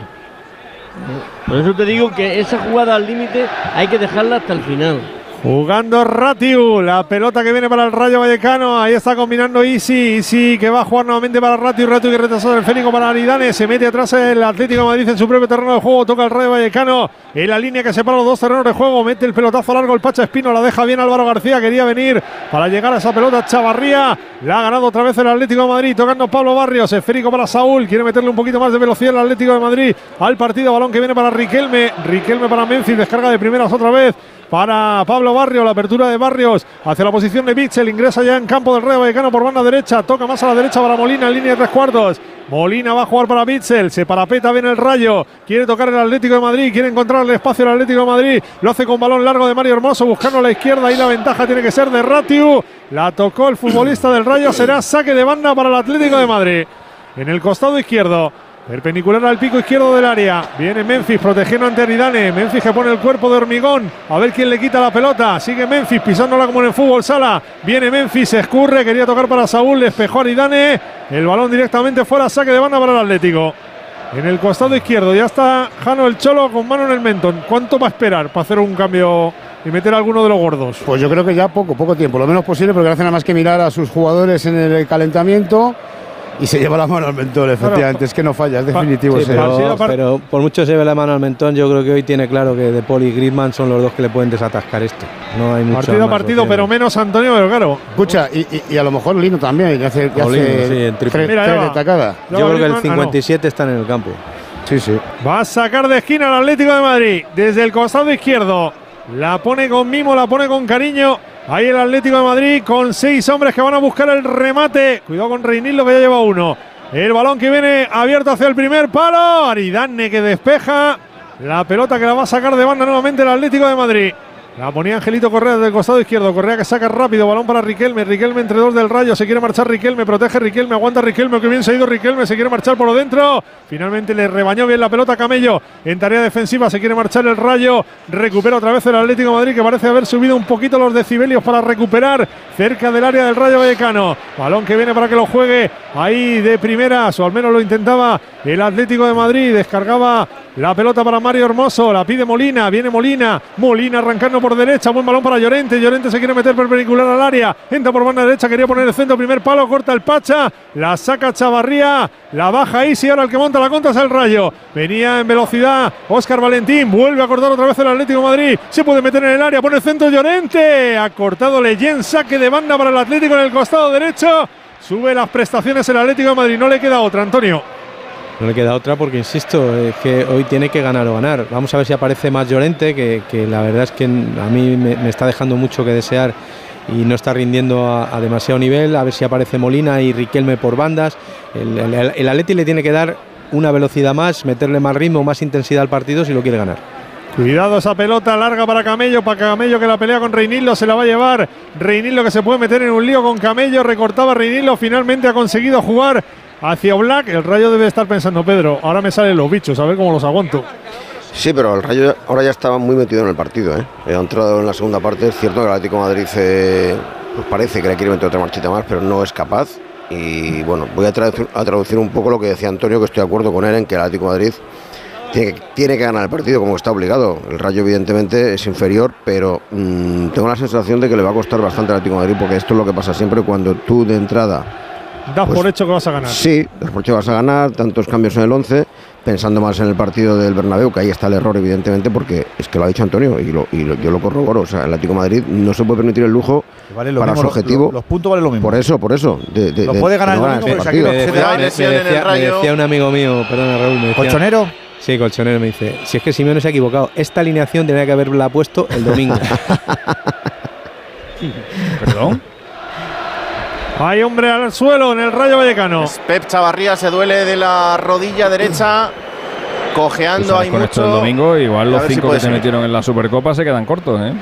Por eso te digo que esa jugada al límite hay que dejarla hasta el final. Jugando Ratiu, la pelota que viene para el Rayo Vallecano, ahí está combinando Isi, Isi que va a jugar nuevamente para Ratiu, Ratiu que retrasado el Fénico para Aridane, se mete atrás el Atlético de Madrid en su propio terreno de juego, toca el Rayo Vallecano en la línea que separa los dos terrenos de juego, mete el pelotazo largo el Pacha Espino, la deja bien Álvaro García, quería venir para llegar a esa pelota Chavarría, la ha ganado otra vez el Atlético de Madrid, tocando Pablo Barrios, esférico para Saúl, quiere meterle un poquito más de velocidad el Atlético de Madrid al partido, balón que viene para Riquelme, Riquelme para Memphis, descarga de primeras otra vez para Pablo Barrio, la apertura de Barrios hacia la posición de Bitzel, ingresa ya en campo del Rayo Vallecano por banda derecha, toca más a la derecha para Molina en línea de tres cuartos. Molina va a jugar para Bitzel, se parapeta bien el Rayo, quiere tocar el Atlético de Madrid, quiere encontrar el espacio el Atlético de Madrid, lo hace con balón largo de Mario Hermoso, buscando la izquierda y la ventaja tiene que ser de Ratiu. La tocó el futbolista del Rayo, será saque de banda para el Atlético de Madrid. En el costado izquierdo, Perpendicular al pico izquierdo del área. Viene Memphis protegiendo ante Aridane. Memphis que pone el cuerpo de hormigón. A ver quién le quita la pelota. Sigue Memphis pisándola como en el fútbol sala. Viene Memphis, escurre. Quería tocar para Saúl. Despejó Aridane. El balón directamente fuera. Saque de banda para el Atlético. En el costado izquierdo ya está Jano el Cholo con mano en el mentón. ¿Cuánto va a esperar para hacer un cambio y meter a alguno de los gordos? Pues yo creo que ya poco, poco tiempo, lo menos posible, porque no hace nada más que mirar a sus jugadores en el calentamiento y se lleva la mano al mentón, efectivamente. es que no falla, es definitivo. Sí, pero, pero por mucho se ve la mano al mentón, yo creo que hoy tiene claro que De Paul y Griezmann son los dos que le pueden desatascar esto. No hay mucho Partido a partido, pero menos Antonio, pero claro. Escucha, y, y- y a lo mejor Lino también, que hace, que O Lino, hace sí, en triple. tres, Mira, tres destacadas. Yo creo que el Griezmann, ah, no. 57 están en el campo. Sí, sí. Va a sacar de esquina al Atlético de Madrid. Desde el costado izquierdo. La pone con mimo, la pone con cariño. Ahí el Atlético de Madrid con seis hombres que van a buscar el remate. Cuidado con Reinildo que ya lleva uno. El balón que viene abierto hacia el primer palo. Aridane que despeja. La pelota que la va a sacar de banda nuevamente el Atlético de Madrid. La ponía Angelito Correa desde el costado izquierdo. Correa que saca rápido. Balón para Riquelme. Riquelme entre dos del rayo. Se quiere marchar Riquelme. Protege Riquelme. Aguanta Riquelme. Que bien se ha ido Riquelme. Se quiere marchar por dentro. Finalmente le rebañó bien la pelota Camello. En tarea defensiva se quiere marchar el rayo. Recupera otra vez el Atlético de Madrid que parece haber subido un poquito los decibelios para recuperar cerca del área del Rayo Vallecano. Balón que viene para que lo juegue ahí de primeras. O al menos lo intentaba el Atlético de Madrid. Descargaba la pelota para Mario Hermoso. La pide Molina. Viene Molina. Molina arrancando por derecha. Buen balón para Llorente. Llorente se quiere meter perpendicular al área. Entra por banda derecha. Quería poner el centro. Primer palo. Corta el Pacha. La saca Chavarría. La baja ahí. Sí, ahora el que monta la contra es el Rayo. Venía en velocidad Óscar Valentín. Vuelve a cortar otra vez el Atlético Madrid. Se puede meter en el área. Pone el centro Llorente. Ha cortado Leyen. Saque de banda para el Atlético en el costado derecho. Sube las prestaciones el Atlético de Madrid. No le queda otra, Antonio. No le queda otra porque, insisto, es que hoy tiene que ganar o ganar. Vamos a ver si aparece más Llorente, que, la verdad es que a mí me, está dejando mucho que desear y no está rindiendo a, demasiado nivel. A ver si aparece Molina y Riquelme por bandas. El, el, le tiene que dar una velocidad más, meterle más ritmo, más intensidad al partido si lo quiere ganar. Cuidado esa pelota larga para Camello, para Camello que la pelea con Reinildo se la va a llevar. Reinildo que se puede meter en un lío con Camello, recortaba Reinildo, finalmente ha conseguido jugar hacia Black. El Rayo debe estar pensando, Pedro, ahora me salen los bichos, a ver cómo los aguanto. Sí, pero el Rayo ahora ya estaba muy metido en el partido. ¿eh? Ha entrado en la segunda parte. Es cierto que el Atlético Madrid eh, pues parece que le quiere meter otra marchita más, pero no es capaz. Y bueno, voy a traducir, un poco lo que decía Antonio, que estoy de acuerdo con él en que el Atlético Madrid tiene que, ganar el partido como está obligado. El Rayo evidentemente es inferior, pero mmm, tengo la sensación de que le va a costar bastante al Atlético Madrid porque esto es lo que pasa siempre cuando tú de entrada Das Pues- por hecho que vas a ganar. Sí, das por hecho vas a ganar, tantos cambios en el 11, pensando más en el partido del Bernabéu, que ahí está el error, evidentemente, porque es que lo ha dicho Antonio y, lo- y lo- yo lo corroboro. O sea, el Atlético de Madrid no se puede permitir el lujo Vale lo para mismo, su objetivo. lo- los puntos valen lo mismo. Por eso, por eso. De, de- Lo de- puede ganar no el domingo, partido. Me decía, me decía- me decía un amigo mío, perdona Raúl, me decía, ¿Colchonero? Sí, colchonero me dice, si es que Simeone se ha equivocado, esta alineación tenía que haberla puesto el domingo. [laughs] Perdón. Hay hombre al suelo en el Rayo Vallecano. Pep Chavarría se duele de la rodilla derecha, cojeando hay con esto mucho. el domingo, igual los si cinco que se metieron en la Supercopa se quedan cortos, ¿eh?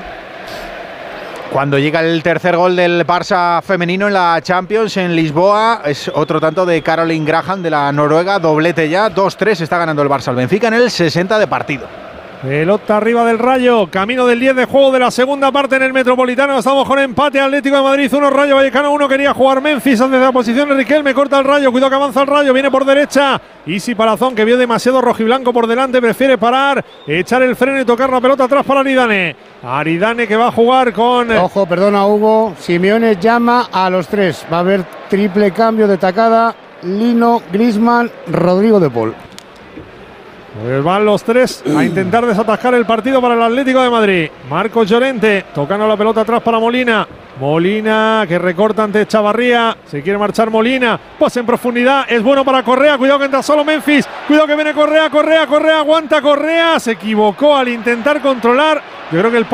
Cuando llega el tercer gol del Barça femenino en la Champions en Lisboa, es otro tanto de Caroline Graham de la Noruega, doblete ya, 2-3 está ganando el Barça al Benfica en el 60 de partido. Pelota arriba del Rayo, camino del 10 de juego de la segunda parte en el Metropolitano. Estamos con empate Atlético de Madrid, 1 Rayo Vallecano, 1 quería jugar Memphis desde la posición Riquelme, corta el Rayo, cuidado que avanza el Rayo, viene por derecha. Easy Palazón que vio demasiado rojiblanco por delante, prefiere parar, echar el freno y tocar la pelota atrás para Aridane. Aridane que va a jugar con Ojo, perdona Hugo, Simeone llama a los tres. Va a haber triple cambio de tacada. Lino, Grisman, Rodrigo de Paul. Pues van los tres a intentar desatascar el partido para el Atlético de Madrid. Marcos Llorente tocando la pelota atrás para Molina. Molina que recorta ante Chavarría. Se quiere marchar Molina. Pase en profundidad. Es bueno para Correa. Cuidado que entra solo Memphis. Cuidado que viene Correa. Correa, Correa. Aguanta Correa. Se equivocó al intentar controlar. Yo creo que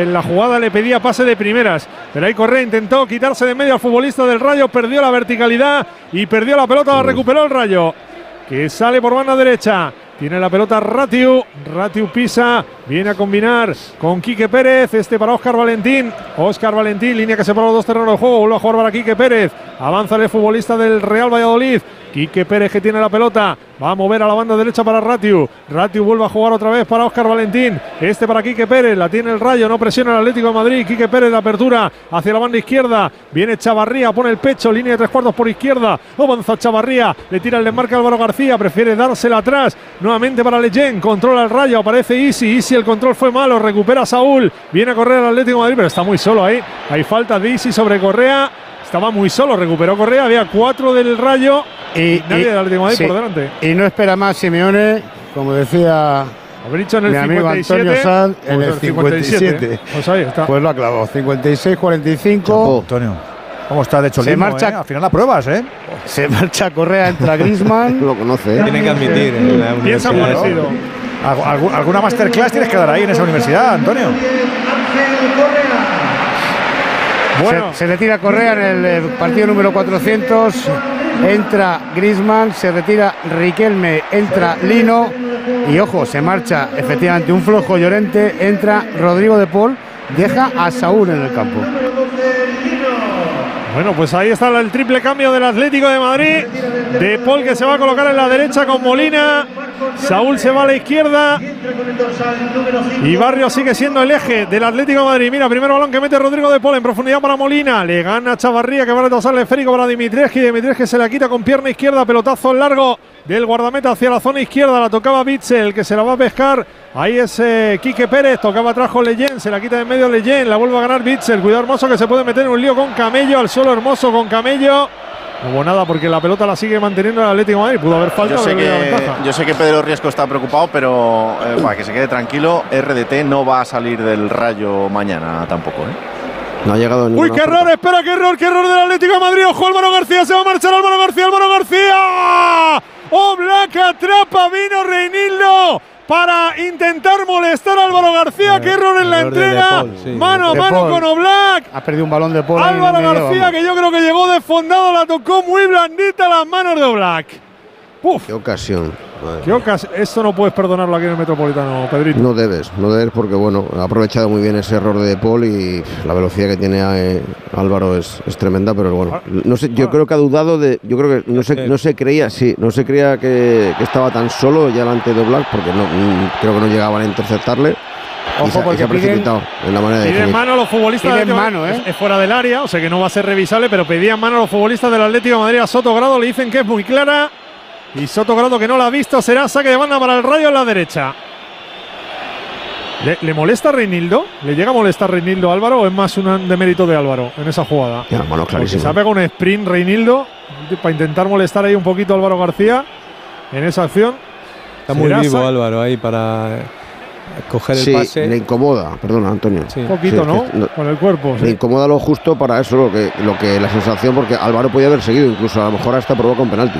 el- la jugada le pedía pase de primeras. Pero ahí Correa intentó quitarse de medio al futbolista del Rayo. Perdió la verticalidad y perdió la pelota. La recuperó el Rayo que sale por banda derecha. Tiene la pelota Ratiu. Ratiu pisa. Viene a combinar con Quique Pérez. Este para Óscar Valentín. Óscar Valentín, línea que separa los dos terrenos de juego. Vuelve a jugar para Quique Pérez. Avanza el futbolista del Real Valladolid. Quique Pérez que tiene la pelota. Va a mover a la banda derecha para Ratiu. Ratiu vuelve a jugar otra vez para Óscar Valentín. Este para Quique Pérez. La tiene el Rayo. No presiona el Atlético de Madrid. Quique Pérez la apertura hacia la banda izquierda. Viene Chavarría. Pone el pecho. Línea de tres cuartos por izquierda. Avanza Chavarría. Le tira el desmarque a Álvaro García. Prefiere dársela atrás. Nuevamente para Leyen. Controla el Rayo. Aparece Easy. El control fue malo. Recupera Saúl. Viene a correr el Atlético de Madrid. Pero está muy solo ahí. Hay falta de Easy sobre Correa. Estaba muy solo. Recuperó Correa. Había cuatro del Rayo. Y nadie del Atlético de Madrid sí, por delante. Y no espera más Simeone, como decía dicho en el mi amigo 57, Antonio Sanz, en pues el el 57. 57. Pues ahí está. Pues lo ha clavado. 56-45. Antonio. ¿Cómo está de hecho Se marcha- Al final la pruebas, ¿eh? [laughs] Se marcha Correa, entra Grisman. [laughs] lo conoce, ¿eh? Tienen que admitir la Piensa parecido. Algu- algu- ¿Alguna masterclass tienes que dar ahí en esa universidad, Antonio? Bueno. Se, se retira Correa en el partido número 400. Entra Grisman, se retira Riquelme, entra Lino. Y ojo, se marcha efectivamente un flojo Llorente. Entra Rodrigo de Paul. Deja a Saúl en el campo. Bueno, pues ahí está el triple cambio del Atlético de Madrid. De Paul que se va a colocar en la derecha con Molina. Saúl se va a la izquierda. Y Barrio sigue siendo el eje del Atlético de Madrid. Mira, primer balón que mete Rodrigo de Paul en profundidad para Molina. Le gana Chavarría que va a retrasar el esférico para Dimitrescu. Dimitrescu se la quita con pierna izquierda. Pelotazo largo del guardameta hacia la zona izquierda. La tocaba Bitzel que se la va a pescar. Ahí es eh, Quique Pérez. Tocaba atrás con Leyen. Se la quita de en medio Leyen. La vuelve a ganar Bitzel. Cuidado hermoso que se puede meter en un lío con Camello. Al suelo hermoso con Camello. No hubo nada porque la pelota la sigue manteniendo el Atlético de Madrid. Pudo haber falta. Yo sé, que, yo sé que Pedro Riesco está preocupado, pero eh, [coughs] para que se quede tranquilo, RDT no va a salir del rayo mañana tampoco. ¿eh? No ha llegado Uy, qué error, espera, qué error, qué error del Atlético de Madrid. Ojo, Álvaro García, se va a marchar Álvaro García, Álvaro García. Oh, Black atrapa, vino Reinildo para intentar molestar a Álvaro García. Qué error en la entrega. Paul, sí, mano a de mano con Oblak. Ha perdido un balón de Paul. Álvaro medio, García, vamos. que yo creo que llegó desfondado, la tocó muy blandita las manos de Oblak. Uf, Qué ocasión. Madre. qué ocas- Esto no puedes perdonarlo aquí en el Metropolitano, Pedrito. No debes, no debes porque bueno, ha aprovechado muy bien ese error de Paul y la velocidad que tiene eh, Álvaro es, es tremenda, pero bueno, no sé, yo creo que ha dudado de, yo creo que no se, no se creía, sí, no se creía que, que estaba tan solo ya delante de Black porque no, mm, creo que no llegaban a interceptarle. y Ojo, se, porque se ha piden- precipitado en la manera de Piden definir. mano a los futbolistas del Atlético- mano, ¿eh? es, es fuera del área, o sea que no va a ser revisable, pero pedían mano a los futbolistas del Atlético de Madrid a Soto Grado, le dicen que es muy clara. Y Soto Grado que no la ha visto, será saque de banda para el Rayo en la derecha. ¿Le, le molesta a Reinildo? ¿Le llega a molestar a Reinildo a Álvaro o es más un demérito de Álvaro en esa jugada? Ya, mano Porque se ha pegado un sprint Reinildo para intentar molestar ahí un poquito a Álvaro García en esa acción. Está muy ¿Será vivo Álvaro ahí para coger el Sí, pase. le incomoda, perdona, Antonio. Un poquito, Sí, ¿no? es Con el cuerpo. Le sí. incomoda lo justo para eso, lo que, lo que la sensación, porque Álvaro podía haber seguido, incluso a lo mejor hasta provoca un penalti.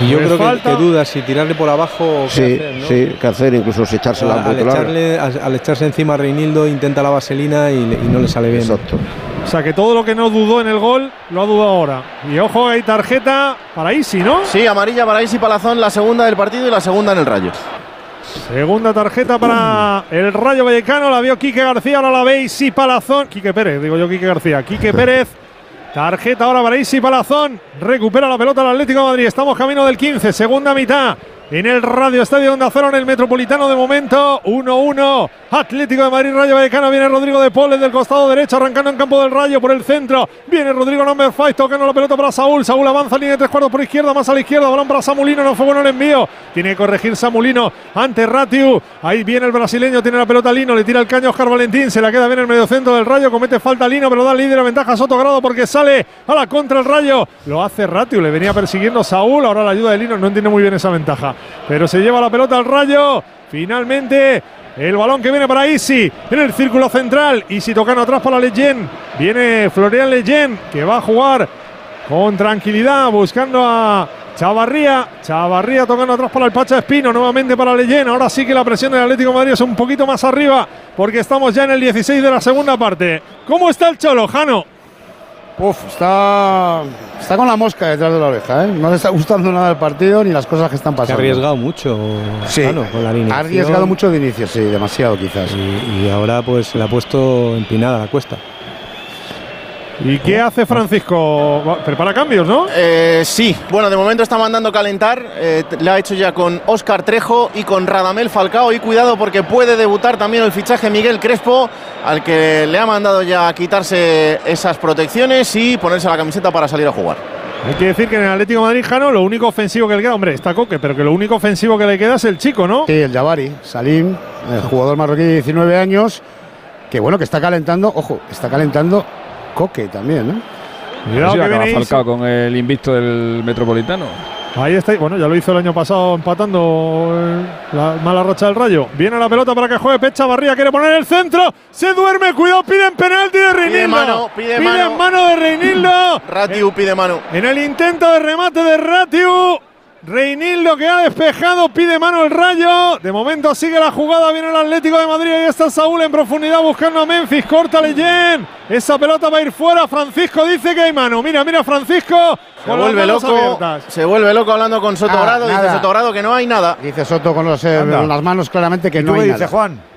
Y yo Pues creo que, falta. que duda si tirarle por abajo o qué Sí, hacer, ¿no? sí, qué hacer, incluso si echársela un al, echarle, al, al echarse encima a Reinildo intenta la vaselina y, no le sale bien. Exacto. O sea que todo lo que no dudó en el gol, lo ha dudado ahora. Y ojo, hay tarjeta para Isi, ¿no? Sí, amarilla para Isi Palazón, la segunda del partido y la segunda en el Rayo. Segunda tarjeta para el Rayo Vallecano. La vio Quique García, ahora la ve Isi Palazón. Quique Pérez, digo yo Quique García. Quique Pérez. Tarjeta ahora para Isi Palazón. Recupera la pelota el Atlético de Madrid. Estamos camino del 15. Segunda mitad. En el Radio Estadio Onda Cero en el Metropolitano de momento. 1-1. Atlético de Madrid, Rayo Vallecano. Viene Rodrigo de Paul del costado derecho, arrancando en campo del Rayo por el centro. Viene Rodrigo number 5, tocando la pelota para Saúl. Saúl avanza, línea de tres cuartos por izquierda, más a la izquierda. Balón para Samulino, no fue bueno el envío. Tiene que corregir Samulino ante Ratiu. Ahí viene el brasileño, tiene la pelota Lino, le tira el caño Oscar Valentín. Se la queda bien el mediocentro del Rayo, comete falta Lino, pero da líder a ventaja a Soto Grado porque sale a la contra el Rayo. Lo hace Ratiu, le venía persiguiendo Saúl. Ahora la ayuda de Lino no entiende muy bien esa ventaja. Pero se lleva la pelota al Rayo. Finalmente el balón que viene para Isi en el círculo central. Isi tocando atrás para Leyen. Viene Florian Leyen que va a jugar con tranquilidad buscando a Chavarría. Chavarría tocando atrás para el Pacha Espino. Nuevamente para Leyen. Ahora sí que la presión del Atlético Madrid es un poquito más arriba porque estamos ya en el 16 de la segunda parte. ¿Cómo está el Cholo, Jano? Uf, está, está con la mosca detrás de la oreja, ¿eh? No le está gustando nada el partido ni las cosas que están Se ha pasando. arriesgado mucho Sí, con la línea. ha arriesgado mucho de inicio, sí, demasiado quizás. Y, y ahora pues le ha puesto empinada la cuesta. ¿Y qué hace Francisco? Prepara cambios, ¿no? Eh, sí, bueno, de momento está mandando calentar. eh, le ha hecho ya con Óscar Trejo y con Radamel Falcao. Y cuidado porque puede debutar también el fichaje Miguel Crespo, al que le ha mandado ya quitarse esas protecciones y ponerse la camiseta para salir a jugar. Hay que decir que en el Atlético de Madrid, Jano, lo único ofensivo que le queda, hombre, está Coque, pero que lo único ofensivo que le queda es el chico, ¿no? Sí, el Jabari, Salim, el jugador marroquí de 19 años, que bueno, que está calentando, ojo, está calentando Coque también, ¿no? Cuidado Sí, que acaba viene Isi. Falcao con el invicto del Metropolitano. Ahí está, bueno, ya lo hizo el año pasado empatando la mala racha del Rayo. Viene la pelota para que juegue Pecha Barría, quiere poner el centro, se duerme, cuidado, piden penalti de Reinildo. mano, pide Piden mano. mano de Reinildo. Ratiu pide mano. En el intento de remate de Ratiu, Reinildo que ha despejado, pide mano el Rayo. De momento sigue la jugada, viene el Atlético de Madrid. Ahí está Saúl en profundidad buscando a Memphis. Corta Leyen. Esa pelota va a ir fuera. Francisco dice que hay mano. Mira, mira, Francisco. Se vuelve loco, abiertas. se vuelve loco hablando con Soto Nada, Grado. Dice. Soto Grado que no hay nada. Dice Soto con, los, eh, las manos claramente que ¿Y no hay dices, nada. Juan?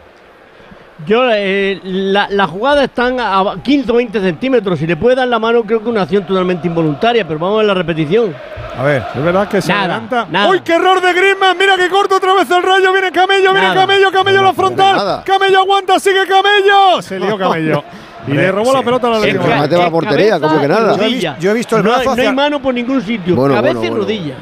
Yo, eh, la, la jugada están a 15 o 20 centímetros. Si le puede dar la mano, creo que una acción totalmente involuntaria. Pero vamos a ver la repetición. A ver. Es verdad que se Nada, adelanta. nada. ¡Uy, qué error de Griezmann! Mira que corta otra vez el rayo. Viene Camello, viene Nada. Camello, Camello a la frontal. nada. Camello aguanta, sigue Camello. Se lió [laughs] Camello. y le robó la pelota a la Atlético. remate va a portería, ¿cómo que nada? Yo he visto el No brazo no, hacia- hay mano por ningún sitio. Bueno, cabeza bueno, y bueno. rodilla.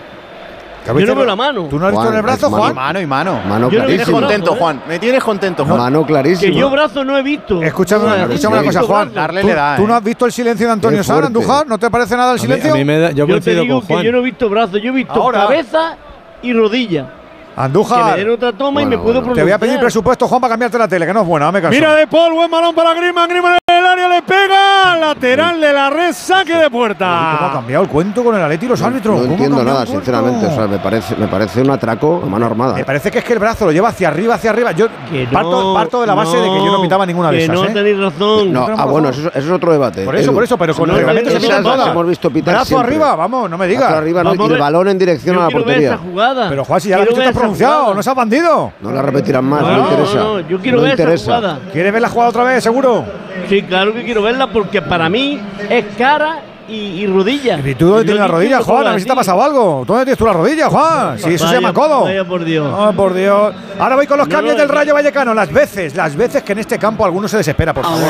¿Qué Yo no veo visto? la mano. ¿Tú no has visto Juan, en el brazo, mano. Juan? Mano y mano. Mano Yo no Me tienes contento, ¿eh? Juan. Me tienes contento, Juan. Mano Que clarísima. yo brazo no he visto. Escúchame, No, escúchame una cosa, visto Juan. Darle ¿Tú, le da, tú ¿eh? no has visto el silencio de Antonio fuerte. Andújar? ¿No te parece nada el A mí, silencio? a mí me da, yo Yo te digo con que yo no he visto brazo, yo he visto Ahora. cabeza y rodilla. Que me Andújar, den otra toma y Bueno, me puedo te voy a pedir presupuesto, Juan, para cambiarte la tele, que no es buena, dame caso. Mira de Paul, buen balón para Griezmann. Griezmann le pega. Lateral de la red, saque de ¿Cómo ha puerta. cambiado el cuento con el Atleti y los árbitros? No ¿Cómo ha entiendo nada, sinceramente. O sea, me parece, me parece un atraco a mano armada. Me parece que es que el brazo lo lleva hacia arriba, hacia arriba. Yo Que parto, no, parto de la base de que yo no pitaba ninguna de que esas. no ¿eh? tenéis razón. No, ah, bueno, eso, eso es otro debate. Por eso, Edu. por eso, pero con el reglamento se todas. hemos visto pitar Brazo siempre. arriba, vamos, no me Brazo digas. arriba no, Vamos y el balón en dirección Yo a la portería. esa jugada. Pero Juan, si ya la has pronunciado, no se has bandido. No la repetirán más, no, interesa. no, yo quiero ver esa interesa. jugada. ¿Quieres ver la jugada otra vez, seguro? Sí, claro que quiero verla porque para mí es cara y, y rodilla. ¿Y tú dónde tienes la rodilla, Juan? A ver si te ha pasado algo. ¿Dónde tienes tú la rodilla, Juan? Si eso se llama codo. Vaya por Dios. Oh, por Dios. Ahora voy con los No, cambios no, del Rayo Vallecano. Las veces, las veces que en este campo alguno se desespera, por favor.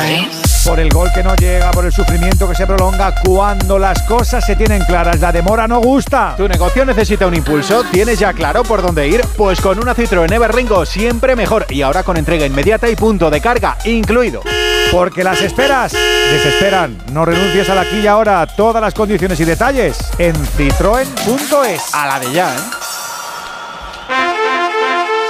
Por el gol que no llega, por el sufrimiento que se prolonga. Cuando las cosas se tienen claras, la demora no gusta. ¿Tu negocio necesita un impulso? ¿Tienes ya claro por dónde ir? Pues con una Citroën Everringo siempre mejor y ahora con entrega inmediata y punto de carga incluido. Porque las esperas desesperan. No renuncies a la y ahora. Todas las condiciones y detalles en citroen.es. A la de ya, ¿eh?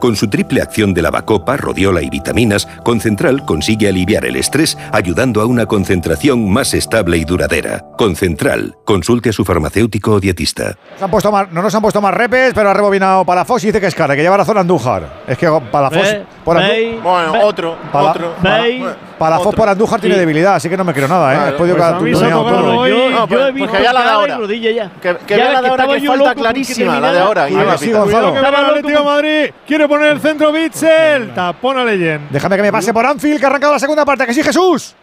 Con su triple acción de lavacopa, rodiola y vitaminas, Concentral consigue aliviar el estrés ayudando a una concentración más estable y duradera. Concentral. Consulte a su farmacéutico o dietista. Se han puesto más- no nos han puesto más repes, pero ha rebobinado Palafos y dice que es cara, que lleva razón Andújar. Es que Palafos. Ve, por Andú- Bueno, otro, Pala- otro. Pala- Palafos otro. por Andújar tiene Sí. debilidad, así que no me creo nada, ¿eh? Claro, pues a. No, pues- yo he pues visto que vea la de y ahora. rodilla ya. Que, que Ya vea la de ahora que falta clarísima, la de terminara. ahora. Cuidado, Iba, sí, Pita. Gonzalo. Cuidado que va el Atlético de Madrid. Quiere poner el centro Bitzel. Tapona Leyen. Déjame que me pase por Anfield, que ha arrancado la segunda parte, que sí, Jesús.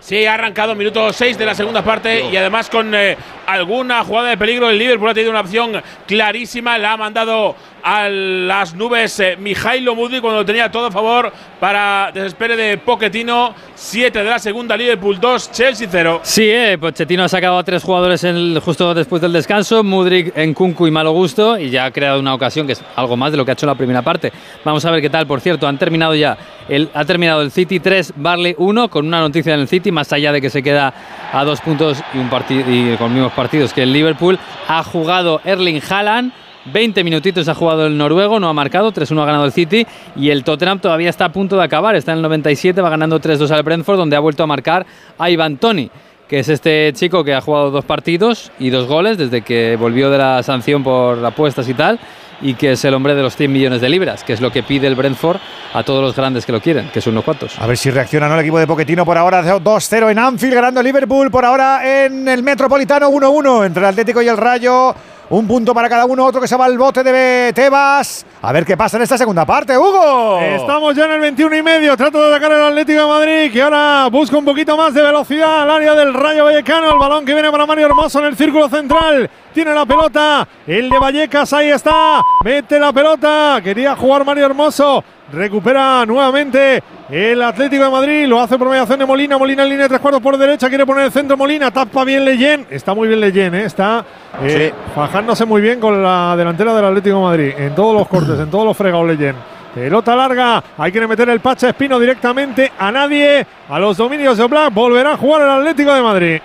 Sí, ha arrancado minuto 6 de la segunda parte y además con eh, alguna jugada de peligro. El Liverpool ha tenido una opción clarísima. La ha mandado a las nubes eh, Mijailo Mudri cuando tenía todo a favor para desespere de Pochettino. 7 de la segunda, Liverpool 2, Chelsea 0. Sí, eh, Pochettino ha sacado a tres jugadores en justo después del descanso, Mudrik, Nkunku y Malo Gusto, y ya ha creado una ocasión que es algo más de lo que ha hecho en la primera parte. Vamos a ver qué tal, por cierto, han terminado ya, el, ha terminado el City 3, Barley 1, con una noticia en el City, más allá de que se queda a dos puntos y, un y con mismos partidos que el Liverpool, ha jugado Erling Haaland, 20 minutitos ha jugado el noruego, no ha marcado, 3-1 ha ganado el City y el Tottenham todavía está a punto de acabar, está en el 97, va ganando 3-2 al Brentford, donde ha vuelto a marcar a Ivan Toni, que es este chico que ha jugado dos partidos y dos goles desde que volvió de la sanción por apuestas y tal, y que es el hombre de los 100 millones de libras, que es lo que pide el Brentford a todos los grandes que lo quieren, que son unos cuantos. A ver si reacciona ¿no? el equipo de Poquetino por ahora 2-0 en Anfield, ganando Liverpool por ahora en el Metropolitano 1-1 entre el Atlético y el Rayo. Un punto para cada uno, otro que se va al bote de Tebas. A ver qué pasa en esta segunda parte, Hugo. Estamos ya en el 21 y medio. Trata de atacar el Atlético de Madrid, que ahora busca un poquito más de velocidad al área del Rayo Vallecano. El balón que viene para Mario Hermoso en el círculo central. Tiene la pelota. El de Vallecas, ahí está. Mete la pelota. Quería jugar Mario Hermoso. Recupera nuevamente el Atlético de Madrid. Lo hace por mediación de Molina. Molina en línea de tres cuartos por derecha. Quiere poner el centro Molina. Tapa bien Leyen. Está muy bien Leyen. ¿eh? Está eh, fajándose muy bien con la delantera del Atlético de Madrid. En todos los cortes, en todos los fregados Leyen. Pelota larga, hay que meter el Pacha Espino directamente a nadie, a los dominios de Black. Volverá a jugar el Atlético de Madrid.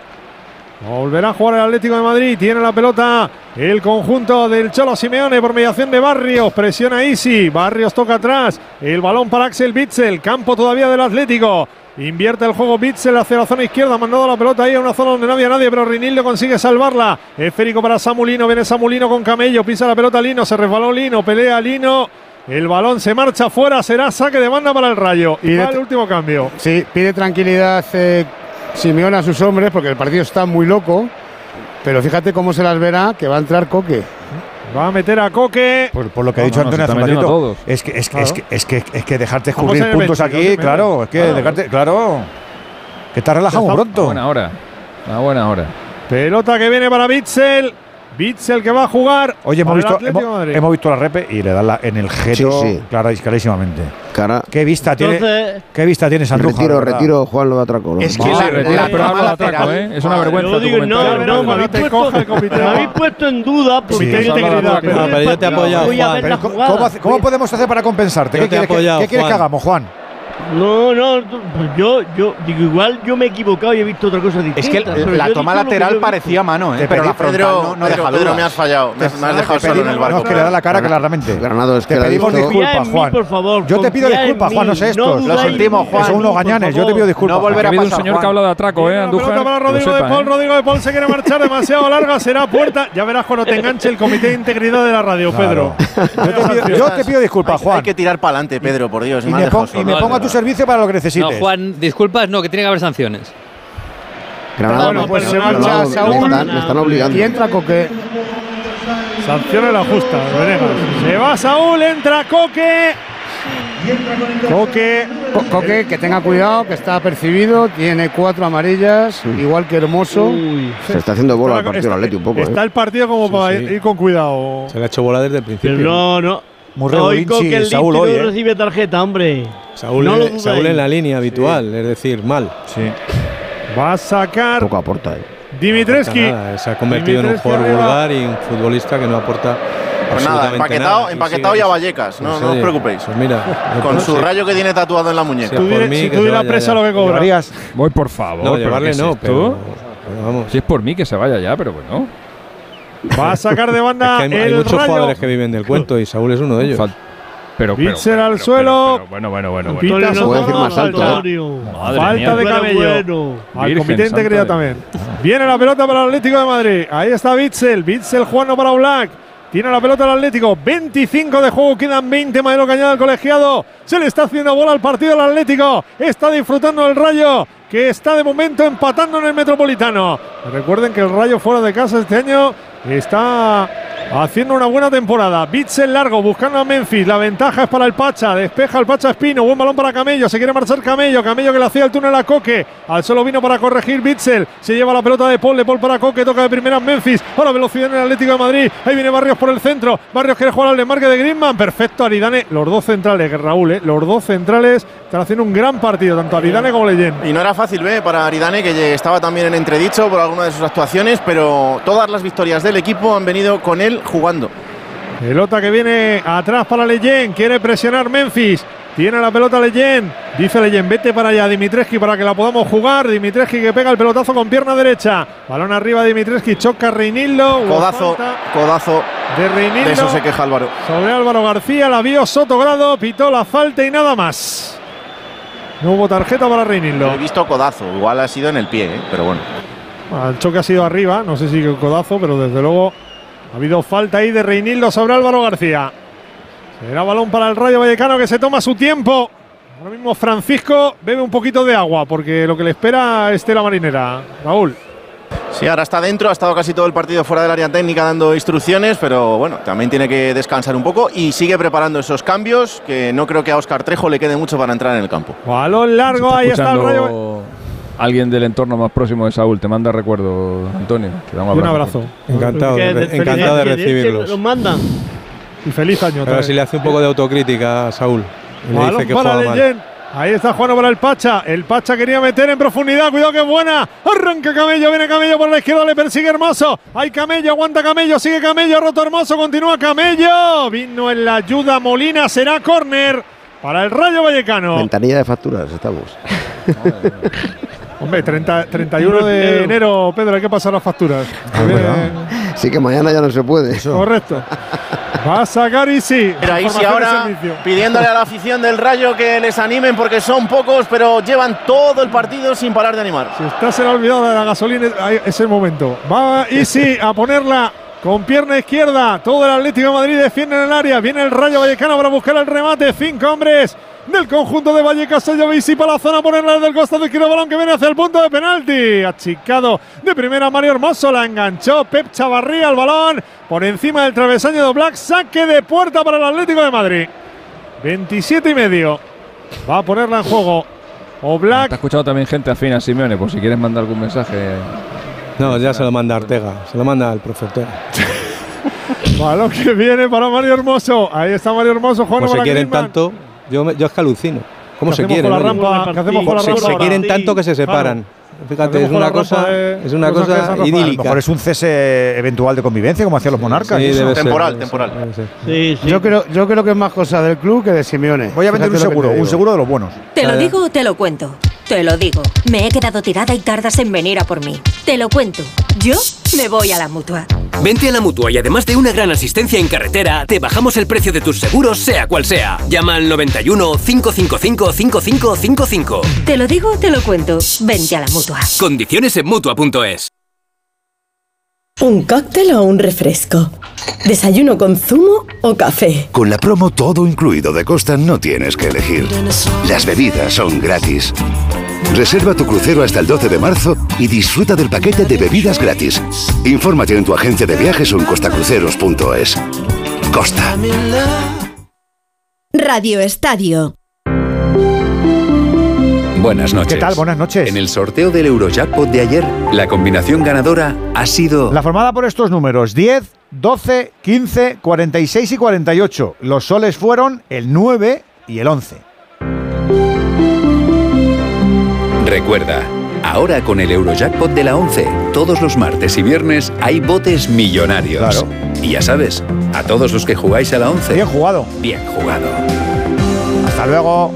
Volverá a jugar el Atlético de Madrid. Tiene la pelota el conjunto del Cholo Simeone por mediación de Barrios. Presiona Easy. Barrios toca atrás. El balón para Axel Bitzel. Campo todavía del Atlético. Invierte el juego Bitzel hacia la zona izquierda. Mandado la pelota ahí a una zona donde no había nadie. Pero Rinildo consigue salvarla. Esférico para Samulino. Viene Samulino con Camello. Pisa la pelota Lino. Se resbaló Lino. Pelea Lino. El balón se marcha fuera. Será saque de banda para el Rayo. Y el último cambio. Sí, pide tranquilidad eh, Simeone a sus hombres porque el partido está muy loco. Pero fíjate cómo se las verá que va a entrar Coque. Va a meter a Coque. Por, por lo que ha dicho no, no, Antonio hace un ratito, a es que, es, que, Claro. es, que, es, que, es que dejarte el puntos 22 aquí, claro, es que Claro. dejarte, claro, que te muy pronto. buena hora. A buena hora. Pelota que viene para Bitzel. Bitzel que va a jugar. Oye, hemos el visto, hemos, Madrid. hemos visto la repe y le da la- en el jeto Sí, sí. clara- clarísimamente. Cara. ¿Qué vista tiene? Entonces- ¿Qué vista tienes, Andújar? Retiro, retiro, Juan lo de atraco. ¿no? Es que la- retira, la pero de atraco. ¿eh? Es una vergüenza. Yo digo, no, no, me habéis puesto, el me habéis puesto en duda porque Sí. de integridad. pero yo te he apoyado, Juan. la ¿cómo- jugada. ¿cómo, hace- cómo podemos hacer para compensarte? ¿Qué quieres, que- hagamos, Juan? No, no, pues yo, yo digo, igual yo me he equivocado y he visto otra cosa distinta. Es que la toma lateral parecía mano, ¿eh? Te pero la frontal Pedro, no, no Pedro, deja Pedro, me has fallado. Me, has- me has dejado Te solo en el barco. No, es que le da la cara claramente. Granado es Te que he pedimos disculpas, Juan. por favor, Yo te pido disculpas, Juan, no sé dudáis Lo sentimos, Juan. Son unos gañanes. Yo te pido disculpas. No volverá a habido un pasar, señor que Juan. ha hablado de atraco, ¿eh, Andújar? para Rodrigo de sepa, Paul. ¿eh? Rodrigo de Paul se quiere marchar demasiado larga. Será puerta. Ya verás cuando te enganche el comité de integridad de la radio, Pedro. Yo te pido, te disculpas, Juan. hay que tirar para adelante, Pedro, por Dios. y me pongo a tu servicio para lo que No, necesites. Juan, disculpas, no, que tiene que haber sanciones. Granado, Bueno, pues se marcha Saúl están- le están obligando. y entra Coque. Sanción la justa, Venegas. Se va Saúl, entra Coque. Coque. Co- Coque, que tenga cuidado, que está apercibido, tiene cuatro amarillas, igual que Hermoso. Se está haciendo bola al Está- partido del Atleti un poco. Está ¿eh? el partido como para sí. ir con cuidado. Se le ha hecho bola desde el Pero principio. no, no. Muy regulinchi el Saúl hoy, no ¿eh? recibe tarjeta, hombre. Saúl, No en-. Saúl en la línea habitual, es decir, mal. Sí. Va a sacar Poco aporta, ¿eh? Dimitreski. Nada, se ha convertido en un jugador vulgar y un futbolista que no aporta. Pues nada, absolutamente empaquetado, nada. Empaquetado sigue- y a Vallecas, no, Pues no os preocupéis. Pues mira, [laughs] Con no su sé. rayo que tiene tatuado en la muñeca. Si por mí, si vaya presa ya. lo que cobra. ¿Llevarías? Voy, por favor. No, ¿pero llevarle no, pero vamos. Si es por mí, que se vaya ya, pero bueno. Va a sacar de banda [laughs] Es que hay, muchos rayo. jugadores que viven del cuento y Saúl es uno de ellos. Fal- pero, pero, al pero, suelo. pero, bueno, bueno, bueno. bueno. Pita Antonio, Soto, Puede decir más alto, ¿eh? Madre Falta mía. de bueno. Al Virgen comité integridad también. Viene la pelota para el Atlético de Madrid. Ahí está Bitzel. Bitzel jugando para Black. Tiene la pelota el Atlético. 25 de juego. Quedan 20 más de lo que añade el colegiado. Se le está haciendo bola al partido al Atlético. Está disfrutando el rayo. Que está de momento empatando en el Metropolitano. Recuerden que el Rayo fuera de casa este año está haciendo una buena temporada. Bitzel largo buscando a Memphis. La ventaja es para el Pacha. Despeja el Pacha Espino. Buen balón para Camello. Se quiere marchar Camello. Camello que le hacía el túnel a Coque. Al solo vino para corregir Bitzel. Se lleva la pelota de Paul. De Paul para Coque. Toca de primera Memphis. Ahora velocidad en el Atlético de Madrid. Ahí viene Barrios por el centro. Barrios quiere jugar al desmarque de Griezmann. Perfecto Aridane. Los dos centrales, Raúl, ¿eh? los dos centrales están haciendo un gran partido. Tanto Aridane como Leyen. Y no era fácil, ¿ve? Para Aridane, que estaba también en entredicho por alguna de sus actuaciones, pero todas las victorias del equipo han venido con él jugando. Pelota que viene atrás para Leyen. Quiere presionar Memphis. Tiene la pelota Leyen. Dice Leyen, vete para allá, Dimitreski, para que la podamos jugar. Dimitreski que pega el pelotazo con pierna derecha. Balón arriba, Dimitreski choca Reinildo. Codazo, codazo. de Reinildo. De eso se queja Álvaro. Sobre Álvaro García, la vio Sotogrado, pitó la falta y nada más. No hubo tarjeta para Reinildo. He visto codazo, igual ha sido en el pie, ¿eh? pero bueno. El choque ha sido arriba, no sé si codazo, pero desde luego ha habido falta ahí de Reinildo sobre Álvaro García. Será balón para el Rayo Vallecano que se toma su tiempo. Ahora mismo Francisco bebe un poquito de agua porque lo que le espera es la marinera. Raúl. Sí, ahora está dentro, ha estado casi todo el partido fuera del área técnica dando instrucciones, pero bueno, también tiene que descansar un poco y sigue preparando esos cambios que no creo que a Oscar Trejo le quede mucho para entrar en el campo. Balón largo, ahí está el Rayo. Alguien del entorno más próximo de Saúl te manda recuerdo, Antonio. Te Un abrazo. Encantado, de, de- encantado de recibirlos. Los mandan. Y feliz año. Ahora también. sí le hace un poco de autocrítica a Saúl. Y le dice que para juega mal. Leyen. Ahí está jugando para el Pacha. El Pacha quería meter en profundidad. Cuidado que es buena. Arranca Camello. Viene Camello por la izquierda. Le persigue Hermoso. Hay Camello. Aguanta Camello. Sigue Camello. Ha roto Hermoso. Continúa Camello. Vino en la ayuda Molina. Será córner para el Rayo Vallecano. Ventanilla de facturas, estamos. Hombre, 30 31 de enero, Pedro. Hay que pasar las facturas. Sí que mañana ya no se puede. Correcto. Va a sacar y sí. Pero ahí sí Información de ahora pidiéndole a la afición del Rayo que les animen porque son pocos, pero llevan todo el partido sin parar de animar. Si usted se le ha olvidado de la gasolina, es el momento. Va Easy a ponerla con pierna izquierda. Todo el Atlético de Madrid defiende en el área. Viene el Rayo Vallecano para buscar el remate. Cinco hombres del conjunto de Vallecas. Se para la zona, ponerla desde el costado izquierdo. Balón que viene hacia el punto de penalti. Achicado de primera Mario Hermoso. La enganchó Pep Chavarría el balón por encima del travesaño de Black. Saque de puerta para el Atlético de Madrid. 27 y medio. Va a ponerla en juego. O Black. Ha escuchado también gente afín a Simeone, por si quieres mandar algún mensaje. No, ya se lo manda Ortega. Se lo manda al profe Ortega. [laughs] Balón que viene para Mario Hermoso. Ahí está Mario Hermoso jugando Como se quieren Griezmann. tanto, yo, yo es que alucino. ¿Cómo ¿Qué se quieren? con la rampa? ¿Qué hacemos con la se, rampa? se quieren tanto que se separan. Fíjate, es una cosa, de es una cosa San Rafael? A lo idílica. mejor es un cese eventual de convivencia, como hacían los monarcas. Sí, debe ser, Temporal, debe ser, temporal. debe ser. Sí, sí. Yo creo, yo creo que es más cosa del club que de Simeone. Voy a vender un Fíjate seguro, un seguro de los buenos. Te lo digo o te lo cuento. Te lo digo. Me he quedado tirada y tardas en venir a por mí. Te lo cuento. Yo me voy a la mutua. Vente a la mutua y además de una gran asistencia en carretera, te bajamos el precio de tus seguros, sea cual sea. Llama al 91 555 5555. Te lo digo o te lo cuento. Vente a la mutua. Condiciones en mutua.es. ¿Un cóctel o un refresco? ¿Desayuno con zumo o café? Con la promo todo incluido de Costa no tienes que elegir. Las bebidas son gratis. Reserva tu crucero hasta el 12 de marzo y disfruta del paquete de bebidas gratis. Infórmate en tu agencia de viajes o en costacruceros.es. Costa. Radio Estadio. Buenas noches. ¿Qué tal? Buenas noches. En el sorteo del Eurojackpot de ayer, la combinación ganadora ha sido La formada por estos números: 10, 12, 15, 46 y 48. Los soles fueron el 9 y el 11. Recuerda, ahora con el Eurojackpot de la 11, todos los martes y viernes hay botes millonarios. Y ya sabes, a todos los que jugáis a la 11. Bien jugado. Bien jugado. Hasta luego.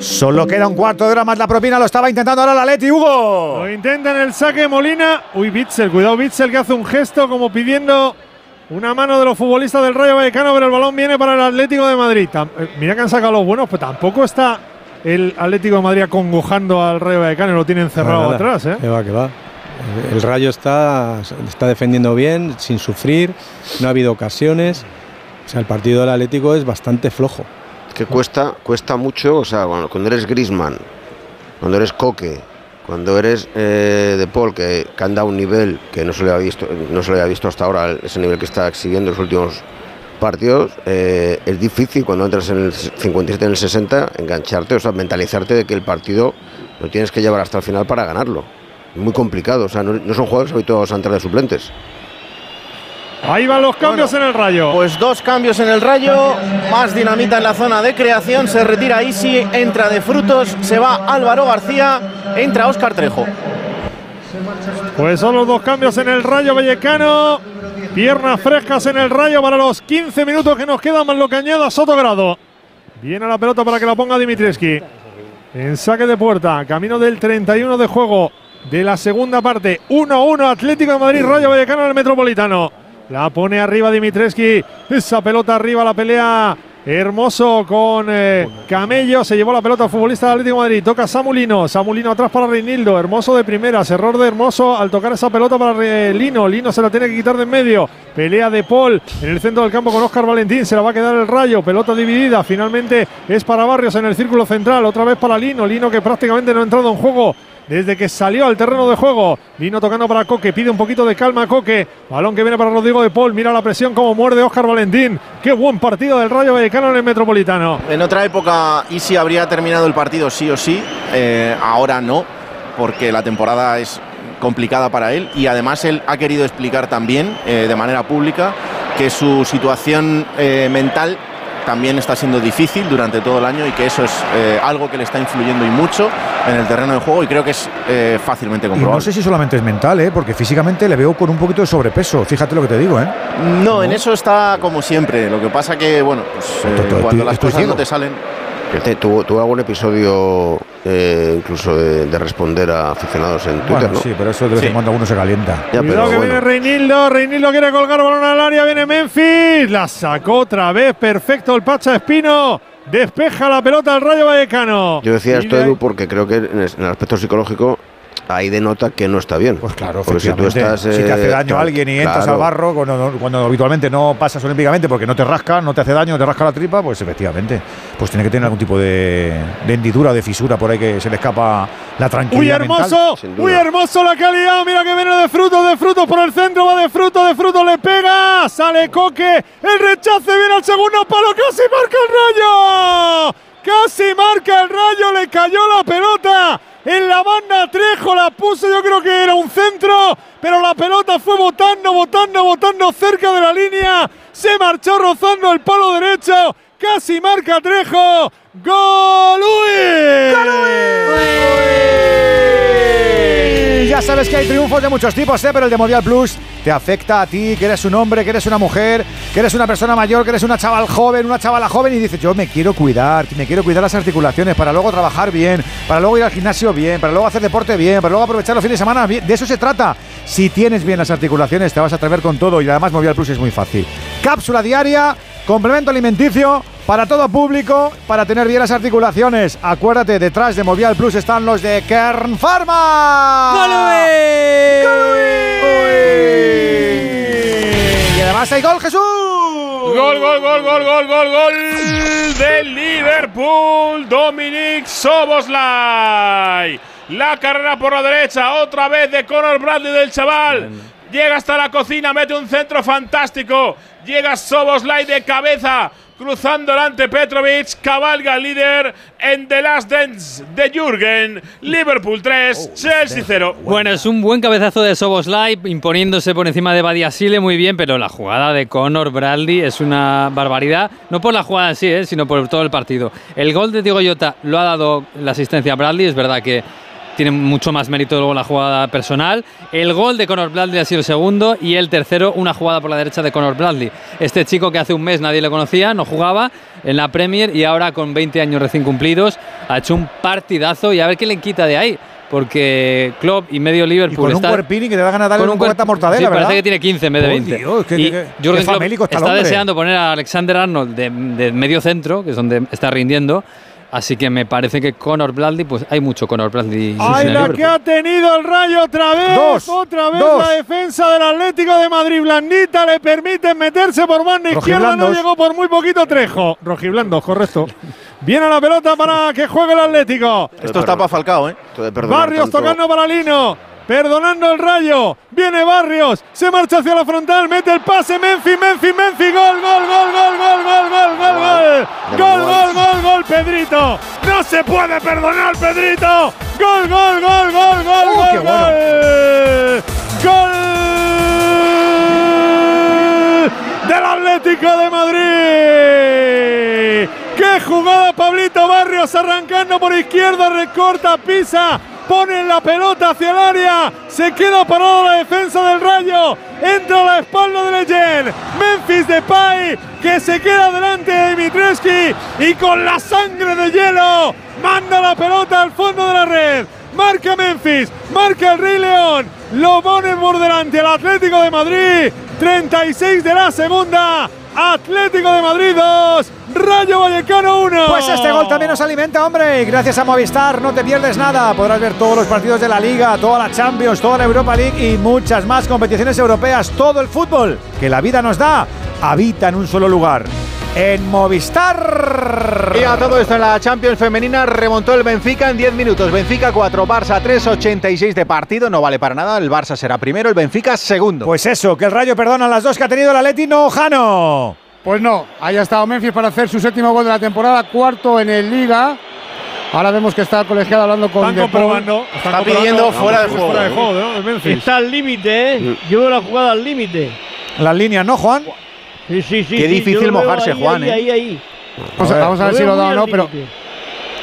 Solo queda un cuarto de hora más la propina, lo estaba intentando ahora la Leti, Hugo. Lo intenta en el saque Molina. Uy, Bitzel, cuidado Bitzel que hace un gesto como pidiendo una mano de los futbolistas del Rayo Vallecano, pero el balón viene para el Atlético de Madrid. Tam- eh, mira que han sacado los buenos, pero tampoco está el Atlético de Madrid acongojando al Rayo Vallecano y lo tiene encerrado Nada, atrás, ¿eh? Que va, que va. El- Rayo está, está defendiendo bien, sin sufrir, no ha habido ocasiones. O sea, el partido del Atlético es bastante flojo. que cuesta, cuesta mucho, o sea, cuando, cuando eres Grisman, cuando eres Coque, cuando eres eh, De Paul, que, que anda a un nivel que no se le ha visto, no se le ha visto hasta ahora, ese nivel que está exhibiendo en los últimos partidos, eh, es difícil cuando entras en el 57, en el 60, engancharte, o sea, mentalizarte de que el partido lo tienes que llevar hasta el final para ganarlo. Es muy complicado, o sea, no, no son jugadores habituados a entrar de suplentes. Ahí van los cambios en el Rayo. Pues dos cambios en el Rayo, más dinamita en la zona de creación, se retira Isi, entra de frutos, se va Álvaro García, entra Óscar Trejo. Pues son los dos cambios en el Rayo Vallecano. Piernas frescas en el Rayo para los 15 minutos que nos quedan más lo que añada Sotogrado. Viene la pelota para que la ponga Dimitreski. En saque de puerta, camino del 31 de juego de la segunda parte. 1-1 Atlético de Madrid, Rayo Vallecano en el Metropolitano. La pone arriba Dimitreski. Esa pelota arriba, la pelea Hermoso con eh, Camello. Se llevó la pelota al futbolista del Atlético Madrid. Toca Samulino. Samulino atrás para Reinildo. Hermoso de primeras. Error de Hermoso al tocar esa pelota para Lino. Lino se la tiene que quitar de en medio. Pelea de Paul en el centro del campo con Oscar Valentín. Se la va a quedar el rayo. Pelota dividida. Finalmente es para Barrios en el círculo central. Otra vez para Lino. Lino que prácticamente no ha entrado en juego desde que salió al terreno de juego. Lino tocando para Coque, pide un poquito de calma a Coque. Balón que viene para Rodrigo de Paul. Mira la presión como muerde Oscar Valentín. Qué buen partido del Rayo Vallecano en el Metropolitano. En otra época, Isi habría terminado el partido sí o sí, eh, ahora no, porque la temporada es complicada para él y además él ha querido explicar también eh, de manera pública que su situación eh, mental también está siendo difícil durante todo el año y que eso es eh, algo que le está influyendo y mucho en el terreno de juego y creo que es eh, fácilmente Y no comprobable. sé si solamente es mental, ¿eh? porque físicamente le veo con un poquito de sobrepeso. Fíjate lo que te digo, ¿eh? No, en eso está como siempre. Lo que pasa que, bueno, pues, eh, cuando las cosas ciego. no te salen, Fíjate, tuvo, tuvo algún episodio eh, incluso de, de responder a aficionados en Twitter, Bueno, ¿no? sí, pero eso de vez en cuando uno se calienta. Ya, pero que bueno. viene Reinildo. Reinildo quiere colgar balón al área. Viene Memphis. La sacó otra vez. Perfecto el Pacha Espino. Despeja la pelota al Rayo Vallecano. Yo decía Y esto, Edu, porque creo que en el aspecto psicológico ahí denota que no está bien. Pues claro, porque si tú estás. si te hace eh, daño a alguien y entras claro. al barro, cuando, habitualmente no pasas olímpicamente porque no te rasca, no te hace daño, te rasca la tripa, pues efectivamente, pues tiene que tener algún tipo de, de hendidura, de fisura por ahí que se le escapa la Uy, tranquilidad hermoso, mental. uy, hermoso la calidad. Mira que viene de frutos, de frutos por el centro, va de frutos, de frutos, le pega, sale Coque, el rechace viene al segundo palo, casi marca el rayo, casi marca el rayo, le cayó la pelota en la banda Trejo, la puso, yo creo que era un centro, pero la pelota fue botando, botando, botando cerca de la línea, se marchó rozando el palo derecho, casi marca Trejo, ¡Gol! Y Ya sabes que hay triunfos de muchos tipos, ¿eh? pero el de Movial Plus te afecta a ti, que eres un hombre, que eres una mujer, que eres una persona mayor, que eres una chaval joven, una chavala joven y dices, yo me quiero cuidar, me quiero cuidar las articulaciones para luego trabajar bien, para luego ir al gimnasio bien, para luego hacer deporte bien, para luego aprovechar los fines de semana. De eso se trata. Si tienes bien las articulaciones, te vas a atrever con todo y además Movial Plus es muy fácil. Cápsula diaria, complemento alimenticio para todo público, para tener bien las articulaciones. Acuérdate, detrás de Movial Plus están los de Kern Pharma. Y además hay gol, Jesús. Gol, gol, gol, gol, gol, gol, gol del Liverpool. Dominic Soboslai. La carrera por la derecha, otra vez de Conor Bradley del chaval. Llega hasta la cocina, mete un centro fantástico. Llega Soboslai de cabeza. Cruzando ante Petrovic, cabalga el líder en The Last Dance de Jürgen, Liverpool 3, Chelsea 0. Bueno, es un buen cabezazo de Soboslai imponiéndose por encima de Badiasile muy bien, pero la jugada de Conor Bradley es una barbaridad, no por la jugada en sí, eh, sino por todo el partido. El gol de Diego Jota lo ha dado la asistencia a Bradley, es verdad que tiene mucho más mérito luego la jugada personal. El gol de Conor Bradley ha sido el segundo y el tercero una jugada por la derecha de Conor Bradley. Este chico que hace un mes nadie le conocía, no jugaba en la Premier y ahora con 20 años recién cumplidos ha hecho un partidazo y a ver qué le quita de ahí. Porque Klopp y medio Liverpool Y con un está- cuerpini que te da ganas de darle con un cuerp- poqueta mortadera, sí, ¿verdad? parece que tiene 15 en vez de Oh, 20. Dios, qué- y Jürgen Klopp está está deseando poner a Alexander Arnold de, de medio centro, que es donde está rindiendo. Así que me parece que Conor Bradley, pues hay mucho Conor Bradley. ¡Ay, la que ha tenido el Rayo otra vez! Dos, ¡Otra vez dos. la defensa del Atlético de Madrid! Blandita le permite meterse por banda izquierda, no llegó por muy poquito Trejo. Rojiblandos, correcto. Viene la pelota para que juegue el Atlético. Esto está para Falcao, ¿eh? Barrios tanto- tocando para Lino. Perdonando el rayo. Viene Barrios. Se marcha hacia la frontal. Mete el pase. Memphis, Memphis, Memphis. Gol, gol, gol, gol, gol, gol, gol, gol, gol. Gol, gol, gol, gol, Pedrito. No se puede perdonar, Pedrito. Gol, gol, gol, gol, gol, Oh, gol, gol. Gol del Atlético de Madrid. ¡Qué jugada Pablito Barrios arrancando por izquierda, recorta, pisa, pone la pelota hacia el área, se queda parado la defensa del Rayo, entra la espalda de Leyen, Memphis Depay que se queda delante de Dimitrescu y con la sangre de hielo manda la pelota al fondo de la red. Marca Memphis, marca el Rey lo pone por delante el Atlético de Madrid, 36 de la segunda, Atlético de Madrid 2, Rayo Vallecano 1. Pues este gol también nos alimenta, hombre. Y gracias a Movistar no te pierdes nada. Podrás ver todos los partidos de la Liga, toda la Champions, toda la Europa League y muchas más competiciones europeas. Todo el fútbol que la vida nos da habita en un solo lugar. En Movistar. Y a todo esto en la Champions femenina remontó el Benfica en 10 minutos. Benfica 4, Barça 3, 86 de partido. No vale para nada. El Barça será primero, el Benfica segundo. Pues eso, que el Rayo perdona las dos que ha tenido el Atleti, no Jano. Pues no, ahí ha estado Memphis para hacer su séptimo gol de la temporada, cuarto en el Liga. Ahora vemos que está el colegiado hablando con Están comprobando. Está pidiendo fuera de juego. Fuera de juego, ¿no? Memphis. Está al límite, ¿eh? Yo veo la jugada al límite. Las líneas, ¿no, Juan? Sí, sí, sí. Qué difícil mojarse, ahí, Juan, Ahí, ¿eh? ahí, ahí. Vamos a, vamos a ver si lo da o no, pero límite.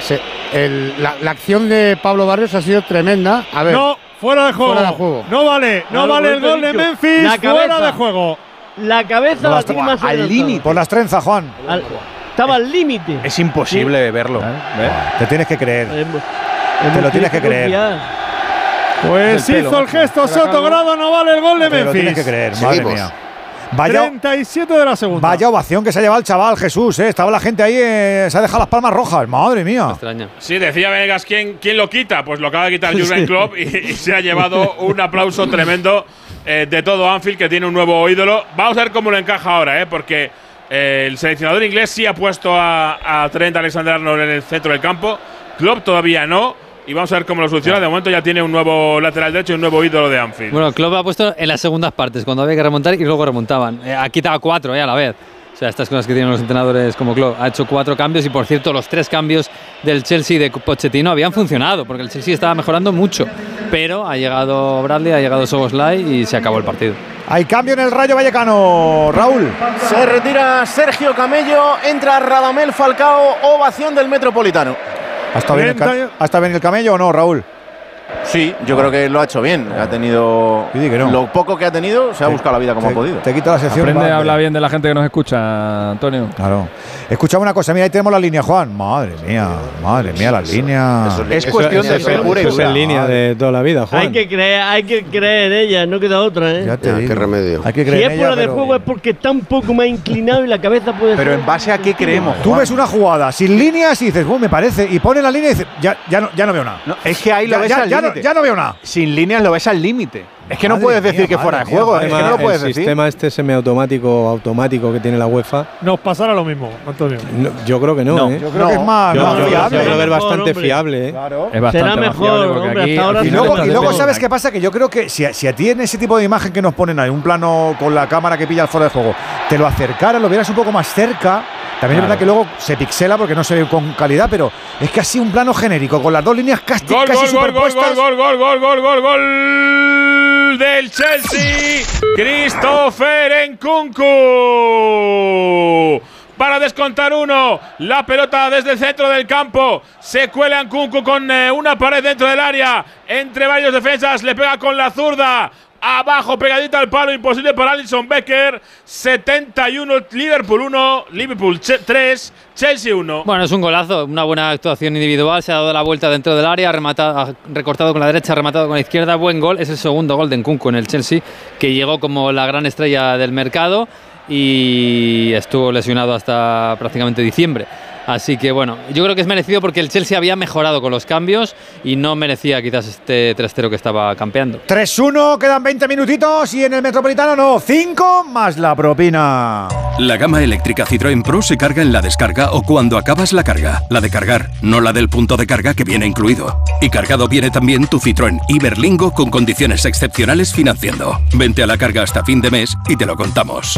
se- el- la, la acción de Pablo Barrios ha sido tremenda. A ver, No, fuera de juego. Fuera de juego. No vale, no Claro, vale el gol de Memphis. la Fuera cabeza. de juego. La cabeza la tiene más al límite. Por las trenzas, Juan. Al- Estaba al límite. Es imposible verlo. Te tienes que creer. Hemos- Te lo tienes que creer. confiar. Pues El pelo, hizo el gesto Soto Grado, no vale el gol de Te lo tienes que Memphis. creer, madre Seguimos. mía. Vaya, 37 de la segunda. vaya ovación que se ha llevado el chaval, Jesús. ¿eh? Estaba la gente ahí, eh, se ha dejado las palmas rojas. Madre mía. Extraña. Sí, decía Venegas, ¿quién, ¿quién lo quita? Pues lo acaba de quitar [laughs] Jurgen Klopp y, y se ha llevado un aplauso tremendo eh, de todo Anfield, que tiene un nuevo ídolo. Vamos a ver cómo lo encaja ahora, ¿eh? porque eh, el seleccionador inglés sí ha puesto a, a Trent Alexander-Arnold en el centro del campo. Klopp todavía no. Y vamos a ver cómo lo soluciona. De momento ya tiene un nuevo lateral derecho y un nuevo ídolo de Anfield. Bueno, Klopp ha puesto en las segundas partes, cuando había que remontar y luego remontaban. Eh, ha quitado cuatro eh, a la vez. O sea, estas cosas que tienen los entrenadores como Klopp. Ha hecho cuatro cambios y, por cierto, los tres cambios del Chelsea de Pochettino habían funcionado, porque el Chelsea estaba mejorando mucho. Pero ha llegado Bradley, ha llegado Soboslai y se acabó el partido. Hay cambio en el Rayo Vallecano, Raúl. Se retira Sergio Camello, entra Radamel Falcao, ovación del Metropolitano. ¿Ha estado, bien el, ca- 30 ¿Ha estado bien el camello o no, Raúl? Sí, yo creo que lo ha hecho bien. Ha tenido no. lo poco que ha tenido, se ha buscado la vida como te, ha podido. Te quito la sección. Aprende a hablar bien de la gente que nos escucha, Antonio. Claro. Escuchame una cosa, mira, ahí tenemos la línea, Juan. Madre mía, madre mía, las líneas. eso- Es eso- cuestión de fe pura y es dura. en línea de toda la vida, Juan. Hay que creer, hay que creer en ella, no queda otra, ¿eh? Ya te Ya, digo. qué remedio. Hay que Si creer es en ella, fuera de juego es porque está un poco más inclinado y la cabeza puede Pero ser en base a qué creemos. Tú Juan? ves una jugada sin líneas y dices, bueno, me parece, y pones la línea y dices, ya, ya, no, ya no veo nada. No, es que ahí lo ya, ves ya- al ya no. Ya no veo nada. Sin líneas lo ves al límite. Es que no puedes mía, decir que fuera de mía, juego. Es que no lo puedes el decir. sistema este semiautomático automático que tiene la UEFA, Nos pasará lo mismo, Antonio. no, yo creo que no, No, ¿eh? Yo creo que es más, Yo, más yo- yo fiable. creo que es bastante fiable, ¿eh? Claro. Es bastante Será mejor, fiable porque hombre, aquí, hasta ahora al Y luego, y ¿sabes qué pasa? Que yo creo que si, si a ti en ese tipo de imagen que nos ponen ahí, un plano con la cámara que pilla el fuera de juego, te lo acercara, lo vieras un poco más cerca, También es verdad que luego se pixela porque no se ve con calidad, pero es que así un plano genérico, con las dos líneas casi, Gol, casi gol, gol, gol, superpuestas. gol, gol, gol, gol, gol, gol del Chelsea. Christopher Nkunku. Para descontar uno, la pelota desde el centro del campo. Se cuela Nkunku con eh, una pared dentro del área. Entre varios defensas, le pega con la zurda. Abajo, pegadita al palo, imposible para Alison Becker. 71, Liverpool 1, Liverpool 3, Chelsea 1. Bueno, es un golazo, una buena actuación individual, se ha dado la vuelta dentro del área, rematado, recortado con la derecha, ha rematado con la izquierda, buen gol, es el segundo gol de Nkunku en el Chelsea, que llegó como la gran estrella del mercado y estuvo lesionado hasta prácticamente diciembre. Así que bueno, yo creo que es merecido porque el Chelsea había mejorado con los cambios y no merecía quizás este 3-0 que estaba campeando. 3-1, quedan 20 minutitos y en el Metropolitano no, 5 más la propina. La gama eléctrica Citroën Pro se carga en la descarga o cuando acabas la carga. La de cargar, no la del punto de carga que viene incluido. Y cargado viene también tu Citroën Iberlingo con condiciones excepcionales financiando. Vente a la carga hasta fin de mes y te lo contamos.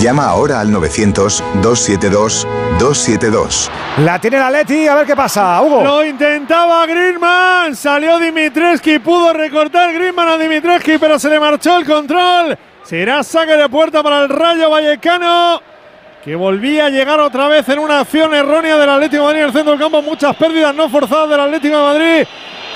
Llama ahora al 900-272-272. La tiene la Leti, a ver qué pasa, Hugo. Lo intentaba Griezmann, salió Dimitreski, pudo recortar Griezmann a Dimitreski, pero se le marchó el control. Será saque de puerta para el Rayo Vallecano, que volvía a llegar otra vez en una acción errónea del Atlético de Madrid en el centro del campo. Muchas pérdidas no forzadas del Atlético de Madrid.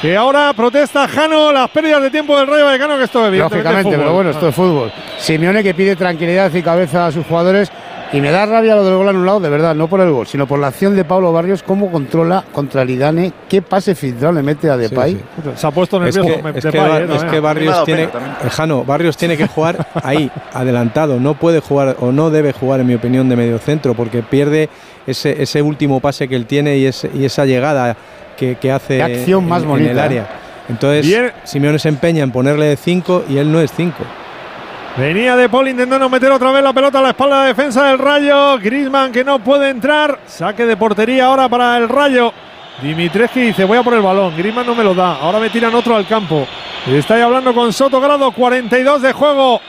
Que ahora protesta Jano las pérdidas de tiempo del Rayo Vallecano, que esto es Lógicamente, fútbol. pero bueno, esto es fútbol. Simeone que pide tranquilidad y cabeza a sus jugadores. Y me da rabia lo del gol anulado, de verdad, no por el gol, sino por la acción de Pablo Barrios, cómo controla contra Lidane, qué pase filtrado le mete a Depay. Se ha puesto Es nervioso. que, me- es Depay, que eh, es que Barrios tiene, eh, Jano, Barrios tiene que jugar [laughs] ahí, adelantado. No puede jugar o no debe jugar, en mi opinión, de medio centro, porque pierde ese, ese último pase que él tiene y, ese- y esa llegada que, que hace Qué acción en, más en el ¿eh? área. Entonces, Bien. Simeone se empeña en ponerle 5 y él no es 5. Venía De Paul intentando meter otra vez la pelota a la espalda de defensa del Rayo. Griezmann que no puede entrar. Saque de portería ahora para el Rayo. Dimitreski dice, voy a por el balón. Griezmann no me lo da. Ahora me tiran otro al campo. Está ahí hablando con Soto Grado. 42 de juego.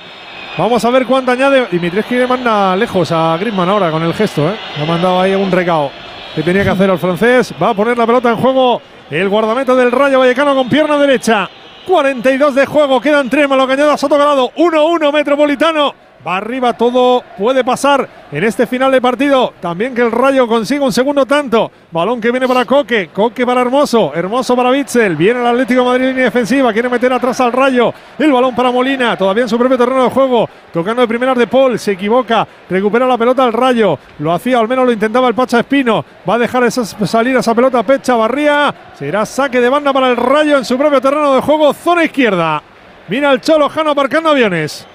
Vamos a ver cuánto añade. Dimitreski le manda lejos a Griezmann ahora con el gesto. ¿eh? Le ha mandado ahí un recao que tenía que hacer el francés. Va a poner la pelota en juego el guardameta del Rayo Vallecano con pierna derecha. 42 de juego, quedan 3 más lo que añada Soto Grado. 1-1 Metropolitano. Va arriba, todo puede pasar en este final de partido. También que el Rayo consiga un segundo tanto. Balón que viene para Coque. Coque para Hermoso. Hermoso para Bitzel. Viene el Atlético Madrid línea defensiva. Quiere meter atrás al Rayo. El balón para Molina. Todavía en su propio terreno de juego. Tocando de primeras de Paul. Se equivoca. Recupera la pelota al Rayo. Lo hacía, al menos lo intentaba el Pacha Espino. Va a dejar salir esa pelota Pecha Barría. Será saque de banda para el Rayo en su propio terreno de juego. Zona izquierda. Mira el Cholo Jano aparcando aviones.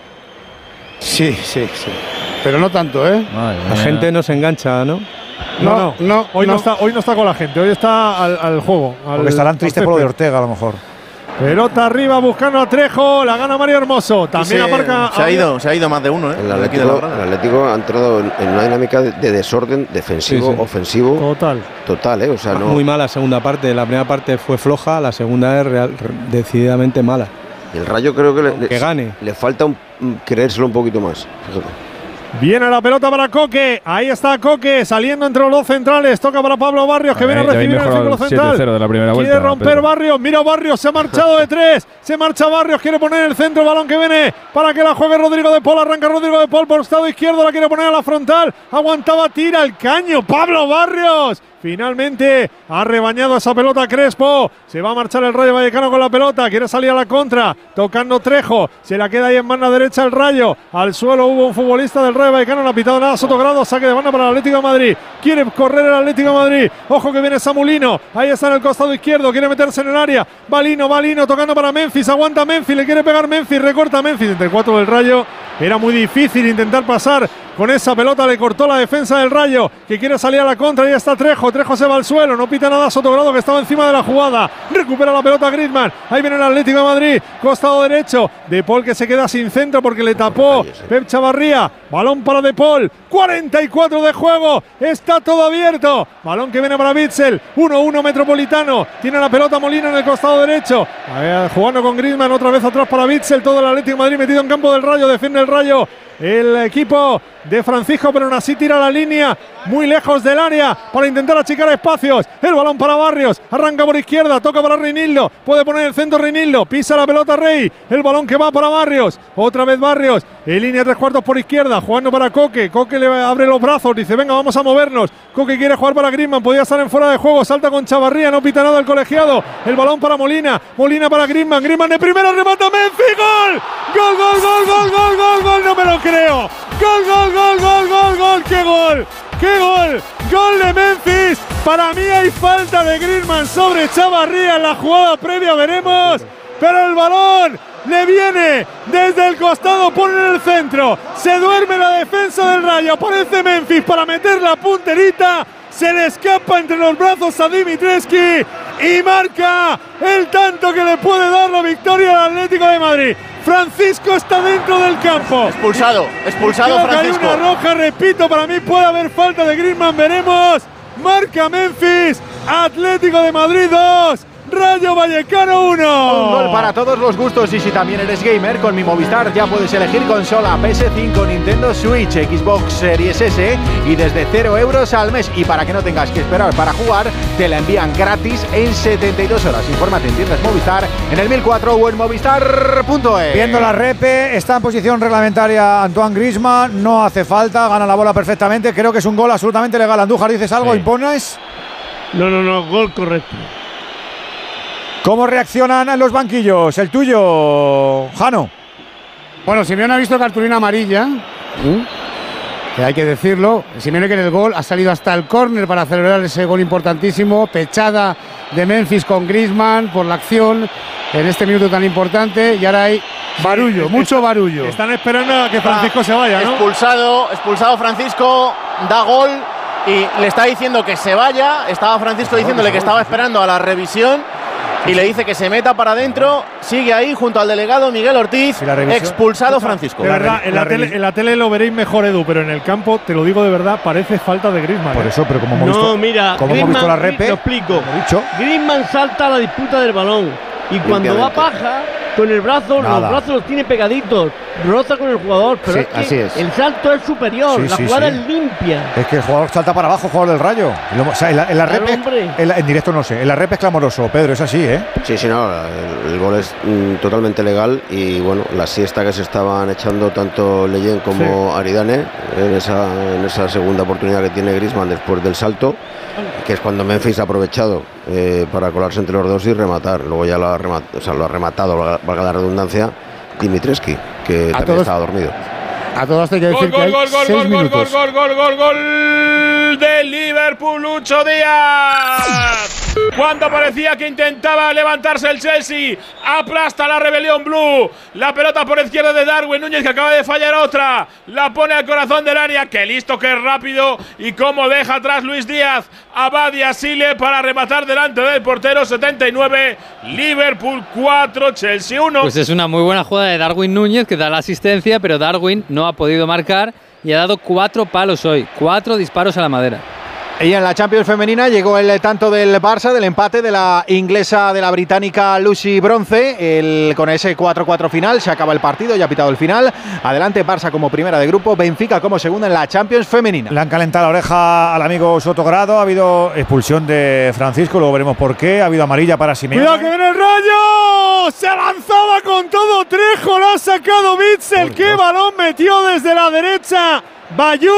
Sí, sí, sí. Pero no tanto, ¿eh? La gente no se engancha, ¿no? No, no, no, hoy no. no. está, hoy no está con la gente, hoy está al, al juego. al- Porque estarán tristes por lo de. Ortega, a lo mejor. Pelota arriba buscando a Trejo, la gana Mario Hermoso. También se, aparca. se ha ido, se ha ido más de uno, ¿eh? El Atlético, el Atlético ha entrado en, una dinámica de, de desorden defensivo, Sí, sí. ofensivo. Total. Total, ¿eh? O sea, no. Muy mala segunda parte. La primera parte fue floja, la segunda es real- re- decididamente mala. El Rayo creo que le, Que gane. le falta un- creérselo un poquito más. fíjate. Viene la pelota para Coque. Ahí está Coque saliendo entre los dos centrales. Toca para Pablo Barrios que Ahí- viene a recibir el círculo el central. 7-0 de la primera Quiere vuelta, romper Pedro. Barrios. Mira Barrios. Se ha marchado de tres. Se marcha Barrios. Quiere poner en el centro. Balón que viene para que la juegue Rodrigo de Paul. Arranca Rodrigo de Paul por estado izquierdo. La quiere poner a la frontal. Aguantaba. Tira el caño. Pablo Barrios. Finalmente ha rebañado esa pelota Crespo. Se va a marchar el Rayo Vallecano con la pelota. Quiere salir a la contra. Tocando Trejo. Se la queda ahí en banda derecha el Rayo. Al suelo hubo un futbolista del Rayo Vallecano. No ha pitado nada. Sotogrado. Saque de banda para el Atlético de Madrid. Quiere correr el Atlético de Madrid. Ojo que viene Samulino. Ahí está en el costado izquierdo. Quiere meterse en el área. Balino, Balino tocando para Memphis. Aguanta Memphis. Le quiere pegar Memphis. Recorta Memphis entre cuatro del Rayo. Era muy difícil intentar pasar con esa pelota le cortó la defensa del Rayo, que quiere salir a la contra, y está Trejo, Trejo se va al suelo, no pita nada Sotogrado que estaba encima de la jugada, recupera la pelota Griezmann, ahí viene el Atlético de Madrid, costado derecho, De Paul que se queda sin centro porque le tapó Pep Chavarría, balón para De Paul, 44 de juego, está todo abierto, balón que viene para Bitzel, 1-1 Metropolitano, tiene la pelota Molina en el costado derecho, jugando con Griezmann, otra vez atrás para Bitzel, todo el Atlético de Madrid metido en campo del Rayo, defiende el Rayo, el equipo de Francisco, pero así tira la línea muy lejos del área para intentar achicar espacios. El balón para Barrios, arranca por izquierda, toca para Reinildo, puede poner el centro Reinildo, pisa la pelota Rey, el balón que va para Barrios, otra vez Barrios, en línea tres cuartos por izquierda, jugando para Coque, Coque le abre los brazos, dice venga vamos a movernos, Coque quiere jugar para Griezmann, podía estar en fuera de juego, salta con Chavarría, no pita nada el colegiado, el balón para Molina, Molina para Griezmann, Griezmann de primera, remata Memphis, gol, gol, gol, gol, gol, gol, gol, gol, no me lo creo, gol, gol, gol, gol, gol, gol, qué gol. ¡Qué gol! ¡Gol de Memphis! Para mí hay falta de Griezmann sobre Chavarría en la jugada previa, veremos. Pero el balón le viene desde el costado, pone en el centro. Se duerme la defensa del Rayo. Aparece Memphis para meter la punterita. Se le escapa entre los brazos a Dimitreski y marca el tanto que le puede dar la victoria al Atlético de Madrid. Francisco está dentro del campo. Expulsado, expulsado Creo que Francisco. Hay una roja, repito, para mí puede haber falta de Griezmann, veremos. Marca Memphis, Atlético de Madrid 2, Rayo Vallecano 1. Un gol para todos los gustos y si también eres gamer, con mi Movistar ya puedes elegir consola PS5, Nintendo Switch, Xbox Series S y desde 0 euros al mes. Y para que no tengas que esperar para jugar, te la envían gratis en 72 horas. Infórmate en tiendas Movistar, en el 1004 o en movistar.es. Viendo la repe, está en posición reglamentaria Antoine Griezmann, no hace falta, gana la bola perfectamente, creo que es un gol absolutamente legal. Andújar, ¿dices algo? ¿Impones? No, no, no, gol correcto. ¿Cómo reaccionan en los banquillos? El tuyo, Jano. Bueno, Simeone ha visto cartulina amarilla. Que hay que decirlo. Simeone que en el gol ha salido hasta el córner para celebrar ese gol importantísimo. Pechada de Memphis con Griezmann por la acción en este minuto tan importante. Y ahora hay barullo, mucho barullo. Están esperando a que Francisco se vaya, ¿no? Expulsado, expulsado Francisco, da gol y le está diciendo que se vaya. Estaba Francisco diciéndole que estaba esperando a la revisión y le dice que se meta para adentro. Sigue ahí junto al delegado Miguel Ortiz. Expulsado Francisco. De verdad, en la, tele, en la tele lo veréis mejor, Edu, pero en el campo, te lo digo de verdad, parece falta de Griezmann. Por ¿eh? eso, pero como hemos No, visto, mira, como hemos visto la repe, lo explico. dicho, Griezmann salta a la disputa del balón y cuando va paja con el brazo, Nada. los brazos los tiene pegaditos, roza con el jugador, pero Sí, es que así es. el salto es superior, Sí, la sí, jugada sí. es limpia. es que el jugador salta para abajo, jugador del rayo. O sea, en la, en la Claro, repe, hombre. en, la- en directo no sé, en la es clamoroso, Pedro, es así, ¿eh? Sí, sí, no, el, el gol es mm, totalmente legal y bueno, la siesta que se estaban echando tanto Leyen como Aridane en esa, en esa segunda oportunidad que tiene Griezmann después del salto, que es cuando Memphis ha aprovechado eh, para colarse entre los dos y rematar. Luego ya lo ha, remat- o sea, lo ha rematado, valga- la redundancia, Dimitreski, que también todos- estaba dormido. A todos hay que Gol, que gol, hay gol, gol, gol, gol, gol, gol, gol, gol de Liverpool, Lucho Díaz. Cuando parecía que intentaba levantarse el Chelsea, aplasta la rebelión blue. La pelota por izquierda de Darwin Núñez que acaba de fallar otra. La pone al corazón del área. Qué listo, qué rápido. Y cómo deja atrás Luis Díaz a Badia Sile para rematar delante del portero 79. Liverpool 4, Chelsea 1. Pues es una muy buena jugada de Darwin Núñez que da la asistencia, pero Darwin no ha podido marcar y ha dado cuatro palos hoy, cuatro disparos a la madera. Y en la Champions femenina llegó el tanto del Barça, del empate de la inglesa, de la británica Lucy Bronce. El, con ese 4-4 final se acaba el partido, ya ha pitado el final. Adelante Barça como primera de grupo, Benfica como segunda en la Champions femenina. Le han calentado la oreja al amigo Sotogrado, ha habido expulsión de Francisco, luego veremos por qué, ha habido amarilla para Simeone. ¡Cuidado que viene el rayo! ¡Se lanzaba con todo Trejo! ¡Lo ha sacado Bitzel! ¡Qué balón metió desde la derecha! Bayú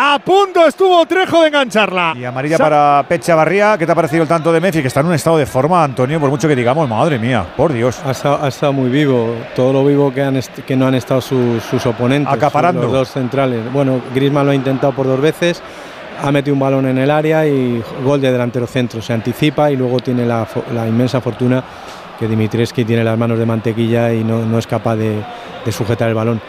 a punto estuvo Trejo de engancharla. Y amarilla Sa- para Pecha Barría. ¿Qué te ha parecido el tanto de Memphis? Que está en un estado de forma, Antonio, por mucho que digamos, madre mía, por Dios. Ha estado, ha estado muy vivo, todo lo vivo que, han que no han estado sus, sus oponentes. Acaparando. Los dos centrales. Bueno, Griezmann lo ha intentado por dos veces, ha metido un balón en el área y gol de delantero centro. Se anticipa y luego tiene la, fo- la inmensa fortuna que Dimitreski tiene las manos de mantequilla y no, no es capaz de, de sujetar el balón.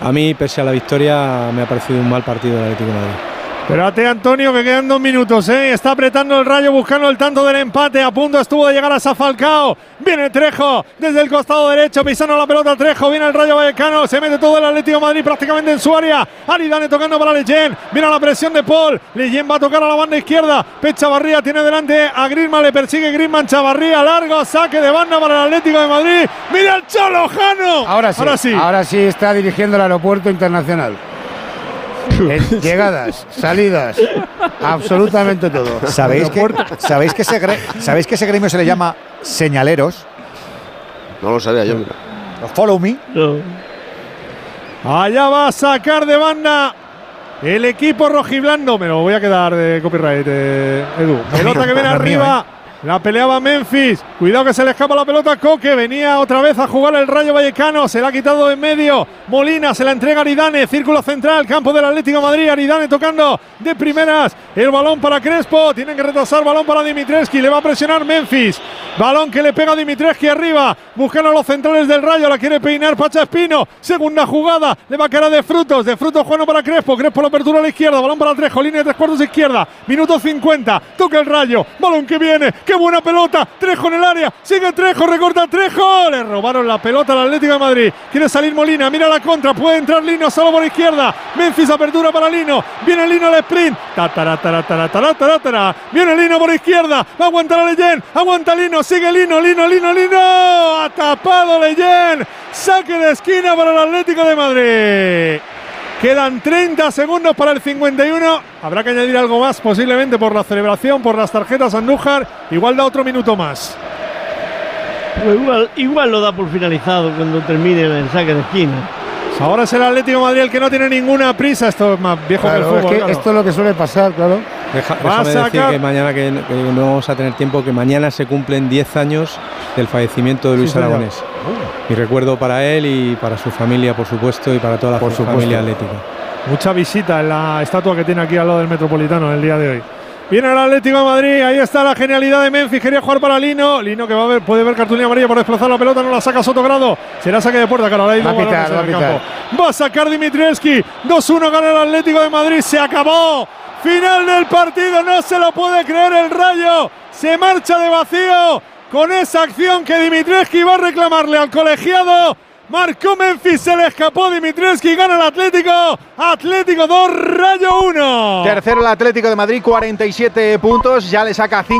A mí, pese a la victoria, me ha parecido un mal partido del Atlético de Madrid. Espérate, Antonio, que quedan dos minutos, ¿eh? Está apretando el rayo buscando el tanto del empate. A punto estuvo de llegar a Safalcao. Viene Trejo desde el costado derecho, pisando la pelota Trejo. Viene el rayo vallecano. Se mete todo el Atlético de Madrid prácticamente en su área. Aridane tocando para Leyen. Viene la presión de Paul. Leyen va a tocar a la banda izquierda. Pech Chavarría tiene delante a Griezmann. Le persigue Griezmann. Chavarría largo. Saque de banda para el Atlético de Madrid. Mira el Cholo Jano. Ahora sí, Ahora sí. ahora sí está dirigiendo el aeropuerto internacional. Llegadas, salidas, absolutamente todo. ¿Sabéis que, ¿sabéis, que ese gre- ¿Sabéis que ese gremio se le llama señaleros? No lo sabía yo. mira. Follow me. Allá va a sacar de banda el equipo rojiblando. Me lo voy a quedar de copyright, eh, Edu. Pelota que viene No es mío, arriba. La peleaba Memphis. Cuidado que se le escapa la pelota a Coque. Venía otra vez a jugar el Rayo Vallecano. Se la ha quitado en medio. Molina se la entrega a Aridane. Círculo central. Campo del Atlético Madrid. Aridane tocando de primeras. El balón para Crespo. Tienen que retrasar. Balón para Dimitreski. Le va a presionar Memphis. Balón que le pega a Dimitreski arriba. Buscando a los centrales del Rayo. La quiere peinar Pacha Espino. Segunda jugada. Le va a quedar de frutos. De frutos Juano para Crespo. Crespo la apertura a la izquierda. Balón para Trejo. Línea de tres cuartos izquierda. Minuto 50. Toca el Rayo. Balón que viene. ¡Qué buena pelota! Trejo en el área. Sigue Trejo. Recorta Trejo. Le robaron la pelota al Atlético de Madrid. Quiere salir Molina. Mira la contra. Puede entrar Lino solo por izquierda. Memphis apertura para Lino. Viene Lino al sprint. Ta, tara, tara, tara, tara, tara, tara. Viene Lino por izquierda. Va a aguantar a Leyen. Aguanta Lino. Sigue Lino. Lino, Lino, Lino. Ha tapado Leyen. Saque de esquina para el Atlético de Madrid. Quedan 30 segundos para el 51. Habrá que añadir algo más, posiblemente por la celebración, por las tarjetas Andújar. Igual da otro minuto más. Pues igual, igual lo da por finalizado cuando termine el saque de esquina. Ahora es el Atlético de Madrid el que no tiene ninguna prisa. Esto es más viejo Claro, que el es fútbol. que claro. esto es lo que suele pasar, claro. Deja- déjame decir que mañana que, que no vamos a tener tiempo, que mañana se cumplen 10 años del fallecimiento de Luis señor. Aragonés. Mi recuerdo para él y para su familia, por supuesto, y para toda la Por familia atlética. Mucha visita en la estatua que tiene aquí al lado del Metropolitano el día de hoy. Viene el Atlético de Madrid, ahí está la genialidad de Memphis, quería jugar para Lino, Lino que va a ver, puede ver cartulina amarilla por desplazar la pelota, no la saca Sotogrado, será saque de puerta, claro, ahora hay Va pitar, campo. Va a sacar Dimitrievski, 2-1 gana el Atlético de Madrid, se acabó, final del partido, no se lo puede creer el Rayo, se marcha de vacío con esa acción que Dimitrievski va a reclamarle al colegiado. Marcó Memphis, se le escapó Dimitrievski, gana el Atlético. Atlético 2, Rayo 1. Tercero el Atlético de Madrid, 47 puntos, ya le saca 5